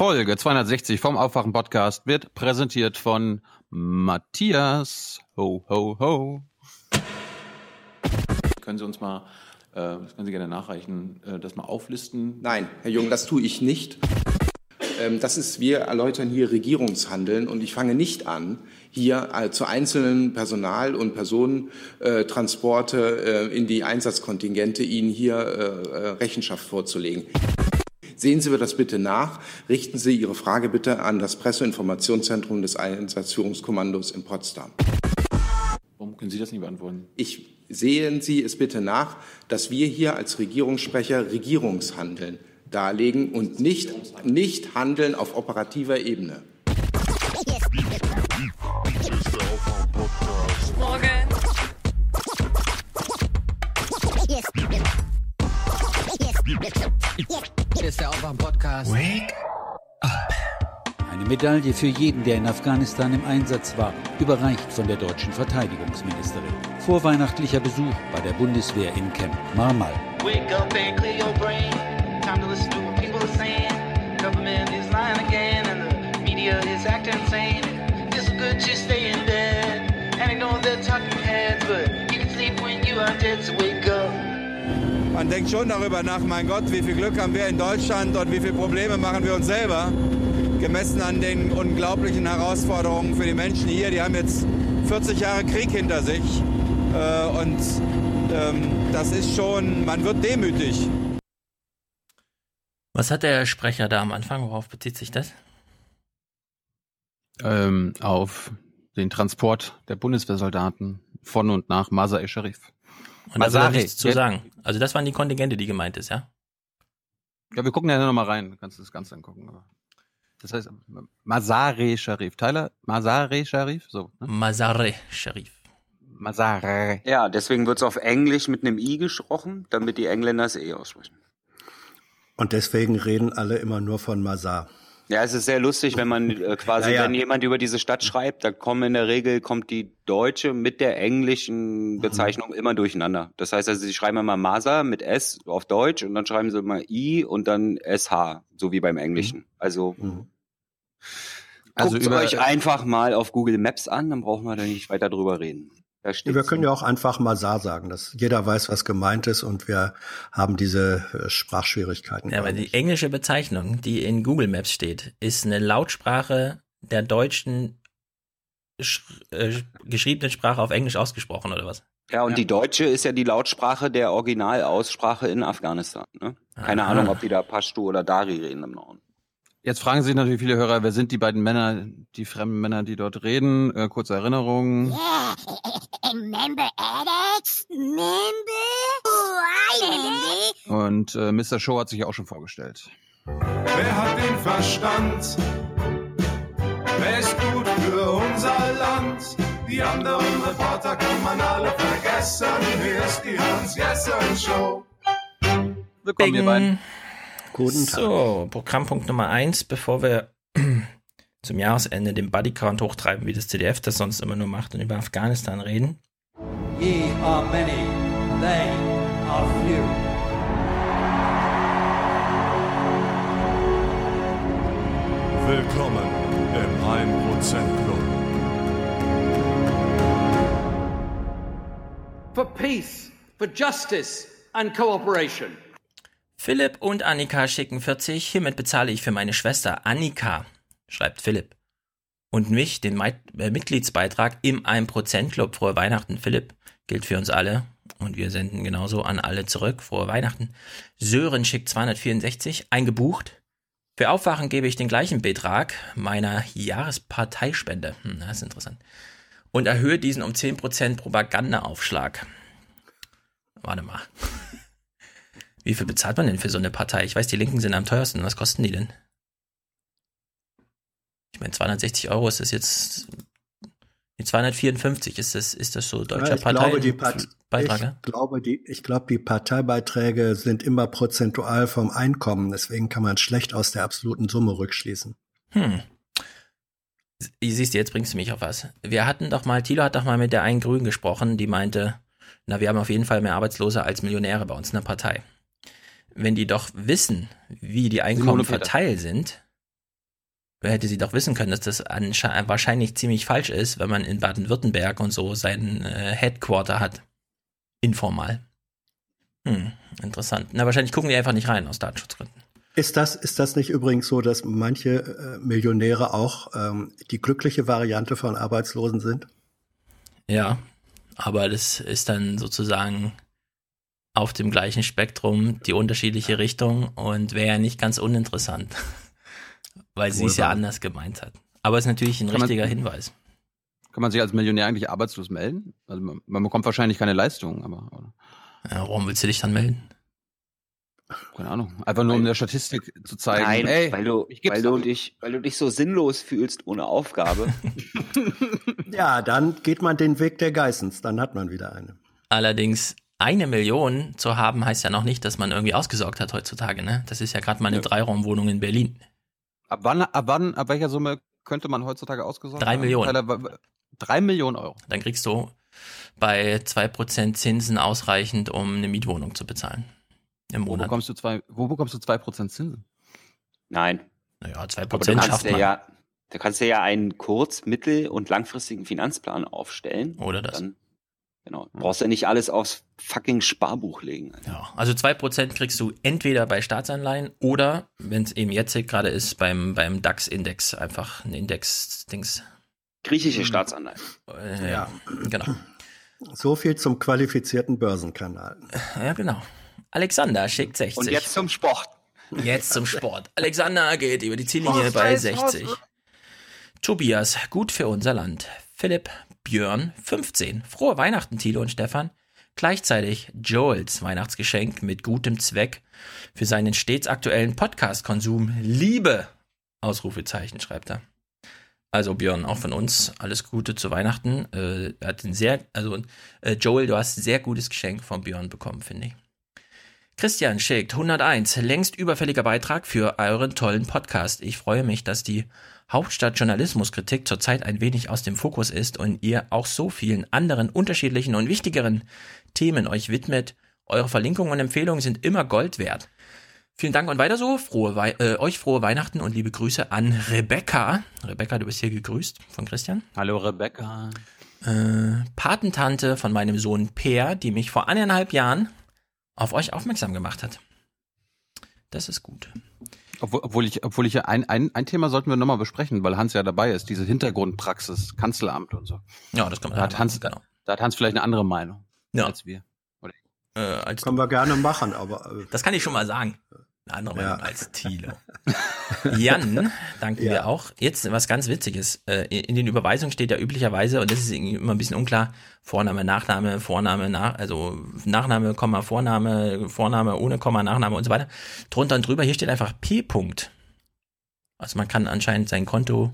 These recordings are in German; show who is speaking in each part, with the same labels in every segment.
Speaker 1: Folge 260 vom Aufwachen Podcast wird präsentiert von Matthias. Ho, ho, ho. Können Sie uns mal, äh, das können Sie gerne nachreichen, äh, das mal auflisten?
Speaker 2: Nein, Herr Jung, das tue ich nicht. Ähm, das ist, wir erläutern hier Regierungshandeln und ich fange nicht an, hier äh, zu einzelnen Personal- und Personentransporte äh, in die Einsatzkontingente Ihnen hier äh, Rechenschaft vorzulegen. Sehen Sie mir das bitte nach. Richten Sie Ihre Frage bitte an das Presseinformationszentrum des Einsatzführungskommandos in Potsdam.
Speaker 1: Warum können Sie das nicht beantworten?
Speaker 2: Ich sehen Sie es bitte nach, dass wir hier als Regierungssprecher Regierungshandeln darlegen und nicht, nicht handeln auf operativer Ebene.
Speaker 3: Aufwach-Podcast.
Speaker 4: Wake
Speaker 5: Eine Medaille für jeden, der in Afghanistan im Einsatz war, überreicht von der deutschen Verteidigungsministerin. Vorweihnachtlicher Besuch bei der Bundeswehr in Camp Marmal.
Speaker 6: Wake up and clear your brain. Time to listen to what people are saying. Government is lying again, and the media is acting insane. It's good to stay in bed and ignore the talking heads, but you can sleep when you are dead, so wake up.
Speaker 7: Man denkt schon darüber nach, mein Gott, wie viel Glück haben wir in Deutschland und wie viele Probleme machen wir uns selber. Gemessen an den unglaublichen Herausforderungen für die Menschen hier. Die haben jetzt 40 Jahre Krieg hinter sich. Äh, und ähm, das ist schon, man wird demütig.
Speaker 4: Was hat der Sprecher da am Anfang? Worauf bezieht sich das?
Speaker 1: Ähm, auf den Transport der Bundeswehrsoldaten von und nach Masar-e-Sharif.
Speaker 4: Und da will er
Speaker 1: Masari.
Speaker 4: nichts zu sagen. Also das waren die Kontingente, die gemeint ist, ja?
Speaker 1: Ja, wir gucken ja nochmal rein. Du kannst das Ganze angucken. Das heißt, Masare-Sharif. Tyler, Masare-Sharif? So, ne?
Speaker 4: Mazare Sharif.
Speaker 1: Masare.
Speaker 8: Ja, deswegen wird's auf Englisch mit einem I gesprochen, damit die Engländer es eh aussprechen.
Speaker 9: Und deswegen reden alle immer nur von Masar.
Speaker 8: Ja, es ist sehr lustig, wenn man äh, quasi,
Speaker 9: Ja, ja.
Speaker 8: wenn jemand über diese Stadt schreibt, da kommen in der Regel, kommt die deutsche mit der englischen Bezeichnung immer durcheinander. Das heißt also, sie schreiben immer Masa mit S auf Deutsch und dann schreiben sie immer I und dann SH, so wie beim Englischen. Also,
Speaker 9: Mhm.
Speaker 1: Also
Speaker 8: guckt
Speaker 1: über-
Speaker 8: euch einfach mal auf Google Maps an, dann brauchen wir da nicht weiter drüber reden. Da steht's.
Speaker 9: Wir können ja auch einfach Masar sagen, dass jeder weiß, was gemeint ist und wir haben diese äh, Sprachschwierigkeiten.
Speaker 4: Ja, aber die englische Bezeichnung, die in Google Maps steht, ist eine Lautsprache der deutschen sch äh, geschriebenen Sprache auf Englisch ausgesprochen, oder was?
Speaker 8: Ja, und die deutsche ist ja die Lautsprache der Originalaussprache in Afghanistan. Ne? Keine
Speaker 4: Aha.
Speaker 8: Ahnung, ob die da Pashto oder Dari reden im Norden.
Speaker 1: Jetzt fragen sich natürlich viele Hörer, wer sind die beiden Männer, die fremden Männer, die dort reden? Äh, kurze Erinnerung.
Speaker 10: Yeah. Remember Alex? Remember? Oh.
Speaker 1: Und äh, Mr. Show hat sich ja auch schon vorgestellt.
Speaker 11: Wer hat den Verstand? Wer ist gut für unser Land? Die anderen Reporter kann man alle vergessen. Hier ist die Hans-Jessen-Show.
Speaker 1: Willkommen, ihr beiden.
Speaker 9: Guten Tag.
Speaker 4: So, Programmpunkt Nummer eins, bevor wir zum Jahresende den Bodycount hochtreiben, wie das CDF das sonst immer nur macht und über Afghanistan reden.
Speaker 3: Ye are many, they are few.
Speaker 11: Willkommen im 1% Club.
Speaker 3: For peace, for justice and cooperation.
Speaker 4: Philipp und Annika schicken 40, hiermit bezahle ich für meine Schwester Annika, schreibt Philipp. Und mich, den äh, Mitgliedsbeitrag im 1% Club. Frohe Weihnachten, Philipp. Gilt für uns alle. Und wir senden genauso an alle zurück. Frohe Weihnachten. Sören schickt 264, eingebucht. Für Aufwachen gebe ich den gleichen Betrag meiner Jahresparteispende. Hm, das ist interessant. Und erhöhe diesen um 10% Propagandaaufschlag. Warte mal. Wie viel bezahlt man denn für so eine Partei? Ich weiß, die Linken sind am teuersten. Was kosten die denn? Ich meine, 260 Euro ist das jetzt. Nee, 254 ist das, ist das so deutscher
Speaker 9: Ja, ich glaube, die
Speaker 4: Partei
Speaker 9: Part
Speaker 4: Beitrag, ja?
Speaker 9: ich glaube, die, ich glaube, die Parteibeiträge sind immer prozentual vom Einkommen. Deswegen kann man schlecht aus der absoluten Summe rückschließen.
Speaker 4: Hm. Siehst du, jetzt bringst du mich auf was. Wir hatten doch mal, Thilo hat doch mal mit der einen Grün gesprochen, die meinte, na, wir haben auf jeden Fall mehr Arbeitslose als Millionäre bei uns in der Partei. Wenn die doch wissen, wie die Einkommen verteilt sind, hätte sie doch wissen können, dass das wahrscheinlich ziemlich falsch ist, wenn man in Baden-Württemberg und so sein äh, Headquarter hat. Informal. Hm, interessant. Na, wahrscheinlich gucken die einfach nicht rein aus Datenschutzgründen.
Speaker 9: Ist das, ist das nicht übrigens so, dass manche äh, Millionäre auch ähm, die glückliche Variante von Arbeitslosen sind?
Speaker 4: Ja, aber das ist dann sozusagen auf dem gleichen Spektrum die unterschiedliche Richtung und wäre ja nicht ganz uninteressant, weil sie es ja anders gemeint hat. Aber es ist natürlich ein
Speaker 1: Kann man-
Speaker 4: richtiger Hinweis.
Speaker 1: Kann man sich als Millionär eigentlich arbeitslos melden? Also man, man bekommt wahrscheinlich keine Leistung, aber oder?
Speaker 4: Ja, warum willst du dich dann melden?
Speaker 1: keine Ahnung. Einfach nur um der Statistik zu zeigen.
Speaker 8: Nein,
Speaker 1: ey,
Speaker 8: weil du, weil du dich, weil du dich so sinnlos fühlst ohne Aufgabe.
Speaker 9: Ja, dann geht man den Weg der Geissens, dann hat man wieder eine.
Speaker 4: Allerdings eine Million zu haben, heißt ja noch nicht, dass man irgendwie ausgesorgt hat heutzutage. Ne? Das ist ja gerade mal eine Dreiraumwohnung in Berlin.
Speaker 1: Ab wann, ab wann, ab welcher Summe könnte man heutzutage ausgesorgt
Speaker 4: Drei
Speaker 1: haben?
Speaker 4: Millionen.
Speaker 1: Wa- Drei Millionen Euro.
Speaker 4: Dann kriegst du bei 2% Zinsen ausreichend, um eine Mietwohnung zu bezahlen. Im
Speaker 1: Wo
Speaker 4: Monat.
Speaker 1: bekommst du zwei, wo bekommst du zwei Prozent Zinsen?
Speaker 8: Nein.
Speaker 4: Naja, 2%
Speaker 8: du kannst
Speaker 4: schafft man.
Speaker 8: ja, da kannst du ja einen kurz-, mittel- und langfristigen Finanzplan aufstellen.
Speaker 4: Oder das.
Speaker 8: Dann, genau. Brauchst ja nicht alles aufs fucking Sparbuch legen.
Speaker 4: Ja, also 2% kriegst du entweder bei Staatsanleihen oder, wenn es eben jetzt gerade ist, beim, beim DAX-Index. Einfach ein Index-Dings.
Speaker 8: Griechische Staatsanleihen.
Speaker 4: Äh, ja, genau.
Speaker 9: So viel zum qualifizierten Börsenkanal.
Speaker 4: Ja, genau. Alexander schickt 60.
Speaker 8: Und jetzt zum Sport.
Speaker 4: Jetzt zum Sport. Alexander geht über die Ziellinie bei 60. Tobias, gut für unser Land. Philipp, Björn, 15. Frohe Weihnachten, Thilo und Stefan. Gleichzeitig Joels Weihnachtsgeschenk mit gutem Zweck für seinen stets aktuellen Podcast-Konsum. Liebe! Ausrufezeichen schreibt er. Also Björn, auch von uns alles Gute zu Weihnachten. Äh, hat ein sehr, also äh, Joel, du hast ein sehr gutes Geschenk von Björn bekommen, finde ich. Christian schickt 101, längst überfälliger Beitrag für euren tollen Podcast. Ich freue mich, dass die Hauptstadt-Journalismuskritik zurzeit ein wenig aus dem Fokus ist und ihr auch so vielen anderen unterschiedlichen und wichtigeren Themen euch widmet. Eure Verlinkungen und Empfehlungen sind immer Gold wert. Vielen Dank und weiter so. Frohe Wei äh, euch frohe Weihnachten und liebe Grüße an Rebecca. Rebecca, du bist hier gegrüßt von Christian.
Speaker 1: Hallo Rebecca.
Speaker 4: Äh, Patentante von meinem Sohn Peer, die mich vor eineinhalb Jahren auf euch aufmerksam gemacht hat. Das ist gut.
Speaker 1: Obwohl, obwohl ich, obwohl ich ja ein, ein, ein Thema sollten wir nochmal besprechen, weil Hans ja dabei ist, diese Hintergrundpraxis, Kanzleramt und so.
Speaker 4: Ja, das kann man
Speaker 1: Da
Speaker 4: ja
Speaker 1: hat Hans,
Speaker 4: genau.
Speaker 1: da hat Hans vielleicht eine andere Meinung
Speaker 4: Ja.
Speaker 1: als wir. Oder
Speaker 4: Äh, als
Speaker 9: Können wir gerne machen, aber äh,
Speaker 4: Das kann ich schon mal sagen. Eine andere
Speaker 9: Ja.
Speaker 4: Meinung als Thiele. Jan, danken
Speaker 9: Ja.
Speaker 4: wir auch. Jetzt was ganz Witziges. Äh, In den Überweisungen steht ja üblicherweise, und das ist irgendwie immer ein bisschen unklar, Vorname, Nachname, Vorname, nach, also Nachname, Komma, Vorname, Vorname ohne Komma, Nachname und so weiter. Drunter und drüber, hier steht einfach P. -Punkt. Also man kann anscheinend sein Konto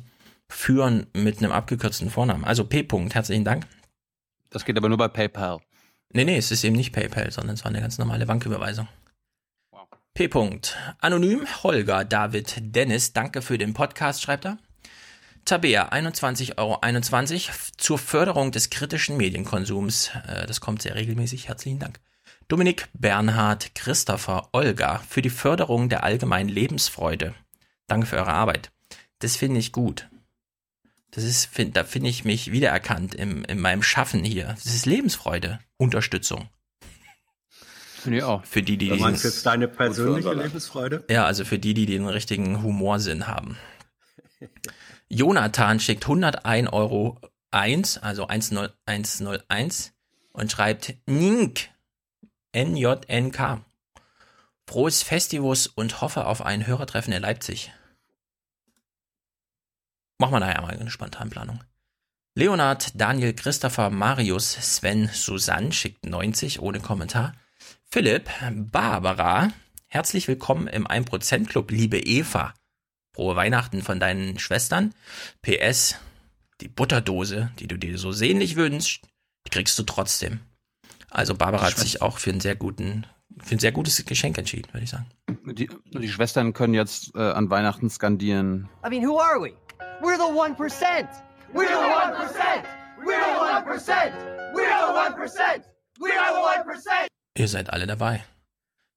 Speaker 4: führen mit einem abgekürzten Vornamen. Also P. -Punkt, herzlichen Dank.
Speaker 1: das geht aber nur bei PayPal.
Speaker 4: Nee, nee, es ist eben nicht PayPal, sondern es war eine ganz normale Banküberweisung. P. -Punkt. Anonym Holger David Dennis, danke für den Podcast, schreibt er. Tabea, 21,21 Euro zur Förderung des kritischen Medienkonsums. Äh, Das kommt sehr regelmäßig. Herzlichen Dank. Dominik, Bernhard, Christopher, Olga für die Förderung der allgemeinen Lebensfreude. Danke für eure Arbeit. Das finde ich gut. Das ist, find, da finde ich mich wiedererkannt im, in meinem Schaffen hier. Das ist Lebensfreude, Unterstützung.
Speaker 1: Finde ich auch.
Speaker 4: Für die, die
Speaker 9: du meinst
Speaker 4: diesen,
Speaker 9: jetzt deine persönliche. Lebensfreude?
Speaker 4: ja, also für die, die den richtigen Humorsinn haben. Jonathan schickt 101 Euro 1, also 10101 und schreibt Nink, N-J-N-K. Frohes Festivus und hoffe auf ein Hörertreffen in Leipzig. Machen wir nachher mal eine Spontanplanung. Leonard, Daniel, Christopher, Marius, Sven, Susanne schickt 90 ohne Kommentar. Philipp, Barbara, herzlich willkommen im 1% Club, liebe Eva. Frohe Weihnachten von deinen Schwestern. PS, die Butterdose, die du dir so sehnlich wünschst, die kriegst du trotzdem. Also Barbara hat sich auch für einen sehr guten, für ein sehr gutes Geschenk entschieden, würde ich sagen.
Speaker 1: Die, die Schwestern können jetzt äh, an Weihnachten skandieren.
Speaker 12: I mean, who are we? We're the 1%. We're the 1%. We're the 1%. We're the 1%. We're the 1%.
Speaker 4: Ihr seid alle dabei.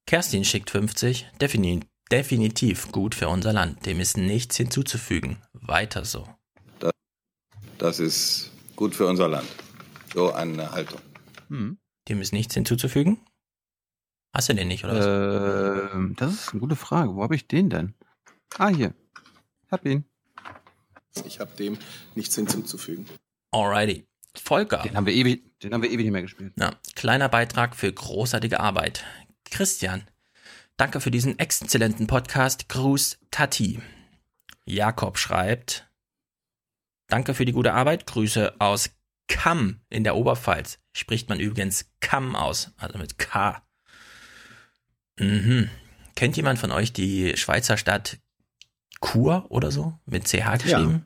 Speaker 4: Kerstin schickt 50, defini definitiv gut für unser Land. Dem ist nichts hinzuzufügen. Weiter so.
Speaker 13: Das ist gut für unser Land. So eine Haltung.
Speaker 4: Hm. Dem ist nichts hinzuzufügen? Hast du den nicht, oder was?
Speaker 1: Ähm, das ist eine gute Frage. Wo habe ich den denn? Ah, hier. Hab ihn.
Speaker 14: Ich habe dem nichts hinzuzufügen.
Speaker 4: Alrighty. Volker.
Speaker 1: Den haben wir ewig, den haben wir ewig nicht mehr gespielt.
Speaker 4: Ja, kleiner Beitrag für großartige Arbeit. Christian, danke für diesen exzellenten Podcast. Gruß Tati. Jakob schreibt, danke für die gute Arbeit. Grüße aus Kamm in der Oberpfalz. Spricht man übrigens Kamm aus, also mit K. Mhm. Kennt jemand von euch die Schweizer Stadt Chur oder so? Mit CH geschrieben?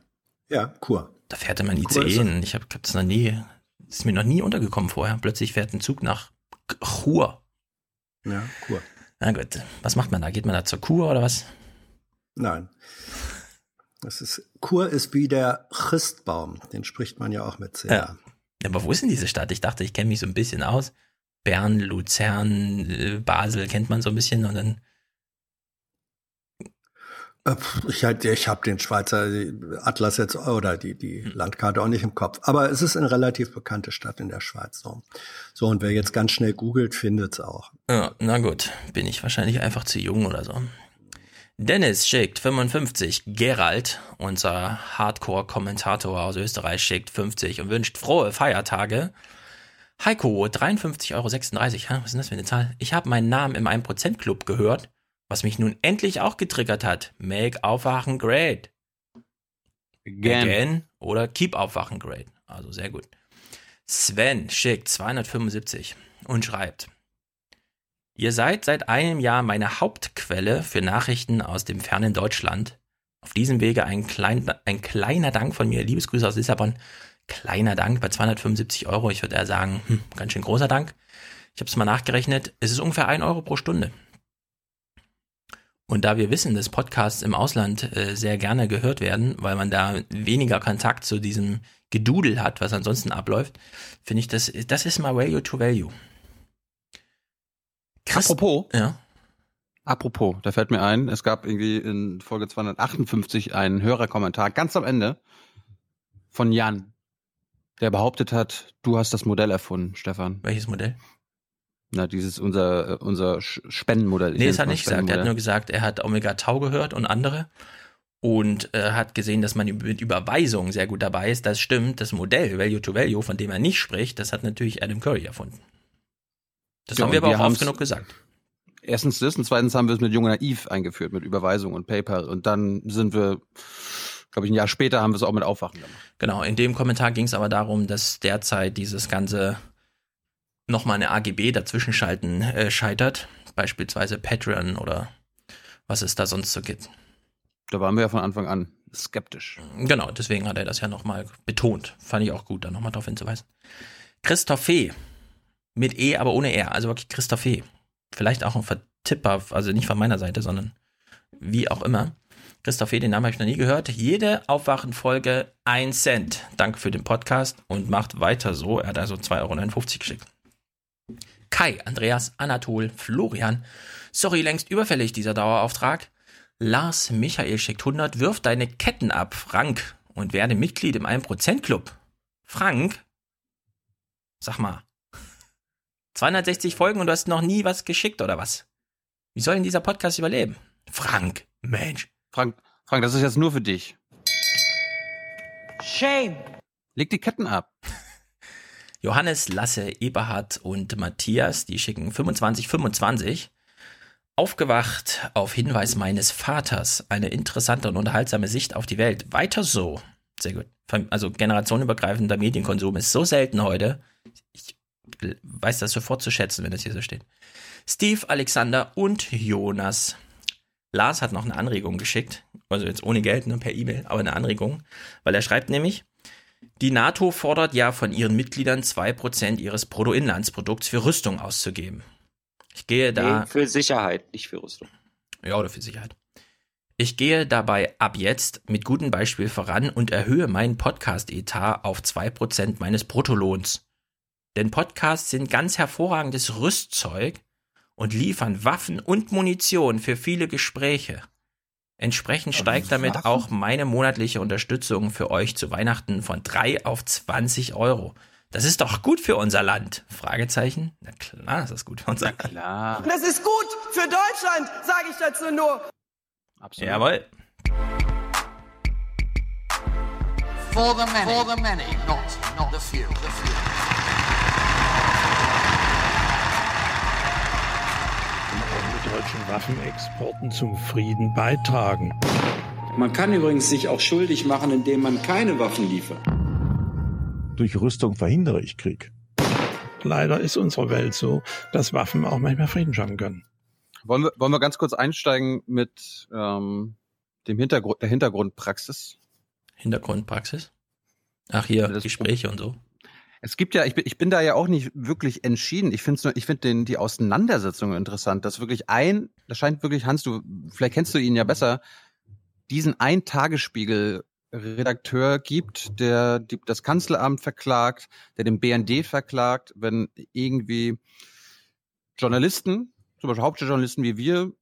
Speaker 9: Ja, ja Chur.
Speaker 4: Da fährt immer ein ICE hin. Ich habe es noch nie, ist mir noch nie untergekommen vorher. Plötzlich fährt ein Zug nach Chur.
Speaker 9: Ja, Chur.
Speaker 4: Na gut, was macht man da? Geht man da zur Kur oder was?
Speaker 9: Nein. Das ist, Chur ist wie der Christbaum. Den spricht man ja auch mit CH.
Speaker 4: Ja. Aber wo ist denn diese Stadt? Ich dachte, ich kenne mich so ein bisschen aus. Bern, Luzern, äh, Basel kennt man so ein bisschen und dann
Speaker 9: Ich, halt- ich habe den Schweizer Atlas jetzt oder die, die
Speaker 4: Hm.
Speaker 9: Landkarte auch nicht im Kopf. Aber es ist eine relativ bekannte Stadt in der Schweiz. So, so und wer jetzt ganz schnell googelt, findet es auch.
Speaker 4: Ja, na gut, bin ich wahrscheinlich einfach zu jung oder so. Dennis schickt 55, Gerald, unser Hardcore-Kommentator aus Österreich, schickt 50 und wünscht frohe Feiertage. Heiko, 53,36 Euro. Was ist denn das für eine Zahl? Ich habe meinen Namen im 1%-Club gehört, was mich nun endlich auch getriggert hat. Make Aufwachen great.
Speaker 1: Again.
Speaker 4: oder Keep Aufwachen great. Also sehr gut. Sven schickt 275 und schreibt, Ihr seid seit einem Jahr meine Hauptquelle für Nachrichten aus dem fernen Deutschland. Auf diesem Wege ein, klein, ein kleiner Dank von mir. Liebesgrüße aus Lissabon. Kleiner Dank bei 275 Euro. Ich würde eher sagen, hm, ganz schön großer Dank. Ich habe es mal nachgerechnet. Es ist ungefähr 1 Euro pro Stunde. Und da wir wissen, dass Podcasts im Ausland äh, sehr gerne gehört werden, weil man da weniger Kontakt zu diesem Gedudel hat, was ansonsten abläuft, finde ich, das, das ist mal Value to Value.
Speaker 1: Apropos.
Speaker 4: Ja.
Speaker 1: Apropos, da fällt mir ein, es gab irgendwie in Folge 258 einen Hörerkommentar ganz am Ende von Jan, der behauptet hat, du hast das Modell erfunden, Stefan.
Speaker 4: Welches Modell?
Speaker 1: Na, dieses unser äh, unser Spendenmodell.
Speaker 4: Nee, das hat er nicht gesagt. Er hat nur gesagt, er hat Omega Tau gehört und andere und äh, hat gesehen, dass man mit Überweisung sehr gut dabei ist. Das stimmt. Das Modell Value to Value, von dem er nicht spricht, das hat natürlich Adam Curry erfunden. Das
Speaker 1: Ja,
Speaker 4: haben wir aber
Speaker 1: wir
Speaker 4: auch oft genug gesagt.
Speaker 1: Erstens das und zweitens haben wir es mit Jung Naiv eingeführt, mit Überweisung und PayPal. Und dann sind wir, glaube ich, ein Jahr später haben wir es auch mit Aufwachen gemacht.
Speaker 4: Genau, in dem Kommentar ging es aber darum, dass derzeit dieses ganze nochmal eine AGB dazwischen schalten äh, scheitert. Beispielsweise Patreon oder was es da sonst so gibt.
Speaker 1: Da waren wir ja von Anfang an skeptisch.
Speaker 4: Genau, deswegen hat er das ja nochmal betont. Fand ich auch gut, da nochmal drauf hinzuweisen. Christoph Fee. Mit E, aber ohne R. Also wirklich Christoph Fee. Vielleicht auch ein Vertipper, also nicht von meiner Seite, sondern wie auch immer. Christoph Fee, den Namen habe ich noch nie gehört. Jede Aufwachenfolge ein Cent. Danke für den Podcast und macht weiter so. Er hat also 2,59 Euro geschickt. Kai, Andreas, Anatol, Florian. Sorry, längst überfällig dieser Dauerauftrag. Lars Michael schickt 100, wirf deine Ketten ab, Frank, und werde Mitglied im 1%-Club. Frank? Sag mal. 260 Folgen und du hast noch nie was geschickt, oder was? Wie soll denn dieser Podcast überleben? Frank, Mensch.
Speaker 1: Frank, Frank, das ist jetzt nur für dich.
Speaker 12: Shame.
Speaker 1: Leg die Ketten ab.
Speaker 4: Johannes, Lasse, Eberhard und Matthias, die schicken 25, 25. Aufgewacht auf Hinweis meines Vaters. Eine interessante und unterhaltsame Sicht auf die Welt. Weiter so. Sehr gut. Also generationenübergreifender Medienkonsum ist so selten heute. Ich weiß das sofort zu schätzen, wenn das hier so steht. Steve, Alexander und Jonas. Lars hat noch eine Anregung geschickt. Also jetzt ohne Geld, nur per E-Mail, aber eine Anregung. Weil er schreibt nämlich, die NATO fordert ja von ihren Mitgliedern 2% ihres Bruttoinlandsprodukts für Rüstung auszugeben. Ich gehe da.
Speaker 8: Nee, für Sicherheit, nicht für Rüstung.
Speaker 4: Ja, oder für Sicherheit. Ich gehe dabei ab jetzt mit gutem Beispiel voran und erhöhe meinen Podcast-Etat auf 2% meines Bruttolohns. Denn Podcasts sind ganz hervorragendes Rüstzeug und liefern Waffen und Munition für viele Gespräche. Entsprechend steigt damit auch meine monatliche Unterstützung für euch zu Weihnachten von 3 auf 20 Euro. Das ist doch gut für unser Land? Fragezeichen. Na klar, ist das gut für unser Land.
Speaker 1: Klar.
Speaker 12: Das ist gut für Deutschland, sage ich dazu nur.
Speaker 1: Absolut.
Speaker 4: Jawohl.
Speaker 15: For the many. For the many, not, not the few. The few.
Speaker 16: mit deutschen Waffenexporten zum Frieden beitragen.
Speaker 17: Man kann übrigens sich auch schuldig machen, indem man keine Waffen liefert.
Speaker 16: Durch Rüstung verhindere ich Krieg. Leider ist unsere Welt so, dass Waffen auch manchmal Frieden schaffen können.
Speaker 1: Wollen wir, wollen wir ganz kurz einsteigen mit ähm, dem Hintergrund, der Hintergrundpraxis?
Speaker 4: Hintergrundpraxis? Ach hier, Gespräche und so.
Speaker 1: Es gibt ja, ich bin, ich bin da ja auch nicht wirklich entschieden. Ich finde nur, ich finde den die Auseinandersetzung interessant, dass wirklich ein, das scheint wirklich Hans, du vielleicht kennst du ihn ja besser, diesen ein Tagesspiegel Redakteur gibt, der die, das Kanzleramt verklagt, der den BND verklagt, wenn irgendwie Journalisten, zum Beispiel Hauptstadtjournalisten wie wir,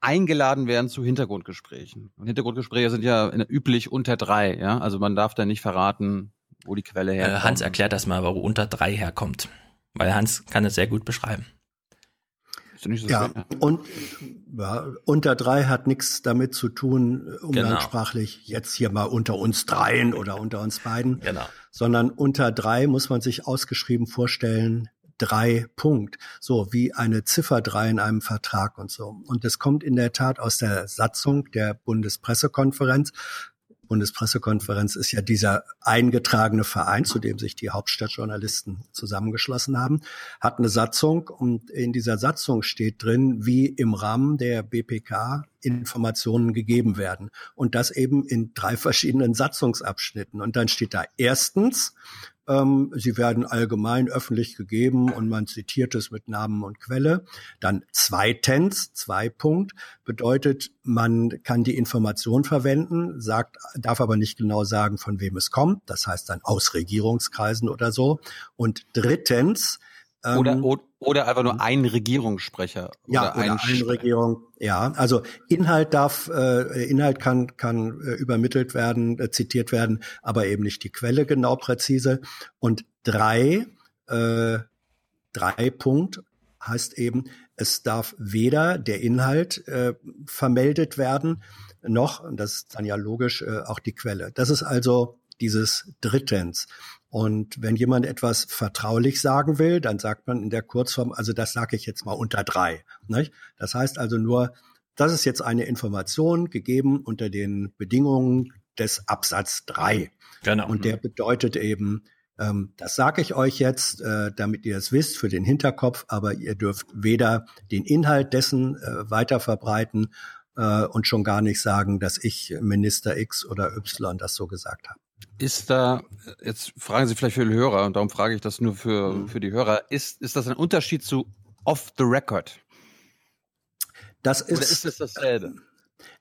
Speaker 1: eingeladen werden zu Hintergrundgesprächen. Und Hintergrundgespräche sind ja üblich unter drei, ja. Also man darf da nicht verraten, wo die Quelle
Speaker 4: Äh,
Speaker 1: herkommt.
Speaker 4: Hans erklärt das mal, wo unter 3 herkommt. Weil Hans kann es sehr gut beschreiben.
Speaker 1: Ist nicht so
Speaker 9: Ja,
Speaker 1: schwer.
Speaker 9: und ja, unter drei hat nichts damit zu tun, umgangssprachlich jetzt hier mal unter uns dreien oder unter uns beiden,
Speaker 4: Genau.
Speaker 9: sondern unter drei muss man sich ausgeschrieben vorstellen, drei Punkt, so wie eine Ziffer drei in einem Vertrag und so. Und das kommt in der Tat aus der Satzung der Bundespressekonferenz. Bundespressekonferenz ist ja dieser eingetragene Verein, zu dem sich die Hauptstadtjournalisten zusammengeschlossen haben, hat eine Satzung und in dieser Satzung steht drin, wie im Rahmen der BPK Informationen gegeben werden. Und das eben in drei verschiedenen Satzungsabschnitten. Und dann steht da erstens, ähm, sie werden allgemein öffentlich gegeben und man zitiert es mit Namen und Quelle. Dann zweitens, zwei Punkt, bedeutet, man kann die Information verwenden, sagt, darf aber nicht genau sagen, von wem es kommt. Das heißt dann aus Regierungskreisen oder so. Und drittens,
Speaker 1: Oder, o- oder einfach nur ein Regierungssprecher.
Speaker 9: ja, oder,
Speaker 1: ein
Speaker 9: eine Regierung. Ja, also Inhalt darf, äh, Inhalt kann kann äh, übermittelt werden, äh, zitiert werden, aber eben nicht die Quelle genau präzise. Und drei, äh, drei Punkt heißt eben, es darf weder der Inhalt äh, vermeldet werden, noch, und das ist dann ja logisch, äh, auch die Quelle. Das ist also dieses Drittens. Und wenn jemand etwas vertraulich sagen will, dann sagt man in der Kurzform, also das sage ich jetzt mal unter drei. Nicht? Das heißt also nur, das ist jetzt eine Information gegeben unter den Bedingungen des Absatz drei.
Speaker 4: Genau.
Speaker 9: Und der bedeutet eben, ähm, das sage ich euch jetzt, äh, damit ihr es wisst für den Hinterkopf, aber ihr dürft weder den Inhalt dessen äh, weiter verbreiten äh, und schon gar nicht sagen, dass ich Minister X oder Y das so gesagt habe.
Speaker 1: Ist da, jetzt fragen Sie vielleicht für die Hörer, und darum frage ich das nur für, für die Hörer, ist, ist das ein Unterschied zu off the record?
Speaker 9: Das ist,
Speaker 1: Oder ist es dasselbe?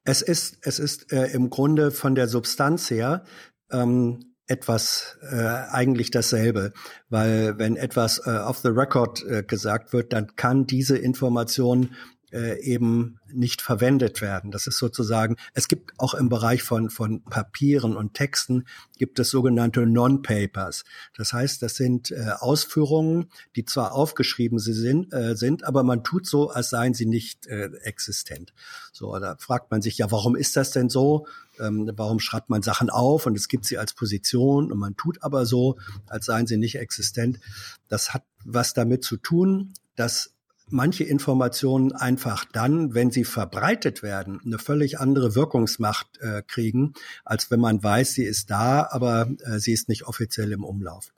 Speaker 9: Es ist, es ist äh, im Grunde von der Substanz her ähm, etwas äh, eigentlich dasselbe, weil wenn etwas äh, off the record äh, gesagt wird, dann kann diese Information äh, eben nicht verwendet werden. Das ist sozusagen, es gibt auch im Bereich von, von Papieren und Texten, gibt es sogenannte Non-Papers. Das heißt, das sind äh, Ausführungen, die zwar aufgeschrieben sind, äh, sind, aber man tut so, als seien sie nicht äh, existent. So, da fragt man sich ja, warum ist das denn so? Ähm, warum schreibt man Sachen auf und es gibt sie als Position und man tut aber so, als seien sie nicht existent. Das hat was damit zu tun, dass manche Informationen einfach dann, wenn sie verbreitet werden, eine völlig andere Wirkungsmacht äh, kriegen, als wenn man weiß, sie ist da, aber äh, sie ist nicht offiziell im Umlauf.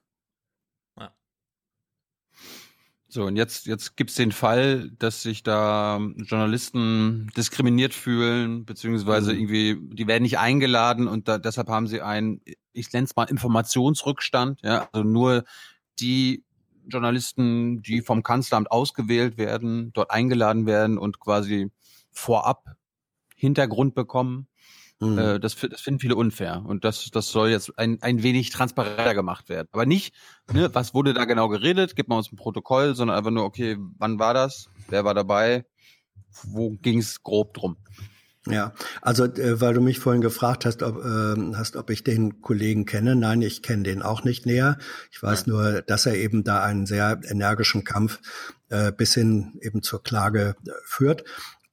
Speaker 1: So, und jetzt, jetzt gibt's den Fall, dass sich da Journalisten diskriminiert fühlen, beziehungsweise irgendwie, die werden nicht eingeladen und da, deshalb haben sie einen, ich nenne es mal Informationsrückstand, ja, also nur die Journalisten, die vom Kanzleramt ausgewählt werden, dort eingeladen werden und quasi vorab Hintergrund bekommen.
Speaker 9: Mhm.
Speaker 1: Äh, das, das finden viele unfair. Und das, das soll jetzt ein, ein wenig transparenter gemacht werden. Aber nicht, ne, was wurde da genau geredet, gibt man uns ein Protokoll, sondern einfach nur, okay, wann war das? Wer war dabei? Wo ging es grob drum?
Speaker 9: Ja, also äh, weil du mich vorhin gefragt hast, ob, ähm, hast, ob ich den Kollegen kenne. Nein, ich kenne den auch nicht näher. Ich weiß nur, dass er eben da einen sehr energischen Kampf äh, bis hin eben zur Klage äh, führt.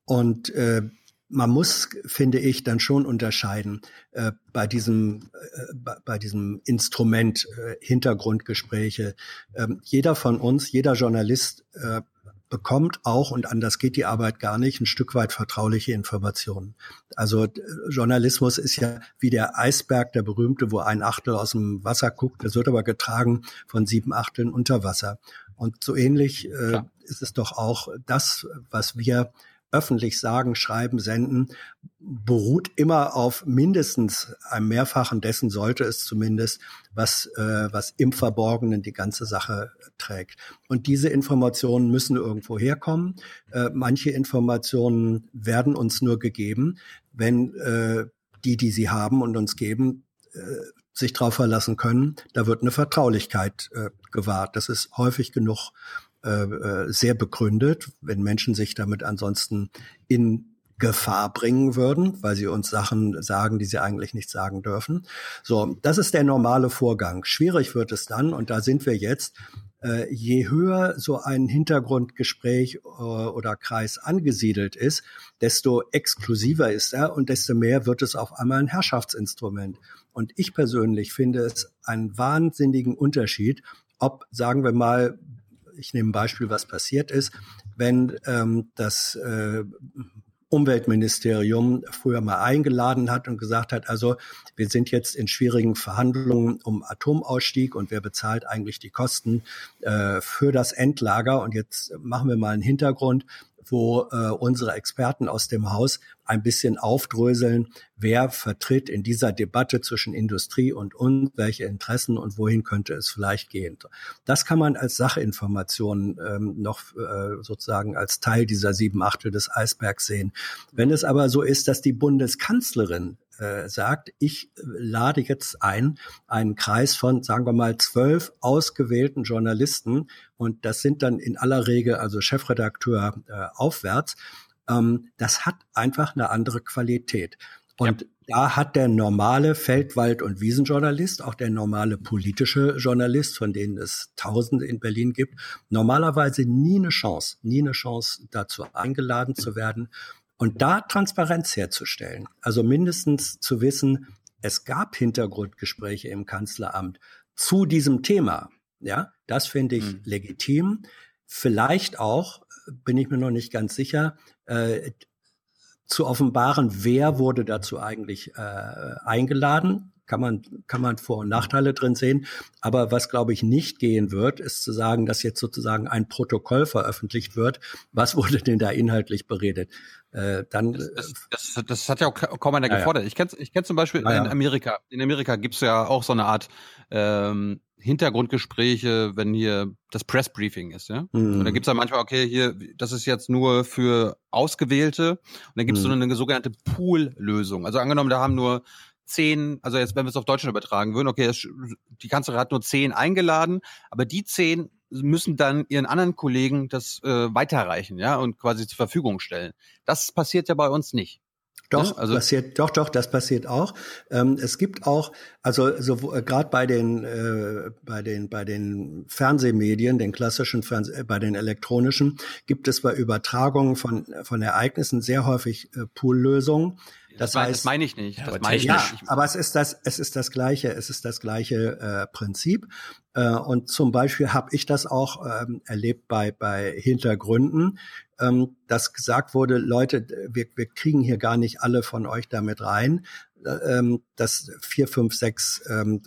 Speaker 9: Und äh, man muss, finde ich, dann schon unterscheiden äh, bei diesem äh, bei, bei diesem Instrument äh, Hintergrundgespräche. Ähm, jeder von uns, jeder Journalist äh, bekommt auch, und anders geht die Arbeit gar nicht, ein Stück weit vertrauliche Informationen. Also äh, Journalismus ist ja wie der Eisberg, der berühmte, wo ein Achtel aus dem Wasser guckt, das wird aber getragen von sieben Achteln unter Wasser. Und so ähnlich äh, ist es doch auch das, was wir öffentlich sagen, schreiben, senden, beruht immer auf mindestens einem Mehrfachen dessen sollte es zumindest, was, äh, was im Verborgenen die ganze Sache trägt. Und diese Informationen müssen irgendwo herkommen. Äh, manche Informationen werden uns nur gegeben, wenn äh, die, die sie haben und uns geben, äh, sich darauf verlassen können, da wird eine Vertraulichkeit äh, gewahrt. Das ist häufig genug sehr begründet, wenn Menschen sich damit ansonsten in Gefahr bringen würden, weil sie uns Sachen sagen, die sie eigentlich nicht sagen dürfen. So, das ist der normale Vorgang. Schwierig wird es dann, und da sind wir jetzt, äh, je höher so ein Hintergrundgespräch äh, oder Kreis angesiedelt ist, desto exklusiver ist er und desto mehr wird es auf einmal ein Herrschaftsinstrument. Und ich persönlich finde es einen wahnsinnigen Unterschied, ob, sagen wir mal, ich nehme ein Beispiel, was passiert ist, wenn ähm, das äh, Umweltministerium früher mal eingeladen hat und gesagt hat, also wir sind jetzt in schwierigen Verhandlungen um Atomausstieg und wer bezahlt eigentlich die Kosten äh, für das Endlager? Und jetzt machen wir mal einen Hintergrund, wo äh, unsere Experten aus dem Haus ein bisschen aufdröseln, wer vertritt in dieser Debatte zwischen Industrie und uns welche Interessen und wohin könnte es vielleicht gehen. Das kann man als Sachinformation ähm, noch äh, sozusagen als Teil dieser sieben Achtel des Eisbergs sehen. Wenn es aber so ist, dass die Bundeskanzlerin äh, sagt, ich lade jetzt ein, einen Kreis von, sagen wir mal, zwölf ausgewählten Journalisten und das sind dann in aller Regel also Chefredakteur äh, aufwärts. Ähm, das hat einfach eine andere Qualität. Und da hat der normale Feldwald- und Wiesenjournalist, auch der normale politische Journalist, von denen es Tausende in Berlin gibt, normalerweise nie eine Chance, nie eine Chance dazu eingeladen zu werden. Und da Transparenz herzustellen, also mindestens zu wissen, es gab Hintergrundgespräche im Kanzleramt zu diesem Thema. Ja, das finde ich
Speaker 1: Mhm.
Speaker 9: legitim. Vielleicht auch, bin ich mir noch nicht ganz sicher, äh, zu offenbaren, wer wurde dazu eigentlich äh, eingeladen. Kann man, kann man Vor- und Nachteile drin sehen. Aber was, glaube ich, nicht gehen wird, ist zu sagen, dass jetzt sozusagen ein Protokoll veröffentlicht wird. Was wurde denn da inhaltlich beredet? Äh, dann,
Speaker 1: Das, das, das hat ja auch ka- kaum einer
Speaker 9: Ja, ja.
Speaker 1: gefordert. Ich kenne ich kenn zum Beispiel
Speaker 9: Ja,
Speaker 1: in Amerika. In Amerika gibt's ja auch so eine Art ähm, Hintergrundgespräche, wenn hier das Pressbriefing ist, ja.
Speaker 9: Mhm.
Speaker 1: Und dann gibt's ja manchmal, okay, hier, das ist jetzt nur für Ausgewählte. Und dann gibt's so
Speaker 9: Mhm.
Speaker 1: eine sogenannte Pool-Lösung. Also angenommen, da haben nur zehn, also jetzt, wenn wir es auf Deutschland übertragen würden, okay, es, die Kanzlerin hat nur zehn eingeladen, aber die zehn müssen dann ihren anderen Kollegen das äh, weiterreichen, ja, und quasi zur Verfügung stellen. Das passiert ja bei uns nicht.
Speaker 9: Doch,
Speaker 1: Ne? Also-
Speaker 9: passiert, doch, doch, das passiert auch. Ähm, es gibt auch, also so äh, gerade bei den äh, bei den bei den Fernsehmedien, den klassischen Fernseh, äh, bei den elektronischen, gibt es bei Übertragungen von von Ereignissen sehr häufig äh, Poollösungen. Das, heißt,
Speaker 1: das meine ich nicht.
Speaker 4: Ja,
Speaker 1: das
Speaker 4: aber
Speaker 1: meine ich
Speaker 9: ja,
Speaker 1: nicht.
Speaker 9: aber es ist das, es ist das gleiche, es ist das gleiche äh, Prinzip. Äh, und zum Beispiel habe ich das auch ähm, erlebt bei bei Hintergründen, ähm, dass gesagt wurde, Leute, wir, wir kriegen hier gar nicht alle von euch damit rein, äh, ähm, dass vier, fünf, sechs ähm,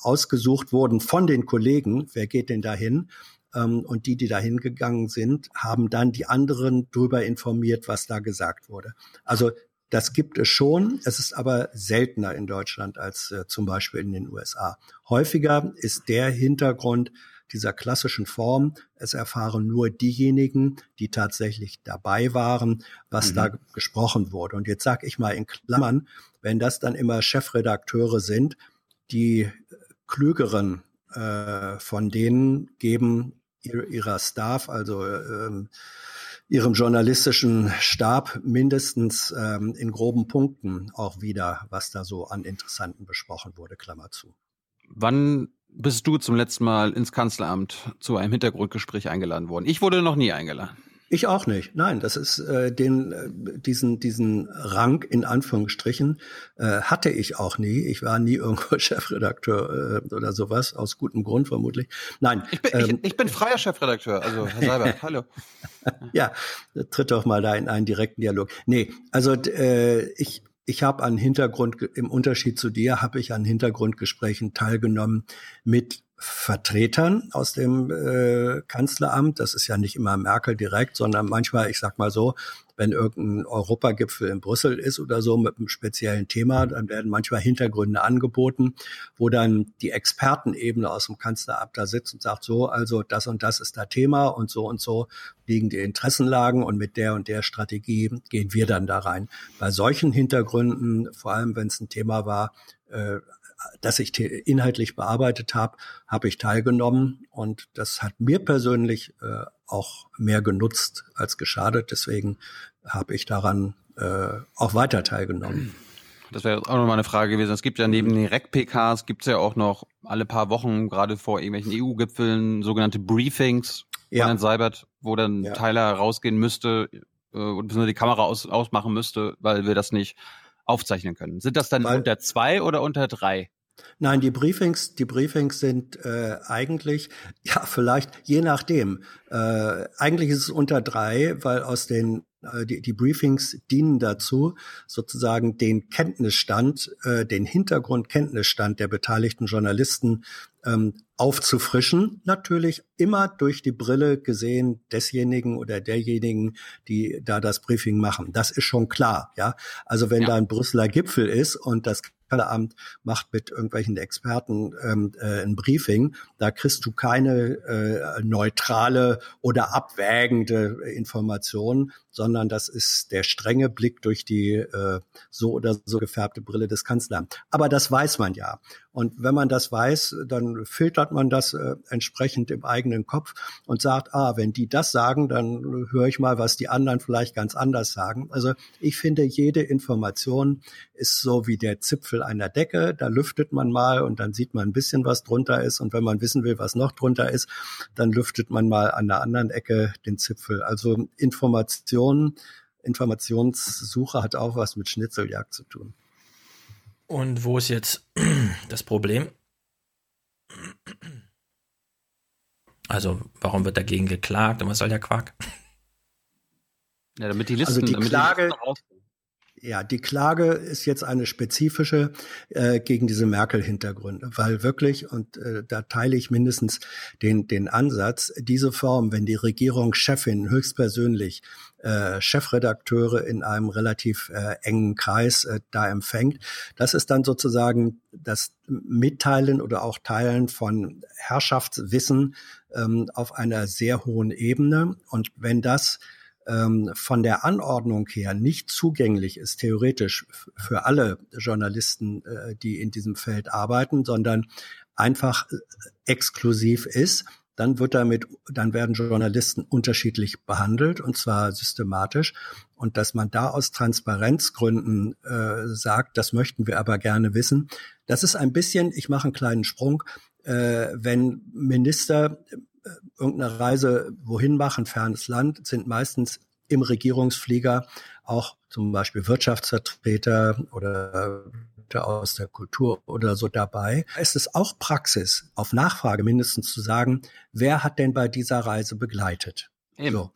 Speaker 9: ausgesucht wurden von den Kollegen. Wer geht denn dahin? Ähm, und die, die dahin gegangen sind, haben dann die anderen darüber informiert, was da gesagt wurde. Also das gibt es schon, es ist aber seltener in Deutschland als äh, zum Beispiel in den USA. Häufiger ist der Hintergrund dieser klassischen Form. Es erfahren nur diejenigen, die tatsächlich dabei waren, was
Speaker 1: Mhm.
Speaker 9: da gesprochen wurde. Und jetzt sage ich mal in Klammern, wenn das dann immer Chefredakteure sind, die klügeren äh, von denen geben ihr, ihrer Staff, also ähm, ihrem journalistischen Stab mindestens ähm, in groben Punkten auch wieder, was da so an Interessanten besprochen wurde, Klammer zu.
Speaker 1: Wann bist du zum letzten Mal ins Kanzleramt zu einem Hintergrundgespräch eingeladen worden? Ich wurde noch nie eingeladen.
Speaker 9: Ich auch nicht. Nein, das ist äh, den äh, diesen diesen Rang in Anführungsstrichen äh, hatte ich auch nie. Ich war nie irgendwo Chefredakteur äh, oder sowas aus gutem Grund vermutlich. Nein,
Speaker 1: Ich bin,
Speaker 9: ähm,
Speaker 1: ich, ich bin freier Chefredakteur, also Herr Seibert, hallo.
Speaker 9: ja, tritt doch mal da in einen direkten Dialog. Nee, also äh, ich ich habe an Hintergrund im Unterschied zu dir habe ich an Hintergrundgesprächen teilgenommen mit Vertretern aus dem äh, Kanzleramt. Das ist ja nicht immer Merkel direkt, sondern manchmal, ich sag mal so, wenn irgendein Europagipfel in Brüssel ist oder so mit einem speziellen Thema, dann werden manchmal Hintergründe angeboten, wo dann die Expertenebene aus dem Kanzleramt da sitzt und sagt, so, also das und das ist da Thema und so und so liegen die Interessenlagen und mit der und der Strategie gehen wir dann da rein. Bei solchen Hintergründen, vor allem wenn es ein Thema war, äh, das ich inhaltlich bearbeitet habe, habe ich teilgenommen und das hat mir persönlich äh, auch mehr genutzt als geschadet. Deswegen habe ich daran äh, auch weiter teilgenommen.
Speaker 1: Das wäre auch nochmal eine Frage gewesen. Es gibt ja neben den REC-PKs gibt es ja auch noch alle paar Wochen, gerade vor irgendwelchen EU-Gipfeln, sogenannte Briefings
Speaker 9: Ja.
Speaker 1: von Herrn Seibert, wo dann
Speaker 9: Ja.
Speaker 1: Tyler rausgehen müsste äh, und die Kamera aus, ausmachen müsste, weil wir das nicht aufzeichnen können. Sind das dann unter zwei oder unter drei?
Speaker 9: Nein, die Briefings, die Briefings sind äh, eigentlich, ja, vielleicht je nachdem. Äh, eigentlich ist es unter drei, weil aus den die, die Briefings dienen dazu, sozusagen den Kenntnisstand, äh, den Hintergrundkenntnisstand der beteiligten Journalisten ähm, aufzufrischen. Natürlich immer durch die Brille gesehen desjenigen oder derjenigen, die da das Briefing machen. Das ist schon klar, ja. Also wenn da ein Brüsseler Gipfel ist und das Kanzleramt macht mit irgendwelchen Experten ähm, äh, ein Briefing, da kriegst du keine äh, neutrale oder abwägende Information, sondern das ist der strenge Blick durch die äh, so oder so gefärbte Brille des Kanzleramts. Aber das weiß man ja. Und wenn man das weiß, dann filtert man das äh, entsprechend im eigenen Kopf und sagt, ah, wenn die das sagen, dann höre ich mal, was die anderen vielleicht ganz anders sagen. Also ich finde, jede Information ist so wie der Zipfel einer Decke. Da lüftet man mal und dann sieht man ein bisschen, was drunter ist. Und wenn man wissen will, was noch drunter ist, dann lüftet man mal an der anderen Ecke den Zipfel. Also Information, Informationssuche hat auch was mit Schnitzeljagd zu tun.
Speaker 4: Und wo ist jetzt das Problem? Also, warum wird dagegen geklagt und was soll der Quark?
Speaker 1: Ja, damit die Listen,
Speaker 9: Also die
Speaker 1: damit
Speaker 9: Klage-
Speaker 1: die
Speaker 9: Ja, die Klage ist jetzt eine spezifische äh, gegen diese Merkel-Hintergründe, weil wirklich, und äh, da teile ich mindestens den, den Ansatz, diese Form, wenn die Regierungschefin höchstpersönlich äh, Chefredakteure in einem relativ äh, engen Kreis äh, da empfängt, das ist dann sozusagen das Mitteilen oder auch Teilen von Herrschaftswissen ähm, auf einer sehr hohen Ebene. Und wenn das ähm, von der Anordnung her nicht zugänglich ist, theoretisch für alle Journalisten, äh, die in diesem Feld arbeiten, sondern einfach äh, exklusiv ist, dann wird damit, dann werden Journalisten unterschiedlich behandelt und zwar systematisch. Und dass man da aus Transparenzgründen äh, sagt, das möchten wir aber gerne wissen, das ist ein bisschen, ich mache einen kleinen Sprung, äh, wenn Minister irgendeine Reise wohin machen, fernes Land, sind meistens im Regierungsflieger auch zum Beispiel Wirtschaftsvertreter oder aus der Kultur oder so dabei. Es ist auch Praxis, auf Nachfrage mindestens zu sagen, wer hat denn bei dieser Reise begleitet? So.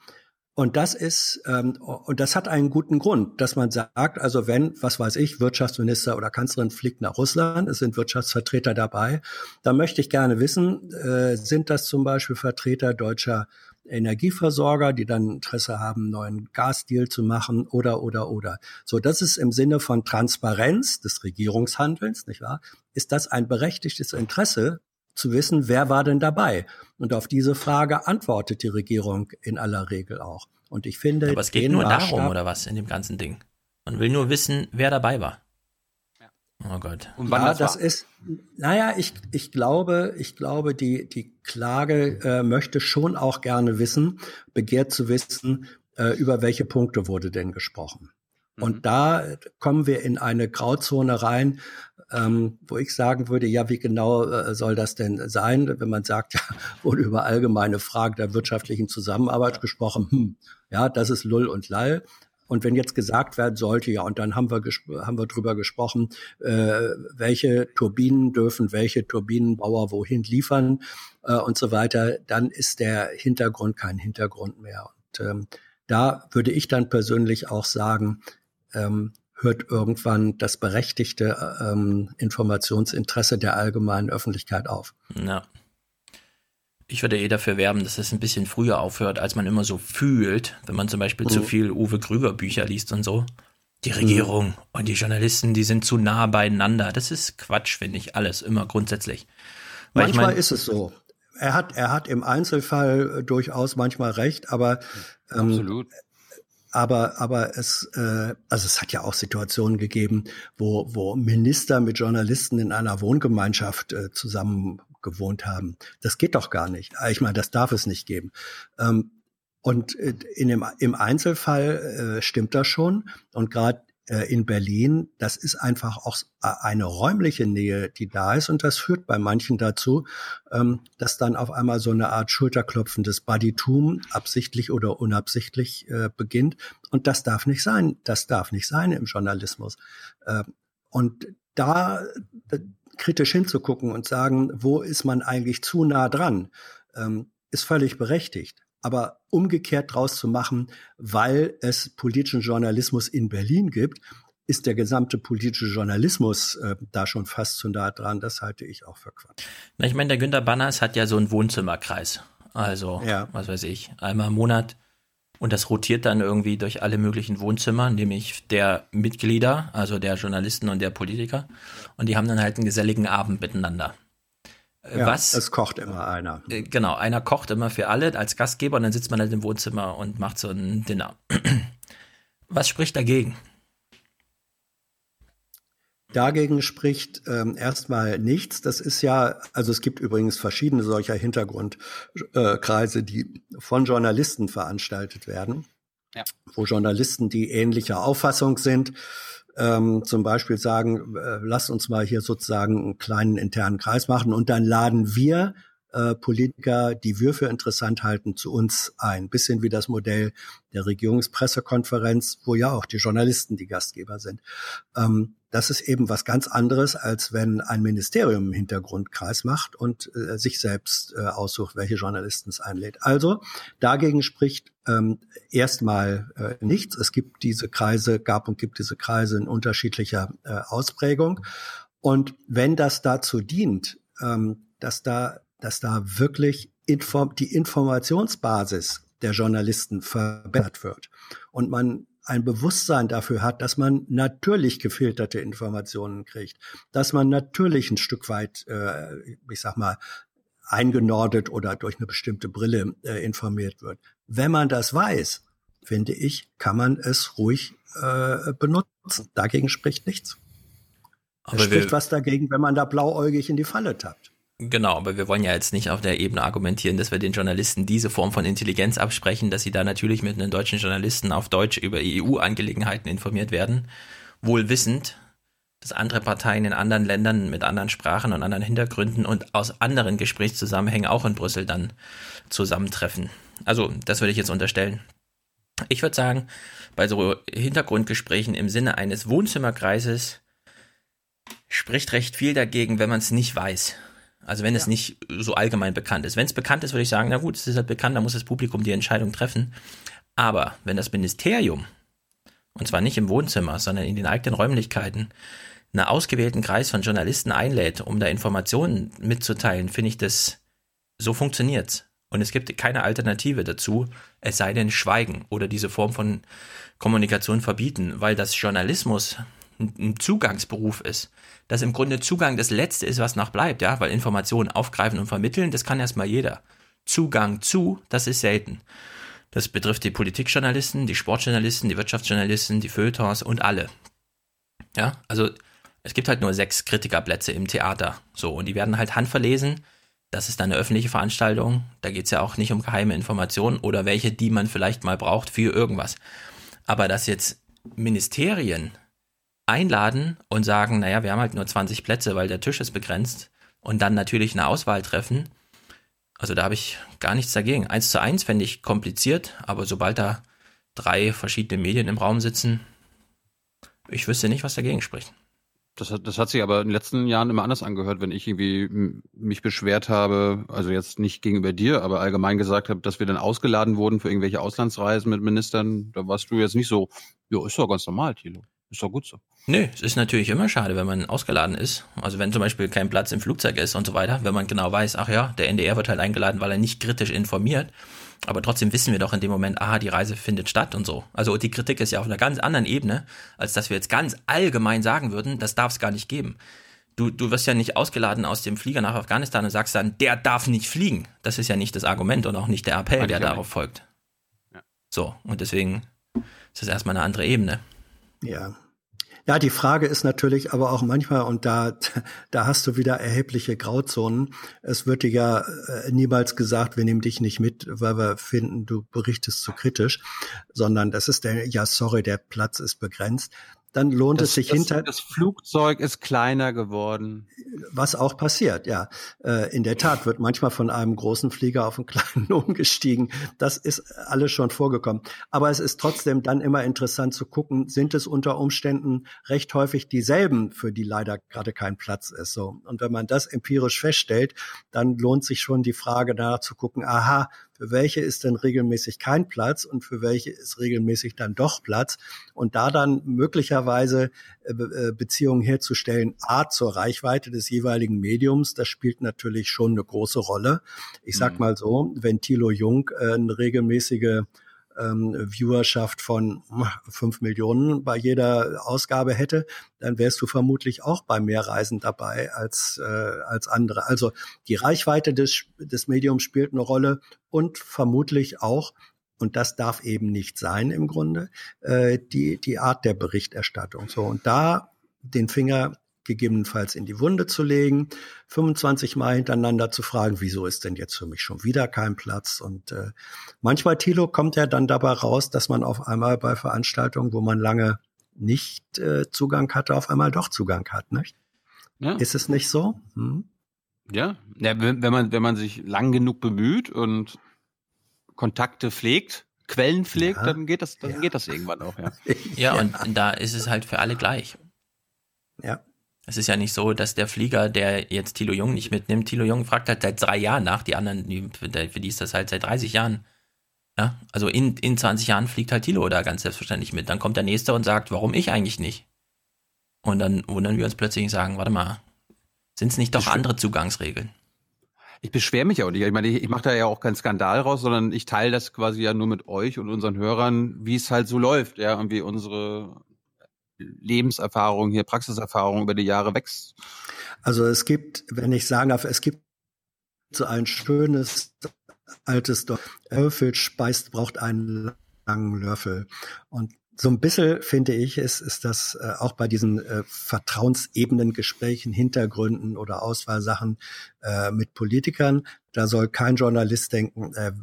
Speaker 9: Und das ist, ähm, und das hat einen guten Grund, dass man sagt, also wenn, was weiß ich, Wirtschaftsminister oder Kanzlerin fliegt nach Russland, es sind Wirtschaftsvertreter dabei, dann möchte ich gerne wissen, äh, sind das zum Beispiel Vertreter deutscher Energieversorger, die dann Interesse haben, einen neuen Gasdeal zu machen oder, oder, oder. So, das ist im Sinne von Transparenz des Regierungshandelns, nicht wahr? Ist das ein berechtigtes Interesse zu wissen, wer war denn dabei? Und auf diese Frage antwortet die Regierung in aller Regel auch. Und ich finde,
Speaker 4: Aber es geht nur darum, oder was, in dem ganzen Ding. Man will nur wissen, wer dabei war. Oh Gott.
Speaker 9: Und wann ja, das, das ist, naja, ich, ich glaube, ich glaube, die, die Klage äh, möchte schon auch gerne wissen, begehrt zu wissen, äh, über welche Punkte wurde denn gesprochen. Mhm. Und da kommen wir in eine Grauzone rein, ähm, wo ich sagen würde, ja, wie genau äh, soll das denn sein, wenn man sagt, ja, wurde über allgemeine Fragen der wirtschaftlichen Zusammenarbeit gesprochen, hm, ja, das ist Lull und Lall. Und wenn jetzt gesagt werden sollte, ja, und dann haben wir, haben wir drüber gesprochen, äh, welche Turbinen dürfen welche Turbinenbauer wohin liefern äh, und so weiter, dann ist der Hintergrund kein Hintergrund mehr. Und ähm, da würde ich dann persönlich auch sagen, ähm, hört irgendwann das berechtigte ähm, Informationsinteresse der allgemeinen Öffentlichkeit auf.
Speaker 4: Ja. Ich würde eh dafür werben, dass es ein bisschen früher aufhört, als man immer so fühlt, wenn man zum Beispiel mhm. zu viel Uwe Grüber Bücher liest und so. Die Regierung mhm. und die Journalisten, die sind zu nah beieinander. Das ist Quatsch, finde ich, alles, immer grundsätzlich.
Speaker 9: Weil manchmal ich mein, ist es so. Er hat, er hat im Einzelfall äh, durchaus manchmal recht, aber ähm, Absolut aber aber es äh, also es hat ja auch Situationen gegeben, wo wo Minister mit Journalisten in einer Wohngemeinschaft äh, zusammen gewohnt haben. Das geht doch gar nicht. Ich meine, das darf es nicht geben. Ähm, und äh, in dem, im Einzelfall äh, stimmt das schon. Und gerade in Berlin, das ist einfach auch eine räumliche Nähe, die da ist. Und das führt bei manchen dazu, ähm, dass dann auf einmal so eine Art schulterklopfendes Buddytum absichtlich oder unabsichtlich äh, beginnt. Und das darf nicht sein. Das darf nicht sein im Journalismus. Ähm, und da kritisch hinzugucken und sagen, wo ist man eigentlich zu nah dran, ähm, ist völlig berechtigt aber umgekehrt draus zu machen, weil es politischen Journalismus in Berlin gibt, ist der gesamte politische Journalismus äh, da schon fast zu nah dran. Das halte ich auch für Quatsch.
Speaker 4: Na, ich meine, der Günter Banners hat ja so einen Wohnzimmerkreis. Also, ja. was weiß ich, einmal im Monat. Und das rotiert dann irgendwie durch alle möglichen Wohnzimmer, nämlich der Mitglieder, also der Journalisten und der Politiker. Und die haben dann halt einen geselligen Abend miteinander.
Speaker 9: Äh, ja, was? Es kocht immer einer.
Speaker 4: Äh, genau, einer kocht immer für alle als Gastgeber und dann sitzt man halt im Wohnzimmer und macht so ein Dinner. Was spricht dagegen?
Speaker 9: Dagegen spricht ähm, erstmal nichts. Das ist ja, also es gibt übrigens verschiedene solcher Hintergrundkreise, äh, die von Journalisten veranstaltet werden, ja. wo Journalisten, die ähnlicher Auffassung sind, ähm, zum Beispiel sagen, äh, lasst uns mal hier sozusagen einen kleinen internen Kreis machen und dann laden wir äh, Politiker, die wir für interessant halten, zu uns ein. Bisschen wie das Modell der Regierungspressekonferenz, wo ja auch die Journalisten die Gastgeber sind. Ähm, das ist eben was ganz anderes, als wenn ein Ministerium im Hintergrund Kreis macht und äh, sich selbst äh, aussucht, welche Journalisten es einlädt. Also dagegen spricht ähm, erstmal äh, nichts. Es gibt diese Kreise, gab und gibt diese Kreise in unterschiedlicher äh, Ausprägung. Und wenn das dazu dient, ähm, dass da, dass da wirklich inform die Informationsbasis der Journalisten verbessert wird und man ein Bewusstsein dafür hat, dass man natürlich gefilterte Informationen kriegt, dass man natürlich ein Stück weit, äh, ich sag mal, eingenordet oder durch eine bestimmte Brille äh, informiert wird. Wenn man das weiß, finde ich, kann man es ruhig äh, benutzen. Dagegen spricht nichts. Aber es spricht was dagegen, wenn man da blauäugig in die Falle tappt.
Speaker 4: Genau, aber wir wollen ja jetzt nicht auf der Ebene argumentieren, dass wir den Journalisten diese Form von Intelligenz absprechen, dass sie da natürlich mit einem deutschen Journalisten auf Deutsch über EU-Angelegenheiten informiert werden, wohl wissend, dass andere Parteien in anderen Ländern mit anderen Sprachen und anderen Hintergründen und aus anderen Gesprächszusammenhängen auch in Brüssel dann zusammentreffen. Also, das würde ich jetzt unterstellen. Ich würde sagen, bei so Hintergrundgesprächen im Sinne eines Wohnzimmerkreises spricht recht viel dagegen, wenn man es nicht weiß. Also wenn es nicht so allgemein bekannt ist. Wenn es bekannt ist, würde ich sagen, na gut, es ist halt bekannt, dann muss das Publikum die Entscheidung treffen. Aber wenn das Ministerium, und zwar nicht im Wohnzimmer, sondern in den eigenen Räumlichkeiten, einen ausgewählten Kreis von Journalisten einlädt, um da Informationen mitzuteilen, finde ich das, so funktioniert's. Und es gibt keine Alternative dazu, es sei denn Schweigen oder diese Form von Kommunikation verbieten, weil das Journalismus ein Zugangsberuf ist. Dass im Grunde Zugang das Letzte ist, was noch bleibt, ja, weil Informationen aufgreifen und vermitteln, das kann erstmal jeder. Zugang zu, das ist selten. Das betrifft die Politikjournalisten, die Sportjournalisten, die Wirtschaftsjournalisten, die Feuilletons und alle. Ja, also es gibt halt nur sechs Kritikerplätze im Theater. So, und die werden halt handverlesen. Das ist dann eine öffentliche Veranstaltung. Da geht es ja auch nicht um geheime Informationen oder welche, die man vielleicht mal braucht für irgendwas. Aber dass jetzt Ministerien einladen und sagen, naja, wir haben halt nur 20 Plätze, weil der Tisch ist begrenzt und dann natürlich eine Auswahl treffen. Also da habe ich gar nichts dagegen. Eins zu eins fände ich kompliziert, aber sobald da drei verschiedene Medien im Raum sitzen, ich wüsste nicht, was dagegen spricht.
Speaker 1: Das hat, das hat sich aber in den letzten Jahren immer anders angehört, wenn ich irgendwie mich beschwert habe, also jetzt nicht gegenüber dir, aber allgemein gesagt habe, dass wir dann ausgeladen wurden für irgendwelche Auslandsreisen mit Ministern. Da warst du jetzt nicht so, ja, ist doch ganz normal, Thilo. Ist doch gut so.
Speaker 4: Nö, es ist natürlich immer schade, wenn man ausgeladen ist. Also wenn zum Beispiel kein Platz im Flugzeug ist und so weiter, wenn man genau weiß, ach ja, der NDR wird halt eingeladen, weil er nicht kritisch informiert. Aber trotzdem wissen wir doch in dem Moment, aha, die Reise findet statt und so. Also die Kritik ist ja auf einer ganz anderen Ebene, als dass wir jetzt ganz allgemein sagen würden, das darf es gar nicht geben. Du, du wirst ja nicht ausgeladen aus dem Flieger nach Afghanistan und sagst dann, der darf nicht fliegen. Das ist ja nicht das Argument und auch nicht der Appell, der darauf folgt. Ja. So, und deswegen ist das erstmal eine andere Ebene.
Speaker 9: Ja. Ja, die Frage ist natürlich aber auch manchmal, und da, da hast du wieder erhebliche Grauzonen. Es wird dir ja äh, niemals gesagt, wir nehmen dich nicht mit, weil wir finden, du berichtest zu kritisch, sondern das ist der, ja, sorry, der Platz ist begrenzt dann lohnt
Speaker 1: das,
Speaker 9: es sich
Speaker 1: das,
Speaker 9: hinter.
Speaker 1: Das Flugzeug ist kleiner geworden.
Speaker 9: Was auch passiert, ja. Äh, in der Tat wird manchmal von einem großen Flieger auf einen kleinen umgestiegen. Das ist alles schon vorgekommen. Aber es ist trotzdem dann immer interessant zu gucken, sind es unter Umständen recht häufig dieselben, für die leider gerade kein Platz ist. So. Und wenn man das empirisch feststellt, dann lohnt sich schon die Frage danach zu gucken, aha, für welche ist denn regelmäßig kein Platz und für welche ist regelmäßig dann doch Platz und da dann möglicherweise äh, äh, Beziehungen herzustellen, a zur Reichweite des jeweiligen Mediums, das spielt natürlich schon eine große Rolle. Ich sag mhm. mal so, wenn Thilo Jung äh, eine regelmäßige ähm, Viewerschaft von fünf Millionen bei jeder Ausgabe hätte, dann wärst du vermutlich auch bei mehr Reisen dabei als, äh, als andere. Also die Reichweite des, des Mediums spielt eine Rolle und vermutlich auch, und das darf eben nicht sein im Grunde, äh, die, die Art der Berichterstattung. So, und da den Finger gegebenenfalls in die Wunde zu legen, 25 Mal hintereinander zu fragen, wieso ist denn jetzt für mich schon wieder kein Platz? Und äh, manchmal, Thilo, kommt ja dann dabei raus, dass man auf einmal bei Veranstaltungen, wo man lange nicht äh, Zugang hatte, auf einmal doch Zugang hat, nicht? Ja. Ist es nicht so? Hm?
Speaker 1: Ja, ja wenn, wenn, man, wenn man sich lang genug bemüht und Kontakte pflegt, Quellen pflegt, ja. dann geht das, dann ja. geht das irgendwann auch, ja.
Speaker 4: ja, und da ist es halt für alle gleich.
Speaker 9: Ja.
Speaker 4: Es ist ja nicht so, dass der Flieger, der jetzt Thilo Jung nicht mitnimmt, Thilo Jung fragt halt seit drei Jahren nach, die anderen, die, für die ist das halt seit 30 Jahren. Ja, also in, in 20 Jahren fliegt halt Thilo da ganz selbstverständlich mit. Dann kommt der Nächste und sagt, warum ich eigentlich nicht? Und dann wundern wir uns plötzlich und sagen, warte mal, sind es nicht doch andere Zugangsregeln?
Speaker 1: Ich beschwere mich auch nicht. Ich meine, ich, ich mache da ja auch keinen Skandal raus, sondern ich teile das quasi ja nur mit euch und unseren Hörern, wie es halt so läuft, ja, und wie unsere Lebenserfahrung, hier Praxiserfahrung über die Jahre wächst?
Speaker 9: Also es gibt, wenn ich sagen darf, es gibt so ein schönes altes Dorf. Löffel speist, braucht einen langen Löffel. Und so ein bisschen finde ich, ist, ist das äh, auch bei diesen äh, Vertrauensebenen, Gesprächen, Hintergründen oder Auswahlsachen äh, mit Politikern. Da soll kein Journalist denken, er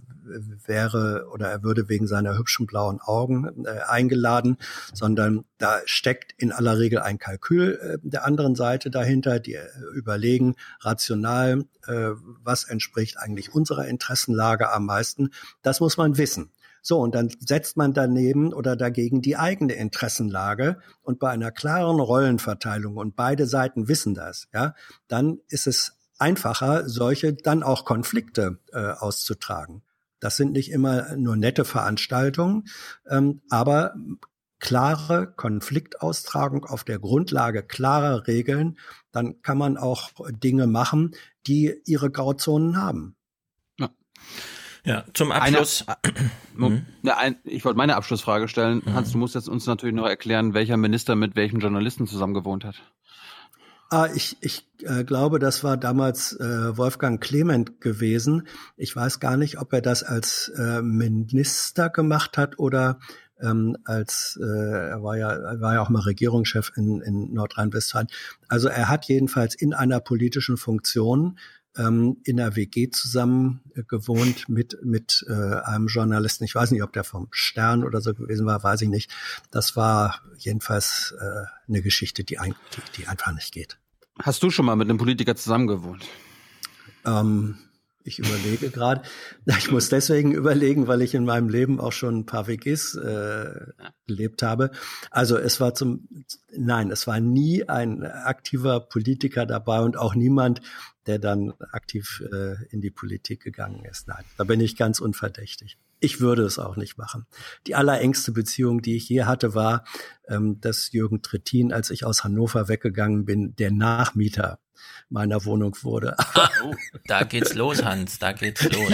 Speaker 9: wäre oder er würde wegen seiner hübschen blauen Augen äh, eingeladen, sondern da steckt in aller Regel ein Kalkül äh, der anderen Seite dahinter, die äh, überlegen rational, äh, was entspricht eigentlich unserer Interessenlage am meisten. Das muss man wissen. So, und dann setzt man daneben oder dagegen die eigene Interessenlage und bei einer klaren Rollenverteilung und beide Seiten wissen das, ja, dann ist es einfacher, solche dann auch Konflikte äh, auszutragen. Das sind nicht immer nur nette Veranstaltungen, ähm, aber klare Konfliktaustragung auf der Grundlage klarer Regeln, dann kann man auch Dinge machen, die ihre Grauzonen haben.
Speaker 4: Ja, zum
Speaker 1: Eine-
Speaker 4: Abschluss.
Speaker 1: Mo- Ja, ein, ich wollte meine Abschlussfrage stellen. Hans, du musst jetzt uns natürlich noch erklären, welcher Minister mit welchem Journalisten zusammen gewohnt hat.
Speaker 9: Ah, ich ich äh, glaube, das war damals äh, Wolfgang Clement gewesen. Ich weiß gar nicht, ob er das als äh, Minister gemacht hat oder ähm, als äh, er war ja er war ja auch mal Regierungschef in, in Nordrhein-Westfalen. Also er hat jedenfalls in einer politischen Funktion ähm, in der WG zusammen äh, gewohnt mit mit äh, einem Journalisten. Ich weiß nicht, ob der vom Stern oder so gewesen war, weiß ich nicht. Das war jedenfalls äh, eine Geschichte, die, ein, die, die einfach nicht geht.
Speaker 1: Hast du schon mal mit einem Politiker zusammen gewohnt?
Speaker 9: Ähm, ich überlege gerade. Ich muss deswegen überlegen, weil ich in meinem Leben auch schon ein paar WGs äh, gelebt habe. Also es war zum, nein, es war nie ein aktiver Politiker dabei und auch niemand, der dann aktiv äh, in die Politik gegangen ist. Nein, da bin ich ganz unverdächtig. Ich würde es auch nicht machen. Die allerengste Beziehung, die ich je hatte, war, ähm, dass Jürgen Trittin, als ich aus Hannover weggegangen bin, der Nachmieter meiner Wohnung wurde.
Speaker 4: Oh, da geht's los, Hans, da geht's los.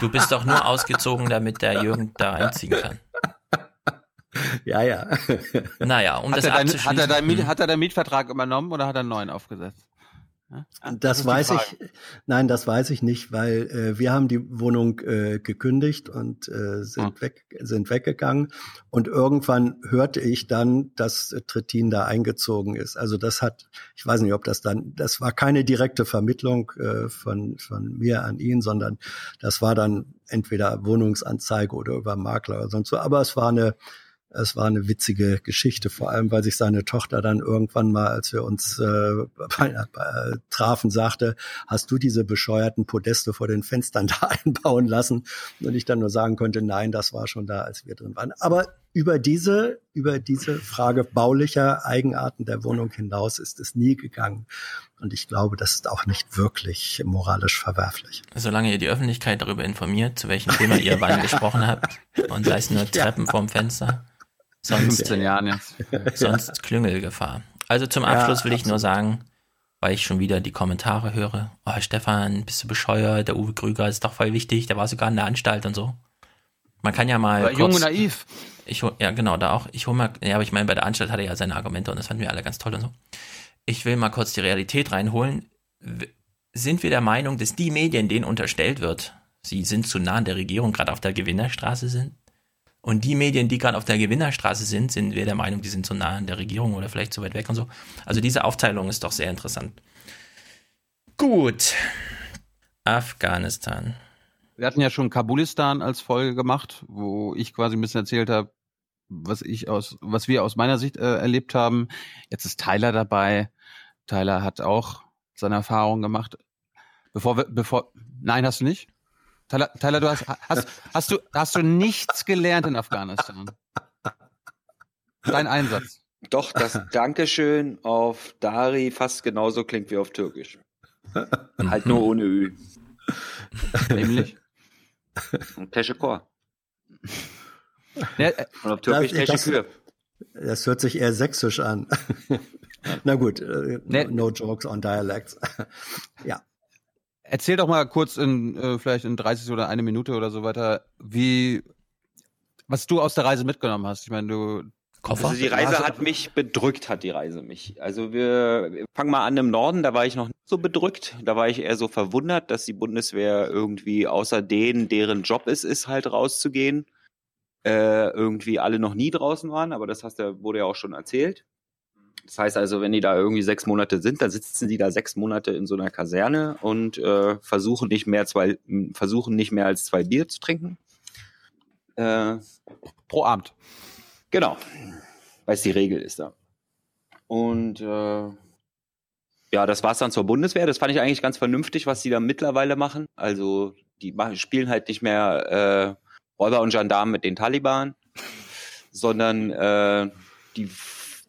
Speaker 4: Du bist doch nur ausgezogen, damit der Jürgen da einziehen kann.
Speaker 9: Ja, ja.
Speaker 4: Naja, um
Speaker 1: hat,
Speaker 4: das
Speaker 1: er dein,
Speaker 4: abzuschließen.
Speaker 1: hat, er dein, Miet-
Speaker 4: Hm.
Speaker 1: hat er deinen Mietvertrag übernommen oder hat er einen neuen aufgesetzt? Ja?
Speaker 9: Das,
Speaker 1: ist die
Speaker 9: weiß ich, nein, das weiß ich nicht, weil äh, wir haben die Wohnung äh, gekündigt und äh, sind weg, sind weggegangen und irgendwann hörte ich dann, dass äh, Trittin da eingezogen ist. Also das hat, ich weiß nicht, ob das dann, das war keine direkte Vermittlung äh, von von mir an ihn, sondern das war dann entweder Wohnungsanzeige oder über Makler oder sonst so. Aber es war eine es war eine witzige Geschichte, vor allem weil sich seine Tochter dann irgendwann mal, als wir uns äh, bei, bei, trafen, sagte, hast du diese bescheuerten Podeste vor den Fenstern da einbauen lassen? Und ich dann nur sagen konnte, nein, das war schon da, als wir drin waren. Aber über diese, über diese Frage baulicher Eigenarten der Wohnung hinaus ist es nie gegangen. Und ich glaube, das ist auch nicht wirklich moralisch verwerflich.
Speaker 4: Solange ihr die Öffentlichkeit darüber informiert, zu welchem Thema ihr wann gesprochen habt, und sei es nur Treppen vorm Fenster, sonst,
Speaker 1: 15 Jahren jetzt.
Speaker 4: sonst Klüngelgefahr. Also zum Abschluss will ich nur sagen, weil ich schon wieder die Kommentare höre, oh Stefan, bist du bescheuert, der Uwe Krüger ist doch voll wichtig, der war sogar in der Anstalt und so. Man kann ja mal.
Speaker 1: War jung und naiv.
Speaker 4: Ich, ja, genau, da auch. Ich hol mal, ja, aber ich meine, bei der Anstalt hat er ja seine Argumente und das fanden wir alle ganz toll und so. Ich will mal kurz die Realität reinholen. Sind wir der Meinung, dass die Medien, denen unterstellt wird, sie sind zu nah an der Regierung, gerade auf der Gewinnerstraße sind? Und die Medien, die gerade auf der Gewinnerstraße sind, sind wir der Meinung, die sind zu nah an der Regierung oder vielleicht zu weit weg und so. Also diese Aufteilung ist doch sehr interessant. Gut. Afghanistan.
Speaker 1: Wir hatten ja schon Kabulistan als Folge gemacht, wo ich quasi ein bisschen erzählt habe, was ich aus, was wir aus meiner Sicht äh, erlebt haben. Jetzt ist Tyler dabei. Tyler hat auch seine Erfahrungen gemacht. Bevor wir, bevor, nein, hast du nicht? Tyler, Tyler du hast, hast, hast du, hast du nichts gelernt in Afghanistan? Dein Einsatz.
Speaker 8: Doch, das Dankeschön auf Dari fast genauso klingt wie auf Türkisch. halt nur ohne Ü.
Speaker 1: Nämlich?
Speaker 8: Und Teşekkür.
Speaker 1: Ja, äh,
Speaker 8: Und auf Türkisch
Speaker 9: Das- das- hört sich eher sächsisch an. Na gut, äh,
Speaker 1: Ne-
Speaker 9: no jokes on dialects. ja.
Speaker 1: Erzähl doch mal kurz in äh, vielleicht in 30 oder eine Minute oder so weiter, wie was du aus der Reise mitgenommen hast. Ich meine, du
Speaker 4: Koffer?
Speaker 8: Also die Reise
Speaker 1: du-
Speaker 8: hat mich bedrückt, hat die Reise mich. Also wir fangen mal an im Norden, da war ich noch nicht so bedrückt. Da war ich eher so verwundert, dass die Bundeswehr irgendwie außer denen, deren Job es ist, halt rauszugehen, äh, irgendwie alle noch nie draußen waren. Aber das hast ja, wurde ja auch schon erzählt. Das heißt also, wenn die da irgendwie sechs Monate sind, dann sitzen die da sechs Monate in so einer Kaserne und äh, versuchen nicht mehr zwei, versuchen nicht mehr als zwei Bier zu trinken. Äh,
Speaker 1: pro Abend.
Speaker 8: Genau, weil es die Regel ist da. Und äh, ja, das war's dann zur Bundeswehr. Das fand ich eigentlich ganz vernünftig, was die da mittlerweile machen. Also die machen, spielen halt nicht mehr äh, Räuber und Gendarmen mit den Taliban, sondern äh, die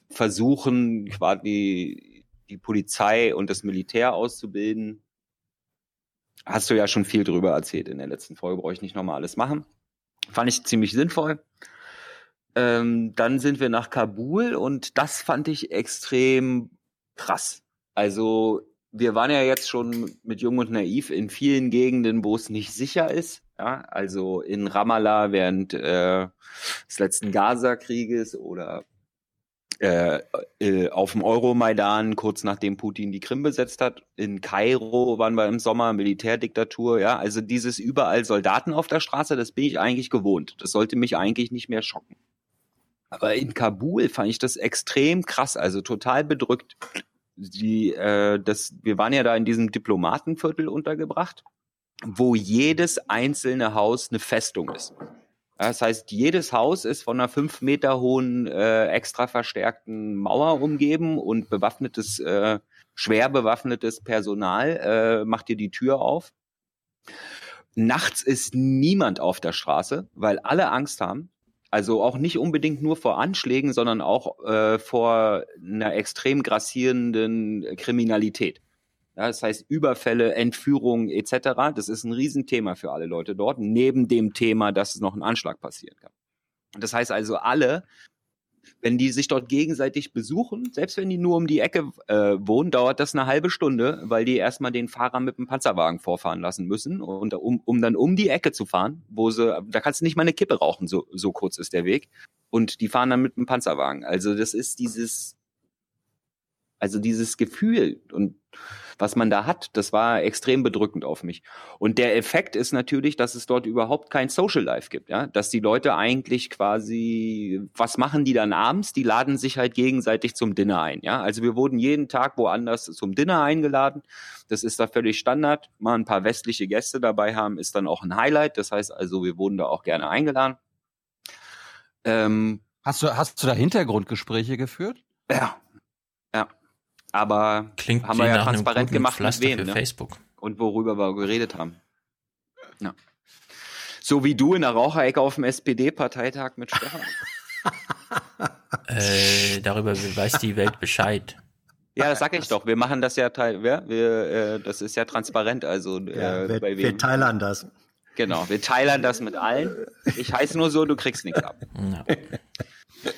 Speaker 8: versuchen quasi die Polizei und das Militär auszubilden. Hast du ja schon viel drüber erzählt in der letzten Folge, brauche ich nicht nochmal alles machen. Fand ich ziemlich sinnvoll. Ähm, dann sind wir nach Kabul und das fand ich extrem krass. Also wir waren ja jetzt schon mit Jung und Naiv in vielen Gegenden, wo es nicht sicher ist. Ja, also in Ramallah während äh, des letzten Gaza-Krieges oder äh, äh, auf dem Euromaidan, kurz nachdem Putin die Krim besetzt hat. In Kairo waren wir im Sommer, Militärdiktatur, ja. Also dieses überall Soldaten auf der Straße, das bin ich eigentlich gewohnt. Das sollte mich eigentlich nicht mehr schocken. Aber in Kabul fand ich das extrem krass, also total bedrückt. Die, äh, das, wir waren ja da in diesem Diplomatenviertel untergebracht, wo jedes einzelne Haus eine Festung ist. Das heißt, jedes Haus ist von einer fünf Meter hohen, äh, extra verstärkten Mauer umgeben und bewaffnetes, äh, schwer bewaffnetes Personal äh, macht dir die Tür auf. Nachts ist niemand auf der Straße, weil alle Angst haben. Also auch nicht unbedingt nur vor Anschlägen, sondern auch äh, vor einer extrem grassierenden Kriminalität. Ja, das heißt Überfälle, Entführungen etc. Das ist ein Riesenthema für alle Leute dort, neben dem Thema, dass noch ein Anschlag passieren kann. Das heißt also alle, wenn die sich dort gegenseitig besuchen, selbst wenn die nur um die Ecke äh, wohnen, dauert das eine halbe Stunde, weil die erstmal den Fahrer mit dem Panzerwagen vorfahren lassen müssen und um, um dann um die Ecke zu fahren, wo sie, da kannst du nicht mal eine Kippe rauchen, so, so kurz ist der Weg. Und die fahren dann mit dem Panzerwagen. Also das ist dieses, also dieses Gefühl und was man da hat, das war extrem bedrückend auf mich. Und der Effekt ist natürlich, dass es dort überhaupt kein Social Life gibt, ja, dass die Leute eigentlich quasi, was machen die dann abends? Die laden sich halt gegenseitig zum Dinner ein, ja. Also wir wurden jeden Tag woanders zum Dinner eingeladen. Das ist da völlig Standard. Mal ein paar westliche Gäste dabei haben, ist dann auch ein Highlight. Das heißt also, wir wurden da auch gerne eingeladen.
Speaker 1: Ähm, hast du, hast du da Hintergrundgespräche geführt?
Speaker 8: Ja, ja. Aber
Speaker 4: Klingt
Speaker 8: haben wir ja transparent gemacht, mit
Speaker 4: Pflaster
Speaker 8: wem
Speaker 4: für
Speaker 8: ne?
Speaker 4: Facebook.
Speaker 8: und worüber wir geredet haben. Ja. So wie du in der Raucherecke auf dem SPD-Parteitag mit Stefan.
Speaker 4: Äh, darüber weiß die Welt Bescheid.
Speaker 8: Ja, das sag ich doch. Wir machen das ja teil, ja, wir, äh, das ist ja transparent. Also
Speaker 9: Ja,
Speaker 8: äh,
Speaker 9: wir,
Speaker 8: bei
Speaker 9: wir
Speaker 8: wem?
Speaker 9: teilern das.
Speaker 8: Genau, wir teilen das mit allen. Ich heiße nur so, du kriegst nichts ab.
Speaker 4: Ja.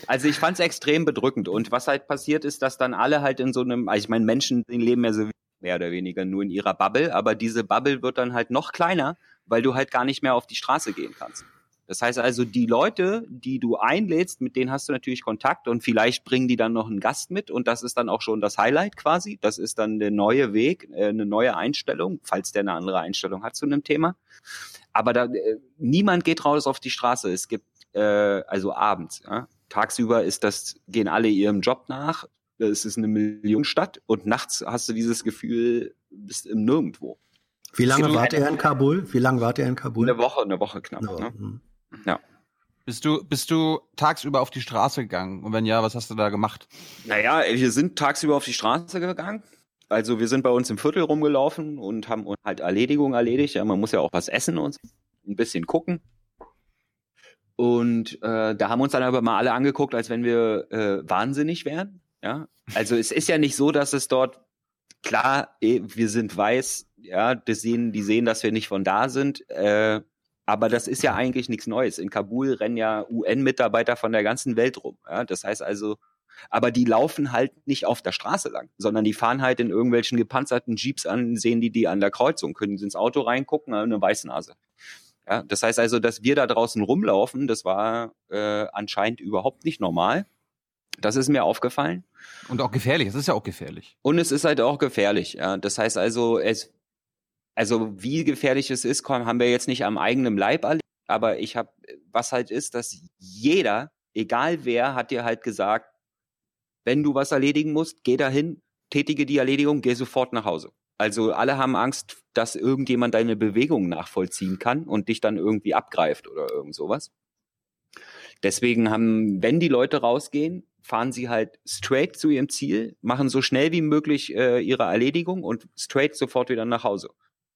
Speaker 8: Also ich fand es extrem bedrückend. Und was halt passiert ist, dass dann alle halt in so einem, also ich meine, Menschen leben ja so mehr oder weniger nur in ihrer Bubble, aber diese Bubble wird dann halt noch kleiner, weil du halt gar nicht mehr auf die Straße gehen kannst. Das heißt also, die Leute, die du einlädst, mit denen hast du natürlich Kontakt und vielleicht bringen die dann noch einen Gast mit und das ist dann auch schon das Highlight quasi. Das ist dann der neue Weg, äh, eine neue Einstellung, falls der eine andere Einstellung hat zu einem Thema. Aber da, äh, niemand geht raus auf die Straße. Es gibt, äh, also abends, ja. Tagsüber ist das, gehen alle ihrem Job nach. Es ist eine Millionenstadt und nachts hast du dieses Gefühl, bist im Nirgendwo.
Speaker 9: Wie lange wart ihr in Kabul? Wie lange wart ihr in Kabul?
Speaker 8: Eine Woche, eine Woche knapp. Ne? Ja.
Speaker 1: Bist du, bist du tagsüber auf die Straße gegangen? Und wenn ja, was hast du da gemacht?
Speaker 8: Naja, wir sind tagsüber auf die Straße gegangen. Also wir sind bei uns im Viertel rumgelaufen und haben uns halt Erledigungen erledigt. Ja, man muss ja auch was essen und ein bisschen gucken. Und äh, da haben uns dann aber mal alle angeguckt, als wenn wir äh, wahnsinnig wären. Ja, also es ist ja nicht so, dass es dort klar, eh, wir sind weiß, ja, das sehen, die sehen, dass wir nicht von da sind. Äh, aber das ist ja eigentlich nichts Neues. In Kabul rennen ja UN-Mitarbeiter von der ganzen Welt rum. Ja? Das heißt also, aber die laufen halt nicht auf der Straße lang, sondern die fahren halt in irgendwelchen gepanzerten Jeeps an, sehen die die an der Kreuzung, können sie ins Auto reingucken, eine Weißnase. Ja, das heißt also, dass wir da draußen rumlaufen, das war äh, anscheinend überhaupt nicht normal. Das ist mir aufgefallen.
Speaker 1: Und auch gefährlich, es ist ja auch gefährlich.
Speaker 8: Und es ist halt auch gefährlich. Ja. Das heißt also, es, also wie gefährlich es ist, haben wir jetzt nicht am eigenen Leib erlebt. Aber ich habe, was halt ist, dass jeder, egal wer, hat dir halt gesagt, wenn du was erledigen musst, geh dahin, tätige die Erledigung, geh sofort nach Hause. Also alle haben Angst, dass irgendjemand deine Bewegung nachvollziehen kann und dich dann irgendwie abgreift oder irgend sowas. Deswegen haben, wenn die Leute rausgehen, fahren sie halt straight zu ihrem Ziel, machen so schnell wie möglich äh, ihre Erledigung und straight sofort wieder nach Hause.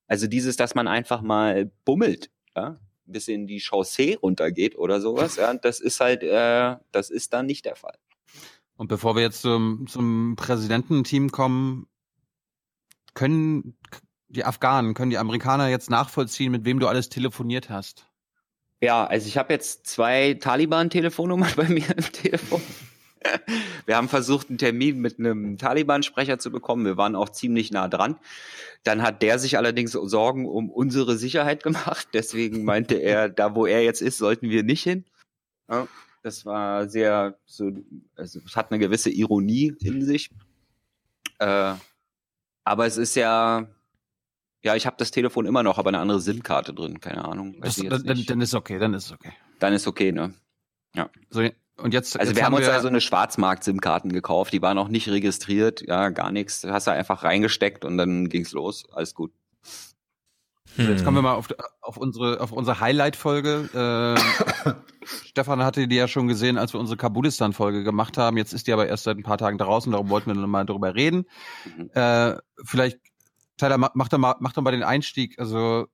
Speaker 8: Also dieses, dass man einfach mal bummelt, ja, bis in die Chaussee runtergeht oder sowas, ja, das ist halt, äh, das ist dann nicht der Fall.
Speaker 1: Und bevor wir jetzt zum, zum Präsidententeam kommen, können die Afghanen, können die Amerikaner jetzt nachvollziehen, mit wem du alles telefoniert hast?
Speaker 8: Ja, also ich habe jetzt zwei Taliban-Telefonnummern bei mir im Telefon. Wir haben versucht, einen Termin mit einem Taliban-Sprecher zu bekommen. Wir waren auch ziemlich nah dran. Dann hat der sich allerdings Sorgen um unsere Sicherheit gemacht. Deswegen meinte er, da wo er jetzt ist, sollten wir nicht hin. Das war sehr, so, also es hat eine gewisse Ironie in sich. Äh, aber es ist ja, ja, ich habe das Telefon immer noch, aber eine andere SIM-Karte drin, keine Ahnung.
Speaker 1: Das, dann, dann ist okay, dann ist okay.
Speaker 8: Dann ist okay, ne? Ja.
Speaker 1: So, und jetzt,
Speaker 8: also
Speaker 1: jetzt
Speaker 8: wir haben uns
Speaker 1: wir,
Speaker 8: also eine Schwarzmarkt-SIM-Karten gekauft, die waren auch nicht registriert, ja, gar nichts. Hast du einfach reingesteckt und dann ging's los, alles gut.
Speaker 1: So, Jetzt kommen wir mal auf, auf unsere, auf unsere Highlight-Folge. Äh, Stefan hatte die ja schon gesehen, als wir unsere Kabulistan-Folge gemacht haben. Jetzt ist die aber erst seit ein paar Tagen draußen, darum wollten wir nochmal drüber reden.
Speaker 8: Mhm.
Speaker 1: Äh, vielleicht, Tyler, mach, mach, doch mal, mach doch mal den Einstieg. Also,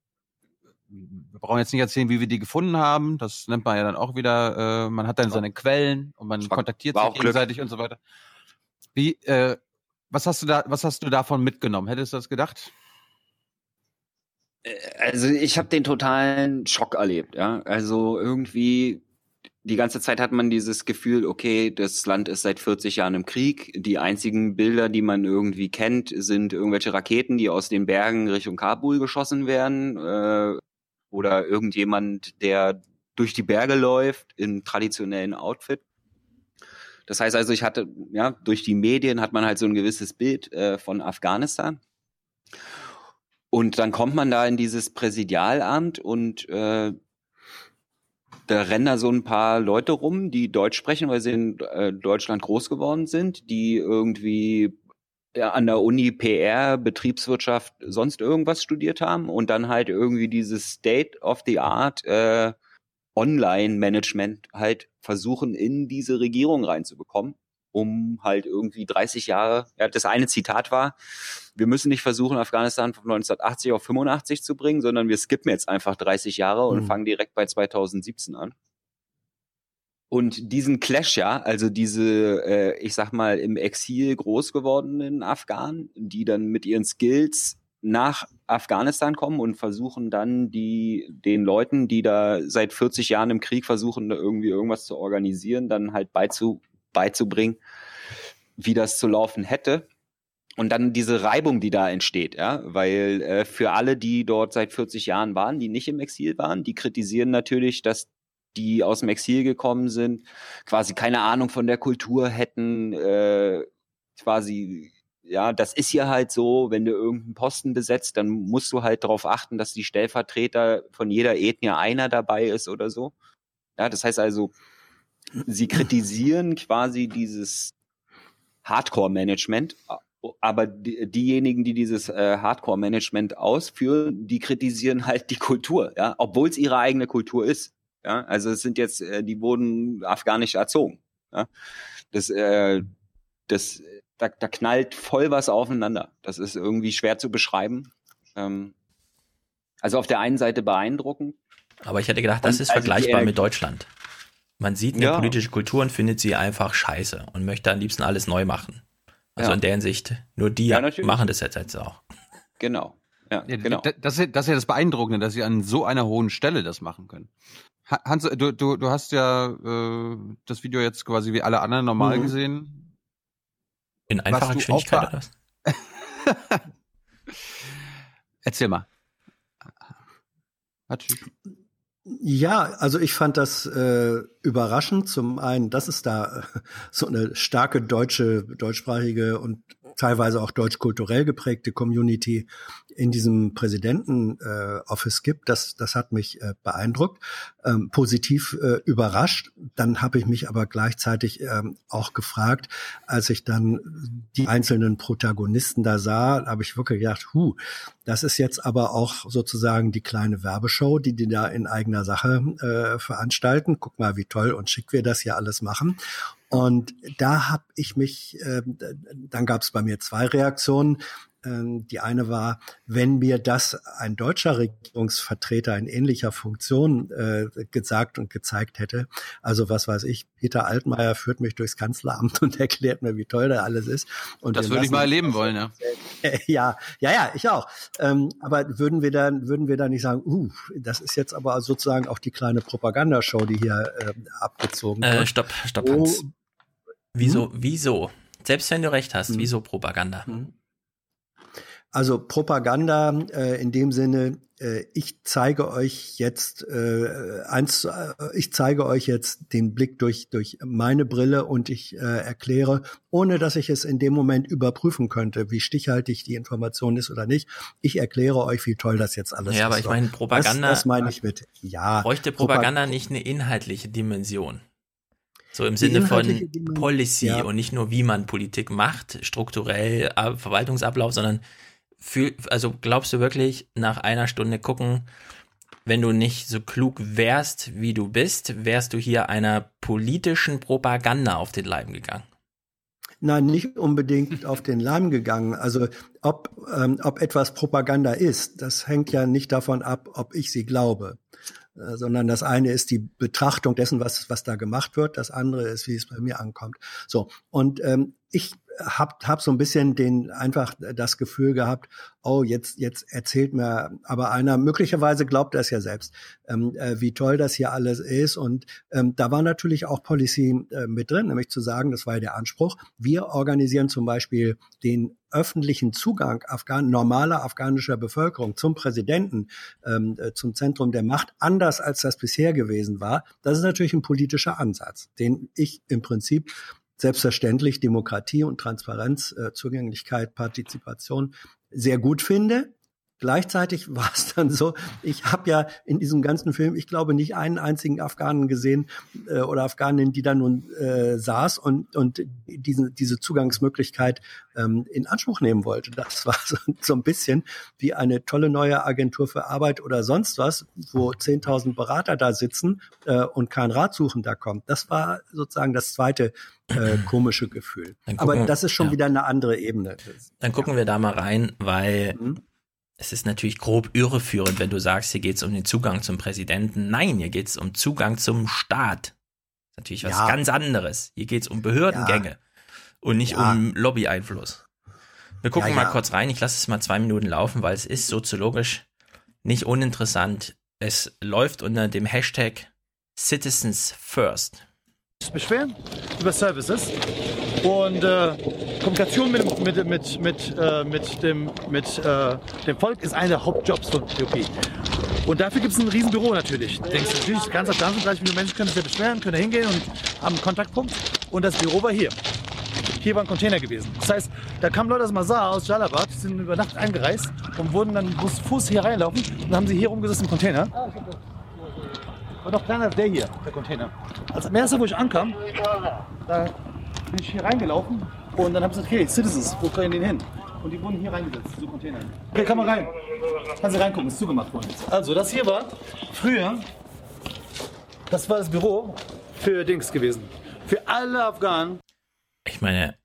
Speaker 1: wir brauchen jetzt nicht erzählen, wie wir die gefunden haben. Das nennt man ja dann auch wieder, äh, man hat dann seine Quellen und man kontaktiert sich
Speaker 8: auch Glück.
Speaker 1: gegenseitig und so weiter. Wie, äh, was hast du da, was hast du davon mitgenommen? Hättest du das gedacht?
Speaker 8: Also ich habe den totalen Schock erlebt, ja. Also irgendwie die ganze Zeit hat man dieses Gefühl, okay, das Land ist seit 40 Jahren im Krieg. Die einzigen Bilder, die man irgendwie kennt, sind irgendwelche Raketen, die aus den Bergen Richtung Kabul geschossen werden. Äh, oder irgendjemand, der durch die Berge läuft in traditionellen Outfit. Das heißt also, ich hatte, ja, durch die Medien hat man halt so ein gewisses Bild äh, von Afghanistan. Und dann kommt man da in dieses Präsidialamt und äh, da rennen da so ein paar Leute rum, die Deutsch sprechen, weil sie in äh, Deutschland groß geworden sind, die irgendwie an der Uni PR, Betriebswirtschaft, sonst irgendwas studiert haben und dann halt irgendwie dieses State of the Art äh, Online-Management halt versuchen, in diese Regierung reinzubekommen, um halt irgendwie 30 Jahre, ja, das eine Zitat war, wir müssen nicht versuchen, Afghanistan von 1980 auf 85 zu bringen, sondern wir skippen jetzt einfach 30 Jahre und
Speaker 9: Mhm.
Speaker 8: fangen direkt bei 2017 an. Und diesen Clash, ja, also diese, äh, ich sag mal, im Exil groß gewordenen Afghanen, die dann mit ihren Skills nach Afghanistan kommen und versuchen dann die, den Leuten, die da seit 40 Jahren im Krieg versuchen, da irgendwie irgendwas zu organisieren, dann halt beizu, beizubringen, wie das zu laufen hätte. Und dann diese Reibung, die da entsteht, ja, weil äh, für alle, die dort seit 40 Jahren waren, die nicht im Exil waren, die kritisieren natürlich, dass die aus dem Exil gekommen sind, quasi keine Ahnung von der Kultur hätten, äh, quasi, ja, das ist hier halt so, wenn du irgendeinen Posten besetzt, dann musst du halt darauf achten, dass die Stellvertreter von jeder Ethnie einer dabei ist oder so. Ja, das heißt also, sie kritisieren quasi dieses Hardcore-Management, aber die, diejenigen, die dieses äh, Hardcore-Management ausführen, die kritisieren halt die Kultur, ja, obwohl es ihre eigene Kultur ist. Ja, also es sind jetzt, äh, die wurden afghanisch erzogen. Ja, das, äh, das, da, da knallt voll was aufeinander. Das ist irgendwie schwer zu beschreiben. Ähm, also auf der einen Seite beeindruckend.
Speaker 4: Aber ich hätte gedacht, das
Speaker 8: Und
Speaker 4: ist
Speaker 8: also
Speaker 4: vergleichbar mit Deutschland. Man sieht eine
Speaker 8: Ja.
Speaker 4: politische Kultur und findet sie einfach scheiße und möchte am liebsten alles neu machen. Also
Speaker 8: Ja.
Speaker 4: in der Hinsicht, nur die
Speaker 8: Ja,
Speaker 4: machen das jetzt, jetzt auch.
Speaker 8: Genau. Ja,
Speaker 1: Ja,
Speaker 8: genau.
Speaker 1: Das, ist- das ist ja das Beeindruckende, dass sie an so einer hohen Stelle das machen können. Ha- Hans, du, du, du hast ja äh, das Video jetzt quasi wie alle anderen normal
Speaker 9: Mhm.
Speaker 1: gesehen.
Speaker 4: In einfacher Geschwindigkeit oder was?
Speaker 1: Erzähl mal. Hat-
Speaker 9: Ja, also ich fand das äh, überraschend. Zum einen, dass es da äh, so eine starke deutsche, deutschsprachige und teilweise auch deutsch-kulturell geprägte Community in diesem Präsidenten-Office äh, gibt. Das, das hat mich äh, beeindruckt, ähm, positiv äh, überrascht. Dann habe ich mich aber gleichzeitig ähm, auch gefragt, als ich dann die einzelnen Protagonisten da sah, habe ich wirklich gedacht, hu, das ist jetzt aber auch sozusagen die kleine Werbeshow, die die da in eigener Sache äh, veranstalten. Guck mal, wie toll und schick wir das hier alles machen. Und da habe ich mich, äh, dann gab es bei mir zwei Reaktionen. Ähm, Die eine war, wenn mir das ein deutscher Regierungsvertreter in ähnlicher Funktion äh, gesagt und gezeigt hätte, also was weiß ich, Peter Altmaier führt mich durchs Kanzleramt und erklärt mir, wie toll da alles ist. Und
Speaker 1: Das würde ich mal erleben wollen, ja.
Speaker 9: ja, ja, ja, ich auch. Ähm, aber würden wir dann, würden wir dann nicht sagen, uh, das ist jetzt aber sozusagen auch die kleine Propagandashow, die hier ähm, abgezogen
Speaker 4: Äh,
Speaker 9: wird?
Speaker 4: stopp, stopp,
Speaker 9: Wo-
Speaker 4: Hans. Wieso, wieso? Selbst wenn du recht hast, wieso Propaganda?
Speaker 9: Also Propaganda äh, in dem Sinne, äh, ich zeige euch jetzt äh, eins, äh, ich zeige euch jetzt den Blick durch durch meine Brille und ich äh, erkläre, ohne dass ich es in dem Moment überprüfen könnte, wie stichhaltig die Information ist oder nicht. Ich erkläre euch, wie toll das jetzt alles ist.
Speaker 4: Ja, aber ich meine, Propaganda-
Speaker 9: Das, das meine ich mit. Ja.
Speaker 4: Bräuchte Propaganda nicht eine inhaltliche Dimension? So im Sinne von Policy
Speaker 9: ja.
Speaker 4: und nicht nur, wie man Politik macht, strukturell, äh, Verwaltungsablauf, sondern für, also glaubst du wirklich, nach einer Stunde gucken, wenn du nicht so klug wärst, wie du bist, wärst du hier einer politischen Propaganda auf den Leim gegangen?
Speaker 9: Nein, nicht unbedingt auf den Leim gegangen. Also ob, ähm, ob etwas Propaganda ist, das hängt ja nicht davon ab, ob ich sie glaube, sondern das eine ist die Betrachtung dessen, was, was da gemacht wird, das andere ist, wie es bei mir ankommt. So, und ähm, ich hab, hab so ein bisschen den einfach das Gefühl gehabt, oh, jetzt, jetzt erzählt mir aber einer, möglicherweise glaubt er es ja selbst, ähm, äh, wie toll das hier alles ist. Und ähm, da war natürlich auch Policy äh, mit drin, nämlich zu sagen, das war ja der Anspruch, wir organisieren zum Beispiel den öffentlichen Zugang Afghan normaler afghanischer Bevölkerung zum Präsidenten, ähm, äh, zum Zentrum der Macht, anders als das bisher gewesen war. Das ist natürlich ein politischer Ansatz, den ich im Prinzip selbstverständlich Demokratie und Transparenz, äh, Zugänglichkeit, Partizipation sehr gut finde. Gleichzeitig war es dann so, ich habe ja in diesem ganzen Film, ich glaube, nicht einen einzigen Afghanen gesehen äh, oder Afghanin, die da nun äh, saß und, und diese, diese Zugangsmöglichkeit ähm, in Anspruch nehmen wollte. Das war so, so ein bisschen wie eine tolle neue Agentur für Arbeit oder sonst was, wo 10.000 Berater da sitzen äh, und kein Ratsuchender kommt. Das war sozusagen das zweite äh, komische Gefühl.
Speaker 4: Gucken
Speaker 9: Aber das ist schon
Speaker 4: ja.
Speaker 9: wieder eine andere Ebene.
Speaker 4: Dann gucken wir da mal rein, weil
Speaker 9: Mhm.
Speaker 4: es ist natürlich grob irreführend, wenn du sagst, hier geht es um den Zugang zum Präsidenten. Nein, hier geht es um Zugang zum Staat. Natürlich was
Speaker 9: Ja.
Speaker 4: ganz anderes. Hier geht es um Behördengänge und nicht
Speaker 9: Ja.
Speaker 4: um Lobby-Einfluss. Wir gucken
Speaker 9: Ja,
Speaker 4: mal
Speaker 9: ja.
Speaker 4: kurz rein. Ich lasse es mal zwei Minuten laufen, weil es ist soziologisch nicht uninteressant. Es läuft unter dem Hashtag Citizens First.
Speaker 18: Beschweren über Services und äh, Kommunikation mit, mit, mit, mit, äh, mit, dem, mit äh, dem Volk ist einer der Hauptjobs von POP. Und dafür gibt es ein Riesenbüro natürlich. Du denkst natürlich, ganz Afghanistan, 30 Millionen Menschen können sich ja beschweren, können hingehen und haben einen Kontaktpunkt. Und das Büro war hier. Hier war ein Container gewesen. Das heißt, da kamen Leute aus Mazar, aus Jalabad, sind über Nacht eingereist und wurden dann Fuß hier reinlaufen und dann haben sie hier rumgesessen im Container. War noch kleiner als der hier, der Container. Als am wo ich ankam, da bin ich hier reingelaufen und dann haben sie gesagt, okay, Citizens, wo können die hin? Und die wurden hier reingesetzt, so Container. Okay, kann man rein. Kannst du reingucken, ist zugemacht worden jetzt. Also, das hier war früher, das war das Büro für Dings gewesen. Für alle Afghanen.
Speaker 4: Ich meine,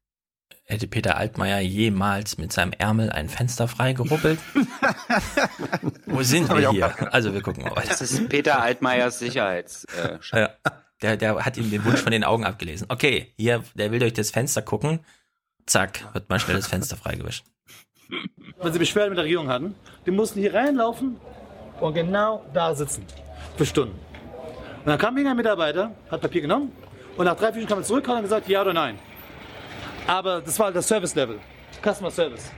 Speaker 4: hätte Peter Altmaier jemals mit seinem Ärmel ein Fenster freigerubbelt? Wo sind wir hier? Also wir gucken mal weiter.
Speaker 8: Das ist Peter Altmaiers Sicherheits. Äh,
Speaker 4: Ja, der, der hat ihm den Wunsch von den Augen abgelesen. Okay, hier, der will durch das Fenster gucken. Zack, wird mal schnell das Fenster freigewischt.
Speaker 18: wenn sie Beschwerden mit der Regierung hatten, die mussten hier reinlaufen und genau da sitzen. Für Stunden. Und dann kam irgendein Mitarbeiter, hat Papier genommen und nach drei, vier Stunden kam er zurück und hat gesagt, ja oder nein. Aber das war halt das Service-Level. Customer Service.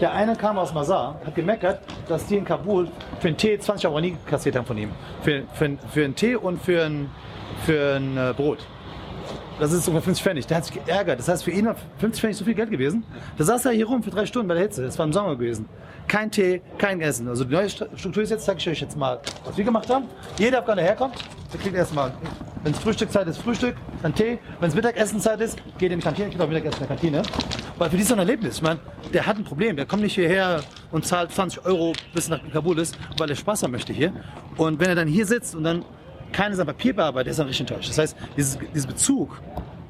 Speaker 18: Der eine kam aus Mazar, hat gemeckert, dass die in Kabul für einen Tee 20 Euro nie kassiert haben von ihm. Für, für, für einen Tee und für ein, für ein äh, Brot. Das ist ungefähr 50 Pfennig. Der hat sich geärgert. Das heißt, für ihn war 50 Pfennig so viel Geld gewesen. Da saß er hier rum für drei Stunden bei der Hitze. Das war im Sommer gewesen. Kein Tee, kein Essen. Also die neue St- Struktur ist jetzt, zeige ich euch jetzt mal, was wir gemacht haben. Jeder Afghaner herkommt, der kriegt erstmal, wenn es Frühstückzeit ist, Frühstück, dann Tee. Wenn es Mittagessenzeit ist, geht in die Kantine, kriegt auch Mittagessen in der Kantine. Weil für die ist ein Erlebnis. Ich meine, der hat ein Problem. Der kommt nicht hierher und zahlt 20 Euro, bis nach Kabul ist, weil er Spaß haben möchte hier. Und wenn er dann hier sitzt und dann keiner sein Papier bearbeitet, ist er richtig enttäuscht. Das heißt, dieses, dieser Bezug,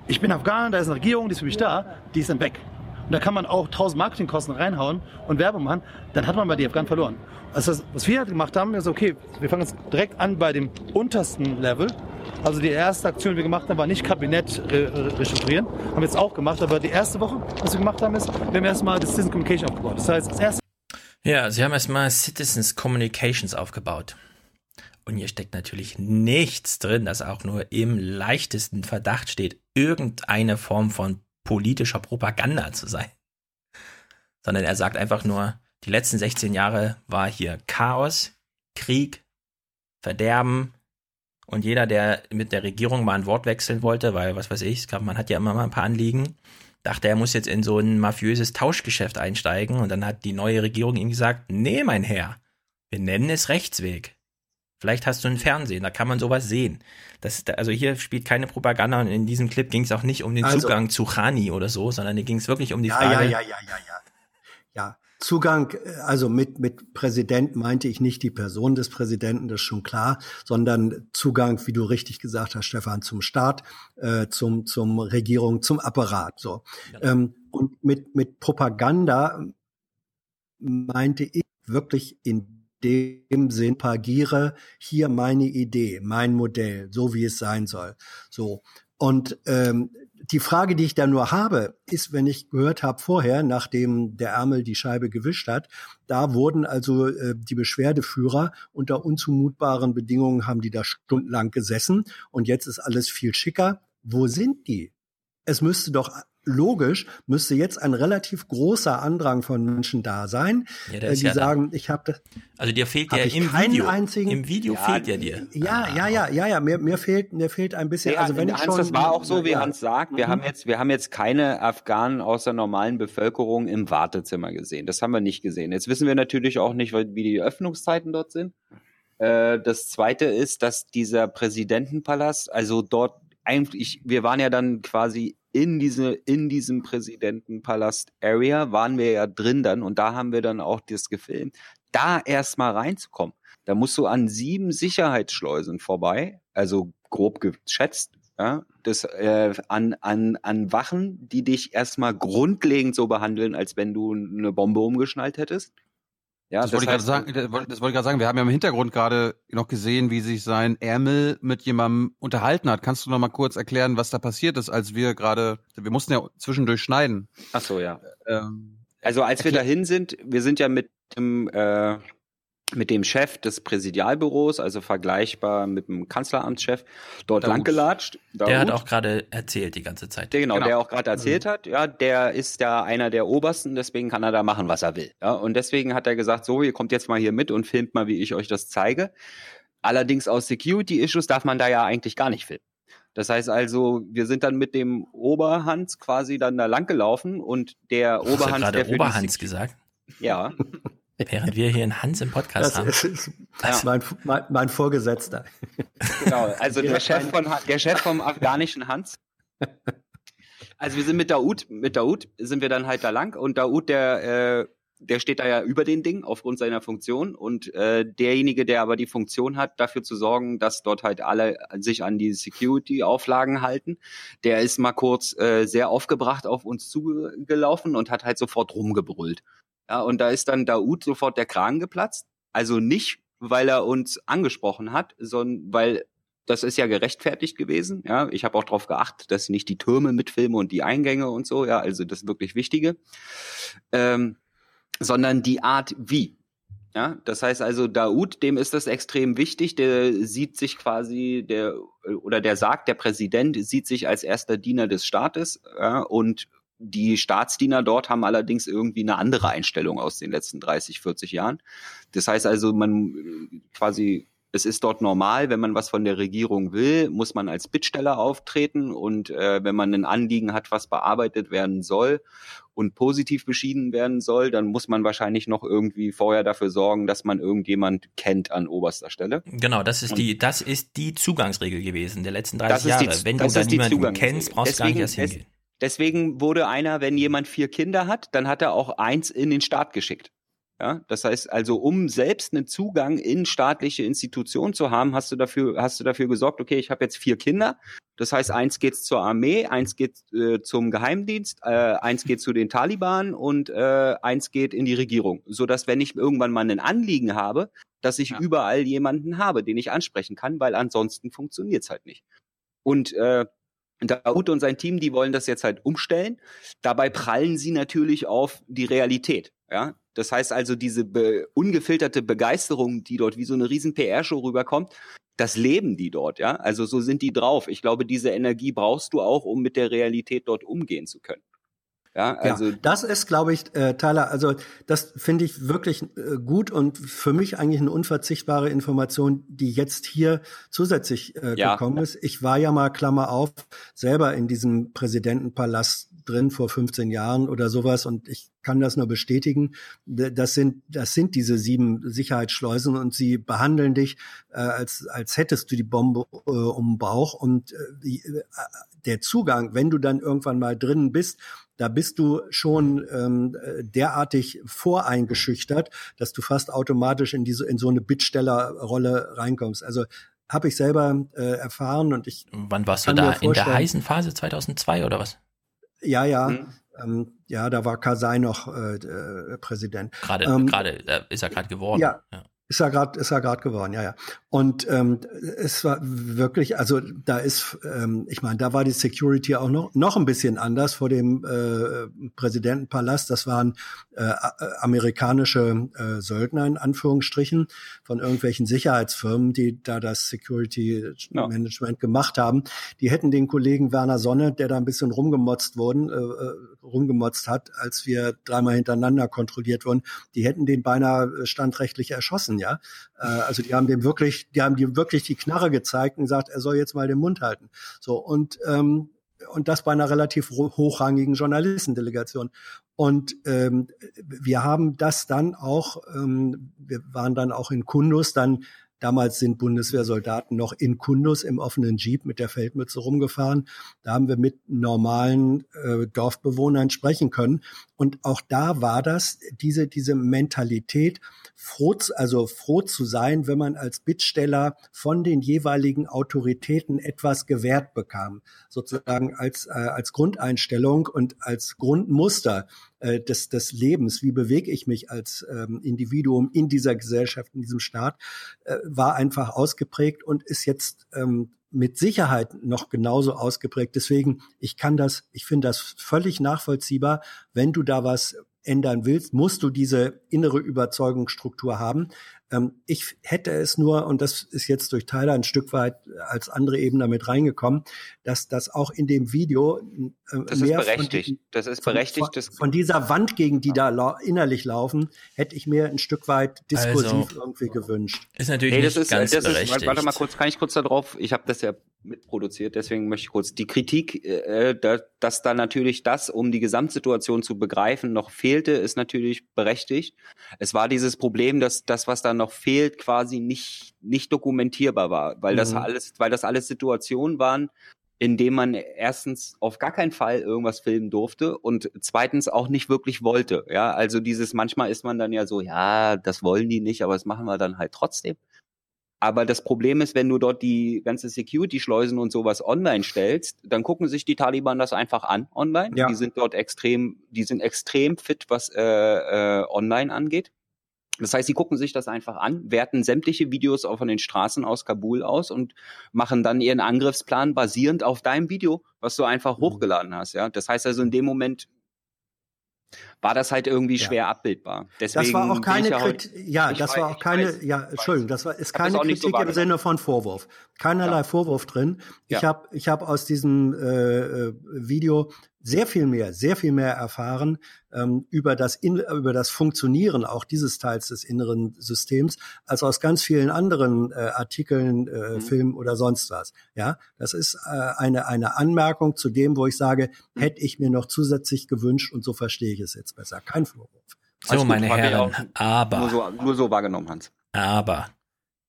Speaker 18: ich bin Afghan, da ist eine Regierung, die ist für mich da, die ist dann weg. Und da kann man auch 1000 Marketingkosten reinhauen und Werbung machen, dann hat man bei die Afghanen verloren. Also was wir halt gemacht haben, ist okay, wir fangen jetzt direkt an bei dem untersten Level. Also die erste Aktion, die wir gemacht haben, war nicht Kabinett äh, restrukturieren, haben wir jetzt auch gemacht, aber die erste Woche, was wir gemacht haben, ist, wir haben erstmal das Citizen Communication aufgebaut. Das heißt, das erste
Speaker 4: Ja, sie haben erstmal Citizens Communications aufgebaut. Und hier steckt natürlich nichts drin, das auch nur im leichtesten Verdacht steht, irgendeine Form von politischer Propaganda zu sein. Sondern er sagt einfach nur, die letzten 16 Jahre war hier Chaos, Krieg, Verderben und jeder, der mit der Regierung mal ein Wort wechseln wollte, weil, was weiß ich, man hat ja immer mal ein paar Anliegen, dachte, er muss jetzt in so ein mafiöses Tauschgeschäft einsteigen und dann hat die neue Regierung ihm gesagt, nee, mein Herr, wir nennen es Rechtsweg. Vielleicht hast du ein Fernsehen, da kann man sowas sehen. Das, also hier spielt keine Propaganda und in diesem Clip ging es auch nicht um den
Speaker 9: Also-
Speaker 4: Zugang zu Khani oder so, sondern hier ging es wirklich um die
Speaker 9: Ja,
Speaker 4: Frage.
Speaker 9: ja, ja, ja, ja, ja. Ja, Zugang, äh, also mit, mit Präsident meinte ich nicht die Person des Präsidenten, das ist schon klar, sondern Zugang, wie du richtig gesagt hast, Stefan, zum Staat, äh, zum, zum Regierung, zum Apparat, so. Ähm, und mit, mit Propaganda meinte ich wirklich in dem Sinn, pagiere hier meine Idee, mein Modell, so wie es sein soll. So. Und ähm, die Frage, die ich da nur habe, ist, wenn ich gehört habe vorher, nachdem der Ärmel die Scheibe gewischt hat, da wurden also äh, die Beschwerdeführer unter unzumutbaren Bedingungen haben die da stundenlang gesessen und jetzt ist alles viel schicker. Wo sind die? Es müsste doch logisch, müsste jetzt ein relativ großer Andrang von Menschen da sein,
Speaker 4: Ja,
Speaker 9: äh, die
Speaker 4: ja da.
Speaker 9: sagen, ich habe das.
Speaker 4: Also dir fehlt ja im Video,
Speaker 9: einzigen-
Speaker 4: im Video
Speaker 9: Ja,
Speaker 4: fehlt ja dir.
Speaker 9: Ja, ja, ja, ja, ja. Mir, mir fehlt, mir fehlt ein bisschen.
Speaker 8: Ja,
Speaker 9: also wenn ich
Speaker 8: Hans,
Speaker 9: schon,
Speaker 8: das war auch so, wie
Speaker 9: ja.
Speaker 8: Hans sagt. Wir
Speaker 9: Mhm.
Speaker 8: haben jetzt, wir haben jetzt keine Afghanen aus der normalen Bevölkerung im Wartezimmer gesehen. Das haben wir nicht gesehen. Jetzt wissen wir natürlich auch nicht, wie die Öffnungszeiten dort sind. Äh, das zweite ist, dass dieser Präsidentenpalast, also dort eigentlich, wir waren ja dann quasi in diese, in diesem Präsidentenpalast-Area waren wir ja drin dann und da haben wir dann auch das gefilmt. Da erstmal reinzukommen, da musst du an sieben Sicherheitsschleusen vorbei, also grob geschätzt, ja, das, äh, an, an, an Wachen, die dich erstmal grundlegend so behandeln, als wenn du eine Bombe umgeschnallt hättest. Ja,
Speaker 1: das, wollte ich gerade
Speaker 8: heißt,
Speaker 1: sagen, das wollte das wollte ich gerade sagen. Wir haben ja im Hintergrund gerade noch gesehen, wie sich sein Ärmel mit jemandem unterhalten hat. Kannst du noch mal kurz erklären, was da passiert ist, als wir gerade, wir mussten ja zwischendurch schneiden.
Speaker 8: Ach so, ja.
Speaker 1: Ähm,
Speaker 8: Also als wir dahin sind, wir sind ja mit dem, äh, mit dem Chef des Präsidialbüros, also vergleichbar mit dem Kanzleramtschef, dort
Speaker 4: Daoud.
Speaker 8: langgelatscht.
Speaker 4: Der hat
Speaker 8: Daoud.
Speaker 4: auch gerade erzählt die ganze Zeit.
Speaker 8: Der, genau, der auch gerade erzählt hat, ja, der ist da einer der Obersten, deswegen kann er da machen, was er will. Ja, und deswegen hat er gesagt, so, ihr kommt jetzt mal hier mit und filmt mal, wie ich euch das zeige. Allerdings aus Security-Issues darf man da ja eigentlich gar nicht filmen. Das heißt also, wir sind dann mit dem Oberhans quasi dann da lang gelaufen und der
Speaker 4: Hast du
Speaker 8: Oberhans,
Speaker 4: gerade
Speaker 8: der für die
Speaker 4: Oberhans gesagt?
Speaker 8: Ja.
Speaker 4: Während wir hier einen Hans im Podcast
Speaker 9: Das
Speaker 4: haben.
Speaker 9: ist, ist mein, mein, mein Vorgesetzter.
Speaker 8: Genau, also der Chef von der Chef vom afghanischen Hans. Also wir sind mit Daoud, mit Daoud sind wir dann halt da lang und Daoud, der, äh, der steht da ja über den Ding aufgrund seiner Funktion und äh, derjenige, der aber die Funktion hat, dafür zu sorgen, dass dort halt alle sich an die Security-Auflagen halten, der ist mal kurz äh, sehr aufgebracht auf uns zugelaufen und hat halt sofort rumgebrüllt. Ja, und da ist dann Daoud sofort der Kragen geplatzt. Also nicht, weil er uns angesprochen hat, sondern weil das ist ja gerechtfertigt gewesen. Ja, ich habe auch darauf geachtet, dass ich nicht die Türme mitfilme und die Eingänge und so. Ja, also das wirklich Wichtige, ähm, sondern die Art wie. Ja, das heißt also, Daoud, dem ist das extrem wichtig. Der sieht sich quasi, der oder der sagt, der Präsident sieht sich als erster Diener des Staates ja, und die Staatsdiener dort haben allerdings irgendwie eine andere Einstellung aus den letzten 30, 40 Jahren. Das heißt also, man äh, quasi, es ist dort normal, wenn man was von der Regierung will, muss man als Bittsteller auftreten und äh, wenn man ein Anliegen hat, was bearbeitet werden soll und positiv beschieden werden soll, dann muss man wahrscheinlich noch irgendwie vorher dafür sorgen, dass man irgendjemand kennt an oberster Stelle.
Speaker 4: Genau, das ist die, das ist die Zugangsregel gewesen der letzten 30
Speaker 8: Das ist die-
Speaker 4: Jahre. Wenn
Speaker 8: das
Speaker 4: du da
Speaker 8: ist die
Speaker 4: niemanden kennst, brauchst du gar nicht erst hingehen.
Speaker 8: Deswegen wurde einer, wenn jemand vier Kinder hat, dann hat er auch eins in den Staat geschickt. Ja, das heißt also, um selbst einen Zugang in staatliche Institutionen zu haben, hast du dafür, hast du dafür gesorgt, okay, ich habe jetzt vier Kinder. Das heißt, eins geht zur Armee, eins geht äh, zum Geheimdienst, äh, eins geht zu den Taliban und äh, eins geht in die Regierung. So dass, wenn ich irgendwann mal ein Anliegen habe, dass ich überall jemanden habe, den ich ansprechen kann, weil ansonsten funktioniert's halt nicht. Und äh, Daoud und sein Team, die wollen das jetzt halt umstellen. Dabei prallen sie natürlich auf die Realität. Ja, das heißt also, diese be ungefilterte Begeisterung, die dort wie so eine riesen PR-Show rüberkommt, das leben die dort, ja. Also so sind die drauf. Ich glaube, diese Energie brauchst du auch, um mit der Realität dort umgehen zu können. Ja, also
Speaker 9: ja, das ist, glaube ich, äh, Tyler, also das finde ich wirklich äh, gut und für mich eigentlich eine unverzichtbare Information, die jetzt hier zusätzlich äh,
Speaker 8: Ja.
Speaker 9: gekommen ist. Ich war ja mal, Klammer auf, selber in diesem Präsidentenpalast drin vor 15 Jahren oder sowas und ich kann das nur bestätigen. Das sind, das sind diese sieben Sicherheitsschleusen und sie behandeln dich, äh, als, als hättest du die Bombe äh, um den Bauch und äh, äh, der Zugang, wenn du dann irgendwann mal drin bist, da bist du schon ähm, äh, derartig voreingeschüchtert, dass du fast automatisch in diese in so eine Bittstellerrolle reinkommst. Also habe ich selber äh, erfahren und ich
Speaker 4: Wann warst du da? In der heißen Phase 2002 oder was?
Speaker 9: ja ja
Speaker 8: Mhm.
Speaker 9: ähm, ja da war Karzai noch äh, äh, Präsident
Speaker 4: Gerade,
Speaker 9: Ähm,
Speaker 4: gerade äh, ist er gerade geworden.
Speaker 9: ja. Ist er gerade, ist er gerade geworden, ja, ja. Und ähm, es war wirklich, also da ist, ähm, ich meine, da war die Security auch noch noch ein bisschen anders vor dem äh, Präsidentenpalast. Das waren äh, äh, amerikanische äh, Söldner in Anführungsstrichen von irgendwelchen Sicherheitsfirmen, die da das Security Management gemacht haben. Die hätten den Kollegen Werner Sonne, der da ein bisschen rumgemotzt wurden, äh, äh, rumgemotzt hat, als wir dreimal hintereinander kontrolliert wurden, die hätten den beinahe äh, standrechtlich erschossen, ja. Äh, also die haben dem wirklich, die haben dem wirklich die Knarre gezeigt und gesagt, er soll jetzt mal den Mund halten. So und ähm, und das bei einer relativ hochrangigen Journalistendelegation. Und ähm, wir haben das dann auch, ähm, wir waren dann auch in Kundus, dann damals sind Bundeswehrsoldaten noch in Kundus im offenen Jeep mit der Feldmütze rumgefahren. Da haben wir mit normalen äh, Dorfbewohnern sprechen können. Und auch da war das, diese, diese Mentalität, froh, also froh zu sein, wenn man als Bittsteller von den jeweiligen Autoritäten etwas gewährt bekam, sozusagen als, äh, als Grundeinstellung und als Grundmuster äh, des, des Lebens. Wie bewege ich mich als ähm, Individuum in dieser Gesellschaft, in diesem Staat, äh, war einfach ausgeprägt und ist jetzt ähm, mit Sicherheit noch genauso ausgeprägt. Deswegen, ich kann das, ich finde das völlig nachvollziehbar. Wenn du da was ändern willst, musst du diese innere Überzeugungsstruktur haben. Ähm, ich hätte es nur, und das ist jetzt durch Tyler ein Stück weit als andere Ebene damit reingekommen, dass das auch in dem Video äh,
Speaker 8: Das ist
Speaker 9: mehr von
Speaker 8: berechtigt.
Speaker 9: diesen-
Speaker 8: Das ist
Speaker 9: von-
Speaker 8: berechtigt.
Speaker 9: Von, von dieser Wand, gegen die da lau innerlich laufen, hätte ich mir ein Stück weit diskursiv
Speaker 4: Also,
Speaker 9: irgendwie gewünscht.
Speaker 4: Ist natürlich
Speaker 8: Nee, das
Speaker 4: nicht
Speaker 8: ist,
Speaker 4: ganz
Speaker 8: das ist,
Speaker 4: berechtigt.
Speaker 8: warte mal kurz, kann ich kurz da drauf? Ich habe das ja mitproduziert, deswegen möchte ich kurz die Kritik, äh, da, dass da natürlich das, um die Gesamtsituation zu begreifen, noch fehlte, ist natürlich berechtigt. Es war dieses Problem, dass das, was da noch fehlt, quasi nicht nicht dokumentierbar war, weil das
Speaker 19: Mhm.
Speaker 8: alles, weil das alles Situationen waren, in denen man erstens auf gar keinen Fall irgendwas filmen durfte und zweitens auch nicht wirklich wollte. Ja, also dieses manchmal ist man dann ja so, ja, das wollen die nicht, aber das machen wir dann halt trotzdem. Aber das Problem ist, wenn du dort die ganze Security-Schleusen und sowas online stellst, dann gucken sich die Taliban das einfach an online.
Speaker 9: Ja.
Speaker 8: Die sind dort extrem, die sind extrem fit, was äh, äh, online angeht. Das heißt, sie gucken sich das einfach an, werten sämtliche Videos auch von den Straßen aus Kabul aus und machen dann ihren Angriffsplan basierend auf deinem Video, was du einfach hochgeladen hast. Ja, das heißt also in dem Moment war das halt irgendwie schwer abbildbar. Deswegen
Speaker 9: das war auch keine
Speaker 8: ja
Speaker 9: Kritik, ja, das
Speaker 8: weiß,
Speaker 9: war auch keine,
Speaker 8: weiß,
Speaker 9: ja, Entschuldigung, das war, ist keine
Speaker 8: nicht so
Speaker 9: Kritik im. Sinne von Vorwurf. Keinerlei Vorwurf drin. Ich
Speaker 8: Ja.
Speaker 9: habe ich hab aus diesem äh, äh, Video sehr viel mehr, sehr viel mehr erfahren ähm, über das in, über das Funktionieren auch dieses Teils des inneren Systems als aus ganz vielen anderen äh, Artikeln, äh,
Speaker 8: Mhm.
Speaker 9: Filmen oder sonst was. Ja, das ist äh, eine eine Anmerkung zu dem, wo ich sage,
Speaker 8: Mhm.
Speaker 9: hätte ich mir noch zusätzlich gewünscht und so verstehe ich es jetzt besser. Kein Vorwurf.
Speaker 4: So,
Speaker 8: Alles gut,
Speaker 4: meine Herren,
Speaker 8: auch
Speaker 4: aber,
Speaker 8: Nur so, nur so wahrgenommen, Hans.
Speaker 4: aber,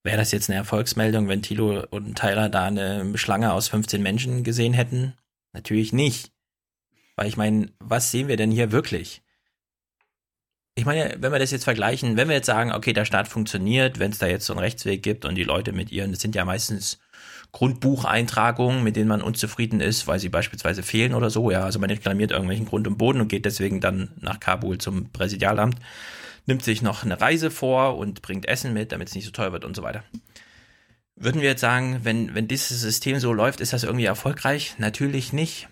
Speaker 4: wäre das jetzt eine Erfolgsmeldung, wenn Thilo und Tyler da eine Schlange aus 15 Menschen gesehen hätten? Natürlich nicht. Weil ich meine, was sehen wir denn hier wirklich? Ich meine, wenn wir das jetzt vergleichen, wenn wir jetzt sagen, okay, der Staat funktioniert, wenn es da jetzt so einen Rechtsweg gibt und die Leute mit ihren, das sind ja meistens Grundbucheintragungen, mit denen man unzufrieden ist, weil sie beispielsweise fehlen oder so, ja, also man reklamiert irgendwelchen Grund und Boden und geht deswegen dann nach Kabul zum Präsidialamt, nimmt sich noch eine Reise vor und bringt Essen mit, damit es nicht so teuer wird und so weiter. Würden wir jetzt sagen, wenn, wenn dieses System so läuft, ist das irgendwie erfolgreich? Natürlich nicht.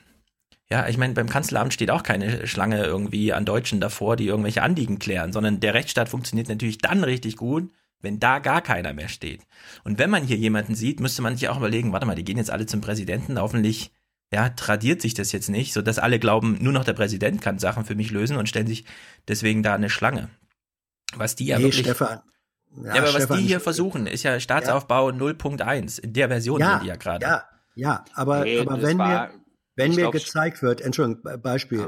Speaker 4: Ja, ich meine, beim Kanzleramt steht auch keine Schlange irgendwie an Deutschen davor, die irgendwelche Anliegen klären, sondern der Rechtsstaat funktioniert natürlich dann richtig gut, wenn da gar keiner mehr steht. Und wenn man hier jemanden sieht, müsste man sich auch überlegen, warte mal, die gehen jetzt alle zum Präsidenten, hoffentlich ja, tradiert sich das jetzt nicht, sodass alle glauben, nur noch der Präsident kann Sachen für mich lösen und stellen sich deswegen da eine Schlange. Was die ja
Speaker 9: Nee,
Speaker 4: wirklich.
Speaker 9: Stefan.
Speaker 4: Ja, aber was
Speaker 9: Stefan,
Speaker 4: die hier versuchen, ist ja Staatsaufbau 0.1. In der Version
Speaker 9: Ja,
Speaker 4: sind die ja gerade.
Speaker 9: Ja, ja, aber,
Speaker 8: Nee,
Speaker 9: aber wenn
Speaker 8: war-
Speaker 9: mir, wenn
Speaker 8: ich
Speaker 9: mir gezeigt wird, Entschuldigung, Be- Beispiel,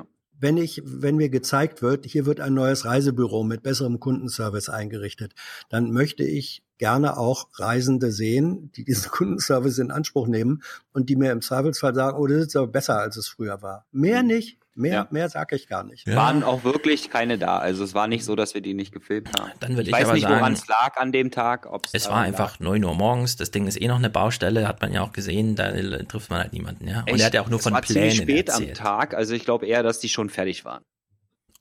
Speaker 9: wenn ich, wenn mir gezeigt wird, hier wird ein neues Reisebüro mit besserem Kundenservice eingerichtet, dann möchte ich gerne auch Reisende sehen, die diesen Kundenservice in Anspruch nehmen und die mir im Zweifelsfall sagen, oh, das ist aber besser, als es früher war. Mehr nicht, mehr,
Speaker 8: Ja.
Speaker 9: mehr sage ich gar nicht.
Speaker 8: Waren auch wirklich keine da. Also es war nicht so, dass wir die nicht gefilmt haben.
Speaker 4: Dann würde
Speaker 8: ich
Speaker 4: ich
Speaker 8: weiß
Speaker 4: aber
Speaker 8: nicht, woran es lag an dem Tag. ob's
Speaker 4: Es war
Speaker 8: lag.
Speaker 4: einfach 9 Uhr morgens, das Ding ist eh noch eine Baustelle, hat man ja auch gesehen, da trifft man halt niemanden, ja. Und
Speaker 8: Echt?
Speaker 4: er hat ja auch nur
Speaker 8: es
Speaker 4: von
Speaker 8: war
Speaker 4: Plänen
Speaker 8: ziemlich spät
Speaker 4: erzählt.
Speaker 8: am Tag. Also ich glaube eher, dass die schon fertig waren.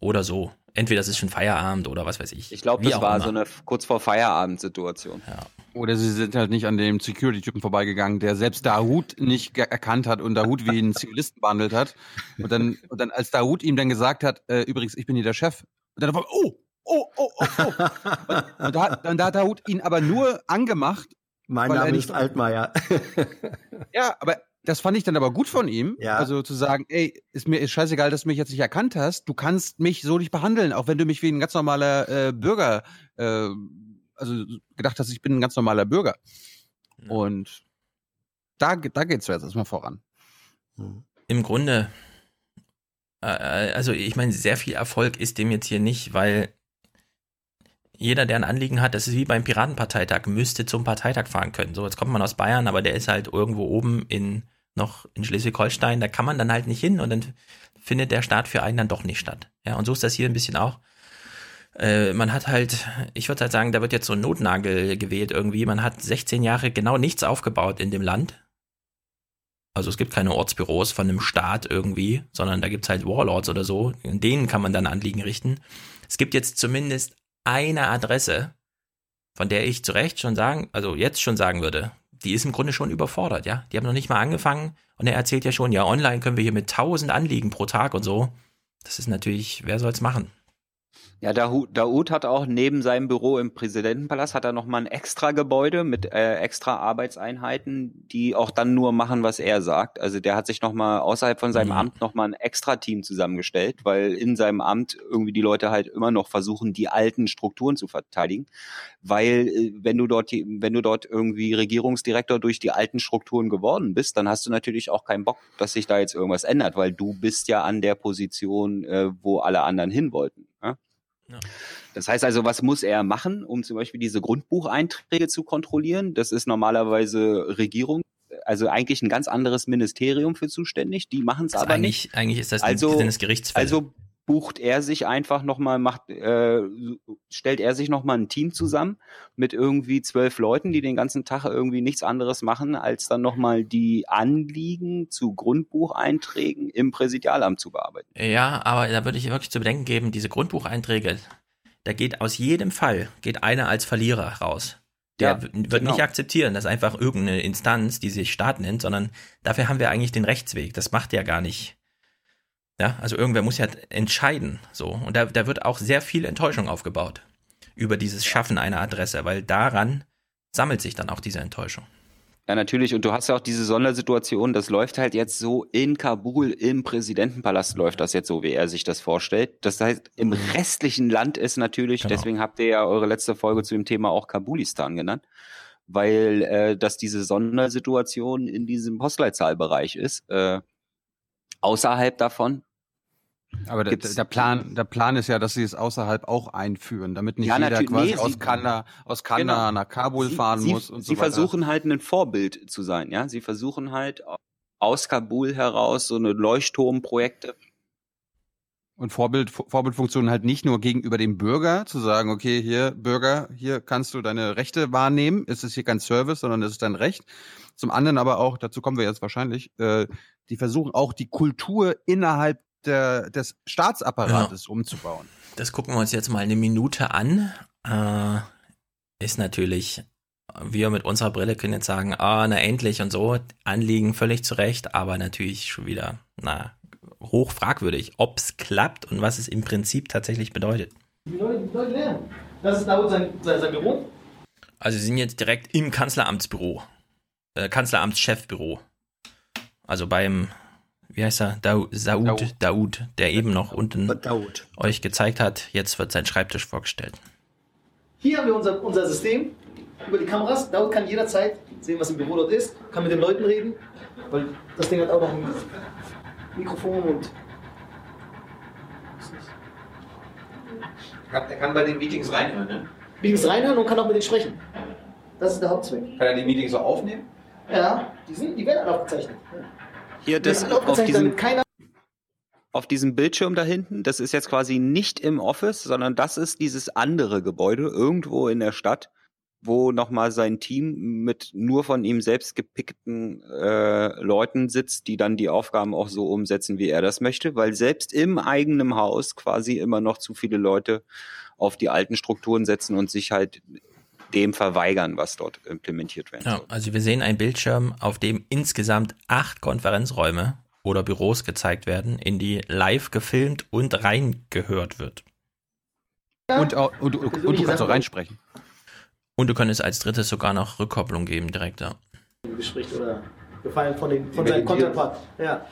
Speaker 4: Oder so. Entweder es ist schon Feierabend oder was weiß ich.
Speaker 8: Ich glaube, das war
Speaker 4: immer.
Speaker 8: so eine kurz vor Feierabend-Situation.
Speaker 4: Ja.
Speaker 1: Oder sie sind halt nicht an dem Security-Typen vorbeigegangen, der selbst Dahut nicht erkannt hat und Dahut wie einen Zivilisten behandelt hat. Und dann, und dann als Dahut ihm dann gesagt hat, äh, übrigens, ich bin hier der Chef. Und dann, oh, oh, oh, oh, oh. Und, und da, dann da hat Dahut ihn aber nur angemacht.
Speaker 9: Mein Name
Speaker 1: nicht-
Speaker 9: ist Altmaier.
Speaker 1: Ja, aber das fand ich dann aber gut von ihm.
Speaker 9: Ja.
Speaker 1: Also zu sagen, ey, ist mir ist scheißegal, dass du mich jetzt nicht erkannt hast. Du kannst mich so nicht behandeln, auch wenn du mich wie ein ganz normaler äh, Bürger, äh, also gedacht hast, ich bin ein ganz normaler Bürger. Und da, da geht's jetzt erstmal voran.
Speaker 4: Im Grunde, äh, also ich meine, sehr viel Erfolg ist dem jetzt hier nicht, weil jeder, der ein Anliegen hat, das ist wie beim Piratenparteitag, müsste zum Parteitag fahren können. So, jetzt kommt man aus Bayern, aber der ist halt irgendwo oben in noch in Schleswig-Holstein, da kann man dann halt nicht hin und dann findet der Staat für einen dann doch nicht statt. Ja, und so ist das hier ein bisschen auch. Äh, man hat halt, ich würde halt sagen, da wird jetzt so ein Notnagel gewählt irgendwie. Man hat 16 Jahre genau nichts aufgebaut in dem Land. Also es gibt keine Ortsbüros von einem Staat irgendwie, sondern da gibt's halt Warlords oder so. In denen kann man dann Anliegen richten. Es gibt jetzt zumindest eine Adresse, von der ich zu Recht schon sagen, also jetzt schon sagen würde, die ist im Grunde schon überfordert, ja. Die haben noch nicht mal angefangen und er erzählt ja schon, ja, online können wir hier mit 1000 Anliegen pro Tag und so. Das ist natürlich, wer soll's machen?
Speaker 8: Ja, Daoud, hat auch neben seinem Büro im Präsidentenpalast hat er noch mal ein extra Gebäude mit äh, extra Arbeitseinheiten, die auch dann nur machen, was er sagt. Also der hat sich noch mal außerhalb von seinem
Speaker 4: Mhm.
Speaker 8: Amt noch mal ein extra Team zusammengestellt, weil in seinem Amt irgendwie die Leute halt immer noch versuchen, die alten Strukturen zu verteidigen, weil äh, wenn du dort wenn du dort irgendwie Regierungsdirektor durch die alten Strukturen geworden bist, dann hast du natürlich auch keinen Bock, dass sich da jetzt irgendwas ändert, weil du bist ja an der Position, äh, wo alle anderen hin wollten. Ja? Das heißt also, was muss er machen, um zum Beispiel diese Grundbucheinträge zu kontrollieren? Das ist normalerweise Regierung, also eigentlich ein ganz anderes Ministerium für zuständig. Die machen es aber nicht.
Speaker 4: eigentlich ist das
Speaker 8: Also-
Speaker 4: Gerichtsfälle.
Speaker 8: Also bucht er sich einfach nochmal, macht, äh, stellt er sich nochmal ein Team zusammen mit irgendwie zwölf Leuten, die den ganzen Tag irgendwie nichts anderes machen, als dann nochmal die Anliegen zu Grundbucheinträgen im Präsidialamt zu bearbeiten.
Speaker 4: Ja, aber da würde ich wirklich zu bedenken geben, diese Grundbucheinträge, da geht aus jedem Fall, geht einer als Verlierer raus. Der
Speaker 8: Ja,
Speaker 4: wird
Speaker 8: genau.
Speaker 4: nicht akzeptieren, dass einfach irgendeine Instanz, die sich Staat nennt, sondern dafür haben wir eigentlich den Rechtsweg. Das macht ja gar nicht. Ja, also irgendwer muss ja entscheiden, so. Und da, da wird auch sehr viel Enttäuschung aufgebaut über dieses Schaffen einer Adresse, weil daran sammelt sich dann auch diese Enttäuschung.
Speaker 8: Ja, natürlich. Und du hast ja auch diese Sondersituation, das läuft halt jetzt so in Kabul, im Präsidentenpalast läuft das jetzt so, wie er sich das vorstellt. Das heißt, im restlichen Land ist natürlich,
Speaker 4: Genau.
Speaker 8: deswegen habt ihr ja eure letzte Folge zu dem Thema auch Kabulistan genannt, weil äh, das diese Sondersituation in diesem Postleitzahlbereich ist. Äh, außerhalb davon
Speaker 1: Aber der, der Plan, der Plan ist ja, dass sie es außerhalb auch einführen, damit nicht
Speaker 8: Ja,
Speaker 1: jeder quasi
Speaker 8: Nee,
Speaker 1: aus
Speaker 8: sie-
Speaker 1: Kanada, aus Kanada
Speaker 8: Genau.
Speaker 1: nach Kabul
Speaker 8: Sie-
Speaker 1: fahren
Speaker 8: sie,
Speaker 1: muss und
Speaker 8: sie
Speaker 1: so weiter.
Speaker 8: versuchen halt ein Vorbild zu sein, ja. Sie versuchen halt aus Kabul heraus so eine Leuchtturmprojekte
Speaker 1: Und Vorbild, Vorbildfunktion halt nicht nur gegenüber dem Bürger, zu sagen, okay, hier, Bürger, hier kannst du deine Rechte wahrnehmen, es ist hier kein Service, sondern es ist dein Recht. Zum anderen aber auch, dazu kommen wir jetzt wahrscheinlich, äh, die versuchen auch die Kultur innerhalb der, des Staatsapparates umzubauen.
Speaker 4: Das gucken wir uns jetzt mal eine Minute an. Äh, ist natürlich, wir mit unserer Brille können jetzt sagen, ah, na endlich und so, Anliegen völlig zurecht, aber natürlich schon wieder, na, hoch fragwürdig, ob's klappt und was es im Prinzip tatsächlich bedeutet.
Speaker 18: Die Leute, die Leute lernen. Das ist Daoud sein, sein, sein Büro.
Speaker 4: Also sie sind jetzt direkt im Kanzleramtsbüro. Äh, Kanzleramtschefbüro. Also beim, wie heißt er? Saud, Daud. Daud, der eben noch unten
Speaker 9: Daud.
Speaker 4: euch gezeigt hat. Jetzt wird sein Schreibtisch vorgestellt.
Speaker 18: Hier haben wir unser, unser System über die Kameras. Daud kann jederzeit sehen, was im Büro dort ist, kann mit den Leuten reden, weil das Ding hat auch noch ein Mikrofon und.
Speaker 19: Er kann bei den Meetings reinhören, ne?
Speaker 18: Meetings reinhören und kann auch mit denen sprechen. Das ist der Hauptzweck.
Speaker 19: Kann er die Meetings so aufnehmen?
Speaker 18: Ja, die, sind, die werden alle aufgezeichnet.
Speaker 8: Hier, das auf diesem, auf diesem Bildschirm da hinten, das ist jetzt quasi nicht im Office, sondern das ist dieses andere Gebäude irgendwo in der Stadt, wo nochmal sein Team mit nur von ihm selbst gepickten äh, Leuten sitzt, die dann die Aufgaben auch so umsetzen, wie er das möchte, weil selbst im eigenen Haus quasi immer noch zu viele Leute auf die alten Strukturen setzen und sich halt dem verweigern, was dort implementiert werden
Speaker 4: Ja, also wir sehen einen Bildschirm, auf dem insgesamt acht Konferenzräume oder Büros gezeigt werden, in die live gefilmt und reingehört wird.
Speaker 1: Und, auch- und, und, und du kannst auch reinsprechen.
Speaker 4: Und du könntest als drittes sogar noch Rückkopplung geben direkt, ja.
Speaker 18: Bespricht oder gefallen von, den, von seinem. Counterpart. Ja.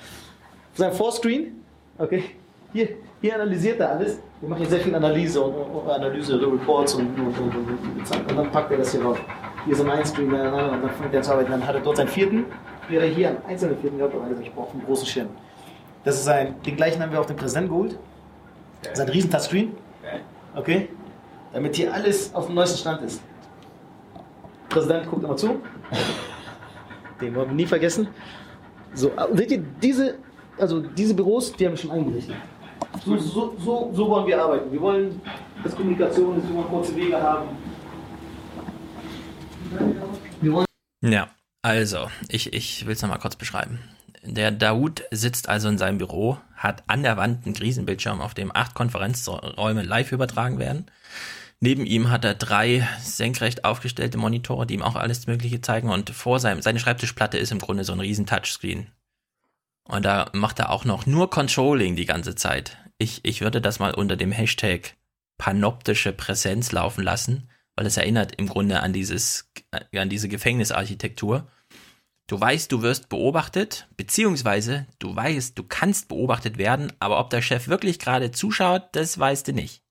Speaker 18: Sein Vorscreen, okay, hier, hier analysiert er alles. Wir machen hier sehr viel Analyse und, und, Analyse, Reports und, und, und, und, dann packt er das hier raus. Hier so ein Einscreen, und dann fängt er zu arbeiten. Dann hat er dort seinen vierten, er hier einen einzelnen vierten gehabt, aber ich brauche einen großen Schirm. Das ist ein, den gleichen haben wir auf dem Präsident geholt. Das ist ein riesen Touchscreen. Okay? Damit hier alles auf dem neuesten Stand ist. Präsident guckt immer zu. Den wollen wir nie vergessen. So, seht ihr, diese, also diese Büros, die haben wir schon eingerichtet. So, so, so, so wollen wir arbeiten. Wir wollen, dass Kommunikation ist, wir kurze Wege haben. Wir wollen
Speaker 4: Ja, also, ich, ich will es nochmal kurz beschreiben. Der Daoud sitzt also in seinem Büro, hat an der Wand einen Riesenbildschirm, auf dem acht Konferenzräume live übertragen werden. Neben ihm hat er drei senkrecht aufgestellte Monitore, die ihm auch alles Mögliche zeigen. Und vor seinem, seine Schreibtischplatte ist im Grunde so ein riesen Touchscreen. Und da macht er auch noch nur Controlling die ganze Zeit. Ich, ich würde das mal unter dem Hashtag panoptische Präsenz laufen lassen, weil es erinnert im Grunde an dieses, an diese Gefängnisarchitektur. Du weißt, du wirst beobachtet, beziehungsweise du weißt, du kannst beobachtet werden, aber ob der Chef wirklich gerade zuschaut, das weißt du nicht.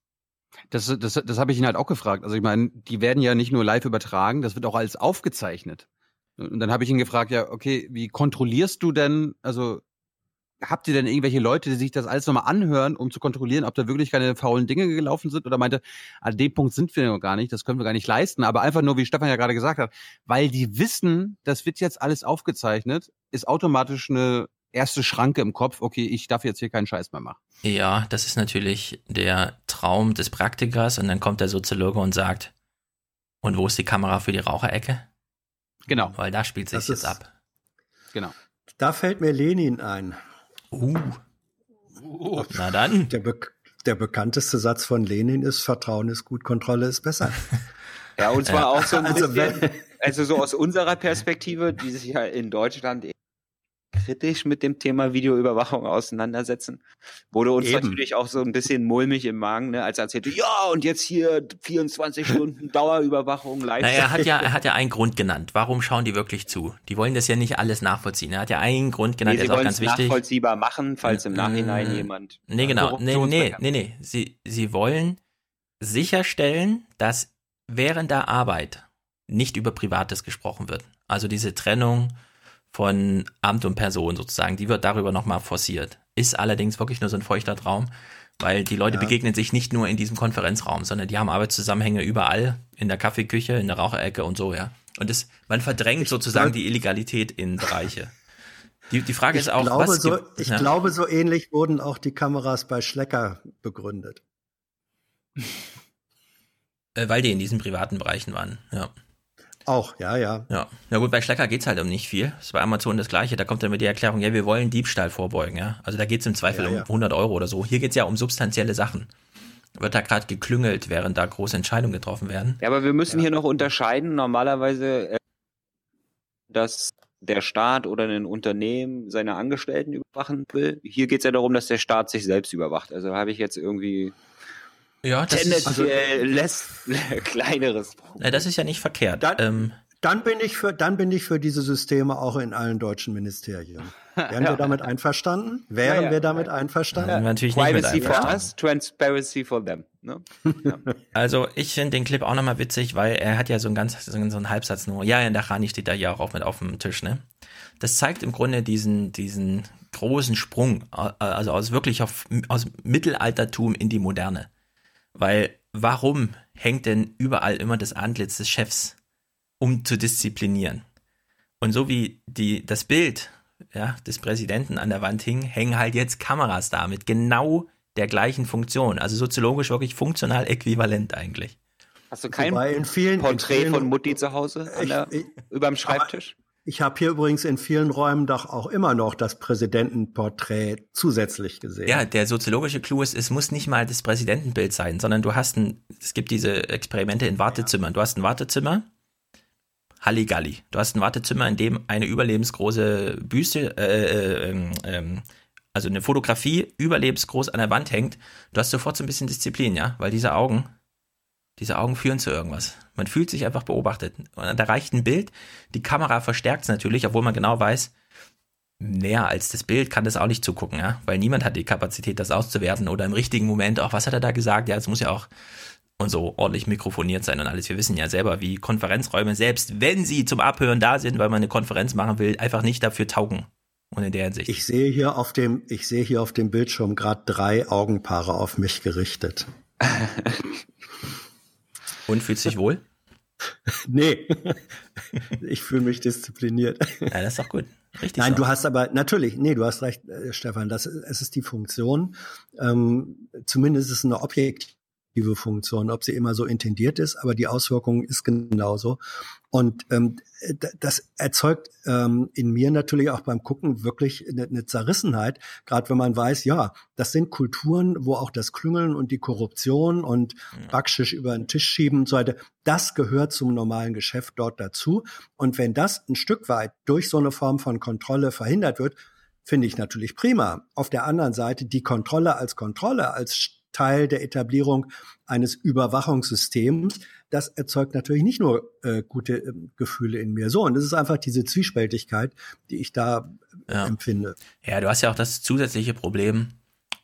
Speaker 1: Das, das, das habe ich ihn halt auch gefragt. Also ich meine, die werden ja nicht nur live übertragen, das wird auch alles aufgezeichnet. Und dann habe ich ihn gefragt, ja, okay, wie kontrollierst du denn, also habt ihr denn irgendwelche Leute, die sich das alles nochmal anhören, um zu kontrollieren, ob da wirklich keine faulen Dinge gelaufen sind? Oder meinte, an dem Punkt sind wir noch gar nicht, das können wir gar nicht leisten. Aber einfach nur, wie Stefan ja gerade gesagt hat, weil die wissen, das wird jetzt alles aufgezeichnet, ist automatisch eine erste Schranke im Kopf, okay, ich darf jetzt hier keinen Scheiß mehr machen.
Speaker 4: Ja, das ist natürlich der Traum des Praktikers und dann kommt der Soziologe und sagt, und wo ist die Kamera für die Raucherecke?
Speaker 1: Genau.
Speaker 4: Weil da spielt sich
Speaker 9: Das
Speaker 4: jetzt
Speaker 9: ist-
Speaker 4: ab.
Speaker 1: Genau.
Speaker 9: Da fällt mir Lenin ein.
Speaker 4: Uh. Na dann.
Speaker 9: Der, be der bekannteste Satz von Lenin ist, Vertrauen ist gut, Kontrolle ist besser.
Speaker 8: Ja, und zwar auch so ein
Speaker 9: Also
Speaker 8: bisschen,
Speaker 9: wenn-
Speaker 8: also so aus unserer Perspektive, die sich ja in Deutschland kritisch mit dem Thema Videoüberwachung auseinandersetzen, wurde uns
Speaker 9: Eben.
Speaker 8: natürlich auch so ein bisschen mulmig im Magen, ne, als er erzählte, ja, und jetzt hier 24 Stunden Dauerüberwachung live.
Speaker 4: Naja, er hat ja, er hat ja einen Grund genannt. Warum schauen die wirklich zu? Die wollen das ja nicht alles nachvollziehen. Er hat ja einen Grund genannt,
Speaker 8: nee,
Speaker 4: der ist auch
Speaker 8: wollen
Speaker 4: ganz wichtig.
Speaker 8: nachvollziehbar machen, falls im Nachhinein
Speaker 4: Äh,
Speaker 8: jemand
Speaker 4: Nee, genau. Nee, nee, nee, nee. Sie, sie wollen sicherstellen, dass während der Arbeit nicht über Privates gesprochen wird. Also diese Trennung von Amt und Person sozusagen, die wird darüber nochmal forciert. Ist allerdings wirklich nur so ein feuchter Traum, weil die Leute
Speaker 9: Ja.
Speaker 4: begegnen sich nicht nur in diesem Konferenzraum, sondern die haben Arbeitszusammenhänge überall, in der Kaffeeküche, in der Raucherecke und so, ja. Und es, man verdrängt sozusagen die Illegalität in Bereiche. Die, die Frage
Speaker 9: Ich,
Speaker 4: ist auch,
Speaker 9: glaube,
Speaker 4: was
Speaker 9: so, ich
Speaker 4: ja.
Speaker 9: glaube, so ähnlich wurden auch die Kameras bei Schlecker begründet.
Speaker 4: Äh, weil die in diesen privaten Bereichen waren, ja.
Speaker 9: Auch, ja, ja.
Speaker 4: Ja, na gut, bei Schlecker geht's halt um nicht viel. Das ist bei Amazon das Gleiche. Da kommt dann mit die Erklärung, ja, wir wollen Diebstahl vorbeugen, ja. Also da geht's im Zweifel
Speaker 9: Ja, ja.
Speaker 4: um 100 Euro oder so. Hier geht's ja um substanzielle Sachen. Wird da gerade geklüngelt, während da große Entscheidungen getroffen werden.
Speaker 8: Ja, aber wir müssen hier noch unterscheiden. Normalerweise, äh, dass der Staat oder ein Unternehmen seine Angestellten überwachen will. Hier geht es ja darum, dass der Staat sich selbst überwacht. Also habe ich jetzt irgendwie
Speaker 4: Ja, das ist,
Speaker 8: Tendenziell lässt kleineres.
Speaker 4: äh, das ist ja nicht verkehrt.
Speaker 9: Dann,
Speaker 4: ähm,
Speaker 9: dann bin ich für, dann bin ich für diese Systeme auch in allen deutschen Ministerien. Wären
Speaker 8: Ja.
Speaker 9: wir damit einverstanden? Wären
Speaker 8: Ja, ja.
Speaker 9: wir damit einverstanden?
Speaker 4: Ja, natürlich nicht mit
Speaker 8: Privacy for
Speaker 4: einverstanden.
Speaker 8: us, Transparency for them. Ne?
Speaker 4: Also ich finde den Clip auch nochmal witzig, weil er hat ja so einen ganz so einen, so einen Halbsatz nur. Ja, in der Rani steht da ja auch mit auf dem Tisch, ne? Das zeigt im Grunde diesen, diesen großen Sprung, äh, also aus wirklich auf, aus Mittelaltertum in die Moderne. Weil warum hängt denn überall immer das Antlitz des Chefs, um zu disziplinieren? Und so wie die, das Bild ja, des Präsidenten an der Wand hing, hängen halt jetzt Kameras da mit genau der gleichen Funktion. Also soziologisch wirklich funktional äquivalent eigentlich.
Speaker 8: Hast du kein
Speaker 9: Wobei in vielen- in
Speaker 8: Porträt
Speaker 9: vielen-
Speaker 8: von Mutti zu Hause an der, über dem Schreibtisch?
Speaker 9: Ich habe hier übrigens in vielen Räumen doch auch immer noch das Präsidentenporträt zusätzlich gesehen.
Speaker 4: Ja, der soziologische Clou ist, es muss nicht mal das Präsidentenbild sein, sondern du hast ein, es gibt diese Experimente in Wartezimmern. Du hast ein Wartezimmer, Halligalli. Du hast ein Wartezimmer, in dem eine überlebensgroße Büste, äh, äh, ähm, also eine Fotografie überlebensgroß an der Wand hängt. Du hast sofort so ein bisschen Disziplin, ja, weil diese Augen, diese Augen führen zu irgendwas. Man fühlt sich einfach beobachtet. Und da reicht ein Bild. Die Kamera verstärkt es natürlich, obwohl man genau weiß, näher als das Bild kann das auch nicht zugucken, ja, weil niemand hat die Kapazität, das auszuwerten oder im richtigen Moment, auch was hat er da gesagt, ja, es muss ja auch und so ordentlich mikrofoniert sein und alles. Wir wissen ja selber, wie Konferenzräume, selbst wenn sie zum Abhören da sind, weil man eine Konferenz machen will, einfach nicht dafür taugen. Und in der Hinsicht.
Speaker 9: Ich sehe hier auf dem, ich sehe hier auf dem Bildschirm gerade drei Augenpaare auf mich gerichtet.
Speaker 4: Und fühlt sich wohl?
Speaker 9: nee, ich fühle mich diszipliniert.
Speaker 4: Ja, das ist doch gut. Richtig.
Speaker 9: Nein,
Speaker 4: so.
Speaker 9: du hast aber natürlich, nee, du hast recht, äh, Stefan. Das, es ist die Funktion. Ähm, zumindest ist es eine objektive Funktion, ob sie immer so intendiert ist, aber die Auswirkung ist genauso. Und ähm, das erzeugt ähm, in mir natürlich auch beim Gucken wirklich eine, eine Zerrissenheit, gerade wenn man weiß, ja, das sind Kulturen, wo auch das Klüngeln und die Korruption und Backschisch über den Tisch schieben und so weiter, das gehört zum normalen Geschäft dort dazu. Und wenn das ein Stück weit durch so eine Form von Kontrolle verhindert wird, finde ich natürlich prima. Auf der anderen Seite die Kontrolle als Kontrolle, als Teil der Etablierung eines Überwachungssystems, das erzeugt natürlich nicht nur äh, gute äh, Gefühle in mir. So, und es ist einfach diese Zwiespältigkeit, die ich da äh,
Speaker 4: Ja.
Speaker 9: empfinde.
Speaker 4: Ja, du hast ja auch das zusätzliche Problem,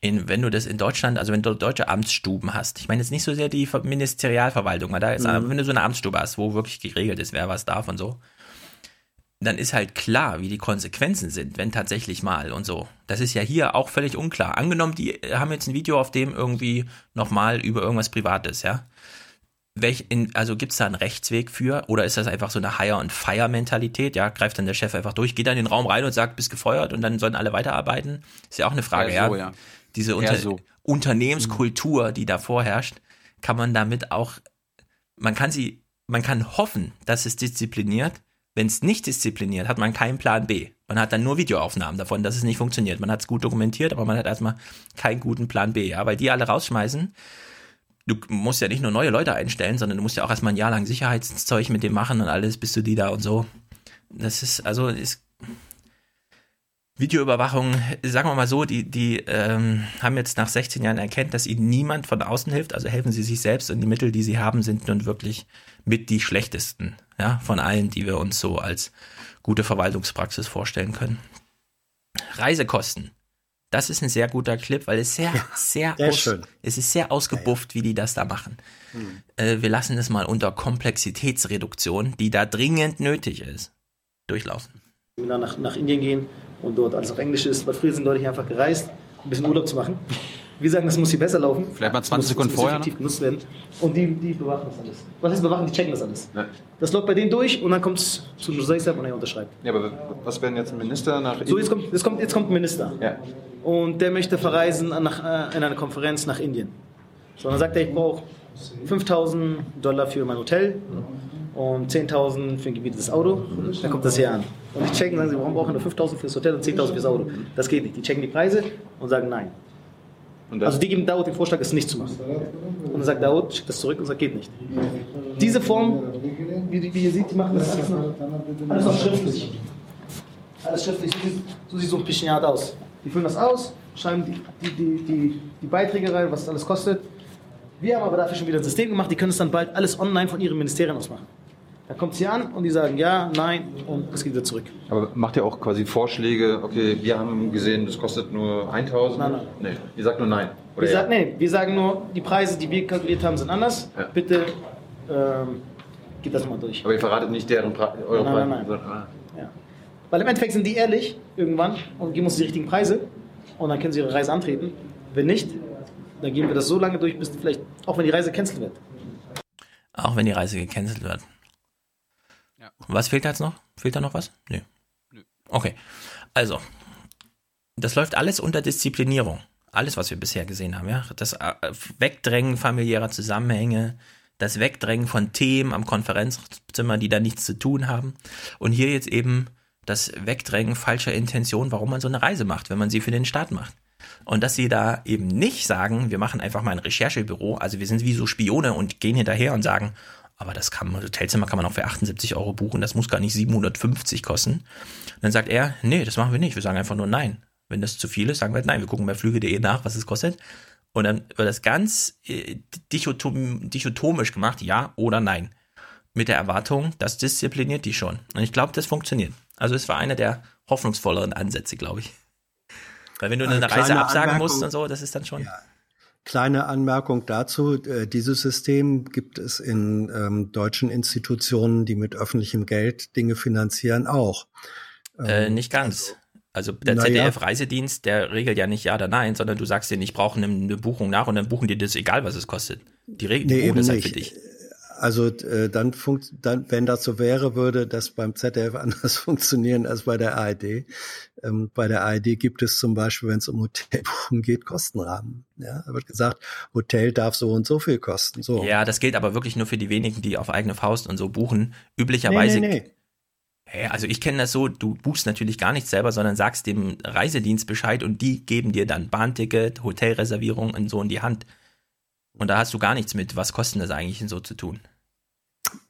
Speaker 4: in, wenn du das in Deutschland, also wenn du deutsche Amtsstuben hast, ich meine jetzt nicht so sehr die Ver- Ministerialverwaltung, weil da ist,
Speaker 9: Mhm.
Speaker 4: aber wenn du so eine Amtsstube hast, wo wirklich geregelt ist, wer was darf und so, dann ist halt klar, wie die Konsequenzen sind, wenn tatsächlich mal und so. Das ist ja hier auch völlig unklar. Angenommen, die haben jetzt ein Video, auf dem irgendwie nochmal über irgendwas Privates, ja. Welch in, also gibt es da einen Rechtsweg für oder ist das einfach so eine Hire- und Fire-Mentalität? Ja, greift dann der Chef einfach durch, geht dann in den Raum rein und sagt, bist gefeuert und dann sollen alle weiterarbeiten? Ist ja auch eine Frage,
Speaker 1: Eher so,
Speaker 4: ja.
Speaker 1: ja.
Speaker 4: Diese Unter
Speaker 1: so.
Speaker 4: Unternehmenskultur, die da vorherrscht, kann man damit auch, man kann sie, man kann hoffen, dass es diszipliniert. Wenn es nicht diszipliniert, hat man keinen Plan B. Man hat dann nur Videoaufnahmen davon, dass es nicht funktioniert. Man hat es gut dokumentiert, aber man hat erstmal keinen guten Plan B, ja, weil die alle rausschmeißen. Du musst ja nicht nur neue Leute einstellen, sondern du musst ja auch erstmal ein Jahr lang Sicherheitszeug mit dem machen und alles, bis du die da und so. Das ist, also, ist, Videoüberwachung, sagen wir mal so, die, die ähm, haben jetzt nach 16 Jahren erkennt, dass ihnen niemand von außen hilft, also helfen sie sich selbst und die Mittel, die sie haben, sind nun wirklich mit die schlechtesten, ja, von allen, die wir uns so als gute Verwaltungspraxis vorstellen können. Reisekosten. Das ist ein sehr guter Clip, weil es sehr, sehr,
Speaker 9: sehr
Speaker 4: aus,
Speaker 9: schön.
Speaker 4: es ist sehr ausgebufft, wie die das da machen. Äh, wir lassen es mal unter Komplexitätsreduktion, die da dringend nötig ist, durchlaufen.
Speaker 18: Wenn wir nach, nach Indien gehen und dort alles auf Englisch ist, weil früher sind Leute hier einfach gereist, ein bisschen Urlaub zu machen. Wir sagen, das muss hier besser laufen.
Speaker 1: Vielleicht mal 20
Speaker 18: muss,
Speaker 1: Sekunden vorher
Speaker 18: effektiv genutzt werden. Und die, die bewachen das alles. Was heißt bewachen? Die checken das alles. Das läuft bei denen durch und dann kommt es zu Nusaisab und er unterschreibt.
Speaker 19: Ja, aber was werden jetzt ein Minister nach
Speaker 18: So, jetzt kommt, jetzt kommt, jetzt kommt ein Minister. Und der möchte verreisen nach, äh, in eine Konferenz nach Indien. So, dann sagt er, ich brauche 5000 Dollar für mein Hotel und 10.000 für ein gebietetes Auto. Dann kommt das hier an. Und die checken, sagen sie, warum brauchen wir nur 5.000 fürs Hotel und 10.000 fürs Auto? Das geht nicht. Die checken die Preise und sagen nein. Also die geben Daud den Vorschlag, es nicht zu machen. Und dann sagt Daud, schickt das zurück und sagt, geht nicht. Diese Form, wie, wie ihr seht, die machen das jetzt noch, alles schriftlich. Alles schriftlich, so sieht, so ein Pichinat aus. Die füllen das aus, schreiben die, die, die, die, die Beiträge rein, was das alles kostet. Wir haben aber dafür schon wieder ein System gemacht, die können es dann bald alles online von ihren Ministerien aus machen. Da kommt es hier an und die sagen ja, nein und es geht wieder zurück.
Speaker 19: Aber macht ihr auch quasi Vorschläge, okay, wir haben gesehen, das kostet nur 1000?
Speaker 18: Nein, nein.
Speaker 19: Nee, ihr sagt nur nein.
Speaker 18: Wir,
Speaker 19: ja?
Speaker 18: sagen, nee, wir sagen nur, die Preise, die wir kalkuliert haben, sind anders.
Speaker 19: Ja.
Speaker 18: Bitte ähm, geht das mal durch.
Speaker 19: Aber ihr verratet nicht deren Pre eure
Speaker 18: Nein, nein,
Speaker 19: Preise.
Speaker 18: nein.
Speaker 19: sondern- ah.
Speaker 18: Ja. Weil im Endeffekt sind die ehrlich irgendwann und geben uns die richtigen Preise und dann können sie ihre Reise antreten. Wenn nicht, dann gehen wir das so lange durch, bis vielleicht, auch wenn die Reise cancelled wird.
Speaker 4: Auch wenn die Reise gecancelt wird. Was fehlt da jetzt noch? Fehlt da noch was? Nö. Okay. Also, das läuft alles unter Disziplinierung. Alles, was wir bisher gesehen haben, ja. Das äh, Wegdrängen familiärer Zusammenhänge, das Wegdrängen von Themen am Konferenzzimmer, die da nichts zu tun haben. Und hier jetzt eben das Wegdrängen falscher Intention, warum man so eine Reise macht, wenn man sie für den Staat macht. Und dass sie da eben nicht sagen, wir machen einfach mal ein Recherchebüro, also wir sind wie so Spione und gehen hinterher und sagen, aber das kann man, Hotelzimmer kann man auch für 78 Euro buchen, das muss gar nicht 750 kosten. Und dann sagt er, nee, das machen wir nicht, wir sagen einfach nur nein. Wenn das zu viel ist, sagen wir halt nein, wir gucken bei flüge.de nach, was es kostet. Und dann wird das ganz äh, dichotom, dichotomisch gemacht, ja oder nein. Mit der Erwartung, das diszipliniert die schon. Und ich glaube, das funktioniert. Also es war einer der hoffnungsvolleren Ansätze, glaube ich. Weil wenn du
Speaker 9: Eine
Speaker 4: eine Reise absagen musst
Speaker 9: Anmerkung.
Speaker 4: und so, das ist dann schon.
Speaker 9: Kleine Anmerkung dazu. äh, Dieses System gibt es in ähm, deutschen Institutionen, die mit öffentlichem Geld Dinge finanzieren, auch.
Speaker 4: Äh, nicht ganz. Also der
Speaker 9: naja.
Speaker 4: ZDF-Reisedienst, der regelt ja nicht ja oder nein, sondern du sagst denen, ich brauche eine, eine Buchung nach und dann buchen die das egal, was es kostet. Die regeln die
Speaker 9: Nee,
Speaker 4: buchen das halt
Speaker 9: nicht.
Speaker 4: für dich.
Speaker 9: Also äh, dann, funkt, dann, wenn das so wäre, würde das beim ZDF anders funktionieren als bei der ARD. Ähm, bei der ARD gibt es zum Beispiel, wenn es um Hotelbuchen geht, Kostenrahmen. Ja, da wird gesagt, Hotel darf so und so viel kosten. So.
Speaker 4: Ja, das gilt aber wirklich nur für die wenigen, die auf eigene Faust und so buchen. Üblicherweise.
Speaker 9: Nee, nee, nee.
Speaker 4: Also ich kenne das so, du buchst natürlich gar nichts selber, sondern sagst dem Reisedienst Bescheid und die geben dir dann Bahnticket, Hotelreservierung und so in die Hand. Und da hast du gar nichts mit, was kostet das eigentlich und so zu tun.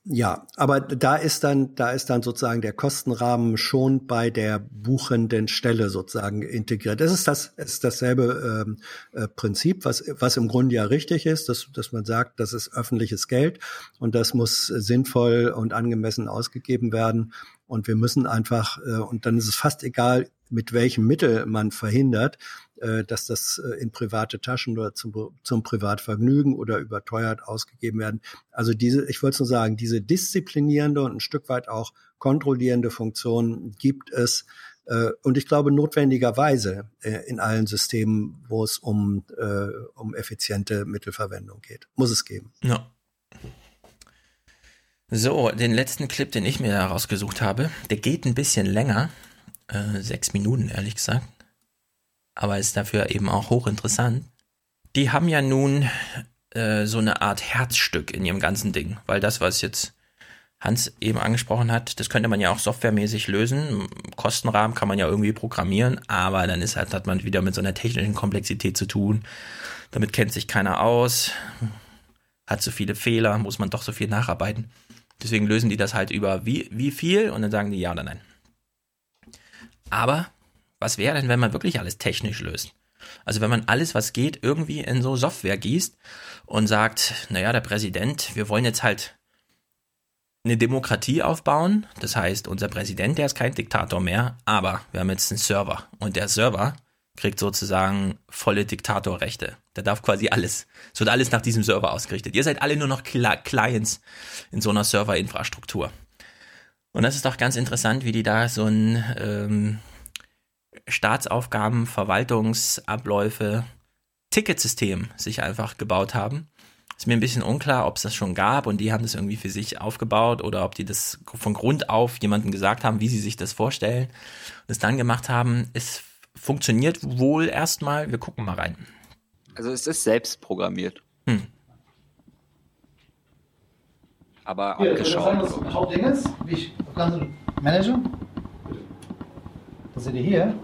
Speaker 9: Ja, aber da ist dann, da ist dann sozusagen der Kostenrahmen schon bei der buchenden Stelle sozusagen integriert. Das ist das, es ist dasselbe ähm, äh, Prinzip, was, was im Grunde ja richtig ist, dass, dass man sagt, das ist öffentliches Geld und das muss sinnvoll und angemessen ausgegeben werden. Und wir müssen einfach, äh, und dann ist es fast egal, mit welchem Mittel man verhindert, dass das äh, in private Taschen oder zum, zum Privatvergnügen oder überteuert ausgegeben werden. Also diese, ich wollte nur sagen, diese disziplinierende und ein Stück weit auch kontrollierende Funktion gibt es äh, und ich glaube notwendigerweise äh, in allen Systemen, wo es um, äh, um effiziente Mittelverwendung geht. Muss es geben.
Speaker 4: Ja. So, den letzten Clip, den ich mir herausgesucht habe, der geht ein bisschen länger. Äh, sechs Minuten, ehrlich gesagt. Aber ist dafür eben auch hochinteressant. Die haben ja nun äh, so eine Art Herzstück in ihrem ganzen Ding. Weil das, was jetzt Hans eben angesprochen hat, das könnte man ja auch softwaremäßig lösen. Kostenrahmen kann man ja irgendwie programmieren, aber dann ist halt, hat man wieder mit so einer technischen Komplexität zu tun. Damit kennt sich keiner aus, hat so viele Fehler, muss man doch so viel nacharbeiten. Deswegen lösen die das halt über wie, wie viel und dann sagen die ja oder nein. Aber was wäre denn, wenn man wirklich alles technisch löst? Also wenn man alles, was geht, irgendwie in so Software gießt und sagt, naja, der Präsident, wir wollen jetzt halt eine Demokratie aufbauen. Das heißt, unser Präsident, der ist kein Diktator mehr, aber wir haben jetzt einen Server. Und der Server kriegt sozusagen volle Diktatorrechte. Der darf quasi alles. Es wird alles nach diesem Server ausgerichtet. Ihr seid alle nur noch Cli Clients in so einer Serverinfrastruktur. Und das ist doch ganz interessant, wie die da so ein ähm, Staatsaufgaben, Verwaltungsabläufe, Ticketsystem sich einfach gebaut haben. Ist mir ein bisschen unklar, ob es das schon gab und die haben das irgendwie für sich aufgebaut oder ob die das von Grund auf jemandem gesagt haben, wie sie sich das vorstellen und es dann gemacht haben. Es funktioniert wohl erstmal. Wir gucken mal rein.
Speaker 8: Also es ist selbst programmiert.
Speaker 4: Hm.
Speaker 8: Aber
Speaker 18: Hier,
Speaker 8: abgeschaut.
Speaker 18: das Hauptding ist, wie ich kann Manager. Das seht ihr hier.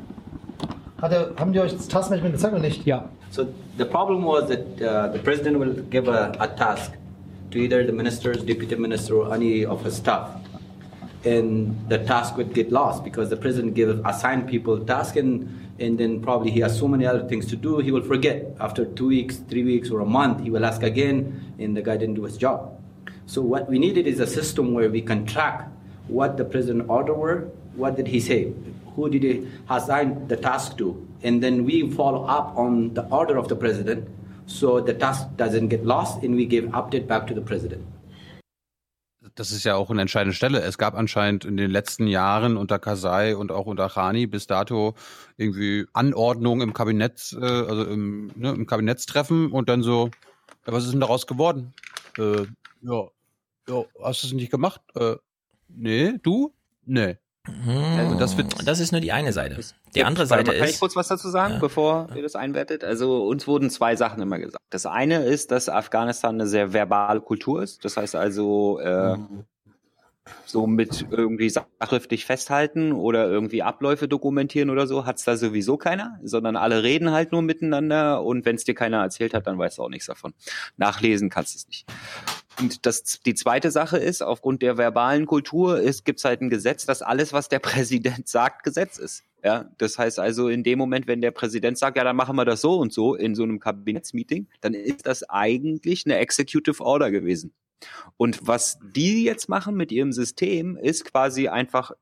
Speaker 18: Hat er, haben die euch das Taskmanagement gezeigt oder nicht?
Speaker 20: Yeah. So the problem was that uh, the president will give a, a task to either the ministers, deputy minister, or any of his staff, and the task would get lost because the president give assign people task and and then probably he has so many other things to do, he will forget. After two weeks, three weeks, or a month, he will ask again, and the guy didn't do his job. So what we needed is a system where we can track what the president order were, what did he say, who did he assign the task to, and then we follow up on the order of the president, so the task doesn't get lost, and we give update back to the president.
Speaker 1: Das ist ja auch eine entscheidende Stelle. Es gab anscheinend in den letzten Jahren unter Kasai und auch unter Khani bis dato irgendwie Anordnungen im Kabinett, äh, also im, ne, im Kabinettstreffen und dann so, ja, was ist denn daraus geworden? Äh, ja, ja, hast du es nicht gemacht? Äh, nee, du? Nee.
Speaker 4: Also das, wird, das ist nur die eine Seite. Die andere Seite
Speaker 8: mal, kann
Speaker 4: ist.
Speaker 8: ich kurz was dazu sagen,
Speaker 4: Ja.
Speaker 8: bevor ihr das einwertet? Also uns wurden zwei Sachen immer gesagt. Das eine ist, dass Afghanistan eine sehr verbale Kultur ist. Das heißt also äh, so mit irgendwie sachschriftlich festhalten oder irgendwie Abläufe dokumentieren oder so hat's da sowieso keiner, sondern alle reden halt nur miteinander und wenn es dir keiner erzählt hat, dann weißt du auch nichts davon. Nachlesen kannst du es nicht. Und das, die zweite Sache ist, aufgrund der verbalen Kultur ist, gibt's halt ein Gesetz, dass alles, was der Präsident sagt, Gesetz ist. Ja, das heißt also, in dem Moment, wenn der Präsident sagt, ja, dann machen wir das so und so in so einem Kabinettsmeeting, dann ist das eigentlich eine Executive Order gewesen. Und was die jetzt machen mit ihrem System, ist quasi einfach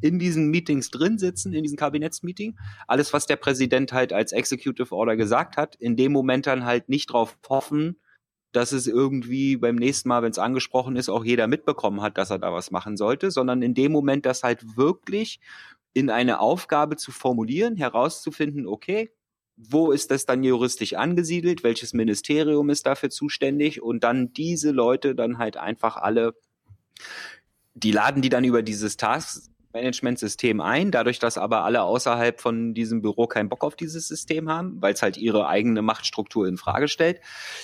Speaker 8: in diesen Meetings drin sitzen, in diesem Kabinettsmeeting, alles, was der Präsident halt als Executive Order gesagt hat, in dem Moment dann halt nicht drauf hoffen, dass es irgendwie beim nächsten Mal, wenn es angesprochen ist, auch jeder mitbekommen hat, dass er da was machen sollte, sondern in dem Moment das halt wirklich in eine Aufgabe zu formulieren, herauszufinden, okay, wo ist das dann juristisch angesiedelt, welches Ministerium ist dafür zuständig und dann diese Leute dann halt einfach alle, die laden die dann über dieses Task Management-System ein, dadurch, dass aber alle außerhalb von diesem Büro keinen Bock auf dieses System haben, weil es halt ihre eigene Machtstruktur in Frage stellt,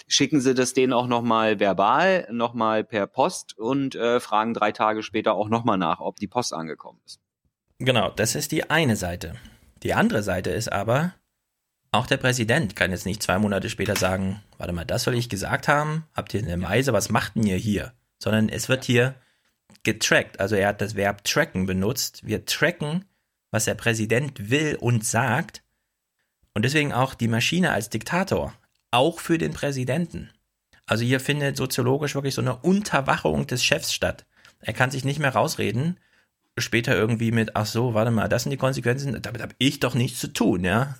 Speaker 8: schicken sie das denen auch nochmal verbal, nochmal per Post und äh, fragen drei Tage später auch nochmal nach, ob die Post angekommen ist.
Speaker 4: Genau, das ist die eine Seite. Die andere Seite ist aber, auch der Präsident kann jetzt nicht zwei Monate später sagen, warte mal, das soll ich gesagt haben, habt ihr eine Meise, was macht denn ihr hier? Sondern es wird hier getrackt, also er hat das Verb tracken benutzt. Wir tracken, was der Präsident will und sagt. Und deswegen auch die Maschine als Diktator, auch für den Präsidenten. Also hier findet soziologisch wirklich so eine Unterwachung des Chefs statt. Er kann sich nicht mehr rausreden, später irgendwie mit, ach so, warte mal, das sind die Konsequenzen, damit habe ich doch nichts zu tun, ja.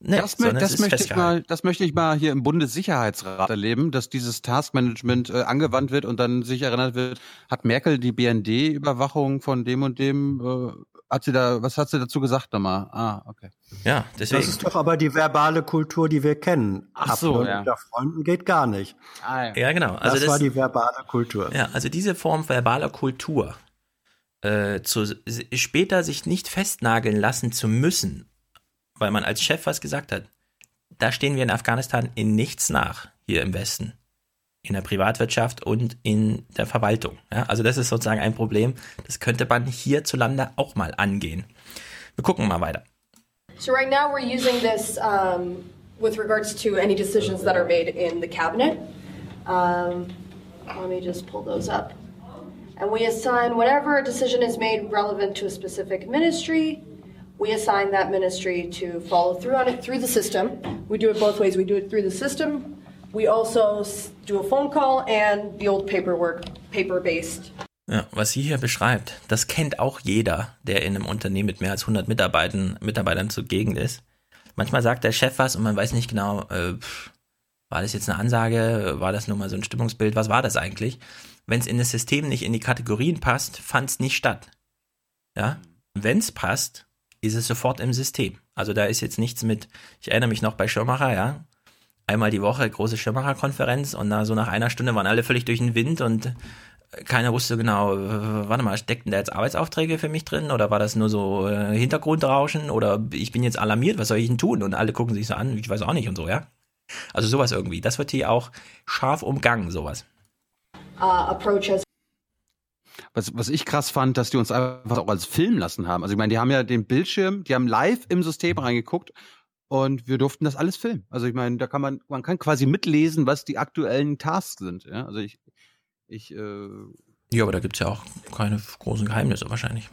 Speaker 4: Nee,
Speaker 1: das, mö das möchte ich mal, das möchte ich mal hier im Bundessicherheitsrat erleben, dass dieses Taskmanagement äh, angewandt wird und dann sich erinnert wird, hat Merkel die BND-Überwachung von dem und dem, äh, hat sie da, was hat sie dazu gesagt nochmal? Ah, okay.
Speaker 4: Ja, deswegen.
Speaker 9: Das ist doch aber die verbale Kultur, die wir kennen.
Speaker 1: Ach so,
Speaker 9: Abhören
Speaker 1: ja.
Speaker 9: unter Freunden geht gar nicht.
Speaker 1: Ah,
Speaker 4: Ja, genau.
Speaker 9: Das,
Speaker 4: Also das,
Speaker 9: war die verbale Kultur.
Speaker 4: Ja, also diese Form verbaler Kultur, äh, zu, später sich nicht festnageln lassen zu müssen, weil man als Chef was gesagt hat, da stehen wir in Afghanistan in nichts nach, hier im Westen. In der Privatwirtschaft und in der Verwaltung. Ja, also das ist sozusagen ein Problem, das könnte man hierzulande auch mal angehen. Wir gucken mal weiter.
Speaker 21: So right now we're using this um, with regards to any decisions that are made in the cabinet. Um, let me just pull those up. And we assign whatever decision is made relevant to a specific ministry. We assign that ministry to follow through on it through the system. We do it both ways. We do it through the system. We also do a phone call and the old paperwork, paper-based
Speaker 4: Ja, was sie hier beschreibt, das kennt auch jeder, der in einem Unternehmen mit mehr als 100 Mitarbeitern, Mitarbeitern zugegen ist. Manchmal sagt der Chef was und man weiß nicht genau, äh, war das jetzt eine Ansage, war das nur mal so ein Stimmungsbild, was war das eigentlich? Wenn es in das System nicht in die Kategorien passt, fand es nicht statt. Ja, wenn es passt, ist es sofort im System. Also da ist jetzt nichts mit, ich erinnere mich noch bei Schirmacher, ja, einmal die Woche große Schirmacher-Konferenz und na, so nach einer Stunde waren alle völlig durch den Wind und keiner wusste genau, äh, warte mal, steckten da jetzt Arbeitsaufträge für mich drin oder war das nur so äh, Hintergrundrauschen oder ich bin jetzt alarmiert, was soll ich denn tun? Und alle gucken sich so an, ich weiß auch nicht und so, ja. Also sowas irgendwie. Das wird hier auch scharf umgangen, sowas.
Speaker 21: Uh, approach as
Speaker 1: Was, was ich krass fand, dass die uns einfach auch als Film lassen haben. Also ich meine, die haben ja den Bildschirm, die haben live im System reingeguckt und wir durften das alles filmen. Also ich meine, da kann man, man kann quasi mitlesen, was die aktuellen Tasks sind. Ja? Also ich, ich, äh,
Speaker 4: Ja, aber da gibt's ja auch keine großen Geheimnisse wahrscheinlich.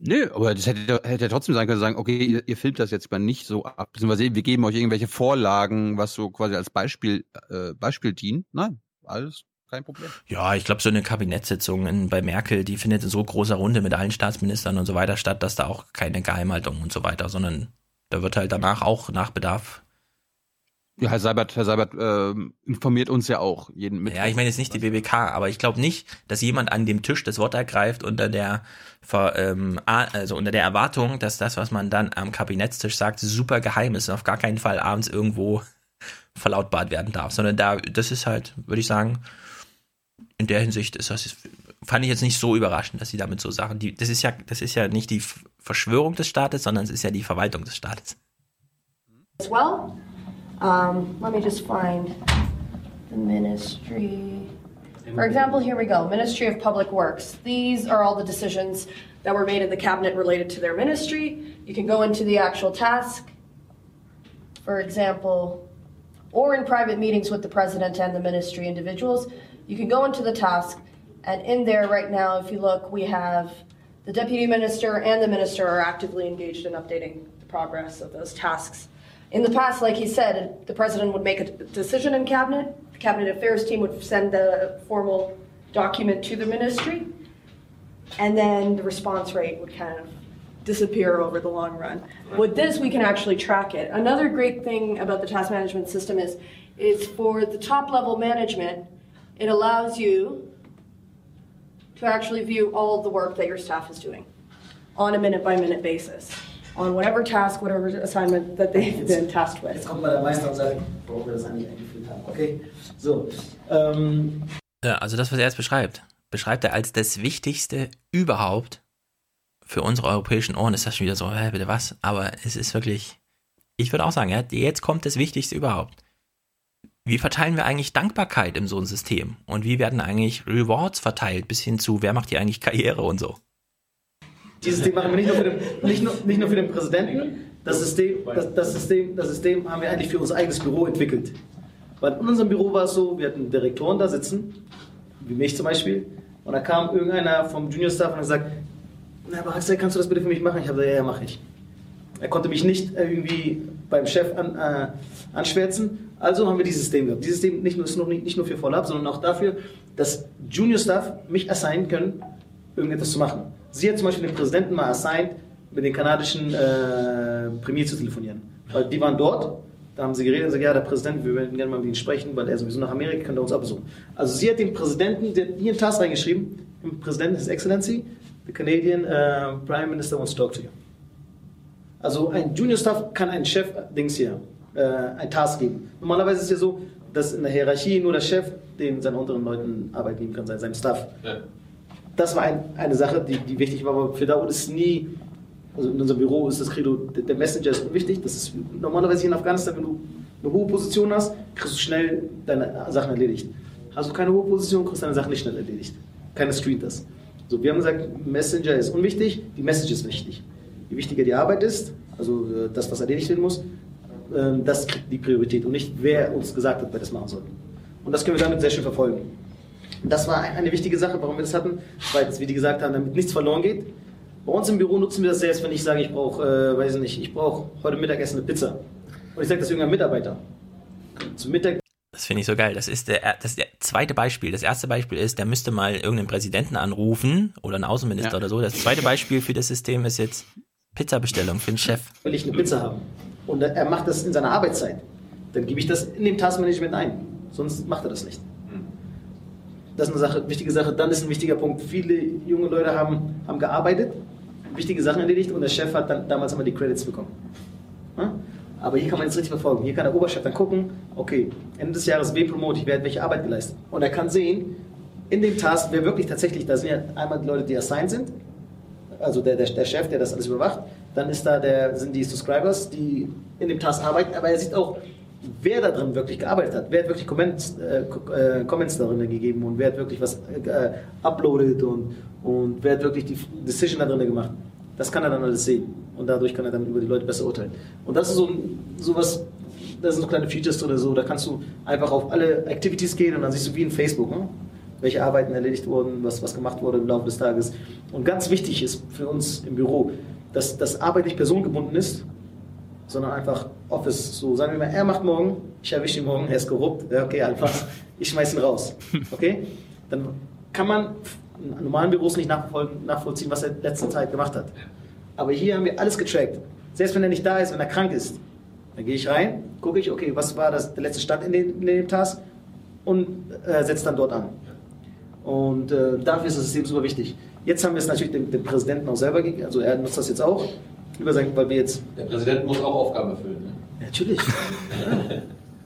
Speaker 1: Nö, aber das hätte, hätte ja trotzdem sein können, sagen, okay, ihr, ihr filmt das jetzt mal nicht so ab, beziehungsweise wir geben euch irgendwelche Vorlagen, was so quasi als Beispiel, äh, Beispiel dient. Nein, alles kein Problem.
Speaker 4: Ja, ich glaube, so eine Kabinettssitzung in, bei Merkel, die findet in so großer Runde mit allen Staatsministern und so weiter statt, dass da auch keine Geheimhaltung und so weiter, sondern da wird halt danach auch nach Bedarf.
Speaker 1: Ja, Herr Seibert, Herr Seibert äh, informiert uns ja auch jeden
Speaker 4: mit. Ja, ich meine jetzt nicht die BBK, aber ich glaube nicht, dass jemand an dem Tisch das Wort ergreift unter der Ver, ähm, also unter der Erwartung, dass das, was man dann am Kabinettstisch sagt, super geheim ist und auf gar keinen Fall abends irgendwo verlautbart werden darf, sondern da, das ist halt, würde ich sagen, in der Hinsicht ist das, fand ich jetzt nicht so überraschend, dass sie damit so Sachen, die, das ist ja, das ist ja nicht die Verschwörung des Staates, sondern es ist ja die Verwaltung des Staates.
Speaker 21: Well, um, let me just find the ministry. For example, here we go Ministry of Public Works. These are all the decisions that were made in the cabinet related to their ministry. You can go into the actual task. For example, or in private meetings with the president and the ministry individuals. You can go into the task, and in there right now, if you look, we have the deputy minister and the minister are actively engaged in updating the progress of those tasks. In the past, like he said, the president would make a decision in cabinet. The cabinet affairs team would send the formal document to the ministry, and then the response rate would kind of disappear over the long run. With this, we can actually track it. Another great thing about the task management system is, is for the top level management, it allows you to actually view all the work that your staff is doing on a minute by minute basis on whatever task, whatever assignment that they've been tasked with.
Speaker 18: Jetzt kommt mal der Meister und sagt, warum wir das eigentlich eingeführt haben. Okay, so. Ähm.
Speaker 4: Ja, also das, was er jetzt beschreibt, beschreibt er als das Wichtigste überhaupt für unsere europäischen Ohren. Ist das schon wieder so, hä, bitte was? Aber es ist wirklich, ich würde auch sagen, ja, jetzt kommt das Wichtigste überhaupt wie verteilen wir eigentlich Dankbarkeit in so einem System? Und wie werden eigentlich Rewards verteilt, bis hin zu, wer macht hier eigentlich Karriere und so?
Speaker 18: Dieses System machen wir nicht nur für den, nicht nur, nicht nur für den Präsidenten, das System, das, das, System, das System haben wir eigentlich für unser eigenes Büro entwickelt. Weil in unserem Büro war es so, wir hatten Direktoren da sitzen, wie mich zum Beispiel, und da kam irgendeiner vom Junior Staff und hat gesagt, na, aber Axel, kannst du das bitte für mich machen? Ich habe gesagt, ja, ja, mache ich. Er konnte mich nicht irgendwie beim Chef an, äh, anschwärzen, also haben wir dieses System gehabt. Dieses System nicht nur, ist noch nicht, nicht nur für Follow-up, sondern auch dafür, dass Junior Staff mich assignen können, irgendetwas zu machen. Sie hat zum Beispiel den Präsidenten mal assigned, mit den kanadischen äh, Premier zu telefonieren. Weil die waren dort, da haben sie geredet und gesagt, ja, der Präsident, wir würden gerne mal mit Ihnen sprechen, weil er sowieso nach Amerika könnte uns abbesuchen. Also sie hat den Präsidenten, der hat hier einen Task reingeschrieben, im Präsidenten, His Excellency, the Canadian uh, Prime Minister wants to talk to you. Also ein Junior Staff kann einen Chef, Dings hier, äh, ein Task geben. Normalerweise ist es ja so, dass in der Hierarchie nur der Chef den seinen unteren Leuten Arbeit geben kann, seinem Staff. Ja. Das war ein, eine Sache, die, die wichtig war, aber für Dawood ist nie, also in unserem Büro ist das Credo, der Messenger ist unwichtig. Das ist normalerweise hier in Afghanistan, wenn du eine hohe Position hast, kriegst du schnell deine Sachen erledigt. Hast du keine hohe Position, kriegst du deine Sachen nicht schnell erledigt. Keiner streamt das. So, wir haben gesagt, Messenger ist unwichtig, die Message ist wichtig. Je wichtiger die Arbeit ist, also äh, das, was erledigt werden muss, ähm, das kriegt die Priorität und nicht, wer uns gesagt hat, wer das machen soll. Und das können wir damit sehr schön verfolgen. Und das war eine wichtige Sache, warum wir das hatten, weil, wie die gesagt haben, damit nichts verloren geht. Bei uns im Büro nutzen wir das selbst, wenn ich sage, ich brauche, äh, weiß nicht, ich brauche heute Mittagessen eine Pizza. Und ich sage das irgendeinem Mitarbeiter. Zum Mittag
Speaker 4: das finde ich so geil. Das ist der, das ist der zweite Beispiel. Das erste Beispiel ist, der müsste mal irgendeinen Präsidenten anrufen oder einen Außenminister ja. oder so. Das zweite Beispiel für das System ist jetzt Pizzabestellung für den Chef.
Speaker 18: Will ich eine Pizza haben? Und er macht das in seiner Arbeitszeit, dann gebe ich das in dem Taskmanagement ein. Sonst macht er das nicht. Das ist eine Sache, wichtige Sache. Dann ist ein wichtiger Punkt, viele junge Leute haben, haben gearbeitet, wichtige Sachen erledigt und der Chef hat dann damals immer die Credits bekommen. Aber hier kann man jetzt richtig verfolgen. Hier kann der Oberchef dann gucken, okay, Ende des Jahres wen promote ich, wer hat welche Arbeit geleistet. Und er kann sehen, in dem Task, wer wirklich tatsächlich, da sind ja einmal die Leute, die assigned sind, also der, der, der Chef, der das alles überwacht, dann ist da der, sind die Subscribers, die in dem Task arbeiten, aber er sieht auch, wer da drin wirklich gearbeitet hat, wer hat wirklich Comments, äh, äh Comments darin gegeben und wer hat wirklich was äh, uploadet und, und wer hat wirklich die Decision da drin gemacht. Das kann er dann alles sehen und dadurch kann er dann über die Leute besser urteilen. Und das ist so, so was, da sind so kleine Features drin, so, da kannst du einfach auf alle Activities gehen und dann siehst du wie in Facebook. Ne? welche Arbeiten erledigt wurden, was, was gemacht wurde im Laufe des Tages. Und ganz wichtig ist für uns im Büro, dass das Arbeit nicht personengebunden ist, sondern einfach Office. So sagen wir mal, er macht morgen, ich erwische ihn morgen, er ist korrupt, ja, okay, einfach, ich schmeiß ihn raus. Okay? Dann kann man in normalen Büros nicht nachvollziehen, was er in letzter Zeit gemacht hat. Aber hier haben wir alles getrackt. Selbst wenn er nicht da ist, wenn er krank ist, dann gehe ich rein, gucke ich, okay, was war das, der letzte Stand in dem, in dem Task und äh, setze dann dort an. Und äh, dafür ist das System super wichtig. Jetzt haben wir es natürlich dem, dem Präsidenten auch selber gegeben, also er nutzt das jetzt auch, über sein, weil wir jetzt.
Speaker 22: Der Präsident muss auch Aufgaben erfüllen. Ne?
Speaker 18: Ja, natürlich. ja.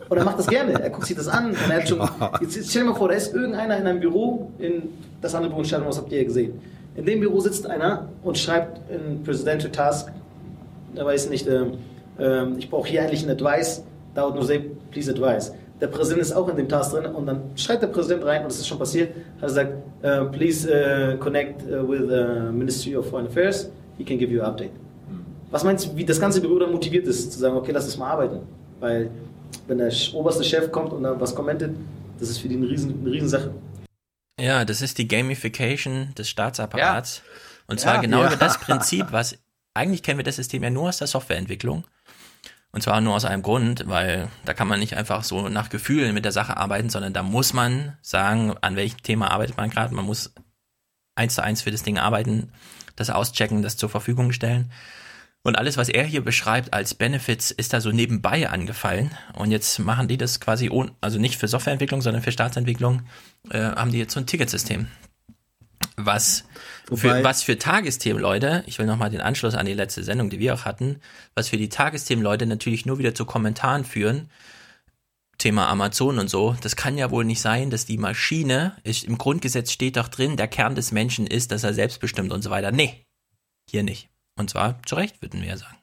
Speaker 18: Und er macht das gerne. Er guckt sich das an. Und er hat schon, jetzt, stell dir mal vor, da ist irgendeiner in einem Büro, in das andere Büro in Stadt, was habt ihr ja gesehen. In dem Büro sitzt einer und schreibt in Presidential Task, er weiß nicht, äh, äh, ich brauche hier eigentlich einen Advice, dauert nur sehr, please advice. Der Präsident ist auch in dem Task drin und dann schreibt der Präsident rein, und das ist schon passiert, hat er gesagt, uh, please uh, connect uh, with the Ministry of Foreign Affairs, he can give you an update. Was meinst du, wie das ganze Büro dann motiviert ist, zu sagen, okay, lass uns mal arbeiten? Weil, wenn der oberste Chef kommt und dann was kommentiert, das ist für die eine riesen, eine riesen Sache.
Speaker 4: Ja, das ist die Gamification des Staatsapparats. Ja. Und zwar ja, genau ja. über das Prinzip, was eigentlich kennen wir das System ja nur aus der Softwareentwicklung. Und zwar nur aus einem Grund, weil da kann man nicht einfach so nach Gefühlen mit der Sache arbeiten, sondern da muss man sagen, an welchem Thema arbeitet man gerade. Man muss eins zu eins für das Ding arbeiten, das auschecken, das zur Verfügung stellen. Und alles, was er hier beschreibt als Benefits, ist da so nebenbei angefallen. Und jetzt machen die das quasi, ohne, also nicht für Softwareentwicklung, sondern für Staatsentwicklung, äh, haben die jetzt so ein Ticketsystem. Was für, was für Tagesthemenleute, ich will nochmal den Anschluss an die letzte Sendung, die wir auch hatten, was für die Tagesthemenleute natürlich nur wieder zu Kommentaren führen, Thema Amazon und so, das kann ja wohl nicht sein, dass die Maschine, ist, im Grundgesetz steht doch drin, der Kern des Menschen ist, dass er selbstbestimmt und so weiter. Nee, hier nicht. Und zwar zu Recht, würden wir ja sagen.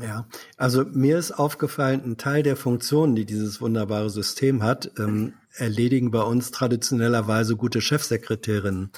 Speaker 9: Ja, also mir ist aufgefallen, ein Teil der Funktionen, die dieses wunderbare System hat, ähm, erledigen bei uns traditionellerweise gute Chefsekretärinnen.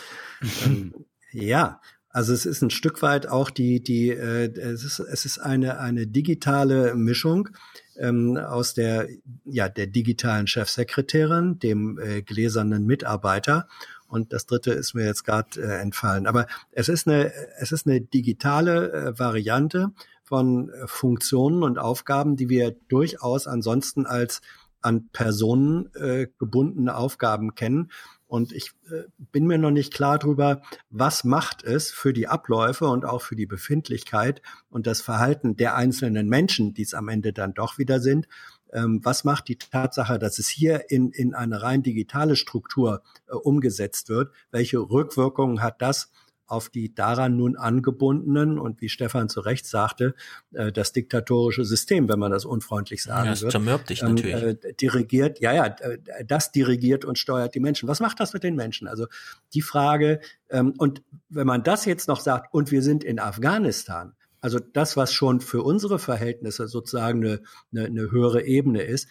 Speaker 9: ähm, ja, also es ist ein Stück weit auch die, die, äh, es ist, es ist eine, eine digitale Mischung ähm, aus der, ja, der digitalen Chefsekretärin, dem äh, gläsernen Mitarbeiter und das dritte ist mir jetzt gerade äh, entfallen. Aber es ist eine, es ist eine digitale äh, Variante von äh, Funktionen und Aufgaben, die wir durchaus ansonsten als an Personen äh, gebundene Aufgaben kennen. Und ich äh, bin mir noch nicht klar darüber, was macht es für die Abläufe und auch für die Befindlichkeit und das Verhalten der einzelnen Menschen, die es am Ende dann doch wieder sind, ähm, was macht die Tatsache, dass es hier in, in eine rein digitale Struktur äh, umgesetzt wird? Welche Rückwirkungen hat das auf die daran nun angebundenen und wie Stefan zu Recht sagte, äh, das diktatorische System, wenn man das unfreundlich sagen ja, das wird.
Speaker 4: Zermürbt dich ähm, natürlich.
Speaker 9: Äh, dirigiert, ja, ja, das dirigiert und steuert die Menschen. Was macht das mit den Menschen? Also die Frage, ähm, und wenn man das jetzt noch sagt, und wir sind in Afghanistan, also das, was schon für unsere Verhältnisse sozusagen eine, eine, eine höhere Ebene ist,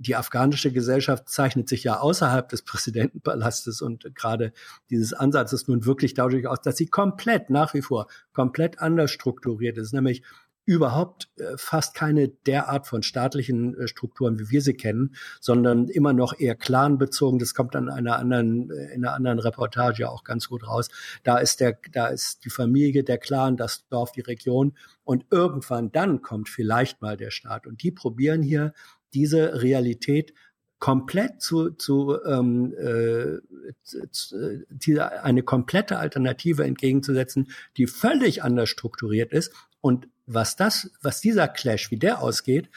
Speaker 9: die afghanische Gesellschaft zeichnet sich ja außerhalb des Präsidentenpalastes und gerade dieses Ansatzes nun wirklich dadurch aus, dass sie komplett nach wie vor komplett anders strukturiert ist, nämlich überhaupt äh, fast keine derart von staatlichen äh, Strukturen, wie wir sie kennen, sondern immer noch eher clanbezogen. Das kommt an einer anderen, äh, in einer anderen Reportage auch ganz gut raus. Da ist der, da ist die Familie, der Clan, das Dorf, die Region und irgendwann dann kommt vielleicht mal der Staat. Und die probieren hier diese Realität komplett zu, zu, ähm, äh, zu, diese, eine komplette Alternative entgegenzusetzen, die völlig anders strukturiert ist. Und was das, was dieser Clash, wie der ausgeht,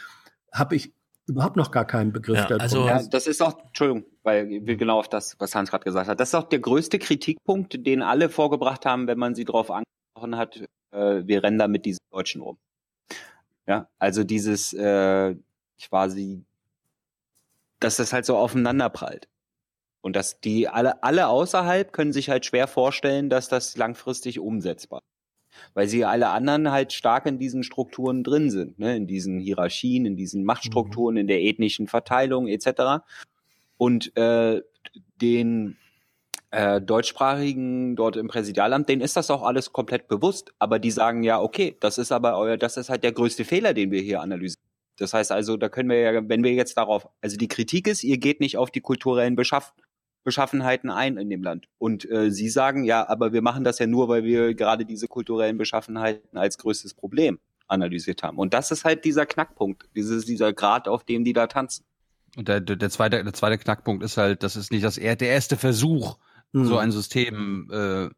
Speaker 9: habe ich überhaupt noch gar keinen Begriff ja.
Speaker 8: Also ja, das ist auch, Entschuldigung, weil wir genau auf das, was Hans gerade gesagt hat, das ist auch der größte Kritikpunkt, den alle vorgebracht haben, wenn man sie darauf angesprochen hat, äh, wir rennen da mit diesen Deutschen um. Ja, also dieses äh, quasi dass das halt so aufeinander prallt. Und dass die alle, alle außerhalb können sich halt schwer vorstellen, dass das langfristig umsetzbar ist. Weil sie alle anderen halt stark in diesen Strukturen drin sind, ne? in diesen Hierarchien, in diesen Machtstrukturen, mhm. in der ethnischen Verteilung etc. Und äh, den äh, deutschsprachigen dort im Präsidialamt, denen ist das auch alles komplett bewusst. Aber die sagen ja, okay, das ist aber euer, das ist halt der größte Fehler, den wir hier analysieren. Das heißt also, da können wir ja, wenn wir jetzt darauf, also die Kritik ist, ihr geht nicht auf die kulturellen Beschaff Beschaffenheiten ein in dem Land. Und äh, Sie sagen, ja, aber wir machen das ja nur, weil wir gerade diese kulturellen Beschaffenheiten als größtes Problem analysiert haben. Und das ist halt dieser Knackpunkt, dieses, dieser Grad, auf dem die da tanzen.
Speaker 1: Und der, der, zweite, der zweite Knackpunkt ist halt, das ist nicht das, der erste Versuch,
Speaker 9: Mhm.
Speaker 1: so ein System äh,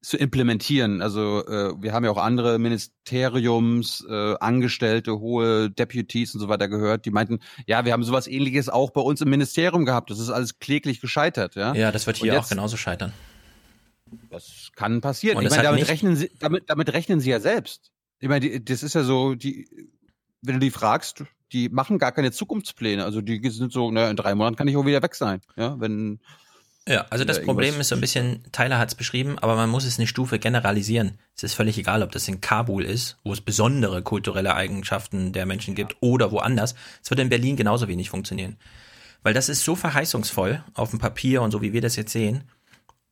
Speaker 1: zu implementieren. Also äh, wir haben ja auch andere Ministeriums, äh, Angestellte, hohe Deputies und so weiter gehört, die meinten, ja, wir haben sowas ähnliches auch bei uns im Ministerium gehabt. Das ist alles kläglich gescheitert, ja.
Speaker 4: Ja, das wird hier
Speaker 1: jetzt-
Speaker 4: auch genauso scheitern.
Speaker 1: Das kann passieren.
Speaker 4: Und
Speaker 1: ich meine, damit rechnen sie, damit, damit rechnen sie ja selbst. Ich meine, die, das ist ja so, die, wenn du die fragst, die machen gar keine Zukunftspläne. Also die sind so, na, in drei Monaten kann ich auch wieder weg sein. Ja, wenn
Speaker 4: Ja, also das Problem ist so ein bisschen, Tyler hat es beschrieben, aber man muss es eine Stufe generalisieren. Es ist völlig egal, ob das in Kabul ist, wo es besondere kulturelle Eigenschaften der Menschen gibt, oder woanders. Es wird in Berlin genauso wenig funktionieren. Weil das ist so verheißungsvoll auf dem Papier und so wie wir das jetzt sehen.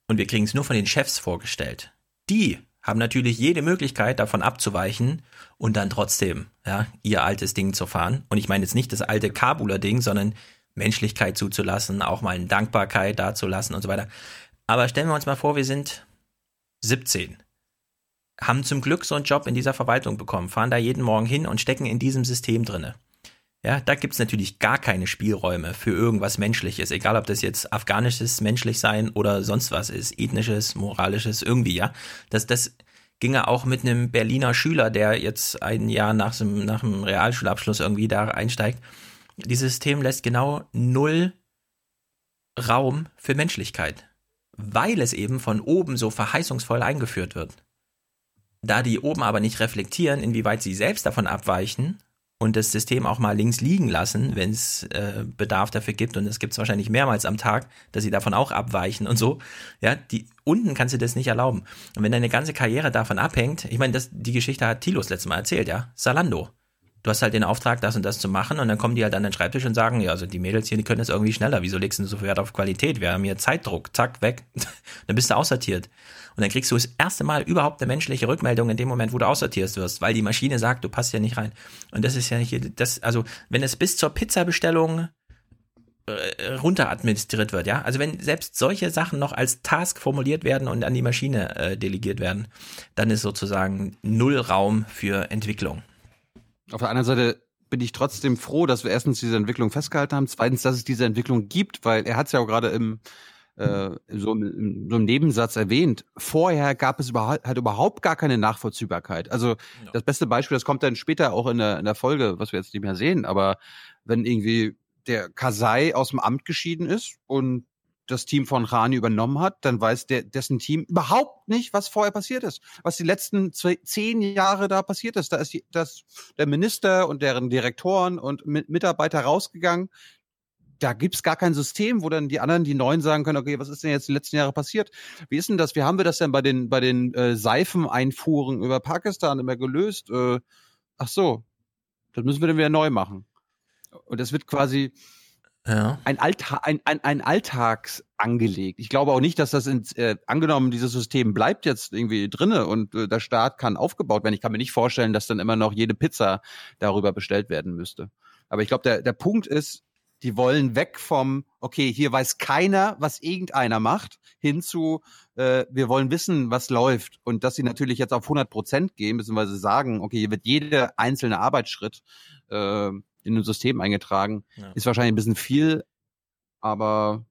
Speaker 4: Und wir kriegen es nur von den Chefs vorgestellt. Die haben natürlich jede Möglichkeit, davon abzuweichen und dann trotzdem, ja, ihr altes Ding zu fahren. Und ich meine jetzt nicht das alte Kabuler Ding, sondern Menschlichkeit zuzulassen, auch mal eine Dankbarkeit dazulassen und so weiter. Aber stellen wir uns mal vor, wir sind 17, haben zum Glück so einen Job in dieser Verwaltung bekommen, fahren da jeden Morgen hin und stecken in diesem System drinne. Ja, da gibt's natürlich gar keine Spielräume für irgendwas Menschliches, egal ob das jetzt afghanisches menschlich sein oder sonst was ist, ethnisches, moralisches, irgendwie, ja. Das, das ginge auch mit einem Berliner Schüler, der jetzt ein Jahr nach nach dem Realschulabschluss irgendwie da einsteigt. Dieses System lässt genau null Raum für Menschlichkeit, weil es eben von oben so verheißungsvoll eingeführt wird. Da die oben aber nicht reflektieren, inwieweit sie selbst davon abweichen und das System auch mal links liegen lassen, wenn es äh, Bedarf dafür gibt, und es gibt es wahrscheinlich mehrmals am Tag, dass sie davon auch abweichen und so, ja, die unten kannst du das nicht erlauben. Und wenn deine ganze Karriere davon abhängt, ich meine, die Geschichte hat Tilos letztes Mal erzählt, ja, Salando. Du hast halt den Auftrag, das und das zu machen, und dann kommen die halt an den Schreibtisch und sagen, ja, also die Mädels hier, die können das irgendwie schneller. Wieso legst du so viel Wert auf Qualität? Wir haben hier Zeitdruck, zack, weg. dann bist du aussortiert. Und dann kriegst du das erste Mal überhaupt eine menschliche Rückmeldung in dem Moment, wo du aussortiert wirst, weil die Maschine sagt, du passt ja nicht rein. Und das ist ja nicht, das, also, wenn es bis zur Pizzabestellung äh, runter administriert wird, ja. Also wenn selbst solche Sachen noch als Task formuliert werden und an die Maschine äh, delegiert werden, dann ist sozusagen null Raum für Entwicklung.
Speaker 1: Auf der anderen Seite bin ich trotzdem froh, dass wir erstens diese Entwicklung festgehalten haben, zweitens, dass es diese Entwicklung gibt, weil er hat es ja auch gerade im äh, so, im, so im Nebensatz erwähnt. Vorher gab es überhaupt, halt überhaupt gar keine Nachvollziehbarkeit. Also das beste Beispiel, das kommt dann später auch in der, in der Folge, was wir jetzt nicht mehr sehen, aber wenn irgendwie der Kasai aus dem Amt geschieden ist und das Team von Rani übernommen hat, dann weiß der, dessen Team überhaupt nicht, was vorher passiert ist. Was die letzten zwei, zehn Jahre da passiert ist. Da ist die, das, der Minister und deren Direktoren und Mi- Mitarbeiter rausgegangen. Da gibt's gar kein System, wo dann die anderen, die Neuen sagen können, okay, was ist denn jetzt die letzten Jahre passiert? Wie ist denn das? Wie haben wir das denn bei den, bei den äh, Seifeneinfuhren über Pakistan immer gelöst? Äh, ach so, das müssen wir dann wieder neu machen. Und das wird quasi,
Speaker 4: Ja.
Speaker 1: ein, Allta ein, ein, ein Alltags angelegt. Ich glaube auch nicht, dass das ins, äh, angenommen, dieses System bleibt jetzt irgendwie drinne und äh, der Staat kann aufgebaut werden. Ich kann mir nicht vorstellen, dass dann immer noch jede Pizza darüber bestellt werden müsste. Aber ich glaube, der, der Punkt ist, die wollen weg vom, okay, hier weiß keiner, was irgendeiner macht, hin zu, äh, wir wollen wissen, was läuft. Und dass sie natürlich jetzt auf 100 Prozent gehen, beziehungsweise sagen, okay, hier wird jeder einzelne Arbeitsschritt äh, in ein System eingetragen,
Speaker 4: Ja.
Speaker 1: ist wahrscheinlich ein bisschen viel, aber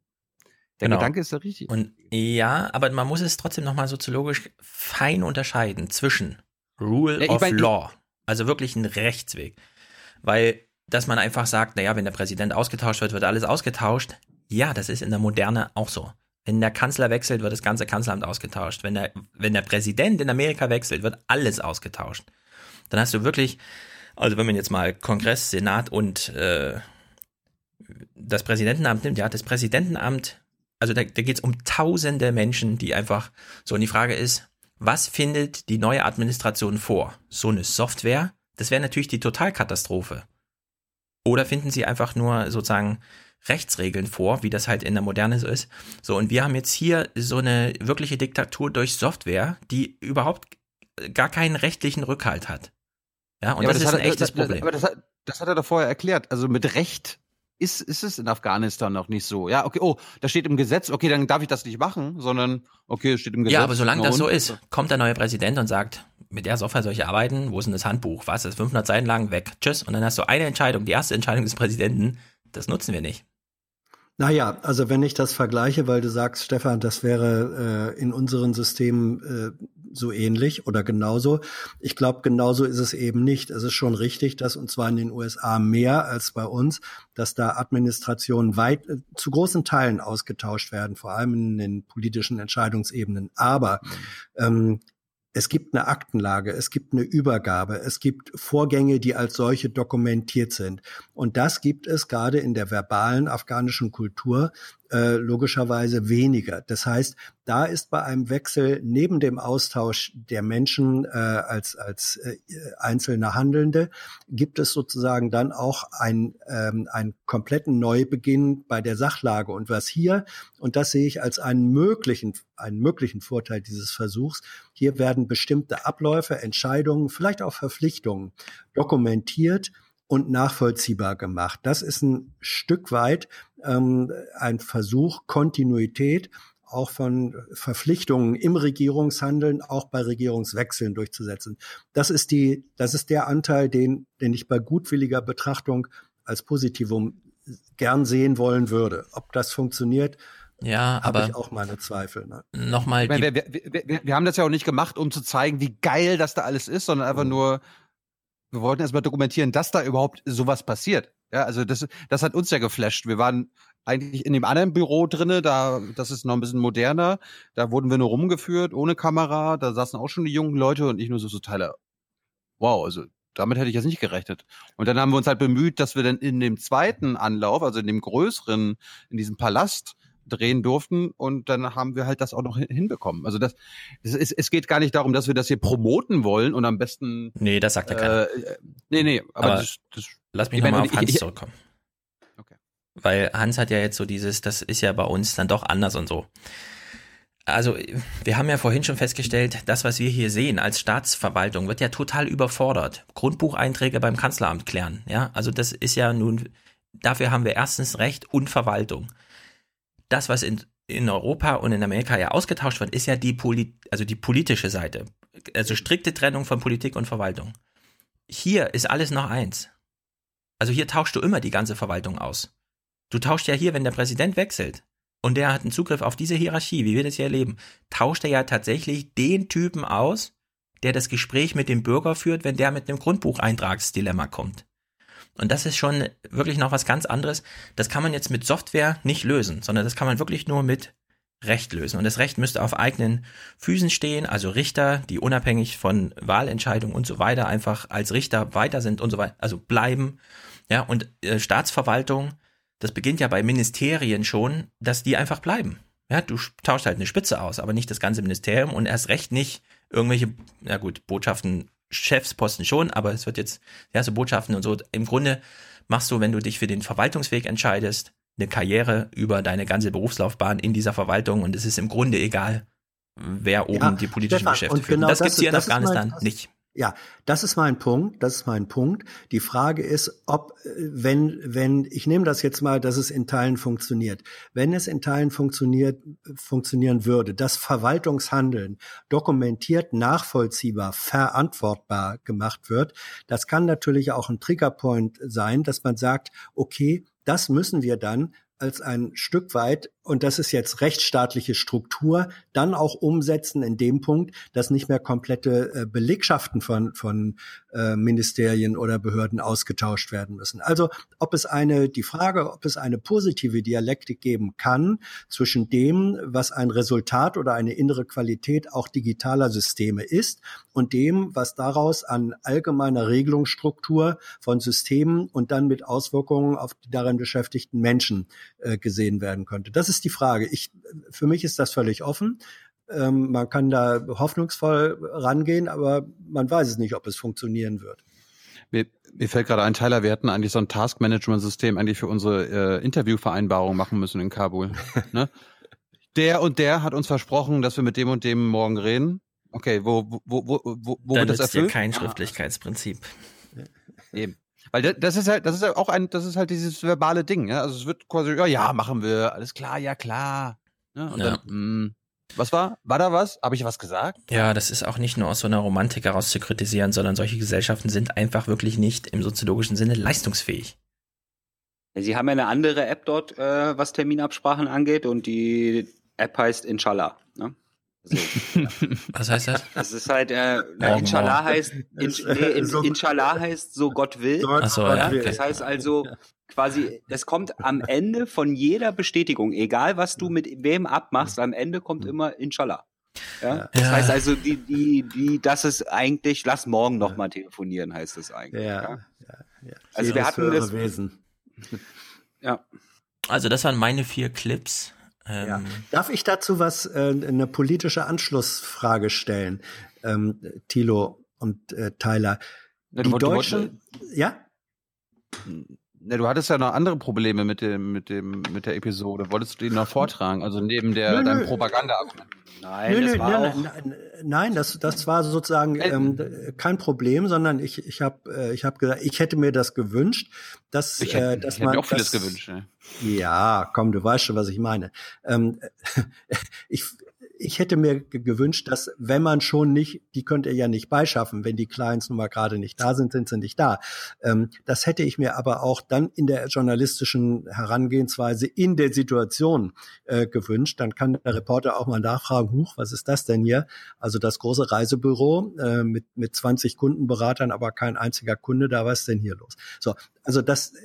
Speaker 1: der
Speaker 4: Genau.
Speaker 1: Gedanke ist ja richtig.
Speaker 4: Und ja, aber man muss es trotzdem nochmal soziologisch fein unterscheiden zwischen Rule
Speaker 1: Ja,
Speaker 4: of
Speaker 1: mein,
Speaker 4: Law, also wirklich ein Rechtsweg. Weil, dass man einfach sagt, naja, wenn der Präsident ausgetauscht wird, wird alles ausgetauscht. Ja, das ist in der Moderne auch so. Wenn der Kanzler wechselt, wird das ganze Kanzleramt ausgetauscht. Wenn der, wenn der Präsident in Amerika wechselt, wird alles ausgetauscht. Dann hast du wirklich, also wenn man jetzt mal Kongress, Senat und äh, das Präsidentenamt nimmt, ja, das Präsidentenamt, also da, da geht es um tausende Menschen, die einfach so, und die Frage ist, was findet die neue Administration vor? So eine Software? Das wäre natürlich die Totalkatastrophe. Oder finden sie einfach nur sozusagen Rechtsregeln vor, wie das halt in der Moderne so ist? So, und wir haben jetzt hier so eine wirkliche Diktatur durch Software, die überhaupt gar keinen rechtlichen Rückhalt hat. Ja, und
Speaker 1: Ja, aber
Speaker 4: das, ist
Speaker 1: hat
Speaker 4: ein
Speaker 1: er-
Speaker 4: echtes
Speaker 1: das, das,
Speaker 4: Problem.
Speaker 1: Aber das hat, das hat er doch vorher erklärt. Also mit Recht ist, ist es in Afghanistan noch nicht so. Ja, okay, oh, da steht im Gesetz, okay, dann darf ich das nicht machen, sondern okay, es steht im Gesetz.
Speaker 4: Ja, aber solange das so ist, kommt der neue Präsident und sagt, mit der Software soll ich arbeiten, wo ist denn das Handbuch? Was, das ist 500 Seiten lang, weg, tschüss. Und dann hast du eine Entscheidung, die erste Entscheidung des Präsidenten, das nutzen wir nicht.
Speaker 9: Naja, also wenn ich das vergleiche, weil du sagst, Stefan, das wäre äh, in unseren Systemen äh, so ähnlich oder genauso. Ich glaube, genauso ist es eben nicht. Es ist schon richtig, dass und zwar in den USA mehr als bei uns, dass da Administrationen weit äh, zu großen Teilen ausgetauscht werden, vor allem in den politischen Entscheidungsebenen. Aber ähm, es gibt eine Aktenlage, es gibt eine Übergabe, es gibt Vorgänge, die als solche dokumentiert sind. Und das gibt es gerade in der verbalen afghanischen Kultur äh, logischerweise weniger. Das heißt, da ist bei einem Wechsel neben dem Austausch der Menschen äh, als, als äh, einzelne Handelnde, gibt es sozusagen dann auch ein, ähm, einen kompletten Neubeginn bei der Sachlage. Und was hier, und das sehe ich als einen möglichen, einen möglichen Vorteil dieses Versuchs, hier werden bestimmte Abläufe, Entscheidungen, vielleicht auch Verpflichtungen dokumentiert und nachvollziehbar gemacht. Das ist ein Stück weit ähm, ein Versuch, Kontinuität auch von Verpflichtungen im Regierungshandeln, auch bei Regierungswechseln durchzusetzen. Das ist die, das ist der Anteil, den, den ich bei gutwilliger Betrachtung als Positivum gern sehen wollen würde. Ob das funktioniert,
Speaker 4: ja,
Speaker 9: habe
Speaker 4: aber
Speaker 9: ich auch meine Zweifel. Ne?
Speaker 4: Nochmal,
Speaker 1: wir, wir, wir, wir haben das ja auch nicht gemacht, um zu zeigen, wie geil das da alles ist, sondern einfach nur, wir wollten erstmal dokumentieren, dass da überhaupt sowas passiert. Ja, also das, das hat uns ja geflasht. Wir waren eigentlich in dem anderen Büro drinne, da, das ist noch ein bisschen moderner. Da wurden wir nur rumgeführt, ohne Kamera. Da saßen auch schon die jungen Leute und ich nur so, so Teile. Wow, also damit hätte ich jetzt nicht gerechnet. Und dann haben wir uns halt bemüht, dass wir dann in dem zweiten Anlauf, also in dem größeren, in diesem Palast, drehen durften und dann haben wir halt das auch noch hin- hinbekommen. Also das, es, ist, es geht gar nicht darum, dass wir das hier promoten wollen und am besten.
Speaker 4: Nee, das sagt ja keiner.
Speaker 1: Äh, nee, nee, aber,
Speaker 4: Aber
Speaker 1: das, das,
Speaker 4: Lass mich nochmal auf Hans
Speaker 1: ich-
Speaker 4: zurückkommen. Weil Hans hat ja jetzt so dieses, das ist ja bei uns dann doch anders und so. Also, wir haben ja vorhin schon festgestellt, das, was wir hier sehen als Staatsverwaltung, wird ja total überfordert. Grundbucheinträge beim Kanzleramt klären, ja. Also, das ist ja nun, dafür haben wir erstens Recht und Verwaltung. Das, was in, in Europa und in Amerika ja ausgetauscht wird, ist ja die, Poli also die politische Seite. Also strikte Trennung von Politik und Verwaltung. Hier ist alles noch eins. Also hier tauschst du immer die ganze Verwaltung aus. Du tauschst ja hier, wenn der Präsident wechselt und der hat einen Zugriff auf diese Hierarchie, wie wir das hier erleben, tauscht er ja tatsächlich den Typen aus, der das Gespräch mit dem Bürger führt, wenn der mit einem Grundbucheintragsdilemma kommt. Und das ist schon wirklich noch was ganz anderes. Das kann man jetzt mit Software nicht lösen, sondern das kann man wirklich nur mit Recht lösen. Und das Recht müsste auf eigenen Füßen stehen, also Richter, die unabhängig von Wahlentscheidungen und so weiter einfach als Richter weiter sind und so weiter, also bleiben. Ja, und äh, Staatsverwaltung, das beginnt ja bei Ministerien schon, dass die einfach bleiben. Ja, du tauschst halt eine Spitze aus, aber nicht das ganze Ministerium und erst recht nicht irgendwelche, na gut, Botschaften, Chefsposten schon, aber es wird jetzt, ja, so Botschaften und so. Im Grunde machst du, wenn du dich für den Verwaltungsweg entscheidest, eine Karriere über deine ganze Berufslaufbahn in dieser Verwaltung und es ist im Grunde egal, wer oben
Speaker 9: Ja,
Speaker 4: die politischen
Speaker 9: Stefan,
Speaker 4: Geschäfte führt.
Speaker 9: genau
Speaker 4: das
Speaker 9: das
Speaker 4: gibt's hier
Speaker 9: ist-
Speaker 4: in Afghanistan nicht.
Speaker 9: Ja, das ist mein Punkt. Das ist mein Punkt. Die Frage ist, ob, äh, wenn, wenn, ich nehme das jetzt mal, dass es in Teilen funktioniert. Wenn es in Teilen funktioniert, funktionieren würde, dass Verwaltungshandeln dokumentiert, nachvollziehbar, verantwortbar gemacht wird, das kann natürlich auch ein Triggerpoint sein, dass man sagt, okay, das müssen wir dann als ein Stück weit, und das ist jetzt rechtsstaatliche Struktur, dann auch umsetzen in dem Punkt, dass nicht mehr komplette äh, Belegschaften von, von äh, Ministerien oder Behörden ausgetauscht werden müssen. Also ob es eine, die Frage, ob es eine positive Dialektik geben kann zwischen dem, was ein Resultat oder eine innere Qualität auch digitaler Systeme ist und dem, was daraus an allgemeiner Regelungsstruktur von Systemen und dann mit Auswirkungen auf die darin beschäftigten Menschen äh, gesehen werden könnte. Das ist die Frage. Ich, für mich ist das völlig offen. Ähm, man kann da hoffnungsvoll rangehen, aber man weiß es nicht, ob es funktionieren wird.
Speaker 1: Mir, mir fällt gerade ein, Tyler, wir hätten eigentlich so ein Task-Management-System eigentlich für unsere äh, Interviewvereinbarung machen müssen in Kabul. ne? Der und der hat uns versprochen, dass wir mit dem und dem morgen reden. Okay, wo, wo, wo, wo, wo
Speaker 4: Dann
Speaker 1: wird das
Speaker 4: nützt dir
Speaker 1: erfüllt?
Speaker 4: kein Schriftlichkeitsprinzip.
Speaker 1: Eben. Weil da- das ist halt, das ist ja auch ein, das ist halt dieses verbale Ding, ja. Also es wird quasi, ja, ja, machen wir, alles klar, ja klar. Ja, und
Speaker 4: Ja.
Speaker 1: dann, mh, was war? War da was? Habe ich was gesagt?
Speaker 4: Ja, das ist auch nicht nur aus so einer Romantik heraus zu kritisieren, sondern solche Gesellschaften sind einfach wirklich nicht im soziologischen Sinne leistungsfähig.
Speaker 8: Sie haben ja eine andere App dort, äh, was Terminabsprachen angeht, und die App heißt Inshallah. Ne? Also,
Speaker 4: Was heißt das?
Speaker 8: das ist halt, äh, na,
Speaker 4: Morgen,
Speaker 8: Inshallah
Speaker 4: morgen.
Speaker 8: heißt, in, nee, in,
Speaker 9: so-
Speaker 8: Inshallah heißt so Gott will.
Speaker 4: Ach so,
Speaker 9: Gott
Speaker 4: ja,
Speaker 9: will.
Speaker 4: okay.
Speaker 8: Das heißt also quasi, das kommt am Ende von jeder Bestätigung, egal was du mit wem abmachst, am Ende kommt immer Inshallah. Ja? Das
Speaker 4: Ja.
Speaker 8: heißt also, die, die, die, das ist eigentlich, lass morgen noch mal telefonieren, heißt das eigentlich.
Speaker 9: Ja,
Speaker 8: Ja.
Speaker 9: ja, ja.
Speaker 8: Also wir hatten das-
Speaker 9: Wesen.
Speaker 8: ja.
Speaker 4: Also das waren meine vier Clips. Ähm,
Speaker 9: Ja. Darf ich dazu was, äh, eine politische Anschlussfrage stellen, ähm, Thilo und äh, Tyler? Die Deutschen, ja?
Speaker 1: Ne, du hattest ja noch andere Probleme mit dem, mit dem, mit der Episode. Wolltest du die noch vortragen? Also neben der
Speaker 9: Nö,
Speaker 1: deinem
Speaker 9: nö.
Speaker 1: Propaganda-Argument.
Speaker 8: Nein,
Speaker 9: Nö,
Speaker 8: das
Speaker 9: nö,
Speaker 8: war
Speaker 9: nein,
Speaker 8: auch.
Speaker 9: nein, nein, das, das war sozusagen ähm, kein Problem, sondern ich, ich habe äh, ich hab gesagt, ich hätte mir das gewünscht, dass,
Speaker 1: Ich hätte,
Speaker 9: äh, dass
Speaker 1: ich hätte
Speaker 9: man
Speaker 1: mir auch vieles
Speaker 9: das,
Speaker 1: gewünscht. Ne?
Speaker 9: Ja, komm, du weißt schon, was ich meine. Ähm, ich, ich hätte mir ge- gewünscht, dass wenn man schon nicht, die könnt ihr ja nicht beischaffen, wenn die Clients nun mal gerade nicht da sind, sind sie nicht da. Ähm, das hätte ich mir aber auch dann in der journalistischen Herangehensweise in der Situation äh, gewünscht. Dann kann der Reporter auch mal nachfragen, huch, was ist das denn hier? Also das große Reisebüro äh, mit, mit 20 Kundenberatern, aber kein einziger Kunde da, was ist denn hier los? So, also das äh,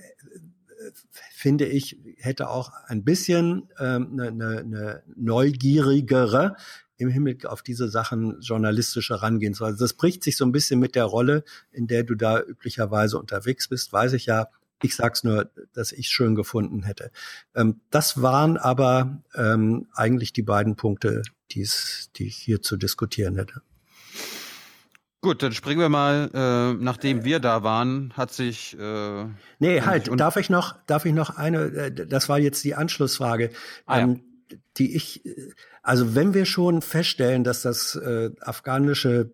Speaker 9: finde ich, hätte auch ein bisschen ähm, eine, eine, eine neugierigere im Hinblick auf diese Sachen journalistische Herangehensweise. Das bricht sich so ein bisschen mit der Rolle, in der du da üblicherweise unterwegs bist, weiß ich ja. Ich sag's nur, dass ich schön gefunden hätte. Ähm, das waren aber ähm, eigentlich die beiden Punkte, die ich hier zu diskutieren hätte.
Speaker 1: Gut, dann springen wir mal, äh, nachdem wir da waren, hat sich. Äh,
Speaker 9: Nee, halt, darf ich noch, darf ich noch eine, äh, das war jetzt die Anschlussfrage,
Speaker 1: Ah, ja.
Speaker 9: ähm, die ich, also wenn wir schon feststellen, dass das äh, afghanische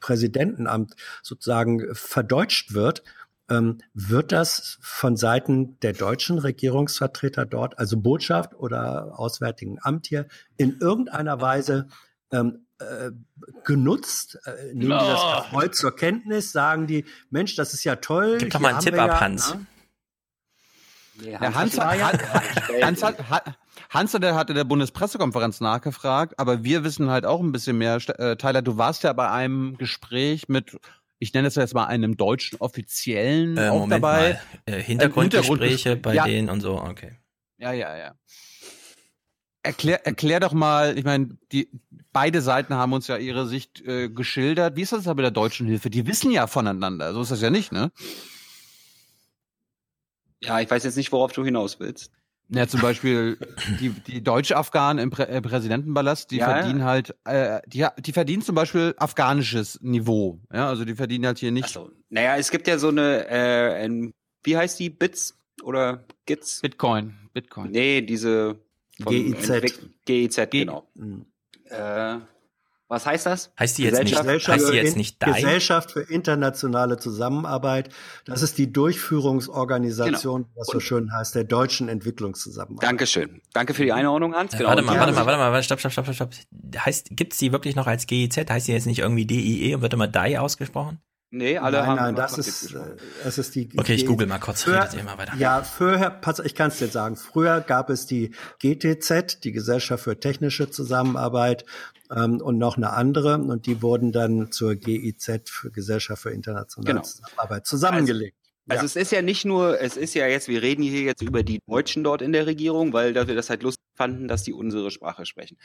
Speaker 9: Präsidentenamt sozusagen verdeutscht wird, ähm, wird das von Seiten der deutschen Regierungsvertreter dort, also Botschaft oder Auswärtigen Amt hier, in irgendeiner Weise ähm, äh, genutzt? Äh, nehmen die das
Speaker 4: Oh.
Speaker 9: erfreut zur Kenntnis? Sagen die, Mensch, das ist ja toll.
Speaker 4: Gib doch
Speaker 9: hier
Speaker 4: mal einen
Speaker 9: haben
Speaker 4: Tipp
Speaker 9: wir
Speaker 4: ab,
Speaker 9: ja,
Speaker 4: Hans.
Speaker 9: ne?
Speaker 8: Nee,
Speaker 1: Ja, Hans,
Speaker 8: hat-
Speaker 1: hat, Hans, hat, Hans hat, hatte der Bundespressekonferenz nachgefragt, aber wir wissen halt auch ein bisschen mehr. Äh, Tyler, du warst ja bei einem Gespräch mit, ich nenne es jetzt mal einem deutschen Offiziellen
Speaker 4: äh,
Speaker 1: auch
Speaker 4: Moment
Speaker 1: dabei.
Speaker 4: mal. Äh, Hintergrundgespräche
Speaker 1: Hintergrundges-
Speaker 4: bei
Speaker 1: ja.
Speaker 4: denen und so, okay.
Speaker 1: Ja, ja, ja. Erklär, erklär doch mal, ich meine, die beide Seiten haben uns ja ihre Sicht äh, geschildert. Wie ist das da mit der deutschen Hilfe? Die wissen ja voneinander. So ist das ja nicht, ne?
Speaker 8: Ja, ich weiß jetzt nicht, worauf du hinaus willst.
Speaker 1: Ja, zum Beispiel die, die deutsche Afghanen im Prä äh, Präsidentenpalast, die
Speaker 8: Ja, ja.
Speaker 1: verdienen halt, äh, die, die verdienen zum Beispiel afghanisches Niveau. Ja, also die verdienen halt hier nicht
Speaker 8: Naja, es gibt ja so eine, äh, ein, wie heißt die, Bits oder Gits?
Speaker 1: Bitcoin. Bitcoin.
Speaker 8: Nee, diese
Speaker 9: GIZ.
Speaker 8: GIZ, genau.
Speaker 9: Mhm.
Speaker 8: Äh, was heißt das?
Speaker 4: Heißt die jetzt nicht,
Speaker 8: Gesellschaft
Speaker 4: heißt die
Speaker 9: für
Speaker 4: jetzt nicht DAI?
Speaker 9: Gesellschaft für internationale Zusammenarbeit. Das ist die Durchführungsorganisation, was so schön heißt, der deutschen Entwicklungszusammenarbeit.
Speaker 8: Dankeschön. Danke für die Einordnung, Hans.
Speaker 4: Äh,
Speaker 8: Genau.
Speaker 4: warte mal, warte mal, warte mal, stopp, stopp, stopp, stopp. Heißt, gibt's die wirklich noch als GIZ? Heißt die jetzt nicht irgendwie DIE und wird immer DAI ausgesprochen?
Speaker 8: Nee, alle
Speaker 9: nein,
Speaker 8: haben
Speaker 9: nein, das ist, äh, es ist die.
Speaker 4: Okay, ich google mal kurz,
Speaker 9: Früher,
Speaker 4: redet ihr mal weiter.
Speaker 9: Ja, früher, pass, ich kann es dir sagen. Früher gab es die GTZ, die Gesellschaft für technische Zusammenarbeit, ähm, und noch eine andere, und die wurden dann zur GIZ, für Gesellschaft für internationale
Speaker 8: Genau.
Speaker 9: Zusammenarbeit, zusammengelegt.
Speaker 8: Also
Speaker 9: Ja.
Speaker 8: es ist ja nicht nur, es ist ja jetzt, wir reden hier jetzt über die Deutschen dort in der Regierung, weil wir das halt lustig fanden, dass die unsere Sprache sprechen.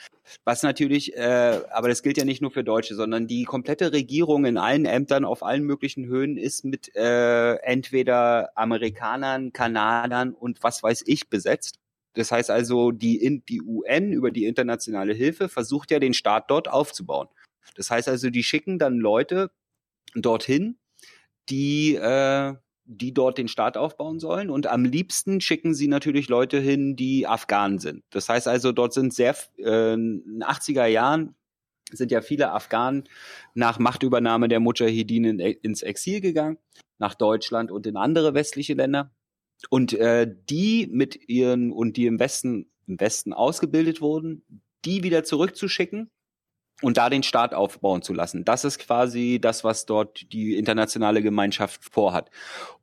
Speaker 8: Was natürlich, äh, aber das gilt ja nicht nur für Deutsche, sondern die komplette Regierung in allen Ämtern auf allen möglichen Höhen ist mit äh, entweder Amerikanern, Kanadern und was weiß ich besetzt. Das heißt also, die, die UN über die internationale Hilfe versucht ja den Staat dort aufzubauen. Das heißt also, die schicken dann Leute dorthin, die, äh, die dort den Staat aufbauen sollen. Und am liebsten schicken sie natürlich Leute hin, die Afghanen sind. Das heißt also, dort sind sehr, äh, in den 80er Jahren sind ja viele Afghanen nach Machtübernahme der Mujahideen ins Exil gegangen, nach Deutschland und in andere westliche Länder. Und äh, die mit ihren und die im Westen im Westen ausgebildet wurden, die wieder zurückzuschicken und da den Staat aufbauen zu lassen. Das ist quasi das, was dort die internationale Gemeinschaft vorhat.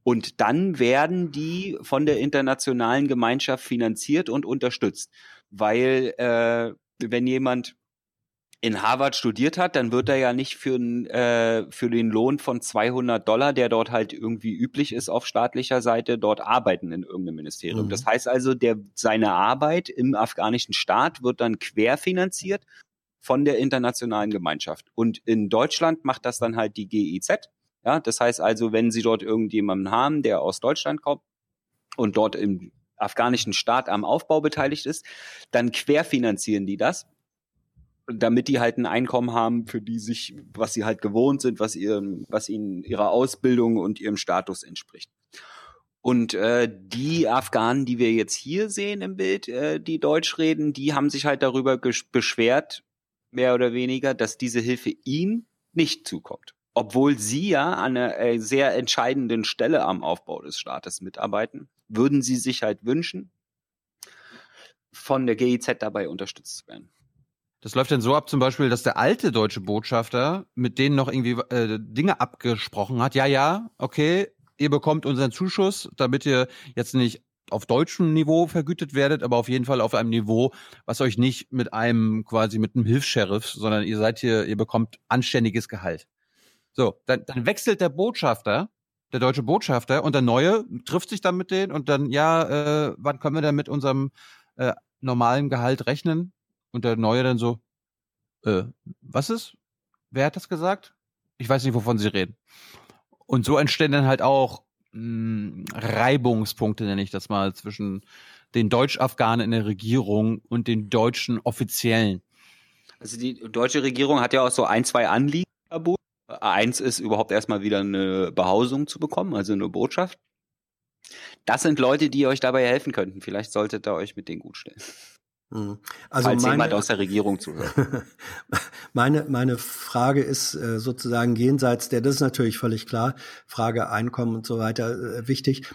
Speaker 8: Und dann werden die von der internationalen Gemeinschaft finanziert und unterstützt, weil äh, wenn jemand in Harvard studiert hat, dann wird er ja nicht für, äh, für den Lohn von 200 Dollar, der dort halt irgendwie üblich ist auf staatlicher Seite, dort arbeiten in irgendeinem Ministerium. Mhm. Das heißt also, der, seine Arbeit im afghanischen Staat wird dann querfinanziert von der internationalen Gemeinschaft. Und in Deutschland macht das dann halt die GIZ. Ja, das heißt also, wenn Sie dort irgendjemanden haben, der aus Deutschland kommt und dort im afghanischen Staat am Aufbau beteiligt ist, dann querfinanzieren die das damit die halt ein Einkommen haben, für die sich, was sie halt gewohnt sind, was ihrem, was ihnen ihrer Ausbildung und ihrem Status entspricht. Und äh, die Afghanen, die wir jetzt hier sehen im Bild, äh, die Deutsch reden, die haben sich halt darüber beschwert, mehr oder weniger, dass diese Hilfe ihnen nicht zukommt. Obwohl sie ja an einer äh, sehr entscheidenden Stelle am Aufbau des Staates mitarbeiten, würden sie sich halt wünschen, von der GIZ dabei unterstützt zu werden.
Speaker 1: Das läuft dann so ab, zum Beispiel, dass der alte deutsche Botschafter mit denen noch irgendwie äh, Dinge abgesprochen hat. Ja, ja, okay, ihr bekommt unseren Zuschuss, damit ihr jetzt nicht auf deutschem Niveau vergütet werdet, aber auf jeden Fall auf einem Niveau, was euch nicht mit einem quasi mit einem Hilfs-Sheriff, sondern ihr seid hier, ihr bekommt anständiges Gehalt. So, dann, dann wechselt der Botschafter, der deutsche Botschafter und der neue trifft sich dann mit denen und dann, ja, äh, wann können wir denn mit unserem äh, normalen Gehalt rechnen? Und der Neue dann so, äh, was ist? Wer hat das gesagt? Ich weiß nicht, wovon sie reden. Und so entstehen dann halt auch mh, hm, Reibungspunkte, nenne ich das mal, zwischen den Deutsch-Afghanen in der Regierung und den deutschen Offiziellen.
Speaker 8: Also die deutsche Regierung hat ja auch so ein, zwei Anliegen. Eins ist überhaupt erstmal wieder eine Behausung zu bekommen, also eine Botschaft. Das sind Leute, die euch dabei helfen könnten. Vielleicht solltet ihr euch mit denen gut stellen.
Speaker 9: Mhm.
Speaker 8: Also Falls meine, jemand aus der Regierung zuhört.
Speaker 9: meine, meine Frage ist äh, sozusagen jenseits der, das ist natürlich völlig klar, Frage Einkommen und so weiter äh, wichtig.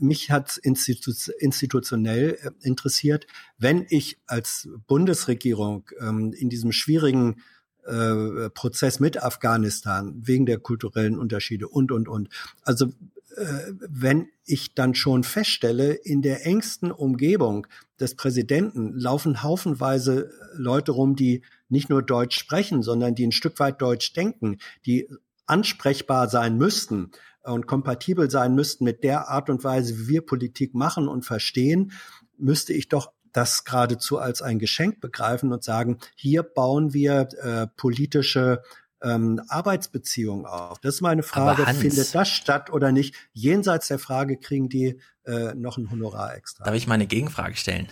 Speaker 9: Mich hat institu institutionell äh, interessiert, wenn ich als Bundesregierung ähm, in diesem schwierigen äh, Prozess mit Afghanistan wegen der kulturellen Unterschiede und, und, und. Also wenn ich dann schon feststelle, in der engsten Umgebung des Präsidenten laufen haufenweise Leute rum, die nicht nur Deutsch sprechen, sondern die ein Stück weit Deutsch denken, die ansprechbar sein müssten und kompatibel sein müssten mit der Art und Weise, wie wir Politik machen und verstehen, müsste ich doch das geradezu als ein Geschenk begreifen und sagen, hier bauen wir äh, politische ähm, Arbeitsbeziehung auf. Das ist meine Frage, Hans, findet das statt oder nicht? Jenseits der Frage, kriegen die äh, noch ein Honorar extra?
Speaker 4: Darf ich mal eine Gegenfrage stellen?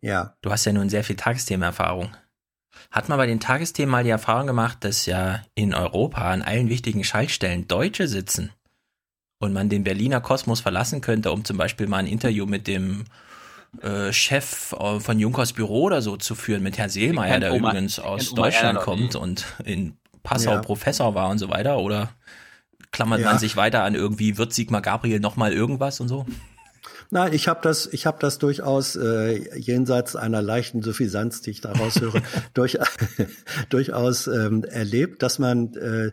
Speaker 9: Ja.
Speaker 4: Du hast ja nun sehr viel Tagesthemenerfahrung. Hat man bei den Tagesthemen mal die Erfahrung gemacht, dass ja in Europa an allen wichtigen Schaltstellen Deutsche sitzen und man den Berliner Kosmos verlassen könnte, um zum Beispiel mal ein Interview mit dem äh, Chef äh, von Junkers Büro oder so zu führen, mit Herrn Seelmeier, der Oma, übrigens aus Deutschland kommt und in Passau ja. Professor war und so weiter? Oder klammert ja. man sich weiter an irgendwie, wird Sigmar Gabriel nochmal irgendwas und so?
Speaker 9: Nein, ich habe das, ich habe das durchaus äh, jenseits einer leichten Suffisanz, die ich daraus höre, durch, durchaus ähm, erlebt, dass man, äh,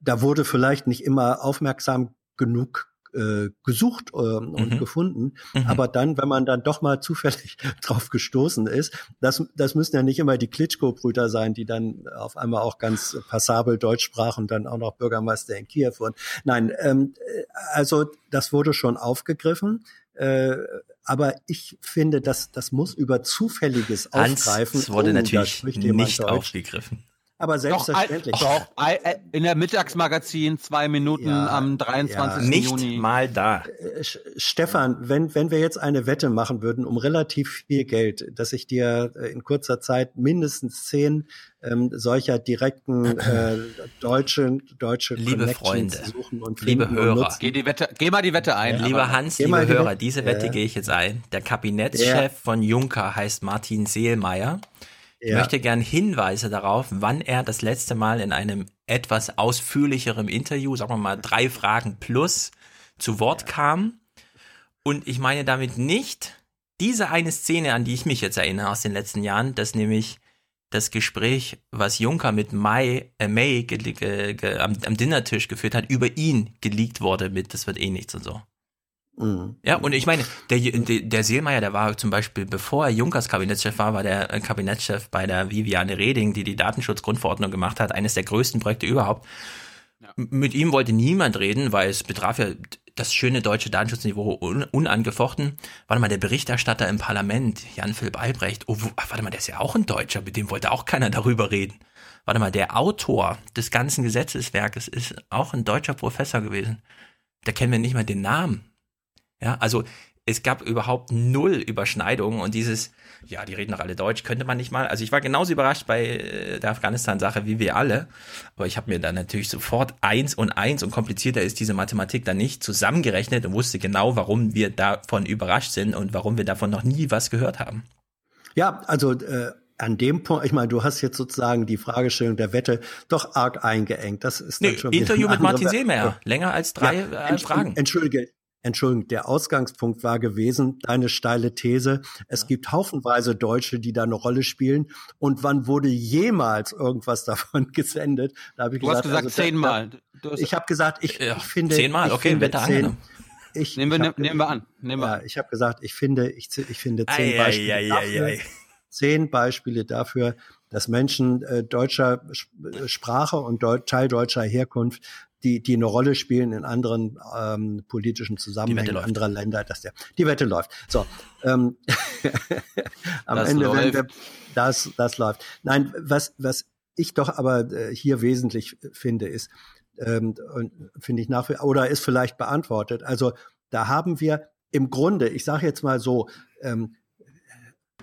Speaker 9: da wurde vielleicht nicht immer aufmerksam genug äh, gesucht äh, und mhm. gefunden. Mhm. Aber dann, wenn man dann doch mal zufällig drauf gestoßen ist, das, das müssen ja nicht immer die Klitschko-Brüder sein, die dann auf einmal auch ganz passabel Deutsch sprachen, dann auch noch Bürgermeister in Kiew wurden. Nein, ähm, also das wurde schon aufgegriffen. Äh, aber ich finde, dass das muss über zufälliges Aufgreifen.
Speaker 4: Es wurde oh, natürlich nicht aufgegriffen.
Speaker 9: Aber selbstverständlich.
Speaker 1: Doch, doch, in der Mittagsmagazin zwei Minuten ja, am 23.
Speaker 4: Ja. Nicht
Speaker 1: Juni.
Speaker 4: mal da.
Speaker 9: Äh, Stefan, wenn, wenn wir jetzt eine Wette machen würden um relativ viel Geld, dass ich dir äh, in kurzer Zeit mindestens zehn ähm, solcher direkten äh, deutschen deutsche
Speaker 4: liebe Freunde,
Speaker 9: suchen und
Speaker 4: liebe Hörer,
Speaker 1: geh, die Wette, geh mal die Wette ein.
Speaker 4: Ja, lieber Hans, liebe Hörer, diese Wette ja. gehe ich jetzt ein. Der Kabinettschef von Juncker heißt Martin Seelmeier
Speaker 9: Ja.
Speaker 4: möchte gern Hinweise darauf, wann er das letzte Mal in einem etwas ausführlicherem Interview, sagen wir mal drei Fragen plus, zu Wort kam. Und ich meine damit nicht diese eine Szene, an die ich mich jetzt erinnere aus den letzten Jahren, dass nämlich das Gespräch, was Juncker mit May, äh, May am, am Dinnertisch geführt hat, über ihn geleakt wurde mit, das wird eh nichts und so.
Speaker 9: Mhm.
Speaker 4: Ja, und ich meine, der, der, der Seelmeier, der war zum Beispiel, bevor er Junkers Kabinettschef war, war der äh, Kabinettschef bei der Viviane Reding, die die Datenschutzgrundverordnung gemacht hat, eines der größten Projekte überhaupt. M- Mit ihm wollte niemand reden, weil es betraf ja das schöne deutsche Datenschutzniveau un unangefochten. Warte mal, der Berichterstatter im Parlament, Jan-Philipp Albrecht, oh, warte mal, der ist ja auch ein Deutscher, mit dem wollte auch keiner darüber reden. Warte mal, der Autor des ganzen Gesetzeswerkes ist auch ein deutscher Professor gewesen. Da kennen wir nicht mal den Namen. Ja, also es gab überhaupt null Überschneidungen und dieses, ja, die reden doch alle Deutsch, könnte man nicht mal. Also ich war genauso überrascht bei äh, der Afghanistan-Sache wie wir alle, aber ich habe mir dann natürlich sofort eins und eins und komplizierter ist diese Mathematik dann nicht zusammengerechnet und wusste genau, warum wir davon überrascht sind und warum wir davon noch nie was gehört haben.
Speaker 9: Ja, also äh, an dem Punkt, ich meine, du hast jetzt sozusagen die Fragestellung der Wette doch arg eingeengt. Das ist
Speaker 4: Nee, Interview mit Martin Seelmeier, länger als drei
Speaker 9: Ja,
Speaker 4: äh, Fragen.
Speaker 9: Entschuldige, Entschuldigung, der Ausgangspunkt war gewesen, deine steile These, es gibt haufenweise Deutsche, die da eine Rolle spielen. Und wann wurde jemals irgendwas davon gesendet? Da habe ich
Speaker 1: Du hast
Speaker 9: gesagt,
Speaker 1: gesagt
Speaker 9: also
Speaker 1: zehnmal.
Speaker 9: Da, ich habe gesagt, ich,
Speaker 4: Ja,
Speaker 9: ich finde.
Speaker 4: zehnmal, okay,
Speaker 9: finde
Speaker 4: angenommen.
Speaker 9: Ich,
Speaker 1: Nehmen wir-
Speaker 9: ich
Speaker 1: nehmen wir an, nehmen wir
Speaker 9: ja, ich habe gesagt, ich finde, ich, ich finde zehn
Speaker 4: Ei, ei,
Speaker 9: Beispiele
Speaker 4: ei,
Speaker 9: dafür,
Speaker 4: ei.
Speaker 9: zehn Beispiele dafür, dass Menschen äh, deutscher Sp- Sprache und Deu Teil deutscher Herkunft, die, die eine Rolle spielen in anderen ähm, politischen Zusammenhängen anderer Länder, dass der die Wette läuft. So, ähm, am
Speaker 1: Das
Speaker 9: Ende
Speaker 1: läuft.
Speaker 9: wir, das, das läuft. Nein, was, was ich doch aber äh, hier wesentlich finde, ist, ähm, finde ich nach wie oder ist vielleicht beantwortet. Also da haben wir im Grunde, ich sage jetzt mal so, ähm,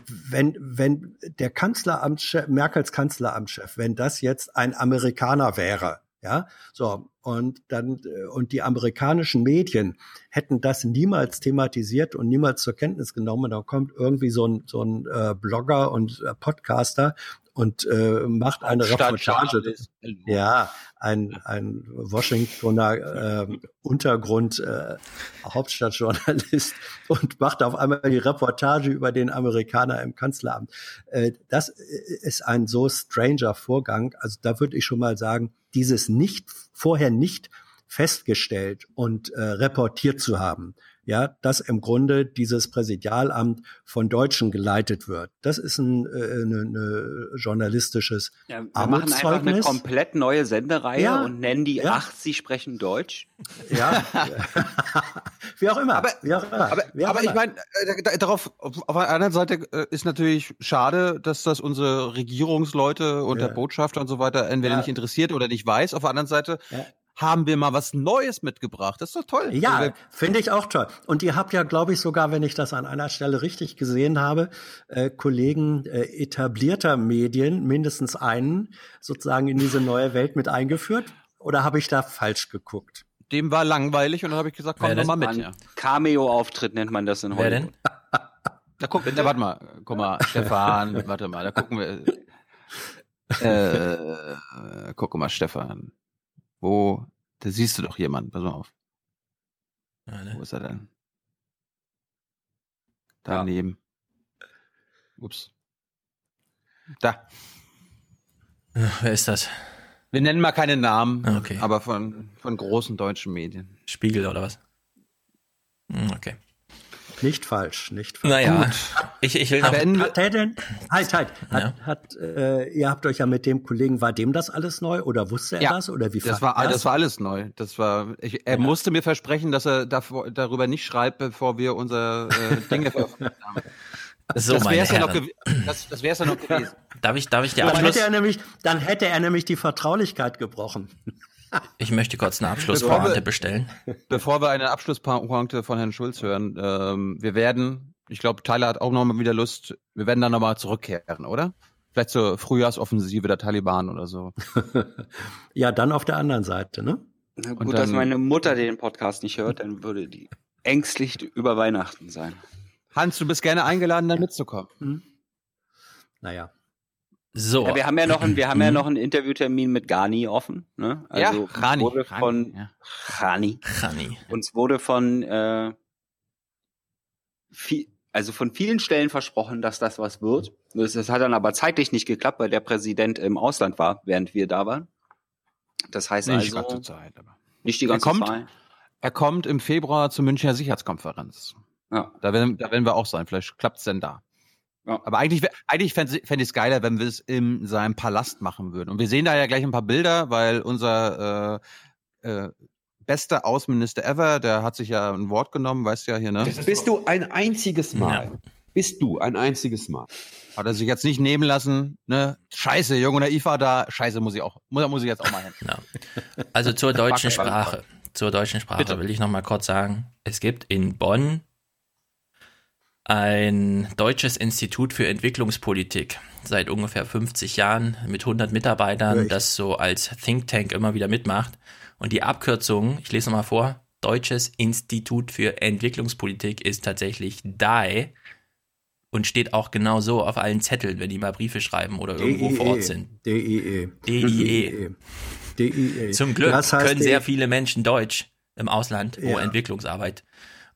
Speaker 9: wenn, wenn der Kanzleramtschef, Merkels Kanzleramtschef, wenn das jetzt ein Amerikaner wäre, ja, so, und dann, äh, und die amerikanischen Medien hätten das niemals thematisiert und niemals zur Kenntnis genommen, dann kommt irgendwie so ein, so ein äh, Blogger und äh, Podcaster und äh, macht eine Reportage. Ja, ein, ein Washingtoner äh, Untergrund äh, Hauptstadtjournalist und macht auf einmal die Reportage über den Amerikaner im Kanzleramt. Äh, das ist ein so stranger Vorgang. Also da würde ich schon mal sagen, dieses nicht vorher nicht festgestellt und äh, reportiert zu haben, ja, dass im Grunde dieses Präsidialamt von Deutschen geleitet wird. Das ist ein äh, ne, ne journalistisches
Speaker 8: Ja, wir machen einfach eine komplett neue Sendereihe
Speaker 9: Ja,
Speaker 8: und nennen die
Speaker 9: ja.
Speaker 8: 80 sprechen Deutsch.
Speaker 9: Ja, wie auch immer.
Speaker 1: Aber,
Speaker 9: wie auch immer.
Speaker 1: aber,
Speaker 9: auch
Speaker 1: aber ich
Speaker 9: immer.
Speaker 1: meine, äh, da- darauf, auf der anderen Seite äh, ist natürlich schade, dass das unsere Regierungsleute und
Speaker 9: Ja.
Speaker 1: der Botschafter und so weiter entweder nicht interessiert oder nicht weiß. Auf der anderen Seite. Haben wir mal was Neues mitgebracht. Das ist doch toll.
Speaker 9: Ja,
Speaker 1: Also,
Speaker 9: finde ich auch toll. Und ihr habt ja, glaube ich, sogar, wenn ich das an einer Stelle richtig gesehen habe, äh, Kollegen äh, etablierter Medien, mindestens einen, sozusagen in diese neue Welt mit eingeführt. Oder habe ich da falsch geguckt?
Speaker 1: dem war langweilig und dann habe ich gesagt, komm
Speaker 4: Wer
Speaker 1: doch mal mit. Ja.
Speaker 8: Cameo-Auftritt nennt man das in
Speaker 4: Wer
Speaker 8: Hollywood.
Speaker 4: denn?
Speaker 1: Da guck, na, warte mal, guck mal, Stefan, warte mal, da gucken wir. Äh, guck mal, Stefan. Wo, da siehst du doch jemanden, pass mal auf.
Speaker 4: Ja, ne?
Speaker 1: Wo ist er denn? Daneben. Ups. Da.
Speaker 4: Wer ist das?
Speaker 1: Wir nennen mal keine Namen,
Speaker 4: Ah, okay.
Speaker 1: aber von, von großen deutschen Medien.
Speaker 4: Spiegel oder was? Hm, Okay.
Speaker 9: Nicht falsch, nicht falsch.
Speaker 4: Naja, ich, ich will noch.
Speaker 9: Hat der denn? Halt, halt. Hat,
Speaker 4: Ja.
Speaker 9: hat, äh, ihr habt euch ja mit dem Kollegen, war dem das alles neu oder wusste er
Speaker 1: Ja,
Speaker 9: das oder wie
Speaker 1: Das war,
Speaker 9: Ja?
Speaker 1: das war alles neu. Das war, ich, er musste mir versprechen, dass er davor, darüber nicht schreibt, bevor wir unser äh, Dinge veröffentlicht haben.
Speaker 4: So,
Speaker 1: das
Speaker 4: meine
Speaker 1: wär's ja noch, das, das wär's ja noch gewesen.
Speaker 4: Darf ich, darf ich dir
Speaker 9: Dann hätte er nämlich, dann hätte er nämlich die Vertraulichkeit gebrochen.
Speaker 4: Ich möchte kurz eine Abschlusspointe bestellen.
Speaker 1: Bevor wir eine Abschlusspointe von Herrn Schulz hören, ähm, wir werden, ich glaube, Tyler hat auch noch mal wieder Lust, wir werden dann nochmal zurückkehren, oder? Vielleicht zur Frühjahrsoffensive der Taliban oder so.
Speaker 9: Ja, dann auf der anderen Seite, ne?
Speaker 8: Na Gut, dass
Speaker 1: dann-
Speaker 8: meine Mutter den Podcast nicht hört, dann würde die ängstlich über Weihnachten sein.
Speaker 1: Hans, du bist gerne eingeladen, da mitzukommen.
Speaker 9: Naja.
Speaker 4: So.
Speaker 8: Ja, wir haben ja noch, ein, wir haben ja noch einen Interviewtermin mit Gani offen. Ne? Also
Speaker 1: Ja, Ghani,
Speaker 8: wurde
Speaker 1: Ghani,
Speaker 8: von
Speaker 1: ja.
Speaker 8: Ghani.
Speaker 4: Ghani.
Speaker 8: Uns wurde von äh, viel, also von vielen Stellen versprochen, dass das was wird. Das, das hat dann aber zeitlich nicht geklappt, weil der Präsident im Ausland war, während wir da waren. Das heißt
Speaker 1: Nicht die
Speaker 8: also
Speaker 1: ganze Zeit, aber.
Speaker 8: nicht die
Speaker 1: Er
Speaker 8: ganze
Speaker 1: kommt,
Speaker 8: Zeit.
Speaker 1: er kommt im Februar zur Münchner Sicherheitskonferenz.
Speaker 8: Ja.
Speaker 1: Da werden, da werden wir auch sein. Vielleicht klappt's denn da. Aber eigentlich, eigentlich fände fänd ich es geiler, wenn wir es in seinem Palast machen würden. Und wir sehen da ja gleich ein paar Bilder, weil unser äh, äh, bester Außenminister ever, der hat sich ja ein Wort genommen, weißt du ja hier, ne?
Speaker 23: Bist du ein einziges Mal? Bist du ein einziges Mal?
Speaker 1: Hat er sich jetzt nicht nehmen lassen, ne? Scheiße, Jung und Naiv war da. Scheiße, muss ich auch, muss, muss ich jetzt auch mal hin.
Speaker 4: Also zur deutschen Sprache. Zur deutschen Sprache
Speaker 1: Bitte.
Speaker 4: will ich noch mal kurz sagen, es gibt in Bonn ein deutsches Institut für Entwicklungspolitik seit ungefähr 50 Jahren mit 100 Mitarbeitern,
Speaker 9: Echt?
Speaker 4: das so als Think Tank immer wieder mitmacht. Und die Abkürzung, ich lese noch mal vor, Deutsches Institut für Entwicklungspolitik ist tatsächlich DAI und steht auch genau so auf allen Zetteln, wenn die mal Briefe schreiben oder irgendwo vor Ort sind.
Speaker 9: DIE.
Speaker 4: DIE.
Speaker 9: DIE.
Speaker 4: Zum Glück
Speaker 9: Das heißt,
Speaker 4: können sehr viele Menschen Deutsch im Ausland, wo
Speaker 9: Ja.
Speaker 4: Entwicklungsarbeit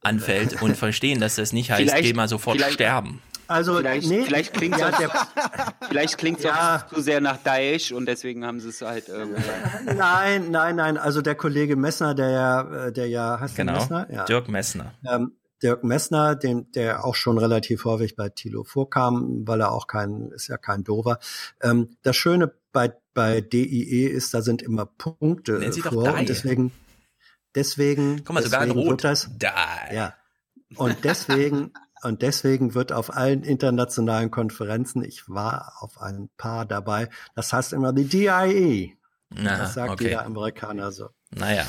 Speaker 4: anfällt und verstehen, dass das nicht heißt,
Speaker 8: Vielleicht-
Speaker 4: geh mal sofort sterben.
Speaker 9: Also,
Speaker 8: Vielleicht,
Speaker 9: nee,
Speaker 8: vielleicht klingt
Speaker 9: ja,
Speaker 8: es
Speaker 9: Ja.
Speaker 8: zu sehr nach Daesh und deswegen haben sie es halt irgendwie.
Speaker 9: Nein, nein, nein. Also der Kollege Messner, der ja, äh, der ja, heißt
Speaker 4: Genau.
Speaker 9: Messner? Ja.
Speaker 4: Dirk Messner.
Speaker 9: Ähm, Dirk Messner, den, der auch schon relativ häufig bei Thilo vorkam, weil er auch kein, ist ja kein Dover. Ähm, das Schöne bei, bei DIE ist, da sind immer Punkte
Speaker 4: Nennt sie doch
Speaker 9: vor und deswegen, deswegen,
Speaker 4: Guck mal, sogar in
Speaker 9: deswegen
Speaker 4: Rot.
Speaker 9: wird das,
Speaker 4: DIE.
Speaker 9: ja. Und deswegen, und deswegen wird auf allen internationalen Konferenzen, ich war auf ein paar dabei, das heißt immer die DIE.
Speaker 4: Na,
Speaker 9: das sagt
Speaker 4: okay.
Speaker 9: jeder Amerikaner so.
Speaker 4: Naja.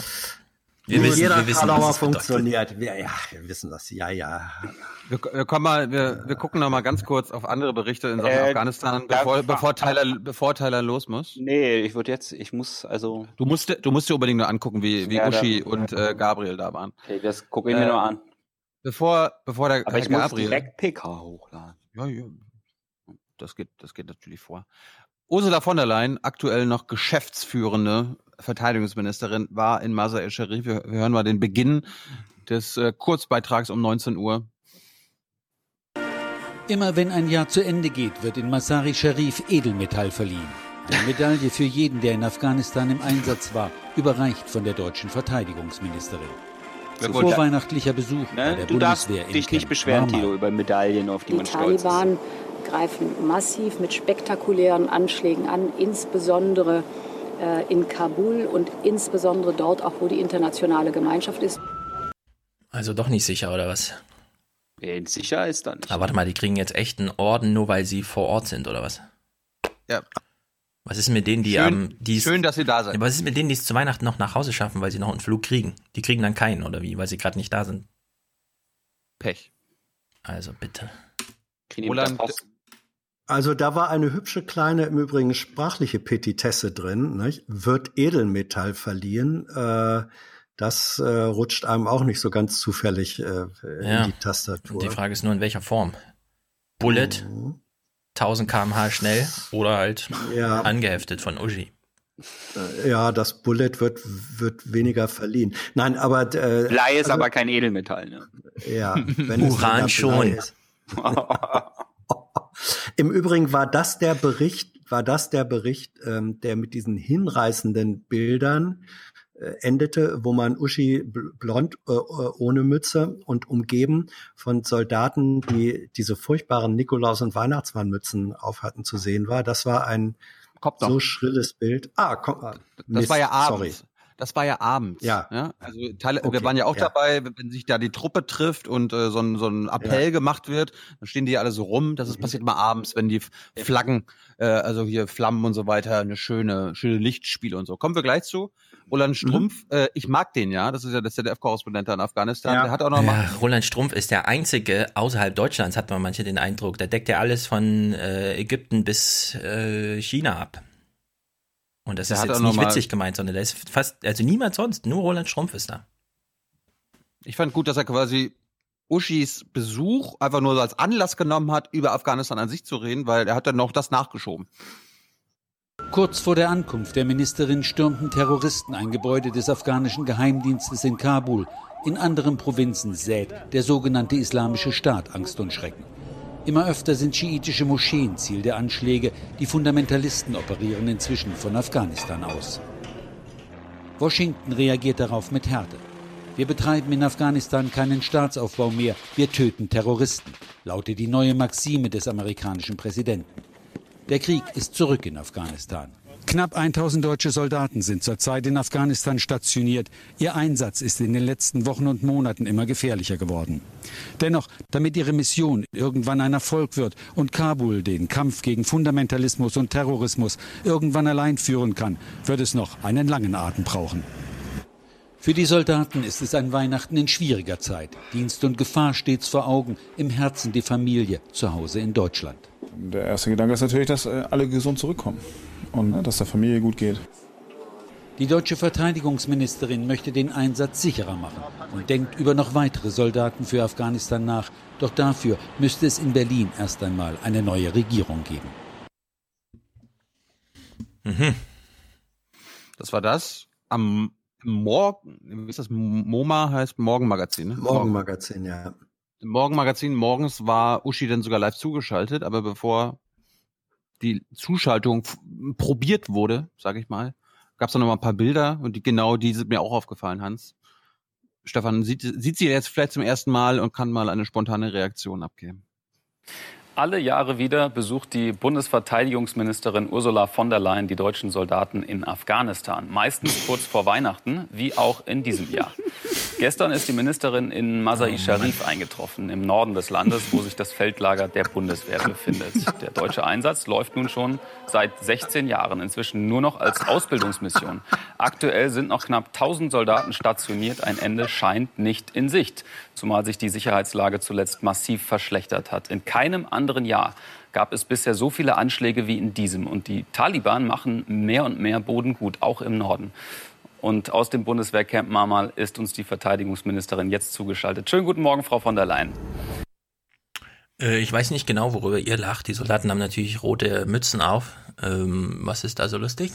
Speaker 9: Wir
Speaker 4: wissen,
Speaker 9: jeder
Speaker 4: wir wissen, was
Speaker 9: funktioniert. Wir, ja, wir wissen das. Ja, ja.
Speaker 1: Wir, wir kommen mal, wir, wir gucken noch mal ganz kurz auf andere Berichte in Sachen
Speaker 8: Äh,
Speaker 1: Afghanistan, bevor, bevor, Tyler, bevor Tyler los muss.
Speaker 8: Nee, ich würde jetzt, ich muss also.
Speaker 1: Du musst, du musst dir unbedingt nur angucken, wie, wie
Speaker 8: Ja, da-
Speaker 1: Uschi und äh, Gabriel da waren.
Speaker 8: Okay, das gucke ich mir
Speaker 1: Äh,
Speaker 8: noch an.
Speaker 1: Bevor, bevor der
Speaker 8: Aber
Speaker 1: Herr
Speaker 8: ich muss
Speaker 1: Gabriel.
Speaker 8: direkt PK hochladen.
Speaker 1: Ja, ja. Das geht, das geht natürlich vor. Ursula von der Leyen, aktuell noch geschäftsführende Verteidigungsministerin, war in Masar el-Sharif. Wir, hören mal den Beginn des äh, Kurzbeitrags um 19 Uhr.
Speaker 24: Immer wenn ein Jahr zu Ende geht, wird in Masari Sharif Edelmetall verliehen. Eine Medaille für jeden, der in Afghanistan im Einsatz war, überreicht von der deutschen Verteidigungsministerin.
Speaker 8: Ja,
Speaker 24: Vor
Speaker 8: gut.
Speaker 24: weihnachtlicher Besuch bei
Speaker 8: Ne?
Speaker 24: der
Speaker 8: Du darfst
Speaker 24: Bundeswehr in
Speaker 8: dich nicht beschweren. Tilo, über Medaillen, auf die,
Speaker 25: Die
Speaker 8: man stolz ist.
Speaker 25: Taliban greifen massiv mit spektakulären Anschlägen an, insbesondere in Kabul und insbesondere dort auch, wo die internationale Gemeinschaft ist.
Speaker 4: Also doch nicht sicher, oder was?
Speaker 8: Sicher ist dann nicht.
Speaker 4: Aber warte mal, die kriegen jetzt echt einen Orden, nur weil sie vor Ort sind, oder was?
Speaker 1: Ja.
Speaker 4: Was ist mit denen, die
Speaker 1: Schön-
Speaker 4: am die
Speaker 1: schön, dass sie da sind.
Speaker 4: Was ist mit denen, die es zu Weihnachten noch nach Hause schaffen, weil sie noch einen Flug kriegen? Die kriegen dann keinen, oder wie? Weil sie gerade nicht da sind.
Speaker 1: Pech.
Speaker 4: Also bitte.
Speaker 1: Roland,
Speaker 9: Also da war eine hübsche kleine, im Übrigen sprachliche Petitesse drin. Nicht? Wird Edelmetall verliehen? Äh, das äh, rutscht einem auch nicht so ganz zufällig äh,
Speaker 4: Ja.
Speaker 9: in die Tastatur.
Speaker 4: Die Frage ist nur, in welcher Form. Bullet, 1000 km/h schnell oder halt
Speaker 9: Ja.
Speaker 4: angeheftet von Uschi.
Speaker 9: Äh, Ja, das Bullet wird, wird weniger verliehen. Nein, aber äh,
Speaker 8: Blei ist
Speaker 9: also,
Speaker 8: aber kein Edelmetall, ne?
Speaker 9: Ja, wenn es
Speaker 4: Uran
Speaker 9: Blei
Speaker 4: schon.
Speaker 9: ist. Im Übrigen war das der Bericht, war das der Bericht, ähm, der mit diesen hinreißenden Bildern äh, endete, wo man Uschi bl- blond äh, äh, ohne Mütze und umgeben von Soldaten, die diese furchtbaren Nikolaus- und Weihnachtsmannmützen aufhatten, zu sehen war. Das war ein so schrilles Bild. Ah, komm,
Speaker 1: Das
Speaker 9: Mist,
Speaker 1: war ja
Speaker 9: Sorry.
Speaker 1: Das war ja abends.
Speaker 9: Ja.
Speaker 1: Also Teile, wir
Speaker 9: Okay,
Speaker 1: waren ja auch
Speaker 9: ja.
Speaker 1: dabei, wenn sich da die Truppe trifft und äh, so, ein, so ein Appell
Speaker 9: Ja.
Speaker 1: gemacht wird, dann stehen die alle so rum. Das ist
Speaker 9: Mhm.
Speaker 1: passiert mal abends, wenn die Flaggen, äh, also hier Flammen und so weiter, eine schöne, schöne Lichtspiele und so. Kommen wir gleich zu. Roland Strumpf, äh, ich mag den ja. Das ist ja der ZDF-Korrespondent in Afghanistan.
Speaker 9: Ja.
Speaker 1: Der hat auch noch mal
Speaker 4: Ja, Roland Strumpf ist der einzige außerhalb Deutschlands, hat man manche den Eindruck. Der deckt ja alles von äh, Ägypten bis äh, China ab. Und das
Speaker 1: Der
Speaker 4: ist jetzt nicht witzig gemeint, sondern der ist fast, also niemand sonst, nur Roland Strumpf ist da.
Speaker 1: Ich fand gut, dass er quasi Uschis Besuch einfach nur so als Anlass genommen hat, über Afghanistan an sich zu reden, weil er hat dann noch das nachgeschoben.
Speaker 24: Kurz vor der Ankunft der Ministerin stürmten Terroristen ein Gebäude des afghanischen Geheimdienstes in Kabul. In anderen Provinzen sät der sogenannte Islamische Staat Angst und Schrecken. Immer öfter sind schiitische Moscheen Ziel der Anschläge. Die Fundamentalisten operieren inzwischen von Afghanistan aus. Washington reagiert darauf mit Härte. Wir betreiben in Afghanistan keinen Staatsaufbau mehr, wir töten Terroristen, lautet die neue Maxime des amerikanischen Präsidenten. Der Krieg ist zurück in Afghanistan. Knapp 1000 deutsche Soldaten sind zurzeit in Afghanistan stationiert. Ihr Einsatz ist in den letzten Wochen und Monaten immer gefährlicher geworden. Dennoch, damit ihre Mission irgendwann ein Erfolg wird und Kabul den Kampf gegen Fundamentalismus und Terrorismus irgendwann allein führen kann, wird es noch einen langen Atem brauchen. Für die Soldaten ist es ein Weihnachten in schwieriger Zeit. Dienst und Gefahr stets vor Augen, im Herzen die Familie, zu Hause in Deutschland.
Speaker 26: Der erste Gedanke ist natürlich, dass äh, alle gesund zurückkommen und äh, dass der Familie gut geht.
Speaker 24: Die deutsche Verteidigungsministerin möchte den Einsatz sicherer machen und denkt über noch weitere Soldaten für Afghanistan nach. Doch dafür müsste es in Berlin erst einmal eine neue Regierung geben.
Speaker 1: Mhm. Das war das. Am Morgen, wie ist das? MoMA heißt Morgenmagazin, ne?
Speaker 9: Morgenmagazin, ja.
Speaker 1: Im Morgenmagazin morgens war Uschi dann sogar live zugeschaltet, aber bevor die Zuschaltung probiert wurde, sage ich mal, gab es noch mal ein paar Bilder und die genau die sind mir auch aufgefallen, Hans. Stefan sieht, sieht sie jetzt vielleicht zum ersten Mal und kann mal eine spontane Reaktion abgeben.
Speaker 27: Alle Jahre wieder besucht die Bundesverteidigungsministerin Ursula von der Leyen die deutschen Soldaten in Afghanistan. Meistens kurz vor Weihnachten, wie auch in diesem Jahr. Gestern ist die Ministerin in Masai Sharif eingetroffen, im Norden des Landes, wo sich das Feldlager der Bundeswehr befindet. Der deutsche Einsatz läuft nun schon seit 16 Jahren, inzwischen nur noch als Ausbildungsmission. Aktuell sind noch knapp 1000 Soldaten stationiert. Ein Ende scheint nicht in Sicht, zumal sich die Sicherheitslage zuletzt massiv verschlechtert hat. In keinem anderen Jahr gab es bisher so viele Anschläge wie in diesem. Und die Taliban machen mehr und mehr Boden gut, auch im Norden. Und aus dem Bundeswehrcamp Marmal ist uns die Verteidigungsministerin jetzt zugeschaltet. Schönen guten Morgen, Frau von der Leyen.
Speaker 4: Äh, ich weiß nicht genau, worüber ihr lacht. Die Soldaten haben natürlich rote Mützen auf. Ähm, was ist da so lustig?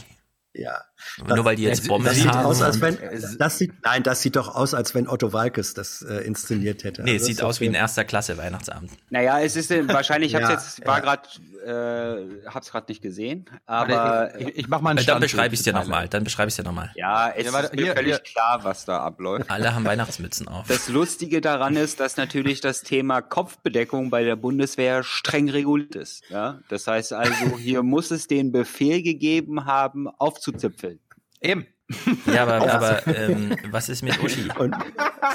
Speaker 9: Ja.
Speaker 4: Nur weil die jetzt Bomben
Speaker 9: das sieht
Speaker 4: haben.
Speaker 9: aus, als wenn, das sieht, nein, das sieht doch aus, als wenn Otto Walkes das äh, inszeniert hätte.
Speaker 4: Nee, es
Speaker 9: Also
Speaker 4: sieht
Speaker 9: das
Speaker 4: aus wie ein erster Klasse Weihnachtsabend.
Speaker 8: Naja, es ist äh, wahrscheinlich, ich hab's
Speaker 9: Ja,
Speaker 8: jetzt, war
Speaker 9: ja.
Speaker 8: gerade, äh, hab's gerade nicht gesehen, aber
Speaker 1: ich, ich, ich mach mal einen
Speaker 4: Äh, Dann beschreibe ich es dir nochmal. Dann beschreibe ich es dir nochmal.
Speaker 8: ja, es
Speaker 1: Ja,
Speaker 8: ist mir
Speaker 1: hier-
Speaker 8: völlig
Speaker 1: hier-
Speaker 8: klar, was da abläuft.
Speaker 4: Alle haben Weihnachtsmützen auf.
Speaker 8: Das Lustige daran ist, dass natürlich das Thema Kopfbedeckung bei der Bundeswehr streng reguliert ist. Ja? Das heißt also, hier muss es den Befehl gegeben haben, aufzuzipfeln.
Speaker 1: Eben.
Speaker 4: Ja, aber, aber ähm, was ist mit Uschi?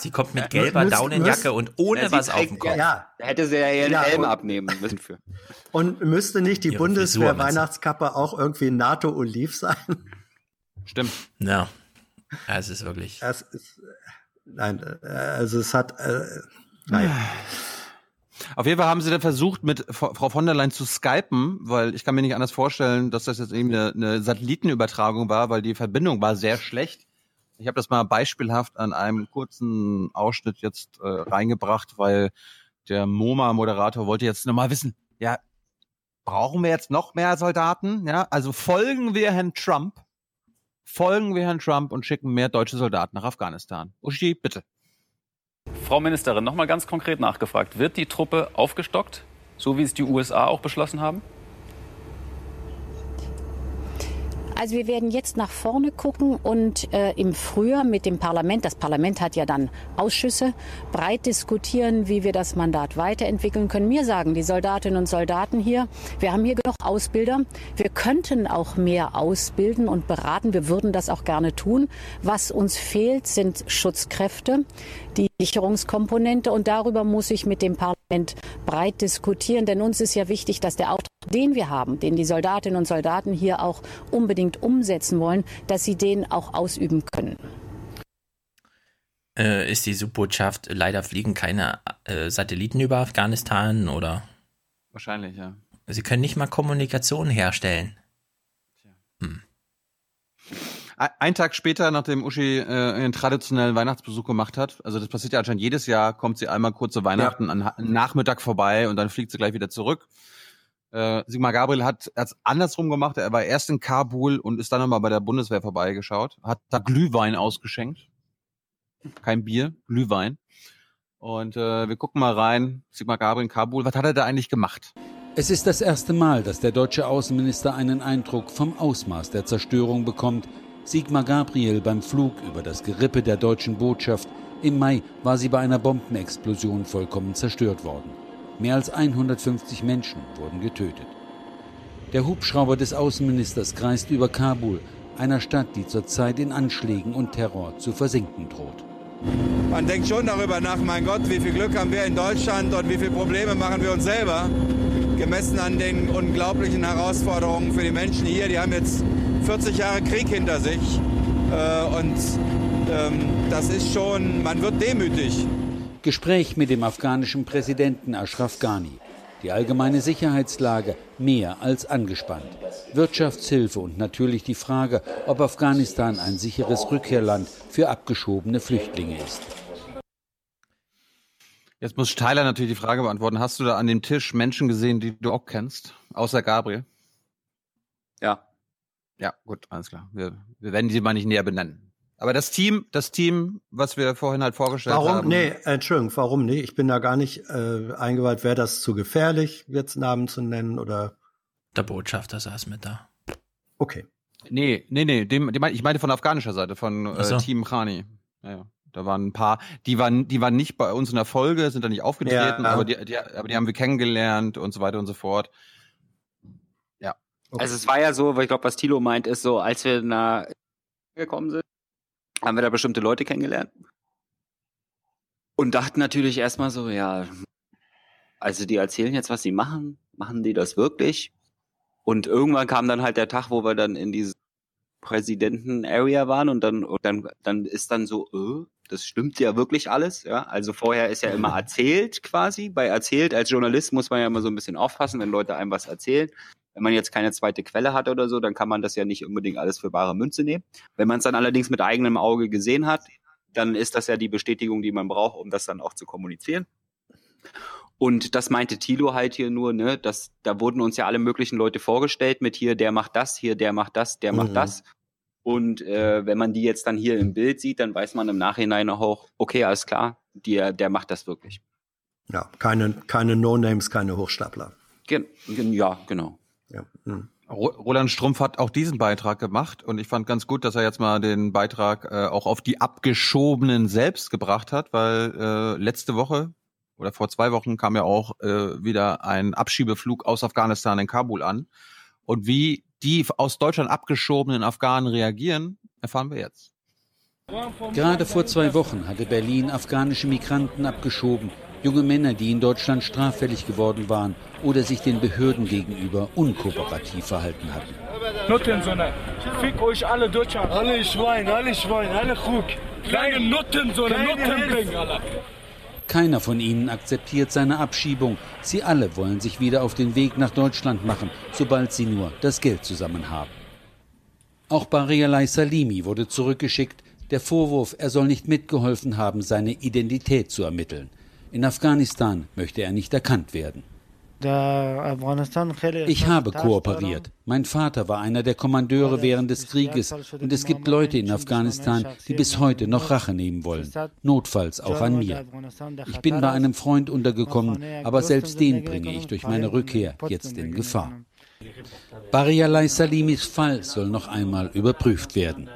Speaker 4: Sie kommt mit gelber Daunenjacke und ohne was auf dem Kopf.
Speaker 9: Ja,
Speaker 8: Da hätte sie ja ihren
Speaker 9: Ja,
Speaker 8: Helm
Speaker 9: und-
Speaker 8: abnehmen müssen für.
Speaker 9: Und müsste nicht die
Speaker 4: Ihre Frisur?
Speaker 9: Bundeswehr-Weihnachtskappe auch irgendwie NATO-Oliv sein?
Speaker 1: Stimmt.
Speaker 4: Ja. ja, es ist wirklich.
Speaker 9: Das ist, äh, nein, also es hat, äh, nein.
Speaker 1: Auf jeden Fall haben sie dann versucht, mit Frau von der Leyen zu skypen, weil ich kann mir nicht anders vorstellen, dass das jetzt irgendwie eine, eine Satellitenübertragung war, weil die Verbindung war sehr schlecht. Ich habe das mal beispielhaft an einem kurzen Ausschnitt jetzt äh, reingebracht, weil der MoMA-Moderator wollte jetzt nochmal wissen, ja, brauchen wir jetzt noch mehr Soldaten? Ja, also folgen wir Herrn Trump, folgen wir Herrn Trump und schicken mehr deutsche Soldaten nach Afghanistan. Uschi, bitte.
Speaker 27: Frau Ministerin, nochmal ganz konkret nachgefragt. Wird die Truppe aufgestockt, so wie es die USA auch beschlossen haben?
Speaker 25: Also wir werden jetzt nach vorne gucken und äh, im Frühjahr mit dem Parlament, das Parlament hat ja dann Ausschüsse, breit diskutieren, wie wir das Mandat weiterentwickeln können. Mir sagen die Soldatinnen und Soldaten hier, wir haben hier genug Ausbilder, wir könnten auch mehr ausbilden und beraten, wir würden das auch gerne tun. Was uns fehlt, sind Schutzkräfte, die Sicherungskomponente. Und darüber muss ich mit dem Parlament breit diskutieren, denn uns ist ja wichtig, dass der Auftrag, den wir haben, den die Soldatinnen und Soldaten hier auch unbedingt umsetzen wollen, dass sie den auch ausüben können.
Speaker 4: Äh, ist die Subbotschaft, leider fliegen keine äh, Satelliten über Afghanistan oder
Speaker 1: Wahrscheinlich, ja.
Speaker 4: sie können nicht mal Kommunikation herstellen.
Speaker 1: Ein Tag später, nachdem Uschi äh, einen traditionellen Weihnachtsbesuch gemacht hat, also das passiert ja anscheinend jedes Jahr, kommt sie einmal kurz zu Weihnachten ja. an Nachmittag vorbei und dann fliegt sie gleich wieder zurück. Äh, Sigmar Gabriel hat es andersrum gemacht. Er war erst in Kabul und ist dann nochmal bei der Bundeswehr vorbeigeschaut, hat da Glühwein ausgeschenkt. Kein Bier, Glühwein. Und äh, wir gucken mal rein. Sigmar Gabriel in Kabul. Was hat er da eigentlich gemacht?
Speaker 24: Es ist das erste Mal, dass der deutsche Außenminister einen Eindruck vom Ausmaß der Zerstörung bekommt. Sigmar Gabriel beim Flug über das Gerippe der deutschen Botschaft. Im Mai war sie bei einer Bombenexplosion vollkommen zerstört worden. Mehr als 150 Menschen wurden getötet. Der Hubschrauber des Außenministers kreist über Kabul, einer Stadt, die zurzeit in Anschlägen und Terror zu versinken droht.
Speaker 28: Man denkt schon darüber nach, mein Gott, wie viel Glück haben wir in Deutschland und wie viele Probleme machen wir uns selber gemessen an den unglaublichen Herausforderungen für die Menschen hier. Die haben jetzt 40 Jahre Krieg hinter sich äh, und ähm, das ist schon, man wird demütig.
Speaker 24: Gespräch mit dem afghanischen Präsidenten Ashraf Ghani. Die allgemeine Sicherheitslage mehr als angespannt. Wirtschaftshilfe und natürlich die Frage, ob Afghanistan ein sicheres Rückkehrland für abgeschobene Flüchtlinge ist.
Speaker 1: Jetzt muss Steiler natürlich die Frage beantworten. Hast du da an dem Tisch Menschen gesehen, die du auch kennst? Außer Gabriel?
Speaker 8: Ja.
Speaker 1: Ja, gut, alles klar. Wir, wir werden die mal nicht näher benennen. Aber das Team, das Team, was wir vorhin halt vorgestellt
Speaker 9: warum?
Speaker 1: haben.
Speaker 9: Nee, Entschuldigung, warum nicht? Ich bin da gar nicht äh, eingeweiht. Wäre das zu gefährlich, jetzt Namen zu nennen oder?
Speaker 4: Der Botschafter saß mit da.
Speaker 9: Okay.
Speaker 1: Nee, nee, nee, dem, dem, ich meine von afghanischer Seite, von äh, so. Team Khani. Ja, ja. Da waren ein paar, die waren, die waren nicht bei uns in der Folge, sind da nicht aufgetreten, ja, aber, die, die, aber die haben wir kennengelernt und so weiter und so fort. Ja.
Speaker 8: Okay. Also es war ja so, weil ich glaube, was Tilo meint, ist so, als wir na gekommen sind, haben wir da bestimmte Leute kennengelernt. Und dachten natürlich erstmal so, ja, also die erzählen jetzt, was sie machen, machen die das wirklich? Und irgendwann kam dann halt der Tag, wo wir dann in diese Präsidenten-Area waren und dann, und dann, dann ist dann so, äh, das stimmt ja wirklich alles, ja. Also vorher ist ja immer erzählt quasi. Bei erzählt als Journalist muss man ja immer so ein bisschen aufpassen, wenn Leute einem was erzählen. Wenn man jetzt keine zweite Quelle hat oder so, dann kann man das ja nicht unbedingt alles für bare Münze nehmen. Wenn man es dann allerdings mit eigenem Auge gesehen hat, dann ist das ja die Bestätigung, die man braucht, um das dann auch zu kommunizieren. Und das meinte Thilo halt hier nur, ne, dass da wurden uns ja alle möglichen Leute vorgestellt mit hier, der macht das, hier, der macht das, der mhm. macht das. Und äh, wenn man die jetzt dann hier im Bild sieht, dann weiß man im Nachhinein auch, okay, alles klar, der, der macht das wirklich.
Speaker 9: Ja, keine, keine No-Names, keine Hochstapler.
Speaker 8: Gen, gen, ja, genau.
Speaker 9: Ja. Mhm.
Speaker 1: Roland Strumpf hat auch diesen Beitrag gemacht und ich fand ganz gut, dass er jetzt mal den Beitrag äh, auch auf die Abgeschobenen selbst gebracht hat, weil äh, letzte Woche oder vor zwei Wochen kam ja auch äh, wieder ein Abschiebeflug aus Afghanistan in Kabul an. Und wie die aus Deutschland abgeschobenen Afghanen reagieren, erfahren wir jetzt.
Speaker 24: Gerade vor zwei Wochen hatte Berlin afghanische Migranten abgeschoben. Junge Männer, die in Deutschland straffällig geworden waren oder sich den Behörden gegenüber unkooperativ verhalten hatten.
Speaker 29: Nuttensonne, fick euch alle Deutschland. Alle Schwein, alle Schwein, alle Krug. Kleine Nuttensonne, Nuttenbring, Alter.
Speaker 24: Keiner von ihnen akzeptiert seine Abschiebung. Sie alle wollen sich wieder auf den Weg nach Deutschland machen, sobald sie nur das Geld zusammen haben. Auch Barialai Salimi wurde zurückgeschickt. Der Vorwurf, er soll nicht mitgeholfen haben, seine Identität zu ermitteln. In Afghanistan möchte er nicht erkannt werden. Ich habe kooperiert. Mein Vater war einer der Kommandeure während des Krieges und es gibt Leute in Afghanistan, die bis heute noch Rache nehmen wollen, notfalls auch an mir. Ich bin bei einem Freund untergekommen, aber selbst den bringe ich durch meine Rückkehr jetzt in Gefahr. Barialai Salimis Fall soll noch einmal überprüft werden.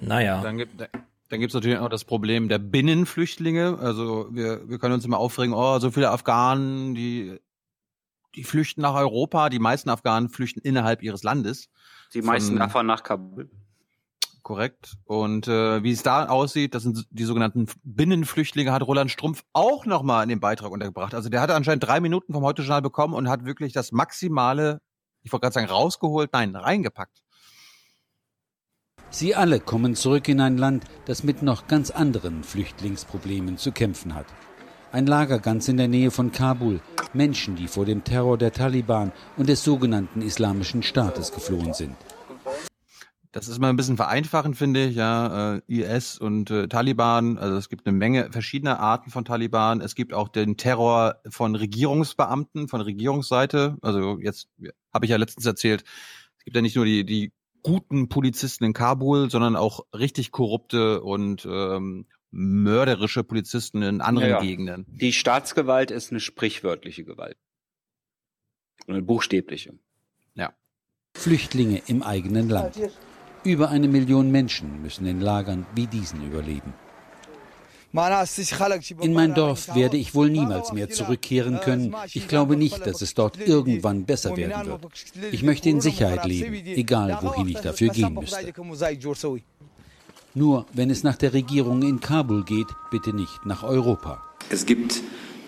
Speaker 1: Naja. Dann gibt, dann gibt es natürlich auch das Problem der Binnenflüchtlinge. Also wir, wir können uns immer aufregen, oh, so viele Afghanen, die, die flüchten nach Europa. Die meisten Afghanen flüchten innerhalb ihres Landes.
Speaker 8: Die meisten Von, davon nach Kabul.
Speaker 1: Korrekt. Und äh, wie es da aussieht, das sind die sogenannten Binnenflüchtlinge, hat Roland Strumpf auch nochmal in den Beitrag untergebracht. Also der hatte anscheinend drei Minuten vom Heute-Journal bekommen und hat wirklich das Maximale, ich wollte gerade sagen, rausgeholt, nein, reingepackt.
Speaker 24: Sie alle kommen zurück in ein Land, das mit noch ganz anderen Flüchtlingsproblemen zu kämpfen hat. Ein Lager ganz in der Nähe von Kabul. Menschen, die vor dem Terror der Taliban und des sogenannten Islamischen Staates geflohen sind.
Speaker 1: Das ist mal ein bisschen vereinfachend, finde ich, ja. Äh, IS und äh, Taliban, also es gibt eine Menge verschiedener Arten von Taliban. Es gibt auch den Terror von Regierungsbeamten, von Regierungsseite. Also jetzt habe ich ja letztens erzählt, es gibt ja nicht nur die, die guten Polizisten in Kabul, sondern auch richtig korrupte und ähm, mörderische Polizisten in anderen
Speaker 8: Ja, ja.
Speaker 1: Gegenden.
Speaker 8: Die Staatsgewalt ist eine sprichwörtliche Gewalt. Und eine buchstäbliche.
Speaker 1: Ja.
Speaker 24: Flüchtlinge im eigenen Land. Über eine Million Menschen müssen in Lagern wie diesen überleben. In mein Dorf werde ich wohl niemals mehr zurückkehren können. Ich glaube nicht, dass es dort irgendwann besser werden wird. Ich möchte in Sicherheit leben, egal wohin ich dafür gehen müsste. Nur wenn es nach der Regierung in Kabul geht, bitte nicht nach Europa.
Speaker 17: Es gibt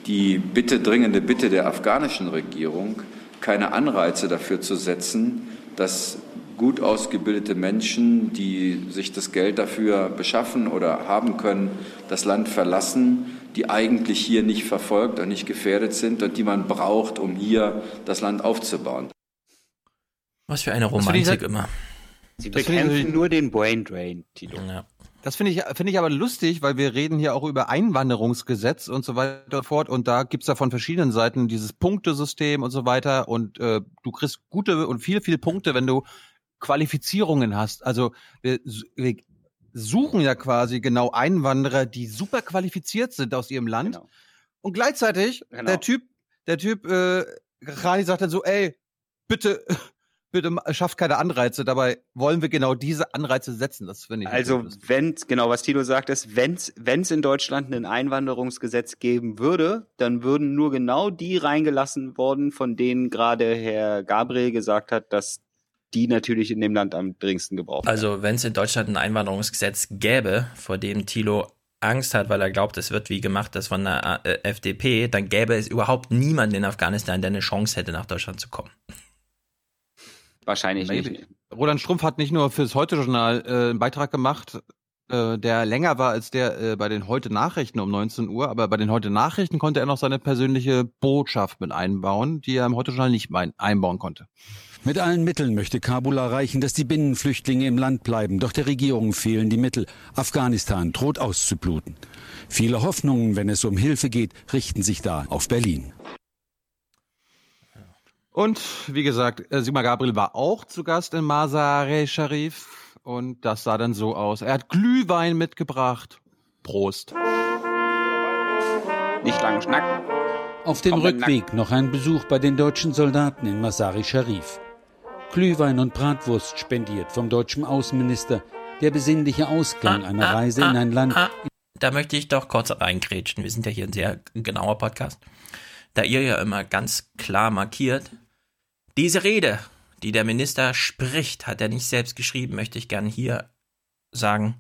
Speaker 17: die Bitte, dringende Bitte der afghanischen Regierung, keine Anreize dafür zu setzen, dass gut ausgebildete Menschen, die sich das Geld dafür beschaffen oder haben können, das Land verlassen, die eigentlich hier nicht verfolgt und nicht gefährdet sind und die man braucht, um hier das Land aufzubauen.
Speaker 4: Was für eine Romantik immer.
Speaker 8: Sie bekämpfen nur den Brain Drain, Tito.
Speaker 4: Ja.
Speaker 1: Das finde ich, finde ich aber lustig, weil wir reden hier auch über Einwanderungsgesetz und so weiter und fort. Und da gibt's ja von verschiedenen Seiten dieses Punktesystem und so weiter. Und äh, du kriegst gute und viel, viel Punkte, wenn du Qualifizierungen hast. Also wir, wir suchen ja quasi genau Einwanderer, die super qualifiziert sind aus ihrem Land. Und gleichzeitig,
Speaker 8: Genau.
Speaker 1: der Typ, der Typ, äh, Rani sagt dann so, ey, bitte, bitte schafft keine Anreize. Dabei wollen wir genau diese Anreize setzen. Das finde ich
Speaker 8: Also, wenn, genau, was Tilo sagt, ist, wenn es in Deutschland ein Einwanderungsgesetz geben würde, dann würden nur genau die reingelassen worden, von denen gerade Herr Gabriel gesagt hat, dass die natürlich in dem Land am dringendsten gebraucht werden.
Speaker 4: Also, wenn es in Deutschland ein Einwanderungsgesetz gäbe, vor dem Thilo Angst hat, weil er glaubt, es wird wie gemacht, das von der äh, FDP, dann gäbe es überhaupt niemanden in Afghanistan, der eine Chance hätte, nach Deutschland zu kommen.
Speaker 8: Wahrscheinlich
Speaker 1: Maybe.
Speaker 8: nicht.
Speaker 1: Roland Strumpf hat nicht nur fürs Heute-Journal äh, einen Beitrag gemacht, äh, der länger war als der äh, bei den Heute-Nachrichten um 19 Uhr, aber bei den Heute-Nachrichten konnte er noch seine persönliche Botschaft mit einbauen, die er im Heute-Journal nicht einbauen konnte.
Speaker 24: Mit allen Mitteln möchte Kabul erreichen, dass die Binnenflüchtlinge im Land bleiben. Doch der Regierung fehlen die Mittel. Afghanistan droht auszubluten. Viele Hoffnungen, wenn es um Hilfe geht, richten sich da auf Berlin.
Speaker 1: Und wie gesagt, äh, Sigmar Gabriel war auch zu Gast in Mazar-e Sharif und das sah dann so aus. Er hat Glühwein mitgebracht. Prost.
Speaker 8: Nicht lang schnacken.
Speaker 24: Auf dem Rückweg noch ein Besuch bei den deutschen Soldaten in Masari Sharif. Glühwein und Bratwurst spendiert vom deutschen Außenminister. Der besinnliche Ausklang einer
Speaker 4: ah,
Speaker 24: Reise in ein Land,
Speaker 4: Ah, da möchte ich doch kurz reingrätschen. Wir sind ja hier ein sehr genauer Podcast. Da ihr ja immer ganz klar markiert, diese Rede, die der Minister spricht, hat er nicht selbst geschrieben, möchte ich gern hier sagen.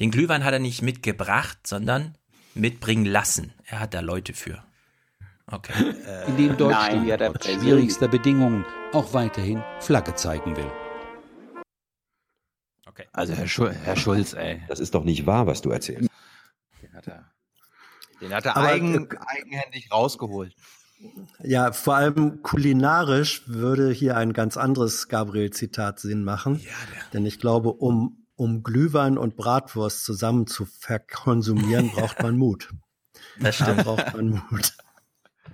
Speaker 4: Den Glühwein hat er nicht mitgebracht, sondern mitbringen lassen. Er hat da Leute für. Okay.
Speaker 24: in dem
Speaker 8: Nein,
Speaker 24: Deutschland
Speaker 8: die hat er
Speaker 24: trotz schwierigster Bedingungen auch weiterhin Flagge zeigen will.
Speaker 4: Okay.
Speaker 1: Also Herr, Schul Herr Schulz, ey.
Speaker 23: Das ist doch nicht wahr, was du erzählst.
Speaker 1: Den hat er, den hat er eigen,
Speaker 9: äh,
Speaker 1: eigenhändig rausgeholt.
Speaker 9: Ja, vor allem kulinarisch würde hier ein ganz anderes Gabriel-Zitat Sinn machen. Denn ich glaube, um, um Glühwein und Bratwurst zusammen zu verkonsumieren, braucht man Mut.
Speaker 4: Das
Speaker 9: Da
Speaker 4: stimmt.
Speaker 9: braucht man Mut.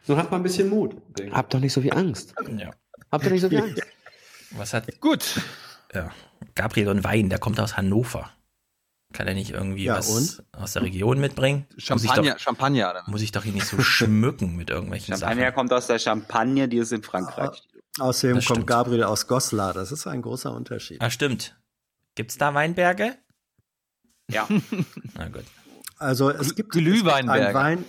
Speaker 23: So hat man ein bisschen Mut. Hab doch nicht so viel Angst.
Speaker 4: Ja.
Speaker 23: Hab doch nicht so viel Angst.
Speaker 4: Was hat
Speaker 1: Gut.
Speaker 4: ja, Gabriel und Wein, der kommt aus Hannover. Kann er nicht irgendwie
Speaker 9: Ja,
Speaker 4: was aus der Region mitbringen? muss ich
Speaker 1: Champagner,
Speaker 4: doch,
Speaker 1: Champagner. Oder?
Speaker 4: muss ich doch hier nicht so schmücken mit irgendwelchen
Speaker 8: Champagner
Speaker 4: Sachen.
Speaker 8: kommt aus der Champagne, die ist in Frankreich.
Speaker 9: Außerdem
Speaker 4: Das
Speaker 9: kommt
Speaker 4: stimmt.
Speaker 9: Gabriel aus Goslar. Das ist ein großer Unterschied.
Speaker 4: Ah, stimmt. Gibt's da Weinberge?
Speaker 8: Ja.
Speaker 4: Na gut.
Speaker 9: Also es gibt, es gibt
Speaker 1: Glühweinberge.
Speaker 9: ein Wein,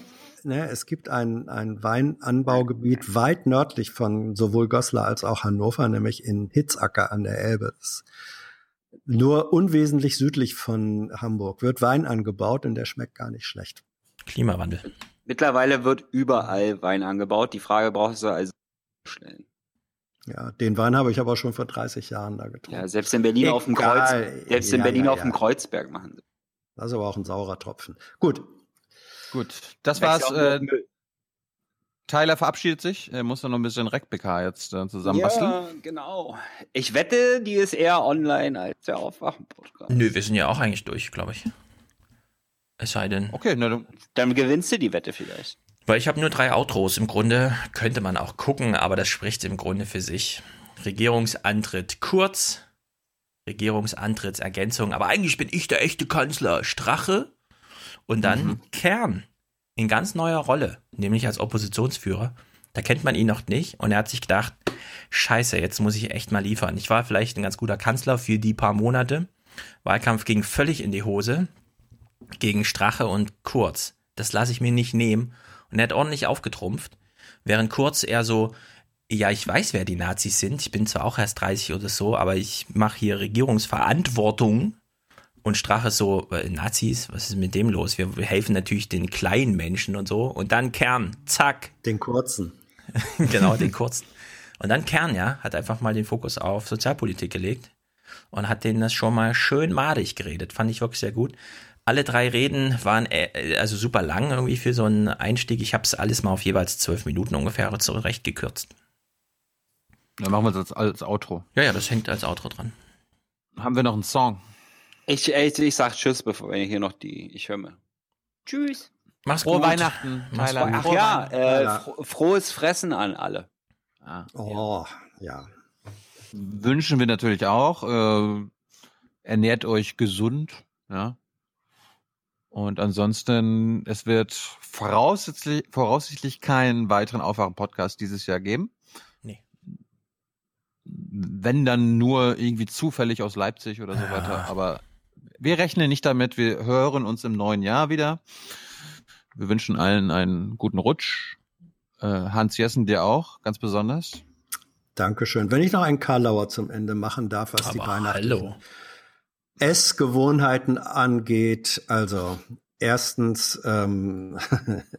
Speaker 9: ne, es gibt ein, ein Weinanbaugebiet weit nördlich von sowohl Goslar als auch Hannover, nämlich in Hitzacker an der Elbe. Nur unwesentlich südlich von Hamburg wird Wein angebaut und der schmeckt gar nicht schlecht.
Speaker 4: Klimawandel.
Speaker 8: Mittlerweile wird überall Wein angebaut. Die Frage brauchst du also stellen.
Speaker 9: Ja, den Wein habe ich aber schon vor 30 Jahren da getrunken.
Speaker 8: Ja, selbst in Berlin auf dem Kreuz,
Speaker 9: Egal.
Speaker 8: selbst in
Speaker 9: Ja,
Speaker 8: Berlin
Speaker 9: ja,
Speaker 8: auf dem
Speaker 9: ja.
Speaker 8: Kreuzberg machen sie.
Speaker 9: Das ist aber auch ein saurer Tropfen. Gut.
Speaker 1: Gut, das war's. Äh. Tyler verabschiedet sich. Er muss dann noch ein bisschen Rec-PK jetzt äh, zusammenbasteln.
Speaker 8: Ja, genau. Ich wette, die ist eher online als der Aufwachen-Podcast.
Speaker 4: Nö, wir sind ja auch eigentlich durch, glaube ich. Es sei denn.
Speaker 1: Okay, na, dann,
Speaker 8: Dann gewinnst du die Wette vielleicht.
Speaker 4: Weil ich habe nur drei Outros. Im Grunde könnte man auch gucken, aber das spricht im Grunde für sich. Regierungsantritt kurz, Regierungsantrittsergänzung, aber eigentlich bin ich der echte Kanzler Strache und dann Kern in ganz neuer Rolle, nämlich als Oppositionsführer. Da kennt man ihn noch nicht und er hat sich gedacht, scheiße, jetzt muss ich echt mal liefern. Ich war vielleicht ein ganz guter Kanzler für die paar Monate. Wahlkampf ging völlig in die Hose gegen Strache und Kurz. Das lasse ich mir nicht nehmen. Und er hat ordentlich aufgetrumpft. Während Kurz eher so, ja, ich weiß, wer die Nazis sind. Ich bin zwar auch erst 30 oder so, aber ich mache hier Regierungsverantwortung. Und Strache so, äh, Nazis, was ist mit dem los? Wir helfen natürlich den kleinen Menschen und so. Und dann Kern, zack.
Speaker 9: Den kurzen.
Speaker 4: genau, den kurzen. Und dann Kern, ja, hat einfach mal den Fokus auf Sozialpolitik gelegt und hat denen das schon mal schön madig geredet. Fand ich wirklich sehr gut. Alle drei Reden waren äh, also super lang irgendwie für so einen Einstieg. Ich habe es alles mal auf jeweils zwölf Minuten ungefähr zurecht gekürzt.
Speaker 1: dann machen wir das als, als Outro.
Speaker 4: Ja, ja, das hängt als Outro dran.
Speaker 1: Haben wir noch einen Song?
Speaker 8: Ich, ich, ich sag Tschüss, bevor wir hier noch die. Ich höre mir. Tschüss.
Speaker 4: Mach's
Speaker 1: Frohe
Speaker 4: gut.
Speaker 1: Weihnachten,
Speaker 4: Mach's gut.
Speaker 8: Ach
Speaker 1: Frohe
Speaker 8: ja,
Speaker 1: Weihnachten.
Speaker 8: äh,
Speaker 9: Ja.
Speaker 8: fro frohes Fressen an alle.
Speaker 1: Ah,
Speaker 9: Oh, ja.
Speaker 1: wünschen wir natürlich auch. Äh, ernährt euch gesund, ja. Und ansonsten, es wird voraussichtlich, voraussichtlich keinen weiteren Aufwachen-Podcast dieses Jahr geben.
Speaker 4: Nee.
Speaker 1: Wenn dann nur irgendwie zufällig aus Leipzig oder so weiter. Aber wir rechnen nicht damit. Wir hören uns im neuen Jahr wieder. Wir wünschen allen einen guten Rutsch. Äh, Hans Jessen dir auch, ganz besonders.
Speaker 9: Dankeschön. Wenn ich noch einen Karlauer zum Ende machen darf, was die
Speaker 4: Aber
Speaker 9: Weihnachten
Speaker 4: hallo.
Speaker 9: Essgewohnheiten angeht, also erstens ähm,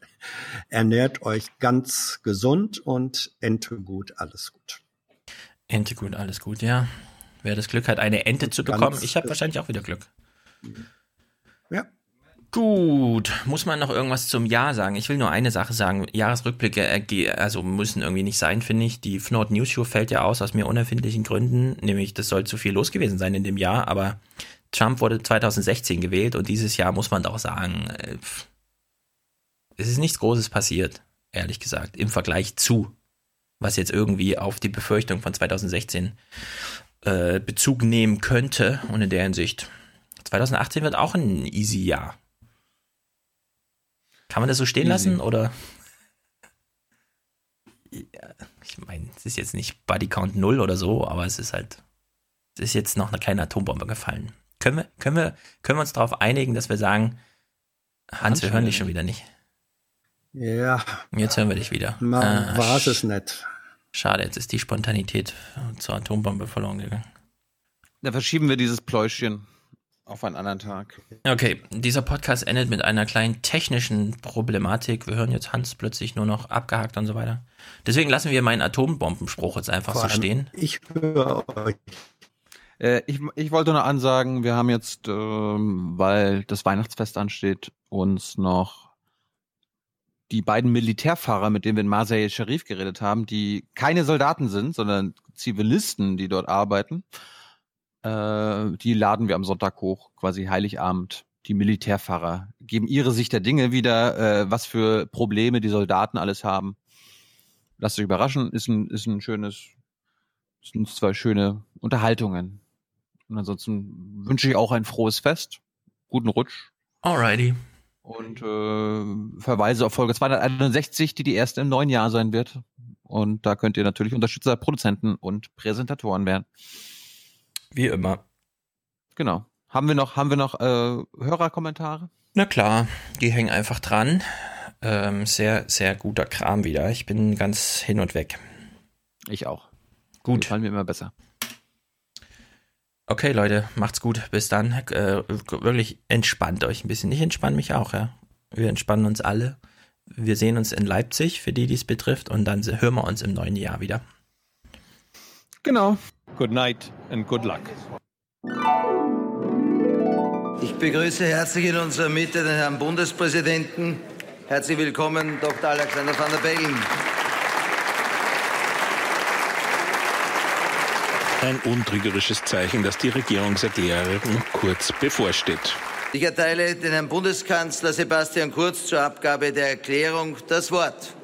Speaker 9: ernährt euch ganz gesund und Ente gut, alles gut.
Speaker 4: Ente gut, alles gut, ja. Wer das Glück hat, eine Ente zu
Speaker 9: Ganz
Speaker 4: bekommen, ich habe wahrscheinlich auch wieder Glück.
Speaker 9: Ja.
Speaker 4: Gut, muss man noch irgendwas zum Jahr sagen? Ich will nur eine Sache sagen. Jahresrückblicke erge- also müssen irgendwie nicht sein, finde ich. Die Fnord News Show fällt ja aus aus mir unerfindlichen Gründen, nämlich das soll zu viel los gewesen sein in dem Jahr, aber Trump wurde 2016 gewählt und dieses Jahr muss man doch sagen, äh, es ist nichts Großes passiert, ehrlich gesagt, im Vergleich zu, was jetzt irgendwie auf die Befürchtung von 2016 äh, Bezug nehmen könnte und in der Hinsicht 2018 wird auch ein easy Jahr. Kann man das so stehen
Speaker 1: Easy.
Speaker 4: lassen oder? Ja, ich meine, es ist jetzt nicht Body Count 0 oder so, aber es ist halt, es ist jetzt noch keine Atombombe gefallen. Können wir, können wir, können wir uns darauf einigen, dass wir sagen, Hans, wir hören dich schon wieder nicht.
Speaker 9: Ja,
Speaker 4: Jetzt hören wir dich wieder.
Speaker 9: mal
Speaker 4: Ah,
Speaker 9: war es nicht.
Speaker 4: Schade, jetzt ist die Spontanität zur Atombombe verloren gegangen.
Speaker 1: Da verschieben wir dieses Pläuschchen auf einen anderen Tag.
Speaker 4: Okay, dieser Podcast endet mit einer kleinen technischen Problematik. Wir hören jetzt Hans plötzlich nur noch abgehakt und so weiter. Deswegen lassen wir meinen Atombombenspruch jetzt einfach
Speaker 9: Vor
Speaker 4: so stehen.
Speaker 9: Ich höre euch.
Speaker 1: Äh, ich, ich wollte nur ansagen, wir haben jetzt, ähm, weil das Weihnachtsfest ansteht, uns noch die beiden Militärfahrer, mit denen wir in Marseille Sharif geredet haben, die keine Soldaten sind, sondern Zivilisten, die dort arbeiten, äh, die laden wir am Sonntag hoch, quasi Heiligabend. Die Militärfahrer geben ihre Sicht der Dinge wieder, äh, was für Probleme die Soldaten alles haben. Lasst euch überraschen, ist ein, ist ein schönes, sind zwei schöne Unterhaltungen. Und ansonsten wünsche ich auch ein frohes Fest, guten Rutsch
Speaker 4: Alrighty.
Speaker 1: und äh, verweise auf Folge 261, die die erste im neuen Jahr sein wird. Und da könnt ihr natürlich Unterstützer, Produzenten und Präsentatoren werden.
Speaker 4: Wie immer.
Speaker 1: Genau. Haben wir noch, haben wir noch äh, Hörerkommentare?
Speaker 4: Na klar, die hängen einfach dran. Ähm, sehr, sehr guter Kram wieder. Ich bin ganz hin und weg.
Speaker 1: Ich auch.
Speaker 4: Gut.
Speaker 1: Gefallen mir immer besser.
Speaker 4: Okay, Leute, macht's gut. Bis dann. Äh, wirklich entspannt euch ein bisschen. Ich entspanne mich auch, ja. Wir entspannen uns alle. Wir sehen uns in Leipzig, für die, die es betrifft, und dann hören wir uns im neuen Jahr wieder.
Speaker 1: Genau.
Speaker 30: Good night and good luck.
Speaker 31: Ich begrüße herzlich in unserer Mitte den Herrn Bundespräsidenten
Speaker 32: Herzlich willkommen, Dr. Alexander van der Bellen.
Speaker 16: Ein untrügerisches Zeichen, dass die Regierungserklärung kurz bevorsteht.
Speaker 32: Ich erteile den Herrn Bundeskanzler Sebastian Kurz zur Abgabe der Erklärung das Wort.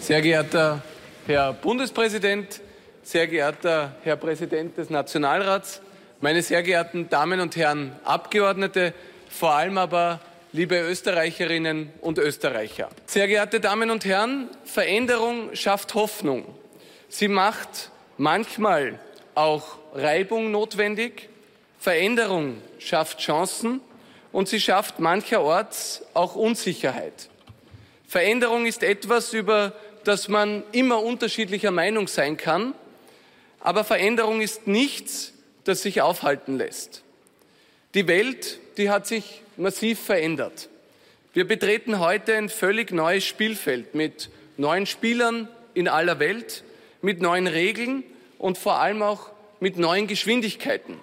Speaker 31: Sehr geehrter Herr Bundespräsident, sehr geehrter Herr Präsident des Nationalrats, meine sehr geehrten Damen und Herren Abgeordnete, vor allem aber liebe Österreicherinnen und Österreicher. Sehr geehrte Damen und Herren, Veränderung schafft Hoffnung. Sie macht manchmal auch Reibung notwendig. Veränderung schafft Chancen und sie schafft mancherorts auch Unsicherheit. Veränderung ist etwas, über das man immer unterschiedlicher Meinung sein kann, aber Veränderung ist nichts, das sich aufhalten lässt. Die Welt, die hat sich massiv verändert. Wir betreten heute ein völlig neues Spielfeld mit neuen Spielern in aller Welt, mit neuen Regeln und vor allem auch mit neuen Geschwindigkeiten.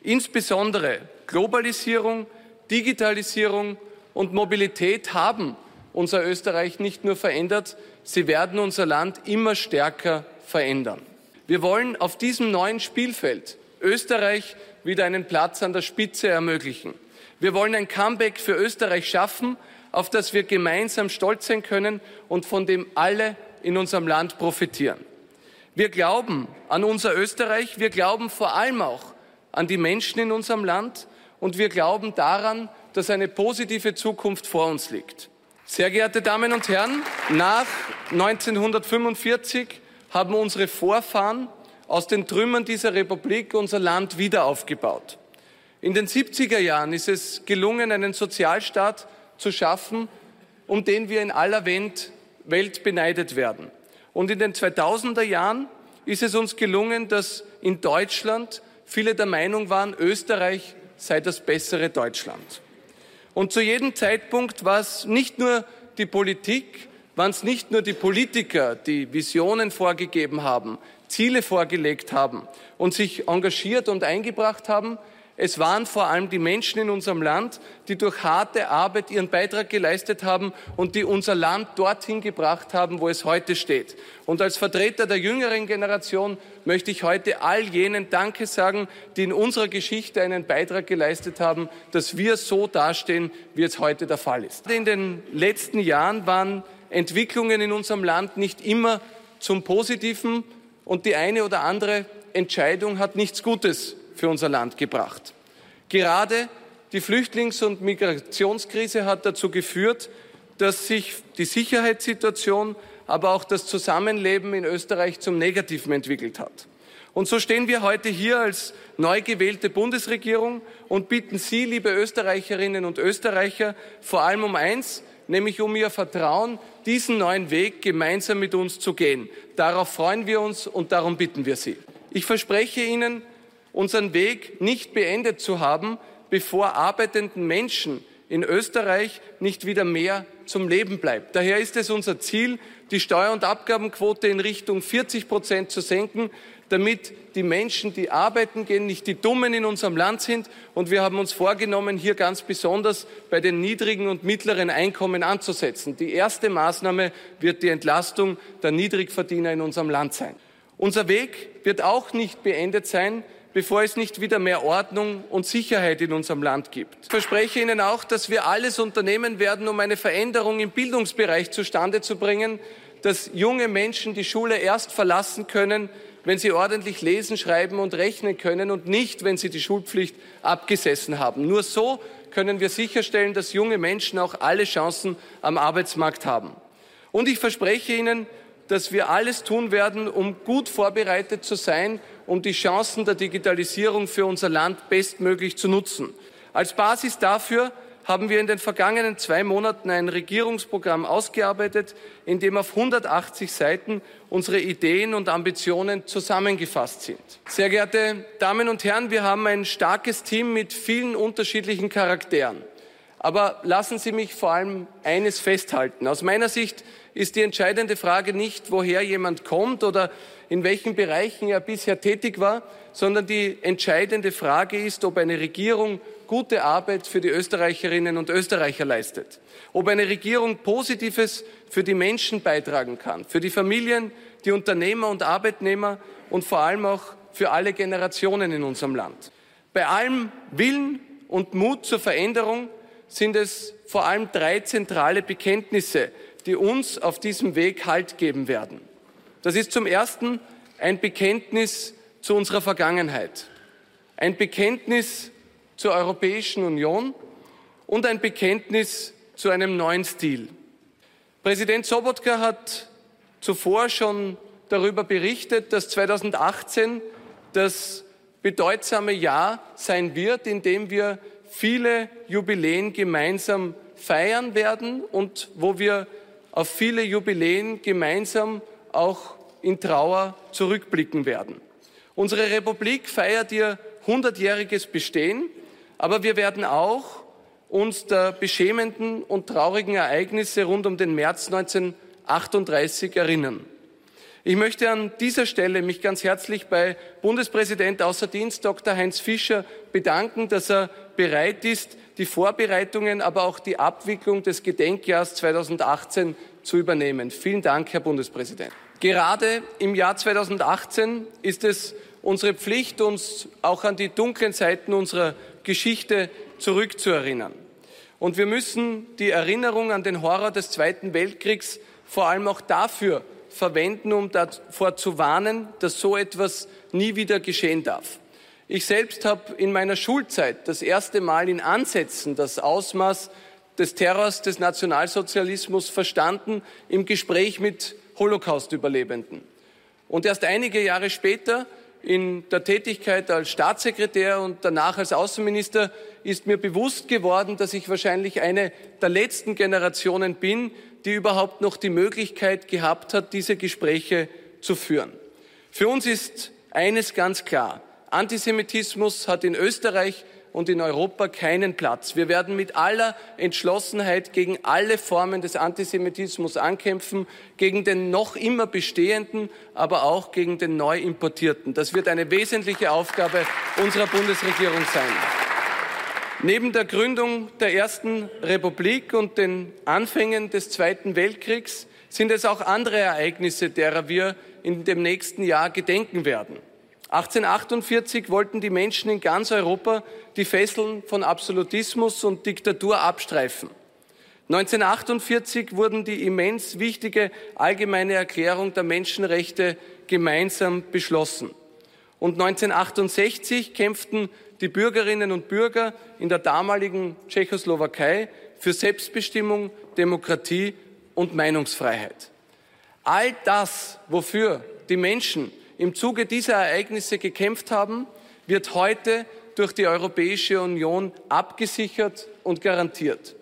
Speaker 31: Insbesondere Globalisierung, Digitalisierung und Mobilität haben unser Österreich nicht nur verändert, sie werden unser Land immer stärker verändern. Wir wollen auf diesem neuen Spielfeld Österreich wieder einen Platz an der Spitze ermöglichen. Wir wollen ein Comeback für Österreich schaffen, auf das wir gemeinsam stolz sein können und von dem alle in unserem Land profitieren. Wir glauben an unser Österreich, wir glauben vor allem auch an die Menschen in unserem Land und wir glauben daran, dass eine positive Zukunft vor uns liegt. Sehr geehrte Damen und Herren, nach 1945 haben unsere Vorfahren aus den Trümmern dieser Republik unser Land wieder aufgebaut. In den 70er Jahren ist es gelungen, einen Sozialstaat zu schaffen, um den wir in aller Welt beneidet werden. Und in den 2000er Jahren ist es uns gelungen, dass in Deutschland viele der Meinung waren, Österreich sei das bessere Deutschland. Und zu jedem Zeitpunkt war es nicht nur die Politik, waren es nicht nur die Politiker, die Visionen vorgegeben haben, Ziele vorgelegt haben und sich engagiert und eingebracht haben, es waren vor allem die Menschen in unserem Land, die durch harte Arbeit ihren Beitrag geleistet haben und die unser Land dorthin gebracht haben, wo es heute steht. Und als Vertreter der jüngeren Generation möchte ich heute all jenen Danke sagen, die in unserer Geschichte einen Beitrag geleistet haben, dass wir so dastehen, wie es heute der Fall ist. In den letzten Jahren waren Entwicklungen in unserem Land nicht immer zum Positiven und die eine oder andere Entscheidung hat nichts Gutes für unser Land gebracht. Gerade die Flüchtlings- und Migrationskrise hat dazu geführt, dass sich die Sicherheitssituation, aber auch das Zusammenleben in Österreich zum Negativen entwickelt hat. Und so stehen wir heute hier als neu gewählte Bundesregierung und bitten Sie, liebe Österreicherinnen und Österreicher, vor allem um eins, nämlich um Ihr Vertrauen, diesen neuen Weg gemeinsam mit uns zu gehen. Darauf freuen wir uns und darum bitten wir Sie. Ich verspreche Ihnen, unseren Weg nicht beendet zu haben, bevor arbeitenden Menschen in Österreich nicht wieder mehr zum Leben bleibt. Daher ist es unser Ziel, die Steuer- und Abgabenquote in Richtung 40 Prozent zu senken, damit die Menschen, die arbeiten gehen, nicht die Dummen in unserem Land sind. Und wir haben uns vorgenommen, hier ganz besonders bei den niedrigen und mittleren Einkommen anzusetzen. Die erste Maßnahme wird die Entlastung der Niedrigverdiener in unserem Land sein. Unser Weg wird auch nicht beendet sein, bevor es nicht wieder mehr Ordnung und Sicherheit in unserem Land gibt. Ich verspreche Ihnen auch, dass wir alles unternehmen werden, um eine Veränderung im Bildungsbereich zustande zu bringen, dass junge Menschen die Schule erst verlassen können, wenn sie ordentlich lesen, schreiben und rechnen können und nicht, wenn sie die Schulpflicht abgesessen haben. Nur so können wir sicherstellen, dass junge Menschen auch alle Chancen am Arbeitsmarkt haben. Und ich verspreche Ihnen, dass wir alles tun werden, um gut vorbereitet zu sein, um die Chancen der Digitalisierung für unser Land bestmöglich zu nutzen. Als Basis dafür haben wir in den vergangenen zwei Monaten ein Regierungsprogramm ausgearbeitet, in dem auf 180 Seiten unsere Ideen und Ambitionen zusammengefasst sind. Sehr geehrte Damen und Herren, wir haben ein starkes Team mit vielen unterschiedlichen Charakteren. Aber lassen Sie mich vor allem eines festhalten. Aus meiner Sicht ist die entscheidende Frage nicht, woher jemand kommt oder in welchen Bereichen er bisher tätig war, sondern die entscheidende Frage ist, ob eine Regierung gute Arbeit für die Österreicherinnen und Österreicher leistet. Ob eine Regierung Positives für die Menschen beitragen kann, für die Familien, die Unternehmer und Arbeitnehmer und vor allem auch für alle Generationen in unserem Land. Bei allem Willen und Mut zur Veränderung sind es vor allem drei zentrale Bekenntnisse, die uns auf diesem Weg Halt geben werden. Das ist zum Ersten ein Bekenntnis zu unserer Vergangenheit, ein Bekenntnis zur Europäischen Union und ein Bekenntnis zu einem neuen Stil. Präsident Sobotka hat zuvor schon darüber berichtet, dass 2018 das bedeutsame Jahr sein wird, in dem wir viele Jubiläen gemeinsam feiern werden und wo wir auf viele Jubiläen gemeinsam auch in Trauer zurückblicken werden. Unsere Republik feiert ihr hundertjähriges Bestehen, aber wir werden auch uns der beschämenden und traurigen Ereignisse rund um den März 1938 erinnern. Ich möchte an dieser Stelle mich ganz herzlich bei Bundespräsident außer Dienst Dr. Heinz Fischer bedanken, dass er bereit ist, die Vorbereitungen, aber auch die Abwicklung des Gedenkjahrs 2018 zu übernehmen. Vielen Dank, Herr Bundespräsident. Gerade im Jahr 2018 ist es unsere Pflicht, uns auch an die dunklen Seiten unserer Geschichte zurückzuerinnern. Und wir müssen die Erinnerung an den Horror des Zweiten Weltkriegs vor allem auch dafür verwenden, um davor zu warnen, dass so etwas nie wieder geschehen darf. Ich selbst habe in meiner Schulzeit das erste Mal in Ansätzen das Ausmaß des Terrors des Nationalsozialismus verstanden im Gespräch mit Holocaust-Überlebenden. Und erst einige Jahre später in der Tätigkeit als Staatssekretär und danach als Außenminister ist mir bewusst geworden, dass ich wahrscheinlich eine der letzten Generationen bin, die überhaupt noch die Möglichkeit gehabt hat, diese Gespräche zu führen. Für uns ist eines ganz klar. Antisemitismus hat in Österreich und in Europa keinen Platz. Wir werden mit aller Entschlossenheit gegen alle Formen des Antisemitismus ankämpfen, gegen den noch immer bestehenden, aber auch gegen den neu importierten. Das wird eine wesentliche Aufgabe unserer Bundesregierung sein. Neben der Gründung der Ersten Republik und den Anfängen des Zweiten Weltkriegs sind es auch andere Ereignisse, derer wir in dem nächsten Jahr gedenken werden. 1848 wollten die Menschen in ganz Europa die Fesseln von Absolutismus und Diktatur abstreifen. 1948 wurden die immens wichtige allgemeine Erklärung der Menschenrechte gemeinsam beschlossen. Und 1968 kämpften die Bürgerinnen und Bürger in der damaligen Tschechoslowakei für Selbstbestimmung, Demokratie und Meinungsfreiheit. All das, wofür die Menschen im Zuge dieser Ereignisse gekämpft haben, wird heute durch die Europäische Union abgesichert und garantiert.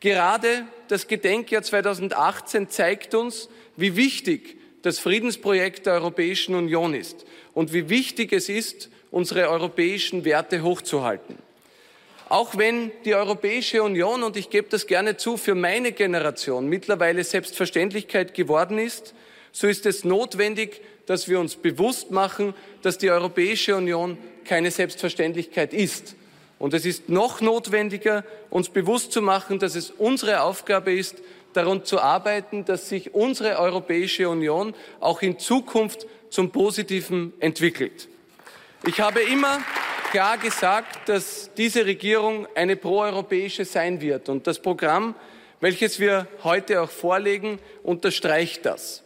Speaker 31: Gerade das Gedenkjahr 2018 zeigt uns, wie wichtig das Friedensprojekt der Europäischen Union ist und wie wichtig es ist, unsere europäischen Werte hochzuhalten. Auch wenn die Europäische Union, und ich gebe das gerne zu, für meine Generation mittlerweile Selbstverständlichkeit geworden ist, so ist es notwendig, dass wir uns bewusst machen, dass die Europäische Union keine Selbstverständlichkeit ist. Und es ist noch notwendiger, uns bewusst zu machen, dass es unsere Aufgabe ist, daran zu arbeiten, dass sich unsere Europäische Union auch in Zukunft zum Positiven entwickelt. Ich habe immer klar gesagt, dass diese Regierung eine proeuropäische sein wird. Und das Programm, welches wir heute auch vorlegen, unterstreicht das.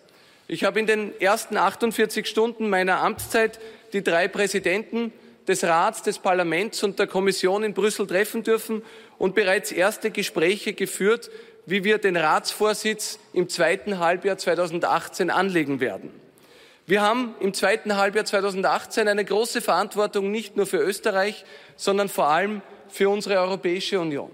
Speaker 31: Ich habe in den ersten 48 Stunden meiner Amtszeit die drei Präsidenten des Rats, des Parlaments und der Kommission in Brüssel treffen dürfen und bereits erste Gespräche geführt, wie wir den Ratsvorsitz im zweiten Halbjahr 2018 anlegen werden. Wir haben im zweiten Halbjahr 2018 eine große Verantwortung nicht nur für Österreich, sondern vor allem für unsere Europäische Union.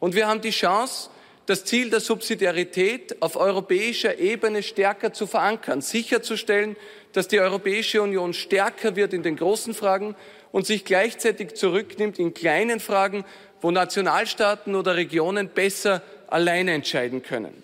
Speaker 31: Und wir haben die Chance, das Ziel der Subsidiarität auf europäischer Ebene stärker zu verankern, sicherzustellen, dass die Europäische Union stärker wird in den großen Fragen und sich gleichzeitig zurücknimmt in kleinen Fragen, wo Nationalstaaten oder Regionen besser alleine entscheiden können.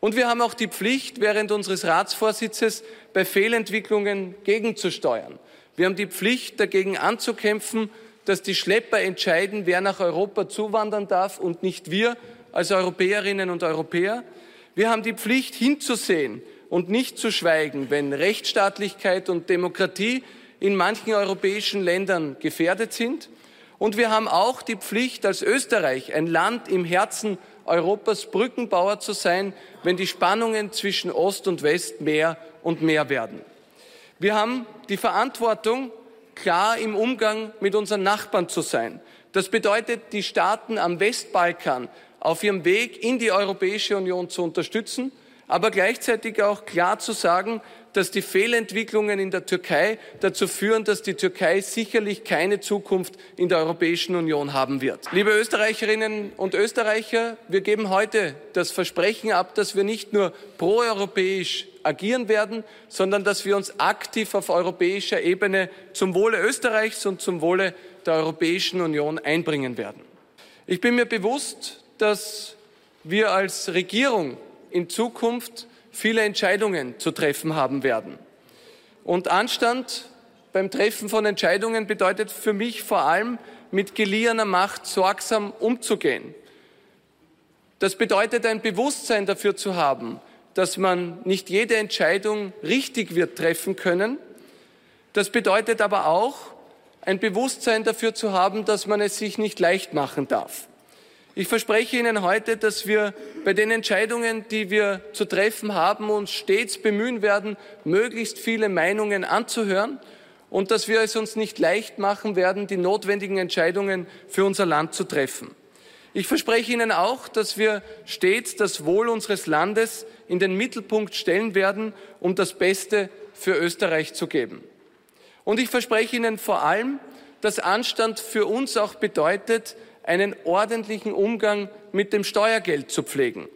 Speaker 31: Und wir haben auch die Pflicht, während unseres Ratsvorsitzes bei Fehlentwicklungen gegenzusteuern. Wir haben die Pflicht, dagegen anzukämpfen, dass die Schlepper entscheiden, wer nach Europa zuwandern darf und nicht wir als Europäerinnen und Europäer. Wir haben die Pflicht hinzusehen und nicht zu schweigen, wenn Rechtsstaatlichkeit und Demokratie in manchen europäischen Ländern gefährdet sind. Und wir haben auch die Pflicht, als Österreich, ein Land im Herzen Europas, Brückenbauer zu sein, wenn die Spannungen zwischen Ost und West mehr und mehr werden. Wir haben die Verantwortung, klar im Umgang mit unseren Nachbarn zu sein. Das bedeutet, die Staaten am Westbalkan auf ihrem Weg in die Europäische Union zu unterstützen, aber gleichzeitig auch klar zu sagen, dass die Fehlentwicklungen in der Türkei dazu führen, dass die Türkei sicherlich keine Zukunft in der Europäischen Union haben wird. Liebe Österreicherinnen und Österreicher, wir geben heute das Versprechen ab, dass wir nicht nur proeuropäisch agieren werden, sondern dass wir uns aktiv auf europäischer Ebene zum Wohle Österreichs und zum Wohle der Europäischen Union einbringen werden. Ich bin mir bewusst, dass wir als Regierung in Zukunft viele Entscheidungen zu treffen haben werden. Und Anstand beim Treffen von Entscheidungen bedeutet für mich vor allem, mit geliehener Macht sorgsam umzugehen. Das bedeutet ein Bewusstsein dafür zu haben, dass man nicht jede Entscheidung richtig wird treffen können. Das bedeutet aber auch, ein Bewusstsein dafür zu haben, dass man es sich nicht leicht machen darf. Ich verspreche Ihnen heute, dass wir bei den Entscheidungen, die wir zu treffen haben, uns stets bemühen werden, möglichst viele Meinungen anzuhören und dass wir es uns nicht leicht machen werden, die notwendigen Entscheidungen für unser Land zu treffen. Ich verspreche Ihnen auch, dass wir stets das Wohl unseres Landes in den Mittelpunkt stellen werden, um das Beste für Österreich zu geben. Und ich verspreche Ihnen vor allem, dass Anstand für uns auch bedeutet, einen ordentlichen Umgang mit dem Steuergeld zu pflegen.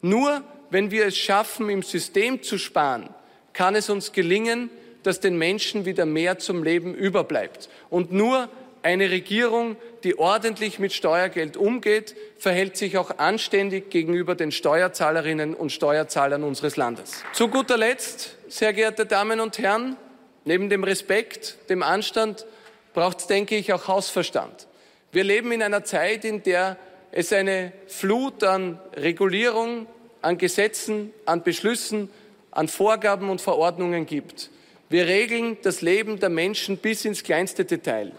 Speaker 31: Nur wenn wir es schaffen, im System zu sparen, kann es uns gelingen, dass den Menschen wieder mehr zum Leben überbleibt. Und nur eine Regierung, die ordentlich mit Steuergeld umgeht, verhält sich auch anständig gegenüber den Steuerzahlerinnen und Steuerzahlern unseres Landes. Zu guter Letzt, sehr geehrte Damen und Herren, neben dem Respekt, dem Anstand braucht es, denke ich, auch Hausverstand. Wir leben in einer Zeit, in der es eine Flut an Regulierung, an Gesetzen, an Beschlüssen, an Vorgaben und Verordnungen gibt. Wir regeln das Leben der Menschen bis ins kleinste Detail.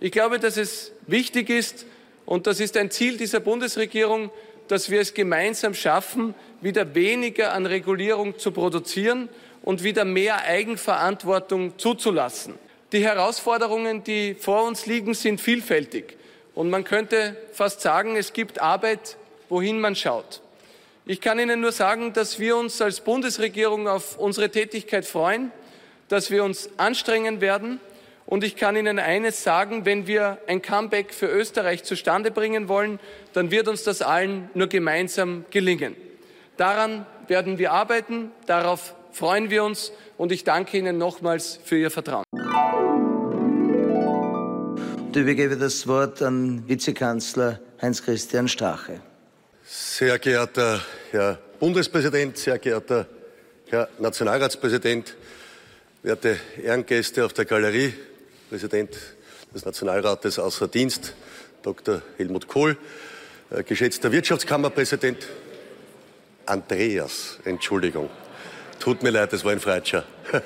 Speaker 31: Ich glaube, dass es wichtig ist, und das ist ein Ziel dieser Bundesregierung, dass wir es gemeinsam schaffen, wieder weniger an Regulierung zu produzieren und wieder mehr Eigenverantwortung zuzulassen. Die Herausforderungen, die vor uns liegen, sind vielfältig. Und man könnte fast sagen, es gibt Arbeit, wohin man schaut. Ich kann Ihnen nur sagen, dass wir uns als Bundesregierung auf unsere Tätigkeit freuen, dass wir uns anstrengen werden, und ich kann Ihnen eines sagen, wenn wir ein Comeback für Österreich zustande bringen wollen, dann wird uns das allen nur gemeinsam gelingen. Daran werden wir arbeiten, darauf freuen wir uns und ich danke Ihnen nochmals für Ihr Vertrauen.
Speaker 32: Ich übergebe das Wort an Vizekanzler Heinz-Christian Strache.
Speaker 33: Sehr geehrter Herr Bundespräsident, sehr geehrter Herr Nationalratspräsident, werte Ehrengäste auf der Galerie, Präsident des Nationalrates außer Dienst, Dr. Helmut Kohl, äh, geschätzter Wirtschaftskammerpräsident Andreas, Entschuldigung. Tut mir leid, das war ein Freitscher.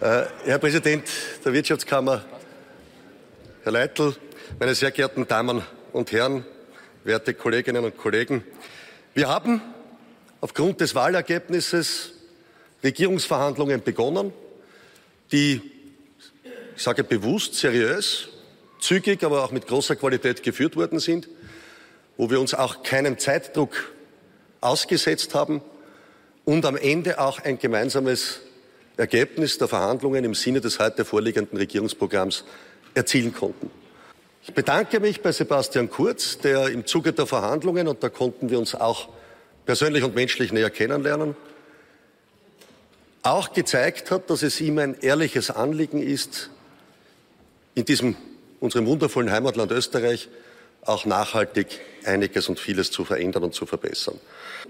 Speaker 33: Äh, Herr Präsident der Wirtschaftskammer, Herr Leitl, meine sehr geehrten Damen und Herren, werte Kolleginnen und Kollegen, wir haben aufgrund des Wahlergebnisses Regierungsverhandlungen begonnen, die ich sage bewusst seriös, zügig, aber auch mit großer Qualität geführt worden sind, wo wir uns auch keinem Zeitdruck ausgesetzt haben und am Ende auch ein gemeinsames Ergebnis der Verhandlungen im Sinne des heute vorliegenden Regierungsprogramms erzielen konnten. Ich bedanke mich bei Sebastian Kurz, der im Zuge der Verhandlungen, und da konnten wir uns auch persönlich und menschlich näher kennenlernen, auch gezeigt hat, dass es ihm ein ehrliches Anliegen ist, in diesem unserem wundervollen Heimatland Österreich auch nachhaltig einiges und vieles zu verändern und zu verbessern.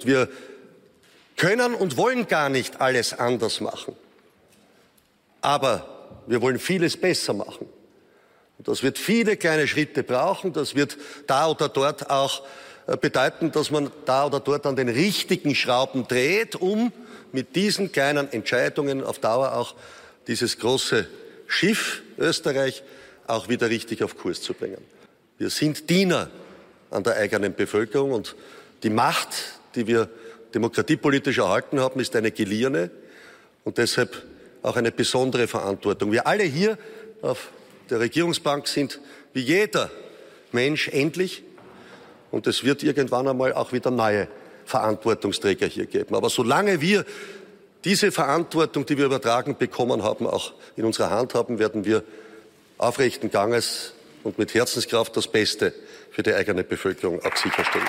Speaker 33: Wir können und wollen gar nicht alles anders machen. Aber wir wollen vieles besser machen. Und das wird viele kleine Schritte brauchen. Das wird da oder dort auch äh, bedeuten, dass man da oder dort an den richtigen Schrauben dreht, um mit diesen kleinen Entscheidungen auf Dauer auch dieses große Schiff Österreich auch wieder richtig auf Kurs zu bringen. Wir sind Diener an der eigenen Bevölkerung und die Macht, die wir demokratiepolitisch erhalten haben, ist eine geliehene und deshalb auch eine besondere Verantwortung. Wir alle hier auf der Regierungsbank sind wie jeder Mensch endlich und es wird irgendwann einmal auch wieder neue Verantwortungsträger hier geben. Aber solange wir diese Verantwortung, die wir übertragen bekommen haben, auch in unserer Hand haben, werden wir aufrechten Ganges und mit Herzenskraft das Beste für die eigene Bevölkerung auch sicherstellen.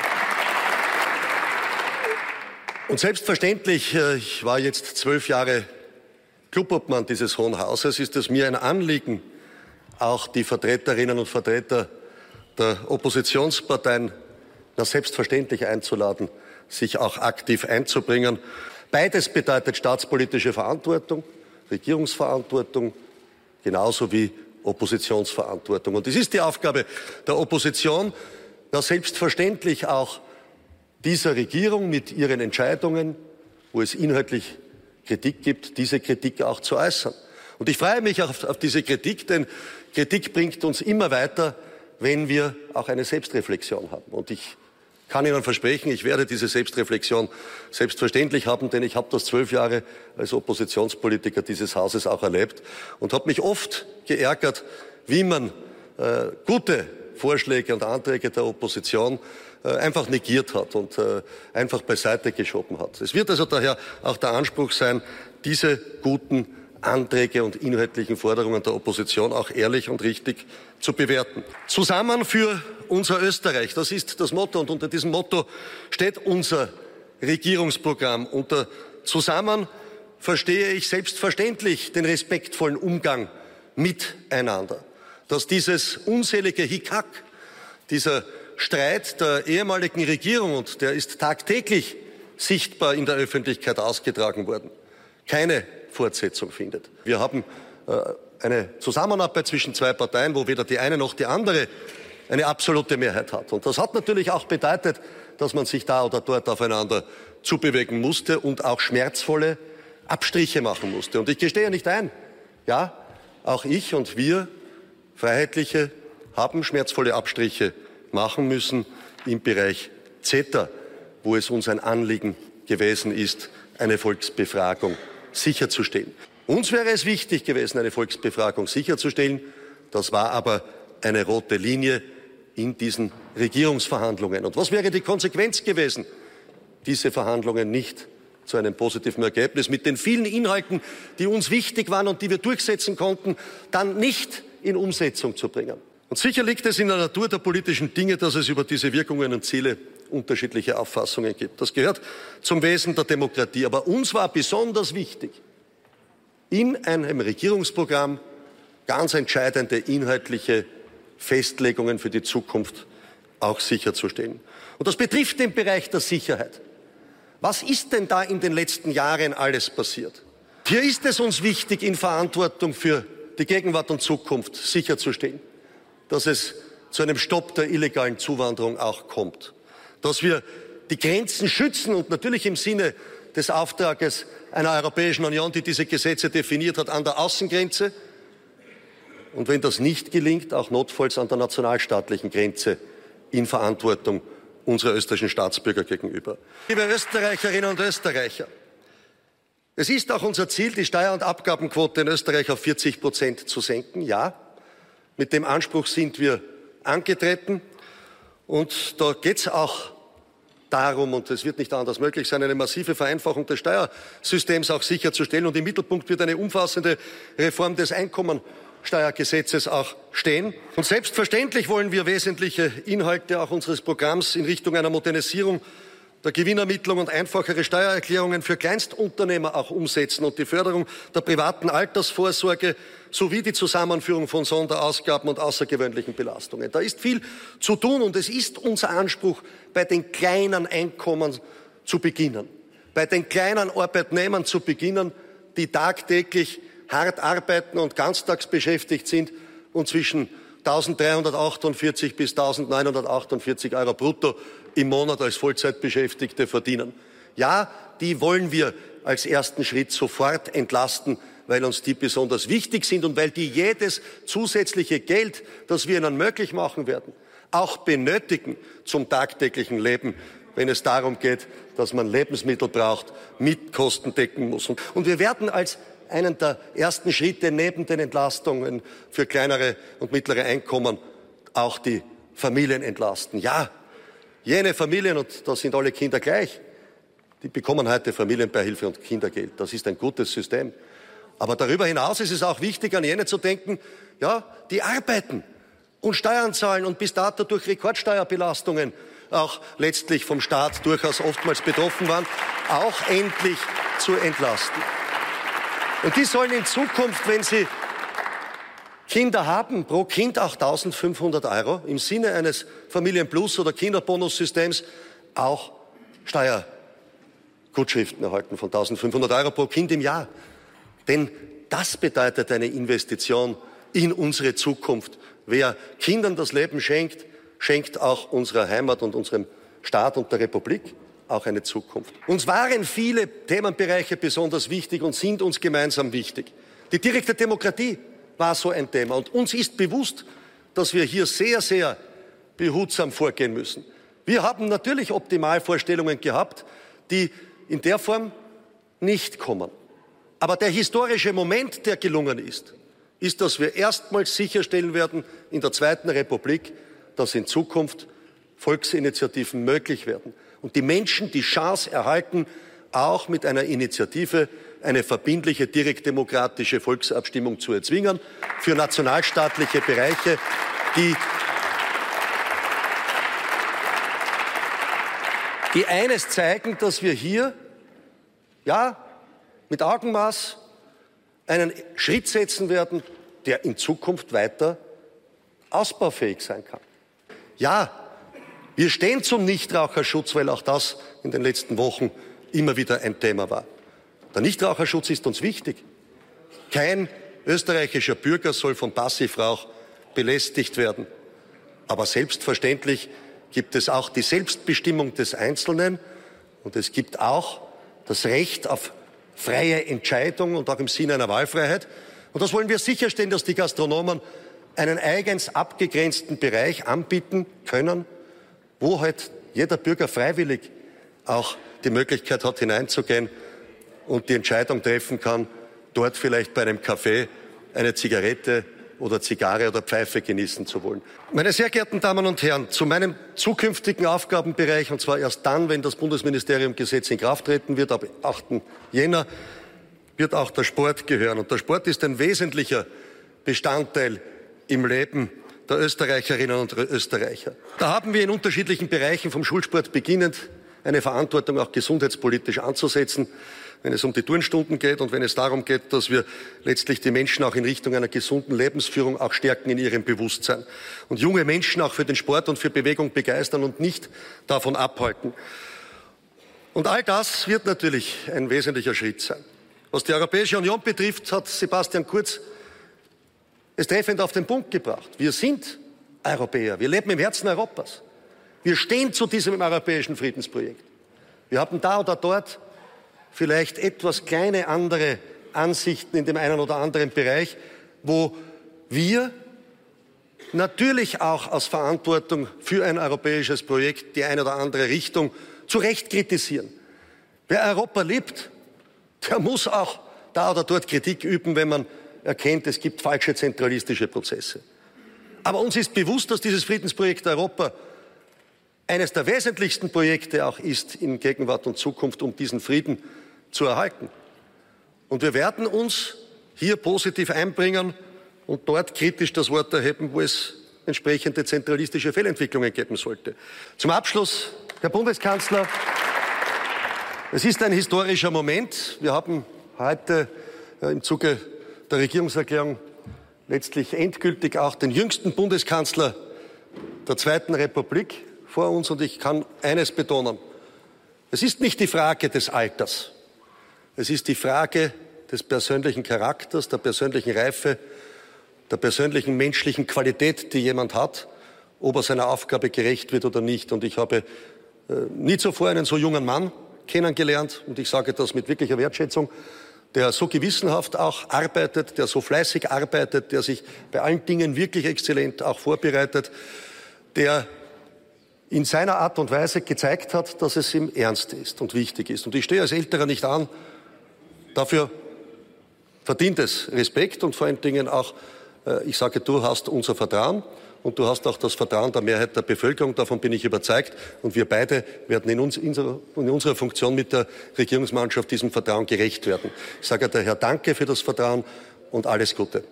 Speaker 33: Und selbstverständlich, äh, ich war jetzt zwölf Jahre Clubobmann dieses Hohen Hauses, ist es mir ein Anliegen, auch die Vertreterinnen und Vertreter der Oppositionsparteien na selbstverständlich einzuladen, sich auch aktiv einzubringen. Beides bedeutet staatspolitische Verantwortung, Regierungsverantwortung, genauso wie Oppositionsverantwortung. Und es ist die Aufgabe der Opposition, na selbstverständlich auch dieser Regierung mit ihren Entscheidungen, wo es inhaltlich Kritik gibt, diese Kritik auch zu äußern. Und ich freue mich auf, auf diese Kritik, denn Kritik bringt uns immer weiter, wenn wir auch eine Selbstreflexion haben. Und ich kann Ihnen versprechen, ich werde diese Selbstreflexion selbstverständlich haben, denn ich habe das zwölf Jahre als Oppositionspolitiker dieses Hauses auch erlebt und habe mich oft geärgert, wie man äh, gute Vorschläge und Anträge der Opposition äh, einfach negiert hat und äh, einfach beiseite geschoben hat. Es wird also daher auch der Anspruch sein, diese guten Anträge und inhaltlichen Forderungen der Opposition auch ehrlich und richtig zu bewerten. Zusammen für unser Österreich, das ist das Motto und unter diesem Motto steht unser Regierungsprogramm. Unter Zusammen verstehe ich selbstverständlich den respektvollen Umgang miteinander. Dass dieses unselige Hickhack, dieser Streit der ehemaligen Regierung, und der ist tagtäglich sichtbar in der Öffentlichkeit ausgetragen worden, keine Fortsetzung findet. Wir haben äh, eine Zusammenarbeit zwischen zwei Parteien, wo weder die eine noch die andere eine absolute Mehrheit hat. Und das hat natürlich auch bedeutet, dass man sich da oder dort aufeinander zubewegen musste und auch schmerzvolle Abstriche machen musste. Und ich gestehe nicht ein, ja, auch ich und wir Freiheitliche haben schmerzvolle Abstriche machen müssen im Bereich CETA, wo es uns ein Anliegen gewesen ist, eine Volksbefragung sicherzustellen. Uns wäre es wichtig gewesen, eine Volksbefragung sicherzustellen. Das war aber eine rote Linie in diesen Regierungsverhandlungen. Und was wäre die Konsequenz gewesen, diese Verhandlungen nicht zu einem positiven Ergebnis mit den vielen Inhalten, die uns wichtig waren und die wir durchsetzen konnten, dann nicht in Umsetzung zu bringen? Und sicher liegt es in der Natur der politischen Dinge, dass es über diese Wirkungen und Ziele unterschiedliche Auffassungen gibt. Das gehört zum Wesen der Demokratie. Aber uns war besonders wichtig, in einem Regierungsprogramm ganz entscheidende inhaltliche Festlegungen für die Zukunft auch sicherzustellen. Und das betrifft den Bereich der Sicherheit. Was ist denn da in den letzten Jahren alles passiert? Hier ist es uns wichtig, in Verantwortung für die Gegenwart und Zukunft sicherzustellen dass es zu einem Stopp der illegalen Zuwanderung auch kommt. Dass wir die Grenzen schützen und natürlich im Sinne des Auftrages einer Europäischen Union, die diese Gesetze definiert hat, an der Außengrenze. Und wenn das nicht gelingt, auch notfalls an der nationalstaatlichen Grenze in Verantwortung unserer österreichischen Staatsbürger gegenüber. Liebe Österreicherinnen und Österreicher, es ist auch unser Ziel, die Steuer- und Abgabenquote in Österreich auf 40 Prozent zu senken. Ja, mit dem Anspruch sind wir angetreten. Und da geht es auch darum, und es wird nicht anders möglich sein, eine massive Vereinfachung des Steuersystems auch sicherzustellen. Und im Mittelpunkt wird eine umfassende Reform des Einkommensteuergesetzes auch stehen. Und selbstverständlich wollen wir wesentliche Inhalte auch unseres Programms in Richtung einer Modernisierung der Gewinnermittlung und einfachere Steuererklärungen für Kleinstunternehmer auch umsetzen und die Förderung der privaten Altersvorsorge sowie die Zusammenführung von Sonderausgaben und außergewöhnlichen Belastungen. Da ist viel zu tun und es ist unser Anspruch, bei den kleinen Einkommen zu beginnen, bei den kleinen Arbeitnehmern zu beginnen, die tagtäglich hart arbeiten und ganztags beschäftigt sind und zwischen 1348 bis 1948 Euro brutto im Monat als Vollzeitbeschäftigte verdienen. Ja, die wollen wir als ersten Schritt sofort entlasten, weil uns die besonders wichtig sind und weil die jedes zusätzliche Geld, das wir ihnen möglich machen werden, auch benötigen zum tagtäglichen Leben, wenn es darum geht, dass man Lebensmittel braucht, Mietkosten decken muss. Und wir werden als einen der ersten Schritte neben den Entlastungen für kleinere und mittlere Einkommen auch die Familien entlasten. Ja, jene Familien, und da sind alle Kinder gleich, die bekommen heute Familienbeihilfe und Kindergeld. Das ist ein gutes System. Aber darüber hinaus ist es auch wichtig, an jene zu denken, ja, die arbeiten und Steuern zahlen und bis dato durch Rekordsteuerbelastungen auch letztlich vom Staat durchaus oftmals betroffen waren, auch endlich zu entlasten. Und die sollen in Zukunft, wenn sie Kinder haben, pro Kind auch 1500 Euro im Sinne eines Familienplus- oder Kinderbonussystems auch Steuergutschriften erhalten von 1500 Euro pro Kind im Jahr. Denn das bedeutet eine Investition in unsere Zukunft. Wer Kindern das Leben schenkt, schenkt auch unserer Heimat und unserem Staat und der Republik auch eine Zukunft. Uns waren viele Themenbereiche besonders wichtig und sind uns gemeinsam wichtig. Die direkte Demokratie war so ein Thema. Und uns ist bewusst, dass wir hier sehr, sehr behutsam vorgehen müssen. Wir haben natürlich Optimalvorstellungen gehabt, die in der Form nicht kommen. Aber der historische Moment, der gelungen ist, ist, dass wir erstmals sicherstellen werden in der Zweiten Republik, dass in Zukunft Volksinitiativen möglich werden und die Menschen die Chance erhalten, auch mit einer Initiative eine verbindliche direktdemokratische Volksabstimmung zu erzwingen für nationalstaatliche Bereiche, die, die eines zeigen, dass wir hier ja mit Augenmaß einen Schritt setzen werden, der in Zukunft weiter ausbaufähig sein kann. Ja, wir stehen zum Nichtraucherschutz, weil auch das in den letzten Wochen immer wieder ein Thema war. Der Nichtraucherschutz ist uns wichtig. Kein österreichischer Bürger soll von Passivrauch belästigt werden. Aber selbstverständlich gibt es auch die Selbstbestimmung des Einzelnen und es gibt auch das Recht auf freie Entscheidung und auch im Sinne einer Wahlfreiheit. Und das wollen wir sicherstellen, dass die Gastronomen einen eigens abgegrenzten Bereich anbieten können, wo halt jeder Bürger freiwillig auch die Möglichkeit hat, hineinzugehen und die Entscheidung treffen kann, dort vielleicht bei einem Kaffee eine Zigarette oder Zigarre oder Pfeife genießen zu wollen. Meine sehr geehrten Damen und Herren, zu meinem zukünftigen Aufgabenbereich, und zwar erst dann, wenn das Bundesministerium Gesetz in Kraft treten wird, ab 8. Jänner, wird auch der Sport gehören. Und der Sport ist ein wesentlicher Bestandteil im Leben der Österreicherinnen und Österreicher. Da haben wir in unterschiedlichen Bereichen vom Schulsport beginnend eine Verantwortung auch gesundheitspolitisch anzusetzen, wenn es um die Turnstunden geht und wenn es darum geht, dass wir letztlich die Menschen auch in Richtung einer gesunden Lebensführung auch stärken in ihrem Bewusstsein und junge Menschen auch für den Sport und für Bewegung begeistern und nicht davon abhalten. Und all das wird natürlich ein wesentlicher Schritt sein. Was die Europäische Union betrifft, hat Sebastian Kurz es treffend auf den Punkt gebracht. Wir sind Europäer. Wir leben im Herzen Europas. Wir stehen zu diesem europäischen Friedensprojekt. Wir haben da oder dort vielleicht etwas kleine andere Ansichten in dem einen oder anderen Bereich, wo wir natürlich auch aus Verantwortung für ein europäisches Projekt die eine oder andere Richtung zu Recht kritisieren. Wer Europa liebt, der muss auch da oder dort Kritik üben, wenn man erkennt, es gibt falsche zentralistische Prozesse. Aber uns ist bewusst, dass dieses Friedensprojekt Europa eines der wesentlichsten Projekte auch ist in Gegenwart und Zukunft, um diesen Frieden zu erhalten. Und wir werden uns hier positiv einbringen und dort kritisch das Wort erheben, wo es entsprechende zentralistische Fehlentwicklungen geben sollte. Zum Abschluss, Herr Bundeskanzler, es ist ein historischer Moment. Wir haben heute äh, im Zuge der Regierungserklärung letztlich endgültig auch den jüngsten Bundeskanzler der Zweiten Republik vor uns. Und ich kann eines betonen. Es ist nicht die Frage des Alters. Es ist die Frage des persönlichen Charakters, der persönlichen Reife der persönlichen menschlichen Qualität, die jemand hat, ob er seiner Aufgabe gerecht wird oder nicht. Und ich habe äh, nie zuvor einen so jungen Mann kennengelernt, und ich sage das mit wirklicher Wertschätzung, der so gewissenhaft auch arbeitet, der so fleißig arbeitet, der sich bei allen Dingen wirklich exzellent auch vorbereitet, der in seiner Art und Weise gezeigt hat, dass es ihm ernst ist und wichtig ist. Und ich stehe als Älterer nicht an. Dafür verdient es Respekt und vor allen Dingen auch, äh, ich sage, du hast unser Vertrauen und du hast auch das Vertrauen der Mehrheit der Bevölkerung. Davon bin ich überzeugt. Und wir beide werden in, uns, in, unserer Funktion mit der Regierungsmannschaft diesem Vertrauen gerecht werden. Ich sage daher Danke für das Vertrauen und alles Gute.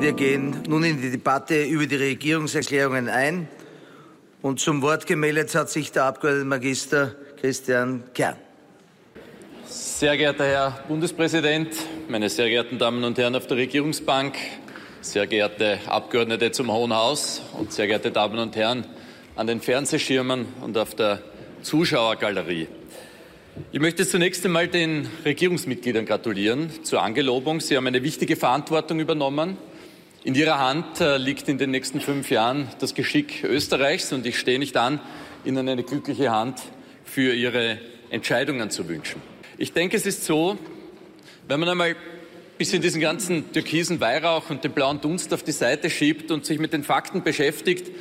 Speaker 32: Wir gehen nun in die Debatte über die Regierungserklärungen ein. Und zum Wort gemeldet hat sich der Abgeordnete Magister Christian Kern.
Speaker 34: Sehr geehrter Herr Bundespräsident, meine sehr geehrten Damen und Herren auf der Regierungsbank, sehr geehrte Abgeordnete zum Hohen Haus und sehr geehrte Damen und Herren an den Fernsehschirmen und auf der Zuschauergalerie. Ich möchte zunächst einmal den Regierungsmitgliedern gratulieren zur Angelobung. Sie haben eine wichtige Verantwortung übernommen. In Ihrer Hand äh, liegt in den nächsten fünf Jahren das Geschick Österreichs und ich stehe nicht an, Ihnen eine glückliche Hand für Ihre Entscheidungen zu wünschen. Ich denke, es ist so, wenn man einmal ein bisschen diesen ganzen türkisen Weihrauch und den blauen Dunst auf die Seite schiebt und sich mit den Fakten beschäftigt,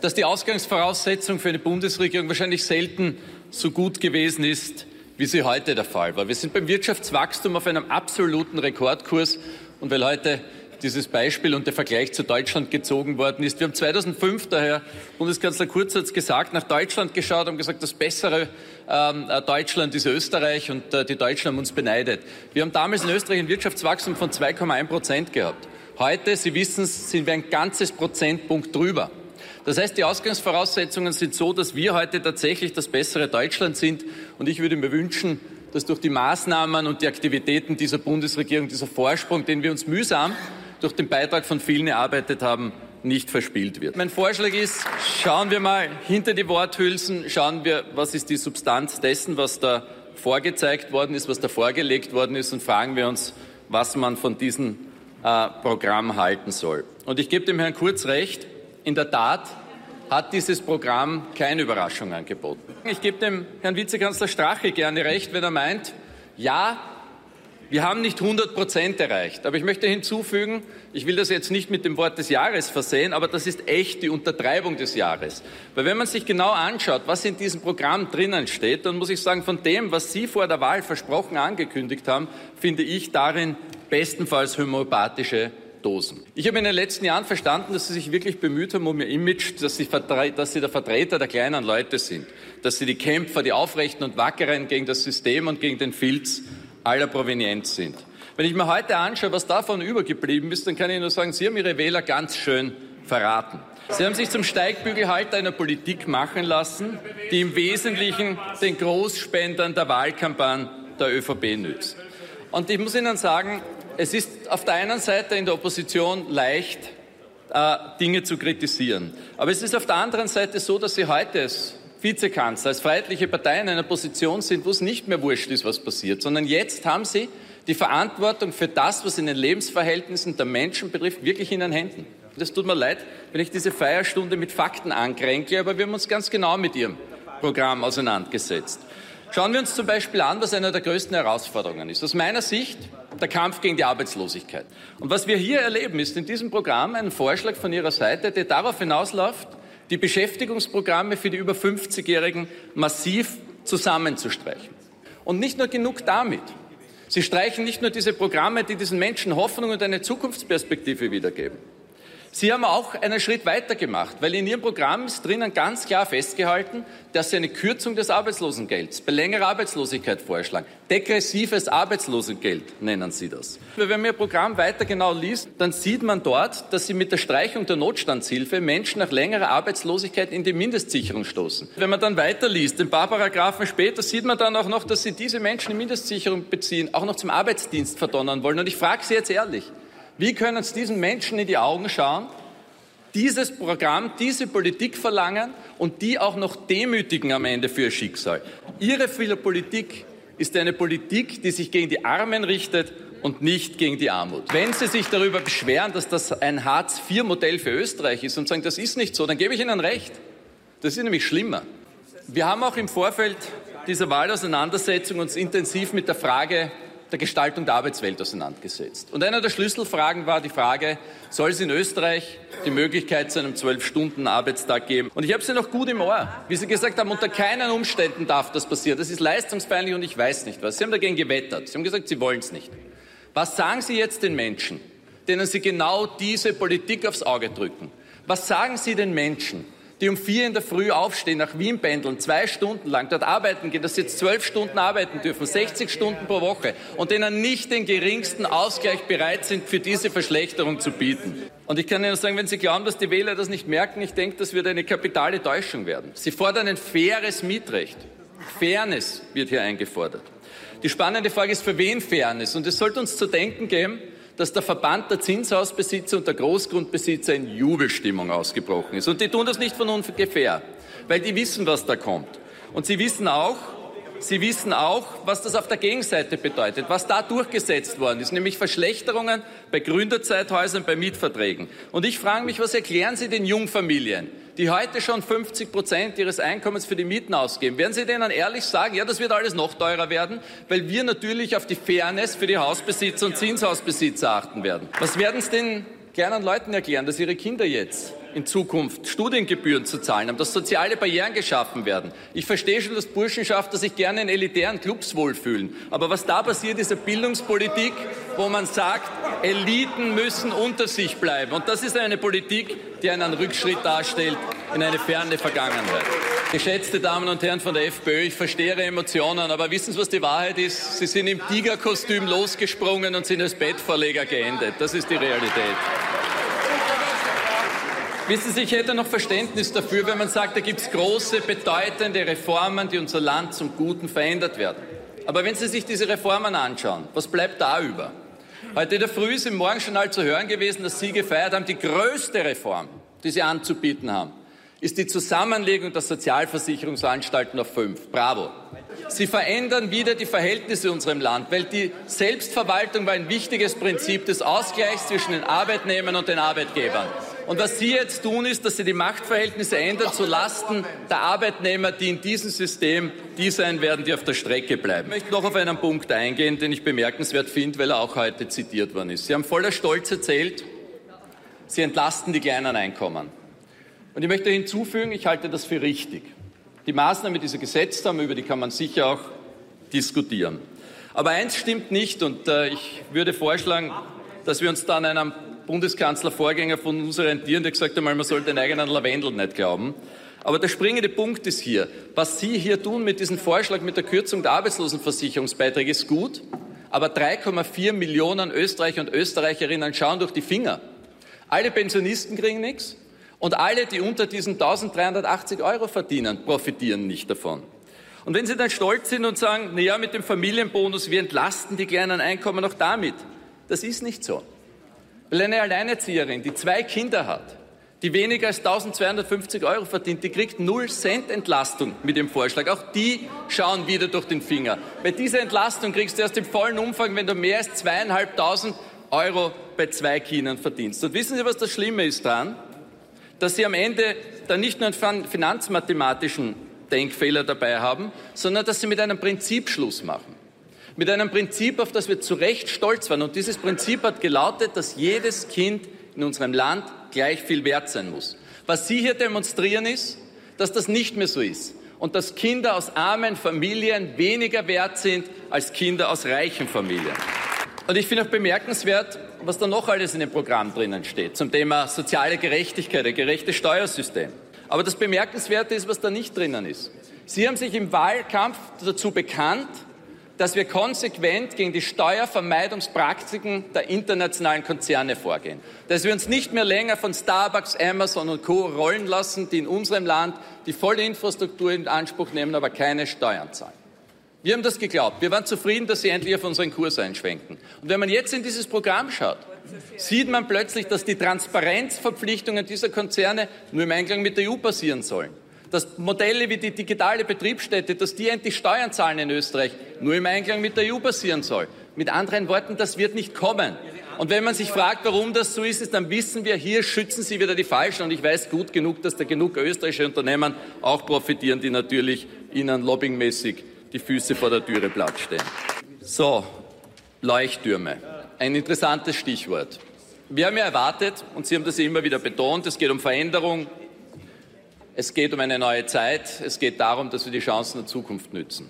Speaker 34: dass die Ausgangsvoraussetzung für eine Bundesregierung wahrscheinlich selten so gut gewesen ist, wie sie heute der Fall war. Wir sind beim Wirtschaftswachstum auf einem absoluten Rekordkurs und weil heute dieses Beispiel und der Vergleich zu Deutschland gezogen worden ist. Wir haben 2005, der Herr Bundeskanzler Kurz hat es gesagt, nach Deutschland geschaut und gesagt, das bessere ähm, äh, Deutschland ist Österreich und äh, die Deutschen haben uns beneidet. Wir haben damals in Österreich ein Wirtschaftswachstum von 2,1 Prozent gehabt. Heute, Sie wissen es, sind wir ein ganzes Prozentpunkt drüber. Das heißt, die Ausgangsvoraussetzungen sind so, dass wir heute tatsächlich das bessere Deutschland sind. Und ich würde mir wünschen, dass durch die Maßnahmen und die Aktivitäten dieser Bundesregierung dieser Vorsprung, den wir uns mühsam durch den Beitrag von vielen erarbeitet haben, nicht verspielt wird. Mein Vorschlag ist, schauen wir mal hinter die Worthülsen, schauen wir, was ist die Substanz dessen, was da vorgezeigt worden ist, was da vorgelegt worden ist und fragen wir uns, was man von diesem äh, Programm halten soll. Und ich gebe dem Herrn Kurz recht, in der Tat hat dieses Programm keine Überraschung angeboten. Ich gebe dem Herrn Vizekanzler Strache gerne recht, wenn er meint, ja, wir haben nicht 100 Prozent erreicht. Aber ich möchte hinzufügen, ich will das jetzt nicht mit dem Wort des Jahres versehen, aber das ist echt die Untertreibung des Jahres. Weil wenn man sich genau anschaut, was in diesem Programm drinnen steht, dann muss ich sagen, von dem, was Sie vor der Wahl versprochen angekündigt haben, finde ich darin bestenfalls homöopathische Dosen. Ich habe in den letzten Jahren verstanden, dass Sie sich wirklich bemüht haben um Ihr Image, dass Sie, dass Sie der Vertreter der kleinen Leute sind, dass Sie die Kämpfer, die Aufrechten und Wackeren gegen das System und gegen den Filz aller Provenienz sind. Wenn ich mir heute anschaue, was davon übergeblieben ist, dann kann ich nur sagen, Sie haben Ihre Wähler ganz schön verraten. Sie haben sich zum Steigbügelhalter einer Politik machen lassen, die im Wesentlichen den Großspendern der Wahlkampagne der ÖVP nützt. Und ich muss Ihnen sagen, es ist auf der einen Seite in der Opposition leicht, äh, Dinge zu kritisieren. Aber es ist auf der anderen Seite so, dass Sie heute es Vizekanzler, als freiheitliche Partei in einer Position sind, wo es nicht mehr wurscht ist, was passiert, sondern jetzt haben sie die Verantwortung für das, was in den Lebensverhältnissen der Menschen betrifft, wirklich in den Händen. Das tut mir leid, wenn ich diese Feierstunde mit Fakten ankränkle, aber wir haben uns ganz genau mit Ihrem Programm auseinandergesetzt. Schauen wir uns zum Beispiel an, was eine der größten Herausforderungen ist. Aus meiner Sicht der Kampf gegen die Arbeitslosigkeit. Und was wir hier erleben, ist in diesem Programm ein Vorschlag von Ihrer Seite, der darauf hinausläuft, die Beschäftigungsprogramme für die über 50-Jährigen massiv zusammenzustreichen. Und nicht nur genug damit. Sie streichen nicht nur diese Programme, die diesen Menschen Hoffnung und eine Zukunftsperspektive wiedergeben. Sie haben auch einen Schritt weiter gemacht, weil in Ihrem Programm ist drinnen ganz klar festgehalten, dass Sie eine Kürzung des Arbeitslosengelds bei längerer Arbeitslosigkeit vorschlagen. Degressives Arbeitslosengeld nennen Sie das. Wenn man Ihr Programm weiter genau liest, dann sieht man dort, dass Sie mit der Streichung der Notstandshilfe Menschen nach längerer Arbeitslosigkeit in die Mindestsicherung stoßen. Wenn man dann weiter liest, ein paar Paragraphen später, sieht man dann auch noch, dass Sie diese Menschen in Mindestsicherung beziehen, auch noch zum Arbeitsdienst verdonnern wollen. Und ich frage Sie jetzt ehrlich, wie können Sie diesen Menschen in die Augen schauen, dieses Programm, diese Politik verlangen und die auch noch demütigen am Ende für ihr Schicksal? Ihre Politik ist eine Politik, die sich gegen die Armen richtet und nicht gegen die Armut. Wenn Sie sich darüber beschweren, dass das ein Hartz-IV-Modell für Österreich ist und sagen, das ist nicht so, dann gebe ich Ihnen recht. Das ist nämlich schlimmer. Wir haben auch im Vorfeld dieser Wahlauseinandersetzung uns intensiv mit der Frage der Gestaltung der Arbeitswelt auseinandergesetzt. Und einer der Schlüsselfragen war die Frage, soll es in Österreich die Möglichkeit zu einem Zwölf-Stunden-Arbeitstag geben? Und ich habe sie noch gut im Ohr, wie Sie gesagt haben, unter keinen Umständen darf das passieren. Das ist leistungsfeindlich und ich weiß nicht was. Sie haben dagegen gewettert. Sie haben gesagt, Sie wollen es nicht. Was sagen Sie jetzt den Menschen, denen Sie genau diese Politik aufs Auge drücken? Was sagen Sie den Menschen, die um vier in der Früh aufstehen, nach Wien pendeln, zwei Stunden lang dort arbeiten gehen, dass sie jetzt zwölf Stunden arbeiten dürfen, 60 Stunden pro Woche und denen nicht den geringsten Ausgleich bereit sind, für diese Verschlechterung zu bieten. Und ich kann Ihnen sagen, wenn Sie glauben, dass die Wähler das nicht merken, ich denke, das wird eine kapitale Täuschung werden. Sie fordern ein faires Mietrecht. Fairness wird hier eingefordert. Die spannende Frage ist, für wen Fairness? Und es sollte uns zu denken geben, dass der Verband der Zinshausbesitzer und der Großgrundbesitzer in Jubelstimmung ausgebrochen ist. Und die tun das nicht von ungefähr, weil die wissen, was da kommt. Und sie wissen auch, Sie wissen auch, was das auf der Gegenseite bedeutet, was da durchgesetzt worden ist, nämlich Verschlechterungen bei Gründerzeithäusern, bei Mietverträgen. Und ich frage mich, was erklären Sie den Jungfamilien, die heute schon 50 Prozent ihres Einkommens für die Mieten ausgeben? Werden Sie denen ehrlich sagen, ja, das wird alles noch teurer werden, weil wir natürlich auf die Fairness für die Hausbesitzer und Zinshausbesitzer achten werden? Was werden Sie den kleinen Leuten erklären, dass ihre Kinder jetzt in Zukunft Studiengebühren zu zahlen haben, dass soziale Barrieren geschaffen werden. Ich verstehe schon, dass Burschenschafter sich gerne in elitären Clubs wohlfühlen. Aber was da passiert, ist eine Bildungspolitik, wo man sagt, Eliten müssen unter sich bleiben. Und das ist eine Politik, die einen Rückschritt darstellt in eine ferne Vergangenheit. Geschätzte Damen und Herren von der FPÖ, ich verstehe Ihre Emotionen, aber wissen Sie, was die Wahrheit ist? Sie sind im Tigerkostüm losgesprungen und sind als Bettvorleger geendet. Das ist die Realität. Wissen Sie, ich hätte noch Verständnis dafür, wenn man sagt, da gibt es große, bedeutende Reformen, die unser Land zum Guten verändert werden. Aber wenn Sie sich diese Reformen anschauen, was bleibt da über? Heute in der Früh ist im Morgenjournal zu hören gewesen, dass Sie gefeiert haben, die größte Reform, die Sie anzubieten haben, ist die Zusammenlegung der Sozialversicherungsanstalten auf fünf. Bravo. Sie verändern wieder die Verhältnisse in unserem Land, weil die Selbstverwaltung war ein wichtiges Prinzip des Ausgleichs zwischen den Arbeitnehmern und den Arbeitgebern. Und was Sie jetzt tun, ist, dass Sie die Machtverhältnisse ändern zu Lasten der Arbeitnehmer, die in diesem System die sein werden, die auf der Strecke bleiben. Ich möchte noch auf einen Punkt eingehen, den ich bemerkenswert finde, weil er auch heute zitiert worden ist. Sie haben voller Stolz erzählt, Sie entlasten die kleinen Einkommen. Und ich möchte hinzufügen, ich halte das für richtig. Die Maßnahmen, die Sie gesetzt haben, über die kann man sicher auch diskutieren. Aber eins stimmt nicht und äh, ich würde vorschlagen, dass wir uns dann einem Bundeskanzler-Vorgänger von uns orientieren, der gesagt hat, man sollte den eigenen Lavendel nicht glauben. Aber der springende Punkt ist hier, was Sie hier tun mit diesem Vorschlag mit der Kürzung der Arbeitslosenversicherungsbeiträge ist gut, aber 3,4 Millionen Österreicher und Österreicherinnen schauen durch die Finger. Alle Pensionisten kriegen nichts und alle, die unter diesen 1380 Euro verdienen, profitieren nicht davon. Und wenn Sie dann stolz sind und sagen, na ja, mit dem Familienbonus, wir entlasten die kleinen Einkommen auch damit. Das ist nicht so. Weil eine Alleinerzieherin, die zwei Kinder hat, die weniger als 1250 Euro verdient, die kriegt 0 Cent Entlastung mit dem Vorschlag. Auch die schauen wieder durch den Finger. Bei dieser Entlastung kriegst du erst im vollen Umfang, wenn du mehr als zweieinhalbtausend Euro bei zwei Kindern verdienst. Und wissen Sie, was das Schlimme ist daran? Dass Sie am Ende dann nicht nur einen finanzmathematischen Denkfehler dabei haben, sondern dass Sie mit einem Prinzip Schluss machen mit einem Prinzip, auf das wir zu Recht stolz waren. Und dieses Prinzip hat gelautet, dass jedes Kind in unserem Land gleich viel wert sein muss. Was Sie hier demonstrieren ist, dass das nicht mehr so ist und dass Kinder aus armen Familien weniger wert sind als Kinder aus reichen Familien. Und ich finde auch bemerkenswert, was da noch alles in dem Programm drinnen steht zum Thema soziale Gerechtigkeit, ein gerechtes Steuersystem. Aber das Bemerkenswerte ist, was da nicht drinnen ist. Sie haben sich im Wahlkampf dazu bekannt, dass wir konsequent gegen die Steuervermeidungspraktiken der internationalen Konzerne vorgehen. Dass wir uns nicht mehr länger von Starbucks, Amazon und Co. rollen lassen, die in unserem Land die volle Infrastruktur in Anspruch nehmen, aber keine Steuern zahlen. Wir haben das geglaubt. Wir waren zufrieden, dass sie endlich auf unseren Kurs einschwenken. Und wenn man jetzt in dieses Programm schaut, sieht man plötzlich, dass die Transparenzverpflichtungen dieser Konzerne nur im Einklang mit der EU passieren sollen dass Modelle wie die digitale Betriebsstätte, dass die endlich Steuern zahlen in Österreich, nur im Einklang mit der EU passieren soll. Mit anderen Worten, das wird nicht kommen. Und wenn man sich fragt, warum das so ist, dann wissen wir, hier schützen Sie wieder die Falschen. Und ich weiß gut genug, dass da genug österreichische Unternehmen auch profitieren, die natürlich Ihnen lobbyingmäßig die Füße vor der Türe platt stehen. So, Leuchttürme. Ein interessantes Stichwort. Wir haben ja erwartet, und Sie haben das ja immer wieder betont, es geht um Veränderung, es geht um eine neue Zeit, es geht darum, dass wir die Chancen der Zukunft nützen.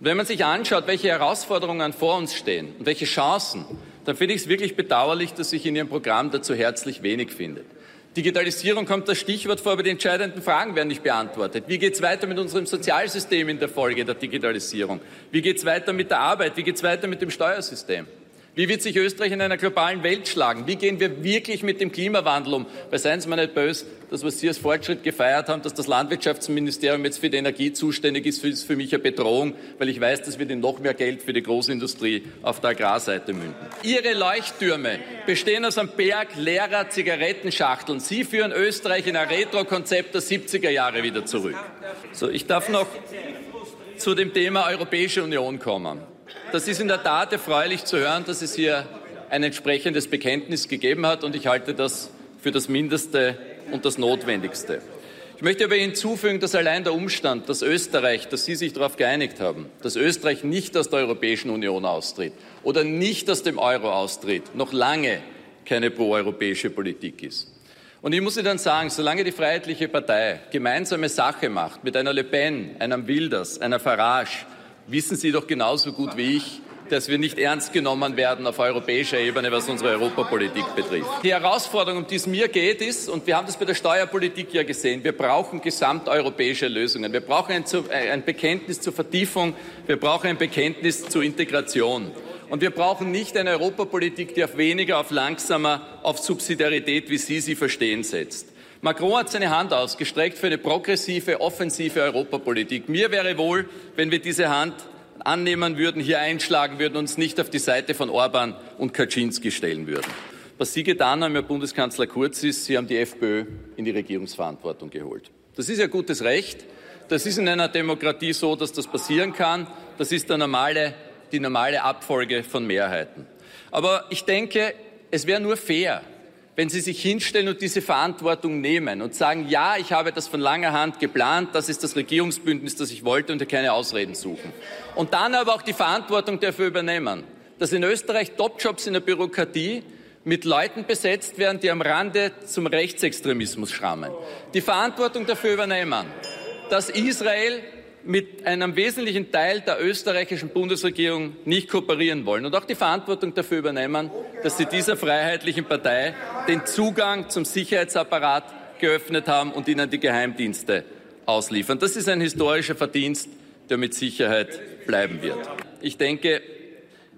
Speaker 34: Und wenn man sich anschaut, welche Herausforderungen vor uns stehen und welche Chancen, dann finde ich es wirklich bedauerlich, dass sich in Ihrem Programm dazu herzlich wenig findet. Digitalisierung kommt das Stichwort vor, aber die entscheidenden Fragen werden nicht beantwortet. Wie geht es weiter mit unserem Sozialsystem in der Folge der Digitalisierung? Wie geht es weiter mit der Arbeit? Wie geht es weiter mit dem Steuersystem? Wie wird sich Österreich in einer globalen Welt schlagen? Wie gehen wir wirklich mit dem Klimawandel um? Weil seien Sie mir nicht böse, das, was Sie als Fortschritt gefeiert haben, dass das Landwirtschaftsministerium jetzt für die Energie zuständig ist, ist für mich eine Bedrohung, weil ich weiß, dass wir in noch mehr Geld für die Großindustrie auf der Agrarseite münden. Ihre Leuchttürme bestehen aus einem Berg leerer Zigarettenschachteln. Sie führen Österreich in ein Retro-Konzept der 70er Jahre wieder zurück. So, ich darf noch zu dem Thema Europäische Union kommen. Das ist in der Tat erfreulich zu hören, dass es hier ein entsprechendes Bekenntnis gegeben hat und ich halte das für das Mindeste und das Notwendigste. Ich möchte aber hinzufügen, dass allein der Umstand, dass Österreich, dass Sie sich darauf geeinigt haben, dass Österreich nicht aus der Europäischen Union austritt oder nicht aus dem Euro austritt, noch lange keine proeuropäische Politik ist. Und ich muss Ihnen sagen, solange die Freiheitliche Partei gemeinsame Sache macht mit einer Le Pen, einem Wilders, einer Farage, wissen Sie doch genauso gut wie ich, dass wir nicht ernst genommen werden auf europäischer Ebene, was unsere Europapolitik betrifft. Die Herausforderung, um die es mir geht, ist, und wir haben das bei der Steuerpolitik ja gesehen, wir brauchen gesamteuropäische Lösungen. Wir brauchen ein, äh, ein Bekenntnis zur Vertiefung, wir brauchen ein Bekenntnis zur Integration. Und wir brauchen nicht eine Europapolitik, die auf weniger, auf langsamer, auf Subsidiarität, wie Sie sie verstehen, setzt. Macron hat seine Hand ausgestreckt für eine progressive, offensive Europapolitik. Mir wäre wohl, wenn wir diese Hand annehmen würden, hier einschlagen würden, uns nicht auf die Seite von Orban und Kaczynski stellen würden. Was Sie getan haben, Herr Bundeskanzler Kurz, ist, Sie haben die FPÖ in die Regierungsverantwortung geholt. Das ist ja gutes Recht. Das ist in einer Demokratie so, dass das passieren kann. Das ist der normale, die normale Abfolge von Mehrheiten. Aber ich denke, es wäre nur fair, wenn Sie sich hinstellen und diese Verantwortung nehmen und sagen, ja, ich habe das von langer Hand geplant, das ist das Regierungsbündnis, das ich wollte und keine Ausreden suchen. Und dann aber auch die Verantwortung dafür übernehmen, dass in Österreich Topjobs in der Bürokratie mit Leuten besetzt werden, die am Rande zum Rechtsextremismus schrammen. Die Verantwortung dafür übernehmen, dass Israel mit einem wesentlichen Teil der österreichischen Bundesregierung nicht kooperieren wollen und auch die Verantwortung dafür übernehmen, dass sie dieser freiheitlichen Partei den Zugang zum Sicherheitsapparat geöffnet haben und ihnen die Geheimdienste ausliefern. Das ist ein historischer Verdienst, der mit Sicherheit bleiben wird. Ich denke,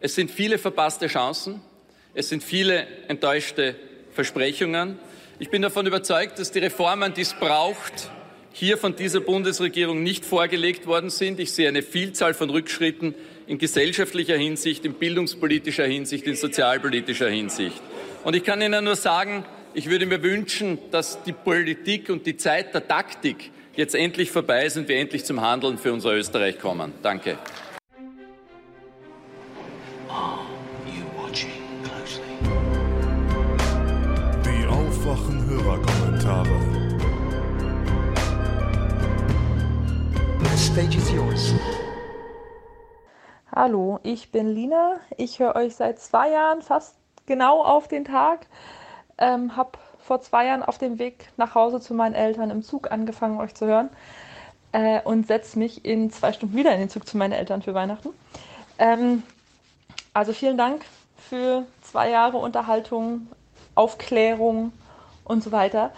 Speaker 34: es sind viele verpasste Chancen, es sind viele enttäuschte Versprechungen. Ich bin davon überzeugt, dass die Reformen, die es braucht, hier von dieser Bundesregierung nicht vorgelegt worden sind. Ich sehe eine Vielzahl von Rückschritten in gesellschaftlicher Hinsicht, in bildungspolitischer Hinsicht, in sozialpolitischer Hinsicht. Und ich kann Ihnen nur sagen, ich würde mir wünschen, dass die Politik und die Zeit der Taktik jetzt endlich vorbei ist und wir endlich zum Handeln für unser Österreich kommen. Danke.
Speaker 35: Die aufwachen Hörerkommentare.
Speaker 36: Stage is yours. Hallo, ich bin Lina. Ich höre euch seit zwei Jahren fast genau auf den Tag. Ähm, habe vor zwei Jahren auf dem Weg nach Hause zu meinen Eltern im Zug angefangen, euch zu hören. Äh, und setze mich in zwei Stunden wieder in den Zug zu meinen Eltern für Weihnachten. Ähm, also vielen Dank für zwei Jahre Unterhaltung, Aufklärung und so weiter.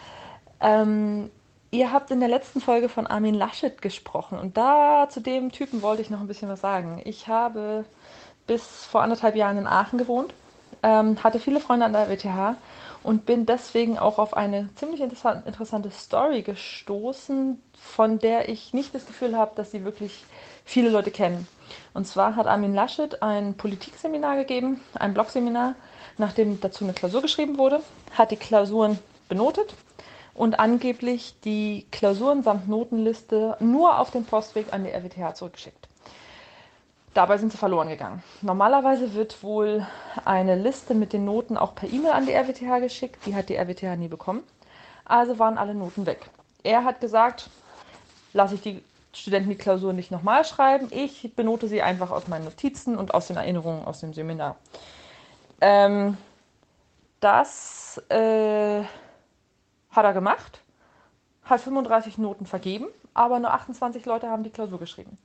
Speaker 36: Ähm, Ihr habt in der letzten Folge von Armin Laschet gesprochen und da zu dem Typen wollte ich noch ein bisschen was sagen. Ich habe bis vor anderthalb Jahren in Aachen gewohnt, ähm, hatte viele Freunde an der WTH und bin deswegen auch auf eine ziemlich interessant, interessante Story gestoßen, von der ich nicht das Gefühl habe, dass sie wirklich viele Leute kennen. Und zwar hat Armin Laschet ein Politikseminar gegeben, ein Blogseminar, nachdem dazu eine Klausur geschrieben wurde, hat die Klausuren benotet und angeblich die Klausuren samt Notenliste nur auf den Postweg an die RWTH zurückgeschickt. Dabei sind sie verloren gegangen. Normalerweise wird wohl eine Liste mit den Noten auch per E-Mail an die RWTH geschickt. Die hat die RWTH nie bekommen. Also waren alle Noten weg. Er hat gesagt, lasse ich die Studenten die Klausur nicht nochmal schreiben. Ich benote sie einfach aus meinen Notizen und aus den Erinnerungen aus dem Seminar. Ähm, das äh, hat er gemacht, hat 35 Noten vergeben, aber nur 28 Leute haben die Klausur geschrieben.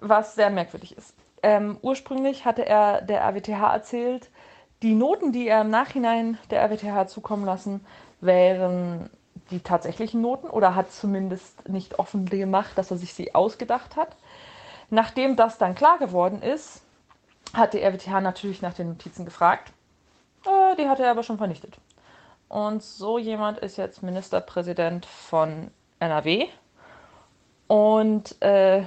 Speaker 36: Was sehr merkwürdig ist. Ähm, ursprünglich hatte er der RWTH erzählt, die Noten, die er im Nachhinein der RWTH zukommen lassen, wären die tatsächlichen Noten oder hat zumindest nicht offen gemacht, dass er sich sie ausgedacht hat. Nachdem das dann klar geworden ist, hat die RWTH natürlich nach den Notizen gefragt. Äh, die hat er aber schon vernichtet. Und so jemand ist jetzt Ministerpräsident von NRW und äh,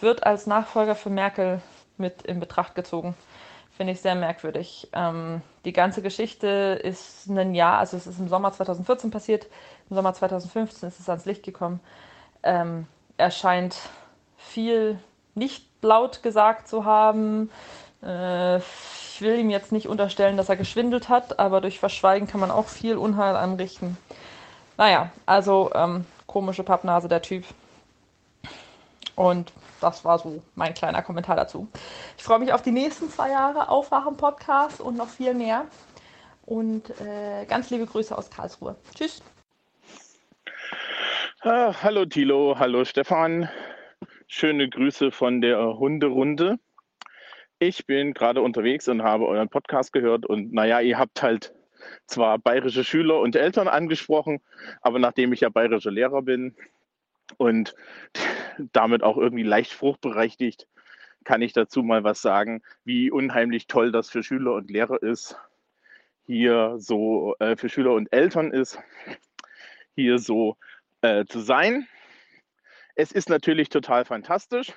Speaker 36: wird als Nachfolger für Merkel mit in Betracht gezogen. Finde ich sehr merkwürdig. Ähm, die ganze Geschichte ist ein Jahr, also es ist im Sommer 2014 passiert, im Sommer 2015 ist es ans Licht gekommen. Ähm, er scheint viel nicht laut gesagt zu haben. Äh, ich will ihm jetzt nicht unterstellen, dass er geschwindelt hat, aber durch Verschweigen kann man auch viel Unheil anrichten. Naja, also ähm, komische Pappnase der Typ. Und das war so mein kleiner Kommentar dazu. Ich freue mich auf die nächsten zwei Jahre Aufwachen-Podcast und noch viel mehr. Und äh, ganz liebe Grüße aus Karlsruhe. Tschüss.
Speaker 37: Ah, hallo Thilo, hallo Stefan. Schöne Grüße von der Hunderunde. Ich bin gerade unterwegs und habe euren Podcast gehört und naja, ihr habt halt zwar bayerische Schüler und Eltern angesprochen, aber nachdem ich ja bayerischer Lehrer bin, und damit auch irgendwie leicht fruchtberechtigt kann ich dazu mal was sagen, wie unheimlich toll das für Schüler und Lehrer ist, hier so äh, für Schüler und Eltern ist, hier so äh, zu sein. Es ist natürlich total fantastisch,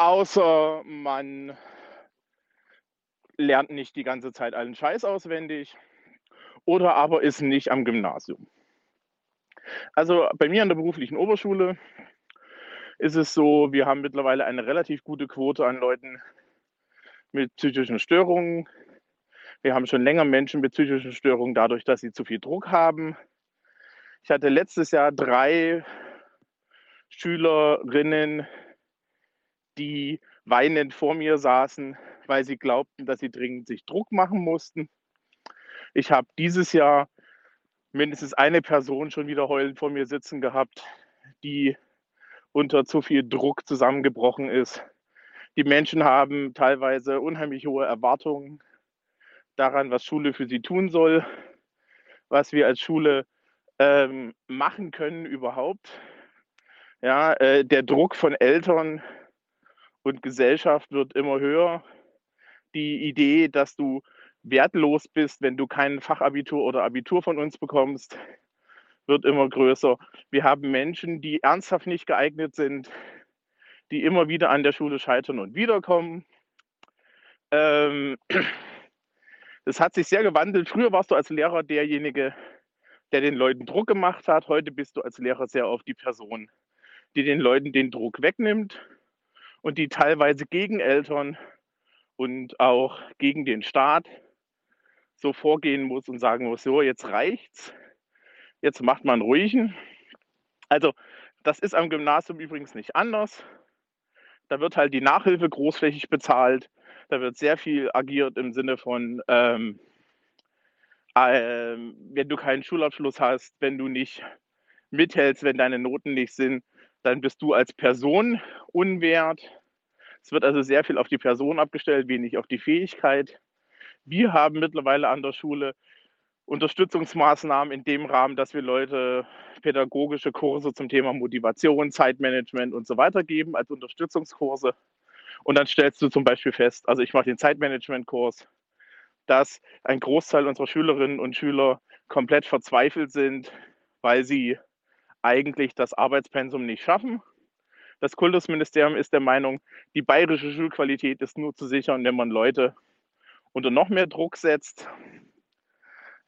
Speaker 37: außer man lernt nicht die ganze Zeit allen Scheiß auswendig oder aber ist nicht am Gymnasium. Also bei mir an der beruflichen Oberschule ist es so, wir haben mittlerweile eine relativ gute Quote an Leuten mit psychischen Störungen. Wir haben schon länger Menschen mit psychischen Störungen dadurch, dass sie zu viel Druck haben. Ich hatte letztes Jahr drei Schülerinnen, die weinend vor mir saßen, weil sie glaubten, dass sie dringend sich Druck machen mussten. Ich habe dieses Jahr mindestens eine Person schon wieder heulend vor mir sitzen gehabt, die unter zu viel Druck zusammengebrochen ist. Die Menschen haben teilweise unheimlich hohe Erwartungen daran, was Schule für sie tun soll, was wir als Schule ähm, machen können überhaupt. Ja, äh, der Druck von Eltern und Gesellschaft wird immer höher. Die Idee, dass du wertlos bist, wenn du kein Fachabitur oder Abitur von uns bekommst, wird immer größer. Wir haben Menschen, die ernsthaft nicht geeignet sind, die immer wieder an der Schule scheitern und wiederkommen. Ähm, das hat sich sehr gewandelt. Früher warst du als Lehrer derjenige, der den Leuten Druck gemacht hat. Heute bist du als Lehrer sehr oft die Person, die den Leuten den Druck wegnimmt und die teilweise gegen Eltern und auch gegen den Staat so vorgehen muss und sagen muss, so, jetzt reicht's, jetzt macht man ruhigen. Also das ist am Gymnasium übrigens nicht anders. Da wird halt die Nachhilfe großflächig bezahlt. Da wird sehr viel agiert im Sinne von, ähm, ähm, wenn du keinen Schulabschluss hast, wenn du nicht mithältst, wenn deine Noten nicht sind, dann bist du als Person unwert. Es wird also sehr viel auf die Person abgestellt, wenig auf die Fähigkeit. Wir haben mittlerweile an der Schule Unterstützungsmaßnahmen in dem Rahmen, dass wir Leute pädagogische Kurse zum Thema Motivation, Zeitmanagement und so weiter geben als Unterstützungskurse. Und dann stellst du zum Beispiel fest, also ich mache den Zeitmanagement-Kurs, dass ein Großteil unserer Schülerinnen und Schüler komplett verzweifelt sind, weil sie eigentlich das Arbeitspensum nicht schaffen. Das Kultusministerium ist der Meinung, die bayerische Schulqualität ist nur zu sichern, wenn man Leute unter noch mehr Druck setzt.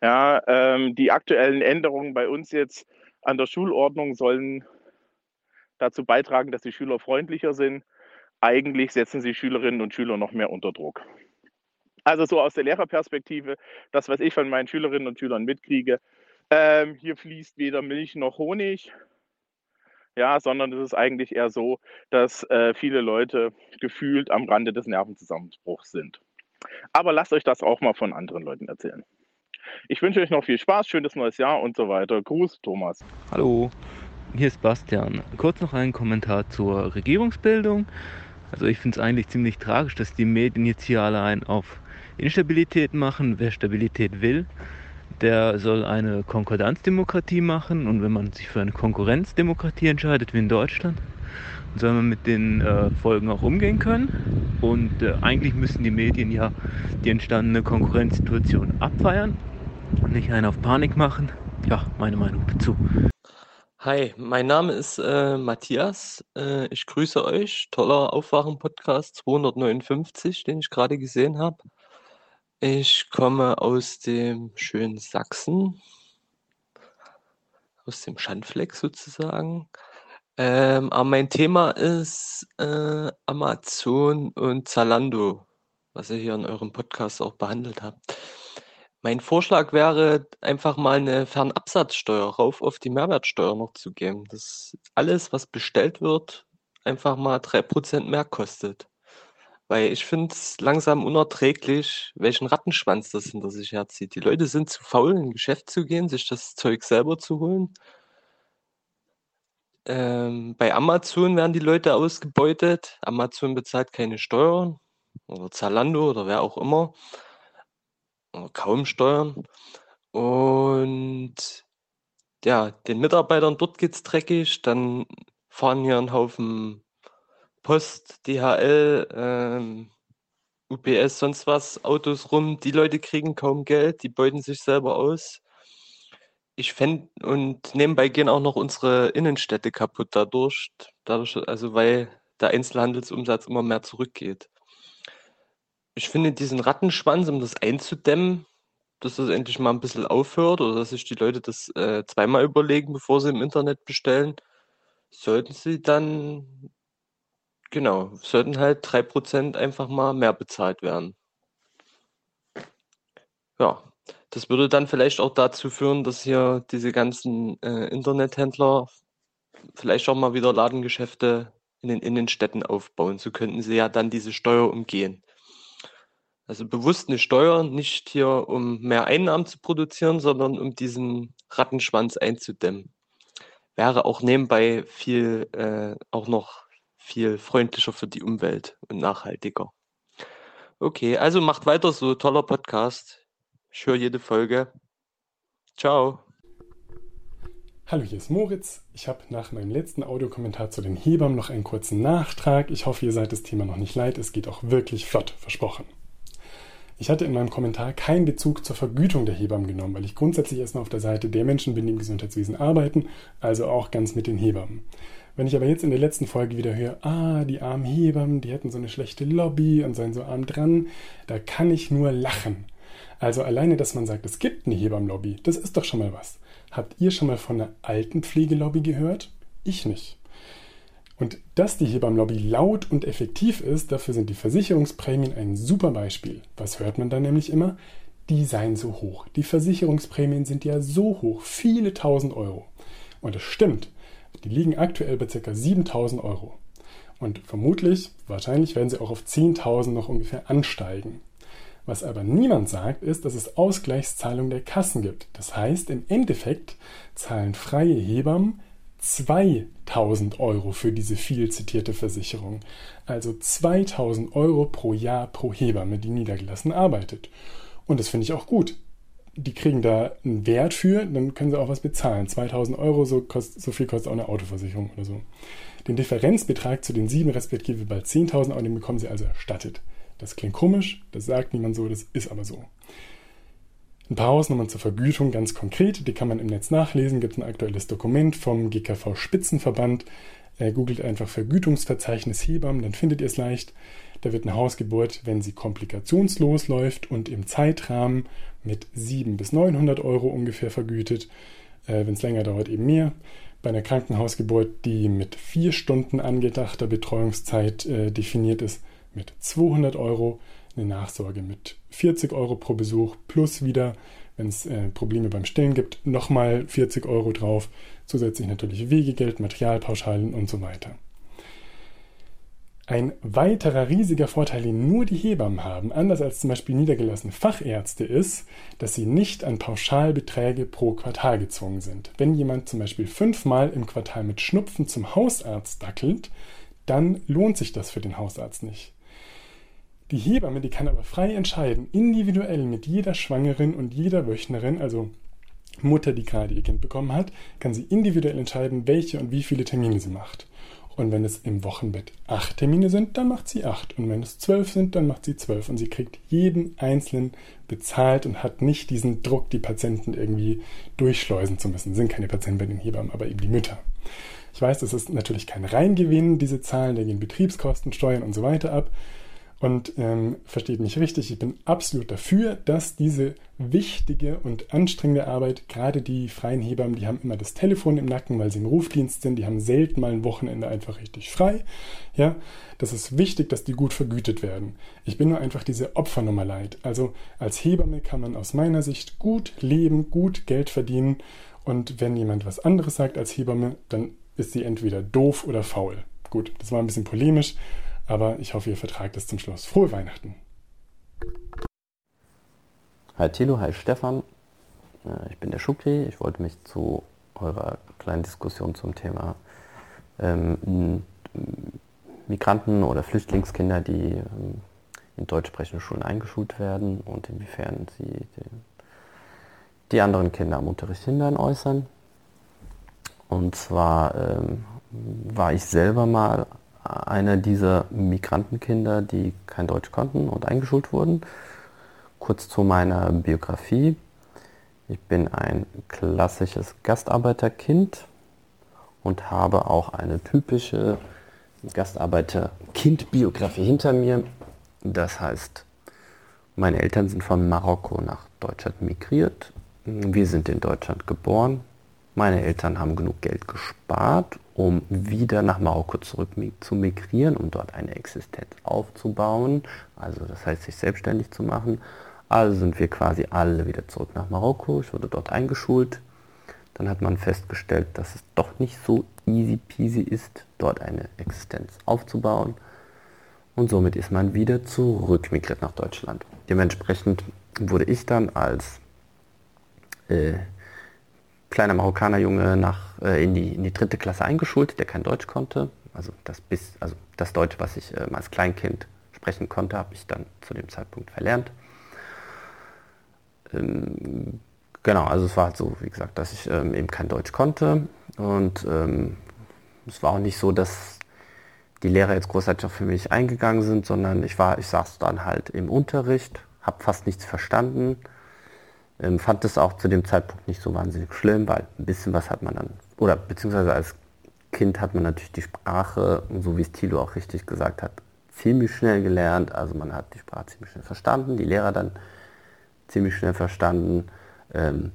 Speaker 37: Ja, ähm, die aktuellen Änderungen bei uns jetzt an der Schulordnung sollen dazu beitragen, dass die Schüler freundlicher sind. eigentlich setzen sie Schülerinnen und Schüler noch mehr unter Druck. Also so aus der Lehrerperspektive, das, was ich von meinen Schülerinnen und Schülern mitkriege, ähm, hier fließt weder Milch noch Honig, ja, sondern es ist eigentlich eher so, dass äh, viele Leute gefühlt am Rande des Nervenzusammenbruchs sind. Aber lasst euch das auch mal von anderen Leuten erzählen. Ich wünsche euch noch viel Spaß, schönes neues Jahr und so weiter. Gruß, Thomas.
Speaker 38: Hallo, hier ist Bastian. Kurz noch ein Kommentar zur Regierungsbildung. Also ich finde es eigentlich ziemlich tragisch, dass die Medien jetzt hier allein auf Instabilität machen. Wer Stabilität will, der soll eine Konkordanzdemokratie machen. Und wenn man sich für eine Konkurrenzdemokratie entscheidet, wie in Deutschland, soll man mit den äh, Folgen auch umgehen können. Und äh, eigentlich müssen die Medien ja die entstandene Konkurrenzsituation abfeiern und nicht einen auf Panik machen. Ja, meine Meinung dazu.
Speaker 39: Hi, mein Name ist äh, Matthias. Äh, ich grüße euch. Toller Aufwachen-Podcast 259, den ich gerade gesehen habe. Ich komme aus dem schönen Sachsen, aus dem Schandfleck sozusagen. Ähm, aber mein Thema ist äh, Amazon und Zalando, was ihr hier in eurem Podcast auch behandelt habt. Mein Vorschlag wäre, einfach mal eine Fernabsatzsteuer rauf auf die Mehrwertsteuer noch zu geben. Dass alles, was bestellt wird, einfach mal 3% mehr kostet. Weil ich finde es langsam unerträglich, welchen Rattenschwanz das hinter sich herzieht. Die Leute sind zu faul, in ein Geschäft zu gehen, sich das Zeug selber zu holen. Ähm, bei Amazon werden die Leute ausgebeutet. Amazon bezahlt keine Steuern. Oder Zalando oder wer auch immer. Oder kaum Steuern. Und ja, den Mitarbeitern dort geht's dreckig. Dann fahren hier ein Haufen Post, DHL, ähm, UPS, sonst was, Autos rum. Die Leute kriegen kaum Geld, die beuten sich selber aus. Ich fände, und nebenbei gehen auch noch unsere Innenstädte kaputt dadurch, dadurch, also weil der Einzelhandelsumsatz immer mehr zurückgeht. Ich finde diesen Rattenschwanz, um das einzudämmen, dass das endlich mal ein bisschen aufhört oder dass sich die Leute das äh, zweimal überlegen, bevor sie im Internet bestellen, sollten sie dann Genau, sollten halt 3% einfach mal mehr bezahlt werden. Ja, das würde dann vielleicht auch dazu führen, dass hier diese ganzen äh, Internethändler vielleicht auch mal wieder Ladengeschäfte in den Innenstädten aufbauen. So könnten sie ja dann diese Steuer umgehen. Also bewusst eine Steuer, nicht hier um mehr Einnahmen zu produzieren, sondern um diesen Rattenschwanz einzudämmen. Wäre auch nebenbei viel äh, auch noch viel freundlicher für die Umwelt und nachhaltiger. Okay, also macht weiter so, toller Podcast. Ich höre jede Folge. Ciao.
Speaker 40: Hallo, hier ist Moritz. Ich habe nach meinem letzten Audiokommentar zu den Hebammen noch einen kurzen Nachtrag. Ich hoffe, ihr seid das Thema noch nicht leid. Es geht auch wirklich flott, versprochen. Ich hatte in meinem Kommentar keinen Bezug zur Vergütung der Hebammen genommen, weil ich grundsätzlich erstmal auf der Seite der Menschen bin, die im Gesundheitswesen arbeiten, also auch ganz mit den Hebammen. Wenn ich aber jetzt in der letzten Folge wieder höre, ah, die armen Hebammen, die hätten so eine schlechte Lobby und seien so arm dran, da kann ich nur lachen. Also alleine, dass man sagt, es gibt eine Hebammenlobby, das ist doch schon mal was. Habt ihr schon mal von einer Altenpflegelobby gehört? Ich nicht. Und dass die Hebammenlobby laut und effektiv ist, dafür sind die Versicherungsprämien ein super Beispiel. Was hört man da nämlich immer? Die seien so hoch. Die Versicherungsprämien sind ja so hoch, viele tausend Euro. Und es stimmt. Die liegen aktuell bei ca. 7000 Euro. Und vermutlich, wahrscheinlich werden sie auch auf 10.000 noch ungefähr ansteigen. Was aber niemand sagt, ist, dass es Ausgleichszahlungen der Kassen gibt. Das heißt, im Endeffekt zahlen freie Hebammen 2000 Euro für diese viel zitierte Versicherung. Also 2000 Euro pro Jahr pro Hebamme, die niedergelassen arbeitet. Und das finde ich auch gut die kriegen da einen Wert für, dann können sie auch was bezahlen. 2000 Euro, so, kost, so viel kostet auch eine Autoversicherung oder so. Den Differenzbetrag zu den 7 respektive bald 10.000 Euro, den bekommen sie also erstattet. Das klingt komisch, das sagt niemand so, das ist aber so. Ein paar Hausnummern zur Vergütung ganz konkret, die kann man im Netz nachlesen, gibt ein aktuelles Dokument vom GKV Spitzenverband. Googelt einfach Vergütungsverzeichnis Hebammen, dann findet ihr es leicht. Da wird eine Hausgeburt, wenn sie komplikationslos läuft und im Zeitrahmen mit 700 bis 900 Euro ungefähr vergütet. Äh, wenn es länger dauert, eben mehr. bei einer Krankenhausgeburt, die mit vier Stunden angedachter Betreuungszeit äh, definiert ist, mit 200 Euro, eine Nachsorge mit 40 Euro pro Besuch plus wieder, wenn es äh, Probleme beim Stillen gibt, nochmal 40 Euro drauf, zusätzlich natürlich Wegegeld, Materialpauschalen und so weiter. Ein weiterer riesiger Vorteil, den nur die Hebammen haben, anders als zum Beispiel niedergelassene Fachärzte, ist, dass sie nicht an Pauschalbeträge pro Quartal gezwungen sind. Wenn jemand zum Beispiel fünfmal im Quartal mit Schnupfen zum Hausarzt dackelt, dann lohnt sich das für den Hausarzt nicht. Die Hebamme, die kann aber frei entscheiden, individuell mit jeder Schwangeren und jeder Wöchnerin, also Mutter, die gerade ihr Kind bekommen hat, kann sie individuell entscheiden, welche und wie viele Termine sie macht. Und wenn es im Wochenbett acht Termine sind, dann macht sie acht. Und wenn es zwölf sind, dann macht sie zwölf. Und sie kriegt jeden einzelnen bezahlt und hat nicht diesen Druck, die Patienten irgendwie durchschleusen zu müssen. Sind keine Patienten bei den Hebammen, aber eben die Mütter. Ich weiß, das ist natürlich kein Reingewinn, diese Zahlen, da gehen Betriebskosten, Steuern und so weiter ab. Und ähm, versteht mich richtig, ich bin absolut dafür, dass diese wichtige und anstrengende Arbeit, gerade die freien Hebammen, die haben immer das Telefon im Nacken, weil sie im Rufdienst sind, die haben selten mal ein Wochenende einfach richtig frei. Ja, das ist wichtig, dass die gut vergütet werden. Ich bin nur einfach diese Opfernummer leid. Also als Hebamme kann man aus meiner Sicht gut leben, gut Geld verdienen. Und wenn jemand was anderes sagt als Hebamme, dann ist sie entweder doof oder faul. Gut, das war ein bisschen polemisch. Aber ich hoffe, ihr vertragt es zum Schluss. Frohe Weihnachten!
Speaker 41: Hi Thilo, hi Stefan. Äh, ich bin der Schukri. Ich wollte mich zu eurer kleinen Diskussion zum Thema ähm, Migranten oder Flüchtlingskinder, die ähm, in deutsch sprechenden Schulen eingeschult werden und inwiefern sie den, die anderen Kinder am Unterricht hindern, äußern. Und zwar ähm, war ich selber mal einer dieser Migrantenkinder, die kein Deutsch konnten und eingeschult wurden. Kurz zu meiner Biografie. Ich bin ein klassisches Gastarbeiterkind und habe auch eine typische Gastarbeiter-Kind-Biografie hinter mir. Das heißt, meine Eltern sind von Marokko nach Deutschland migriert. Wir sind in Deutschland geboren. Meine Eltern haben genug Geld gespart, um wieder nach Marokko zurück zu migrieren, um dort eine Existenz aufzubauen, also das heißt sich selbstständig zu machen. Also sind wir quasi alle wieder zurück nach Marokko. Ich wurde dort eingeschult. Dann hat man festgestellt, dass es doch nicht so easy peasy ist, dort eine Existenz aufzubauen. Und somit ist man wieder zurückmigriert nach Deutschland. Dementsprechend wurde ich dann als äh, kleiner Marokkanerjunge nach, äh, in, die, in die dritte Klasse eingeschult, der kein Deutsch konnte. Also das, bis, also das Deutsch, was ich äh, als Kleinkind sprechen konnte, habe ich dann zu dem Zeitpunkt verlernt. Ähm, genau, also es war halt so, wie gesagt, dass ich ähm, eben kein Deutsch konnte. Und ähm, es war auch nicht so, dass die Lehrer jetzt großartig auch für mich eingegangen sind, sondern ich war, ich saß dann halt im Unterricht, habe fast nichts verstanden ähm, fand es auch zu dem Zeitpunkt nicht so wahnsinnig schlimm, weil ein bisschen was hat man dann, oder beziehungsweise als Kind hat man natürlich die Sprache, so wie es Thilo auch richtig gesagt hat, ziemlich schnell gelernt. Also man hat die Sprache ziemlich schnell verstanden, die Lehrer dann ziemlich schnell verstanden. Ähm,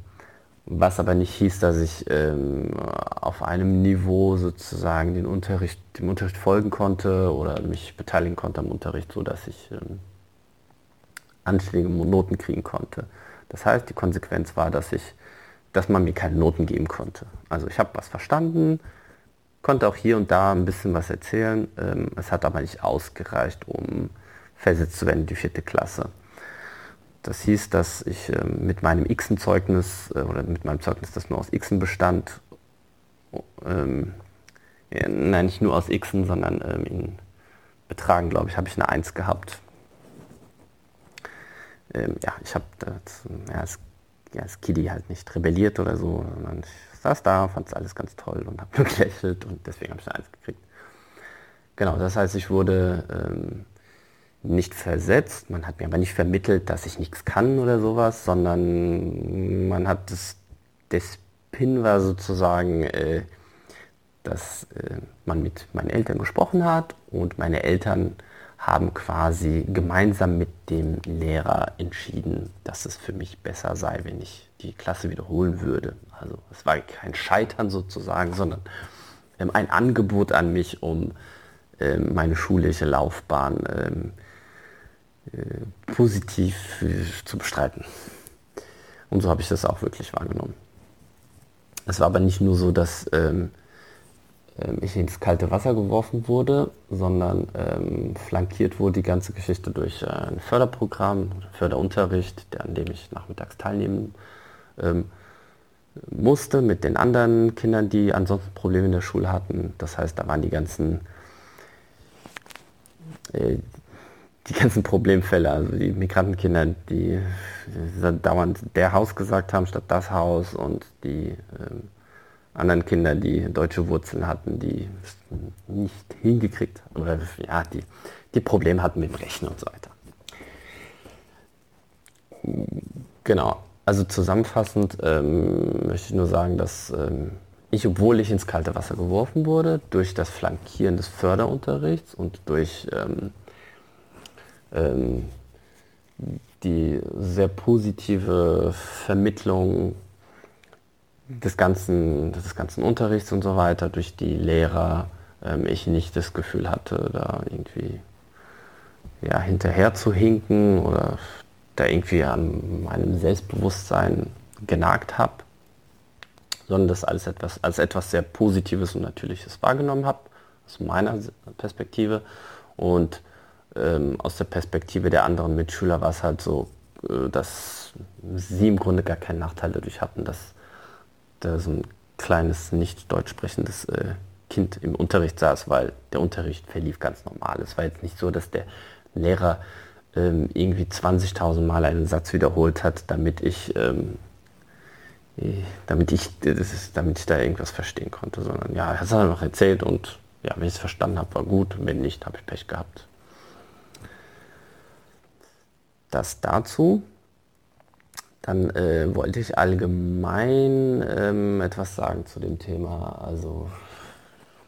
Speaker 41: was aber nicht hieß, dass ich ähm, auf einem Niveau sozusagen den Unterricht, dem Unterricht folgen konnte oder mich beteiligen konnte am Unterricht, so dass ich ähm, anständige Noten kriegen konnte. Das heißt, die Konsequenz war, dass ich, dass man mir keine Noten geben konnte. Also ich habe was verstanden, konnte auch hier und da ein bisschen was erzählen. Ähm, es hat aber nicht ausgereicht, um versetzt zu werden in die vierte Klasse. Das hieß, dass ich ähm, mit meinem Xen-Zeugnis äh, oder mit meinem Zeugnis, das nur aus Xen bestand, ähm, ja, nein, nicht nur aus Xen, sondern ähm, in Betragen, glaube ich, habe ich eine 1 gehabt ähm, ja, ich habe ja, als, ja, als Kiddy halt nicht rebelliert oder so, sondern ich saß da, fand es alles ganz toll und habe nur gelächelt und deswegen habe ich eine Eins gekriegt. Genau, das heißt, ich wurde ähm, nicht versetzt, man hat mir aber nicht vermittelt, dass ich nichts kann oder sowas, sondern man hat das, der Spin war sozusagen, äh, dass äh, man mit meinen Eltern gesprochen hat und meine Eltern haben quasi gemeinsam mit dem Lehrer entschieden, dass es für mich besser sei, wenn ich die Klasse wiederholen würde. Also es war kein Scheitern sozusagen, sondern ähm, ein Angebot an mich, um ähm, meine schulische Laufbahn ähm, äh, positiv äh, zu bestreiten. Und so habe ich das auch wirklich wahrgenommen. Es war aber nicht nur so, dass ähm, ich ins kalte Wasser geworfen wurde, sondern ähm, flankiert wurde die ganze Geschichte durch äh, ein Förderprogramm, Förderunterricht, an dem ich nachmittags teilnehmen ähm, musste mit den anderen Kindern, die ansonsten Probleme in der Schule hatten. Das heißt, da waren die ganzen äh, die ganzen Problemfälle, also die Migrantenkinder, die, die dauernd der Haus gesagt haben statt das Haus und die ähm, anderen Kinder, die deutsche Wurzeln hatten, die nicht hingekriegt oder ja, die, die Probleme hatten mit dem Rechnen und so weiter. Genau, also zusammenfassend ähm, möchte ich nur sagen, dass ähm, ich, obwohl ich ins kalte Wasser geworfen wurde, durch das Flankieren des Förderunterrichts und durch ähm, ähm die sehr positive Vermittlung des ganzen, des ganzen Unterrichts und so weiter durch die Lehrer ähm, ich nicht das Gefühl hatte, da irgendwie ja, hinterher zu hinken oder da irgendwie an meinem Selbstbewusstsein genagt habe, sondern das alles etwas, als etwas sehr Positives und Natürliches wahrgenommen habe, aus meiner Perspektive. Und ähm, aus der Perspektive der anderen Mitschüler war es halt so, äh, dass sie im Grunde gar keinen Nachteil dadurch hatten, dass da so ein kleines, nicht deutsch sprechendes äh, Kind im Unterricht saß, weil der Unterricht verlief ganz normal. Es war jetzt nicht so, dass der Lehrer ähm, irgendwie 20.000 Mal einen Satz wiederholt hat, damit ich, ähm, äh, damit ich, ist, damit ich da irgendwas verstehen konnte, sondern ja, er hat es einfach erzählt und ja, wenn ich es verstanden habe, war gut, wenn nicht, habe ich Pech gehabt. Das dazu. Dann äh, wollte ich allgemein ähm, etwas sagen zu dem Thema. Also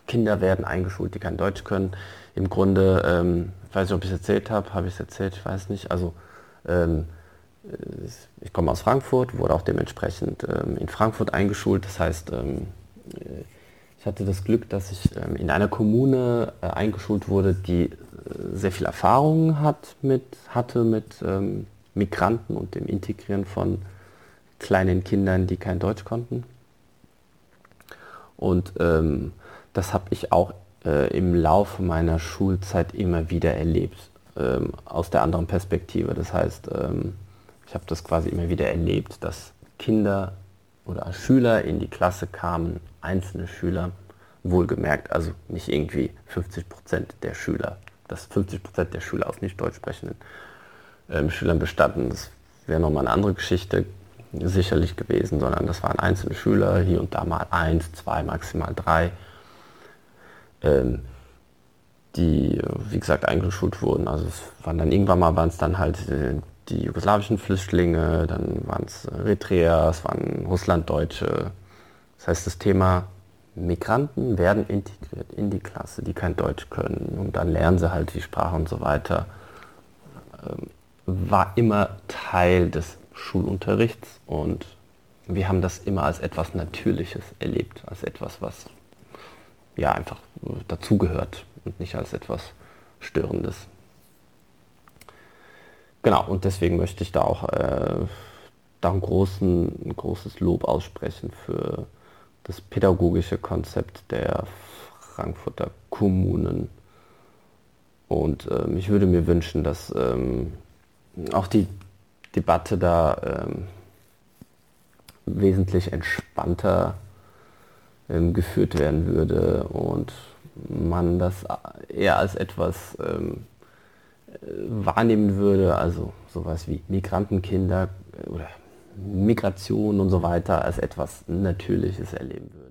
Speaker 41: Kinder werden eingeschult, die kein Deutsch können. Im Grunde, ähm, ich weiß nicht, ob ich es erzählt habe, habe ich es erzählt, ich weiß nicht. Also ähm, äh, ich komme aus Frankfurt, wurde auch dementsprechend ähm, in Frankfurt eingeschult. Das heißt, ähm, äh, ich hatte das Glück, dass ich ähm, in einer Kommune äh, eingeschult wurde, die äh, sehr viel Erfahrung hat mit, hatte mit ähm, Migranten und dem Integrieren von kleinen Kindern, die kein Deutsch konnten. Und ähm, das habe ich auch äh, im Laufe meiner Schulzeit immer wieder erlebt, ähm, aus der anderen Perspektive. Das heißt, ähm, ich habe das quasi immer wieder erlebt, dass Kinder oder Schüler in die Klasse kamen, einzelne Schüler, wohlgemerkt, also nicht irgendwie 50 Prozent der Schüler, dass 50 Prozent der Schüler aus nicht deutsch sprechenden ähm, Schülern bestanden. Das wäre nochmal eine andere Geschichte sicherlich gewesen, sondern das waren einzelne Schüler, hier und da mal eins, zwei, maximal drei, ähm, die, wie gesagt, eingeschult wurden. Also es waren dann irgendwann mal waren es dann halt äh, die jugoslawischen Flüchtlinge, dann waren es Eritreer, es waren Russlanddeutsche. Das heißt, das Thema Migranten werden integriert in die Klasse, die kein Deutsch können und dann lernen sie halt die Sprache und so weiter. Ähm, war immer Teil des Schulunterrichts und wir haben das immer als etwas Natürliches erlebt, als etwas, was ja einfach dazugehört und nicht als etwas Störendes. Genau, und deswegen möchte ich da auch äh, da ein, großen, ein großes Lob aussprechen für das pädagogische Konzept der Frankfurter Kommunen. Und ähm, ich würde mir wünschen, dass ähm, auch die Debatte da ähm, wesentlich entspannter ähm, geführt werden würde und man das eher als etwas ähm, wahrnehmen würde, also sowas wie Migrantenkinder äh, oder Migration und so weiter als etwas Natürliches erleben würde.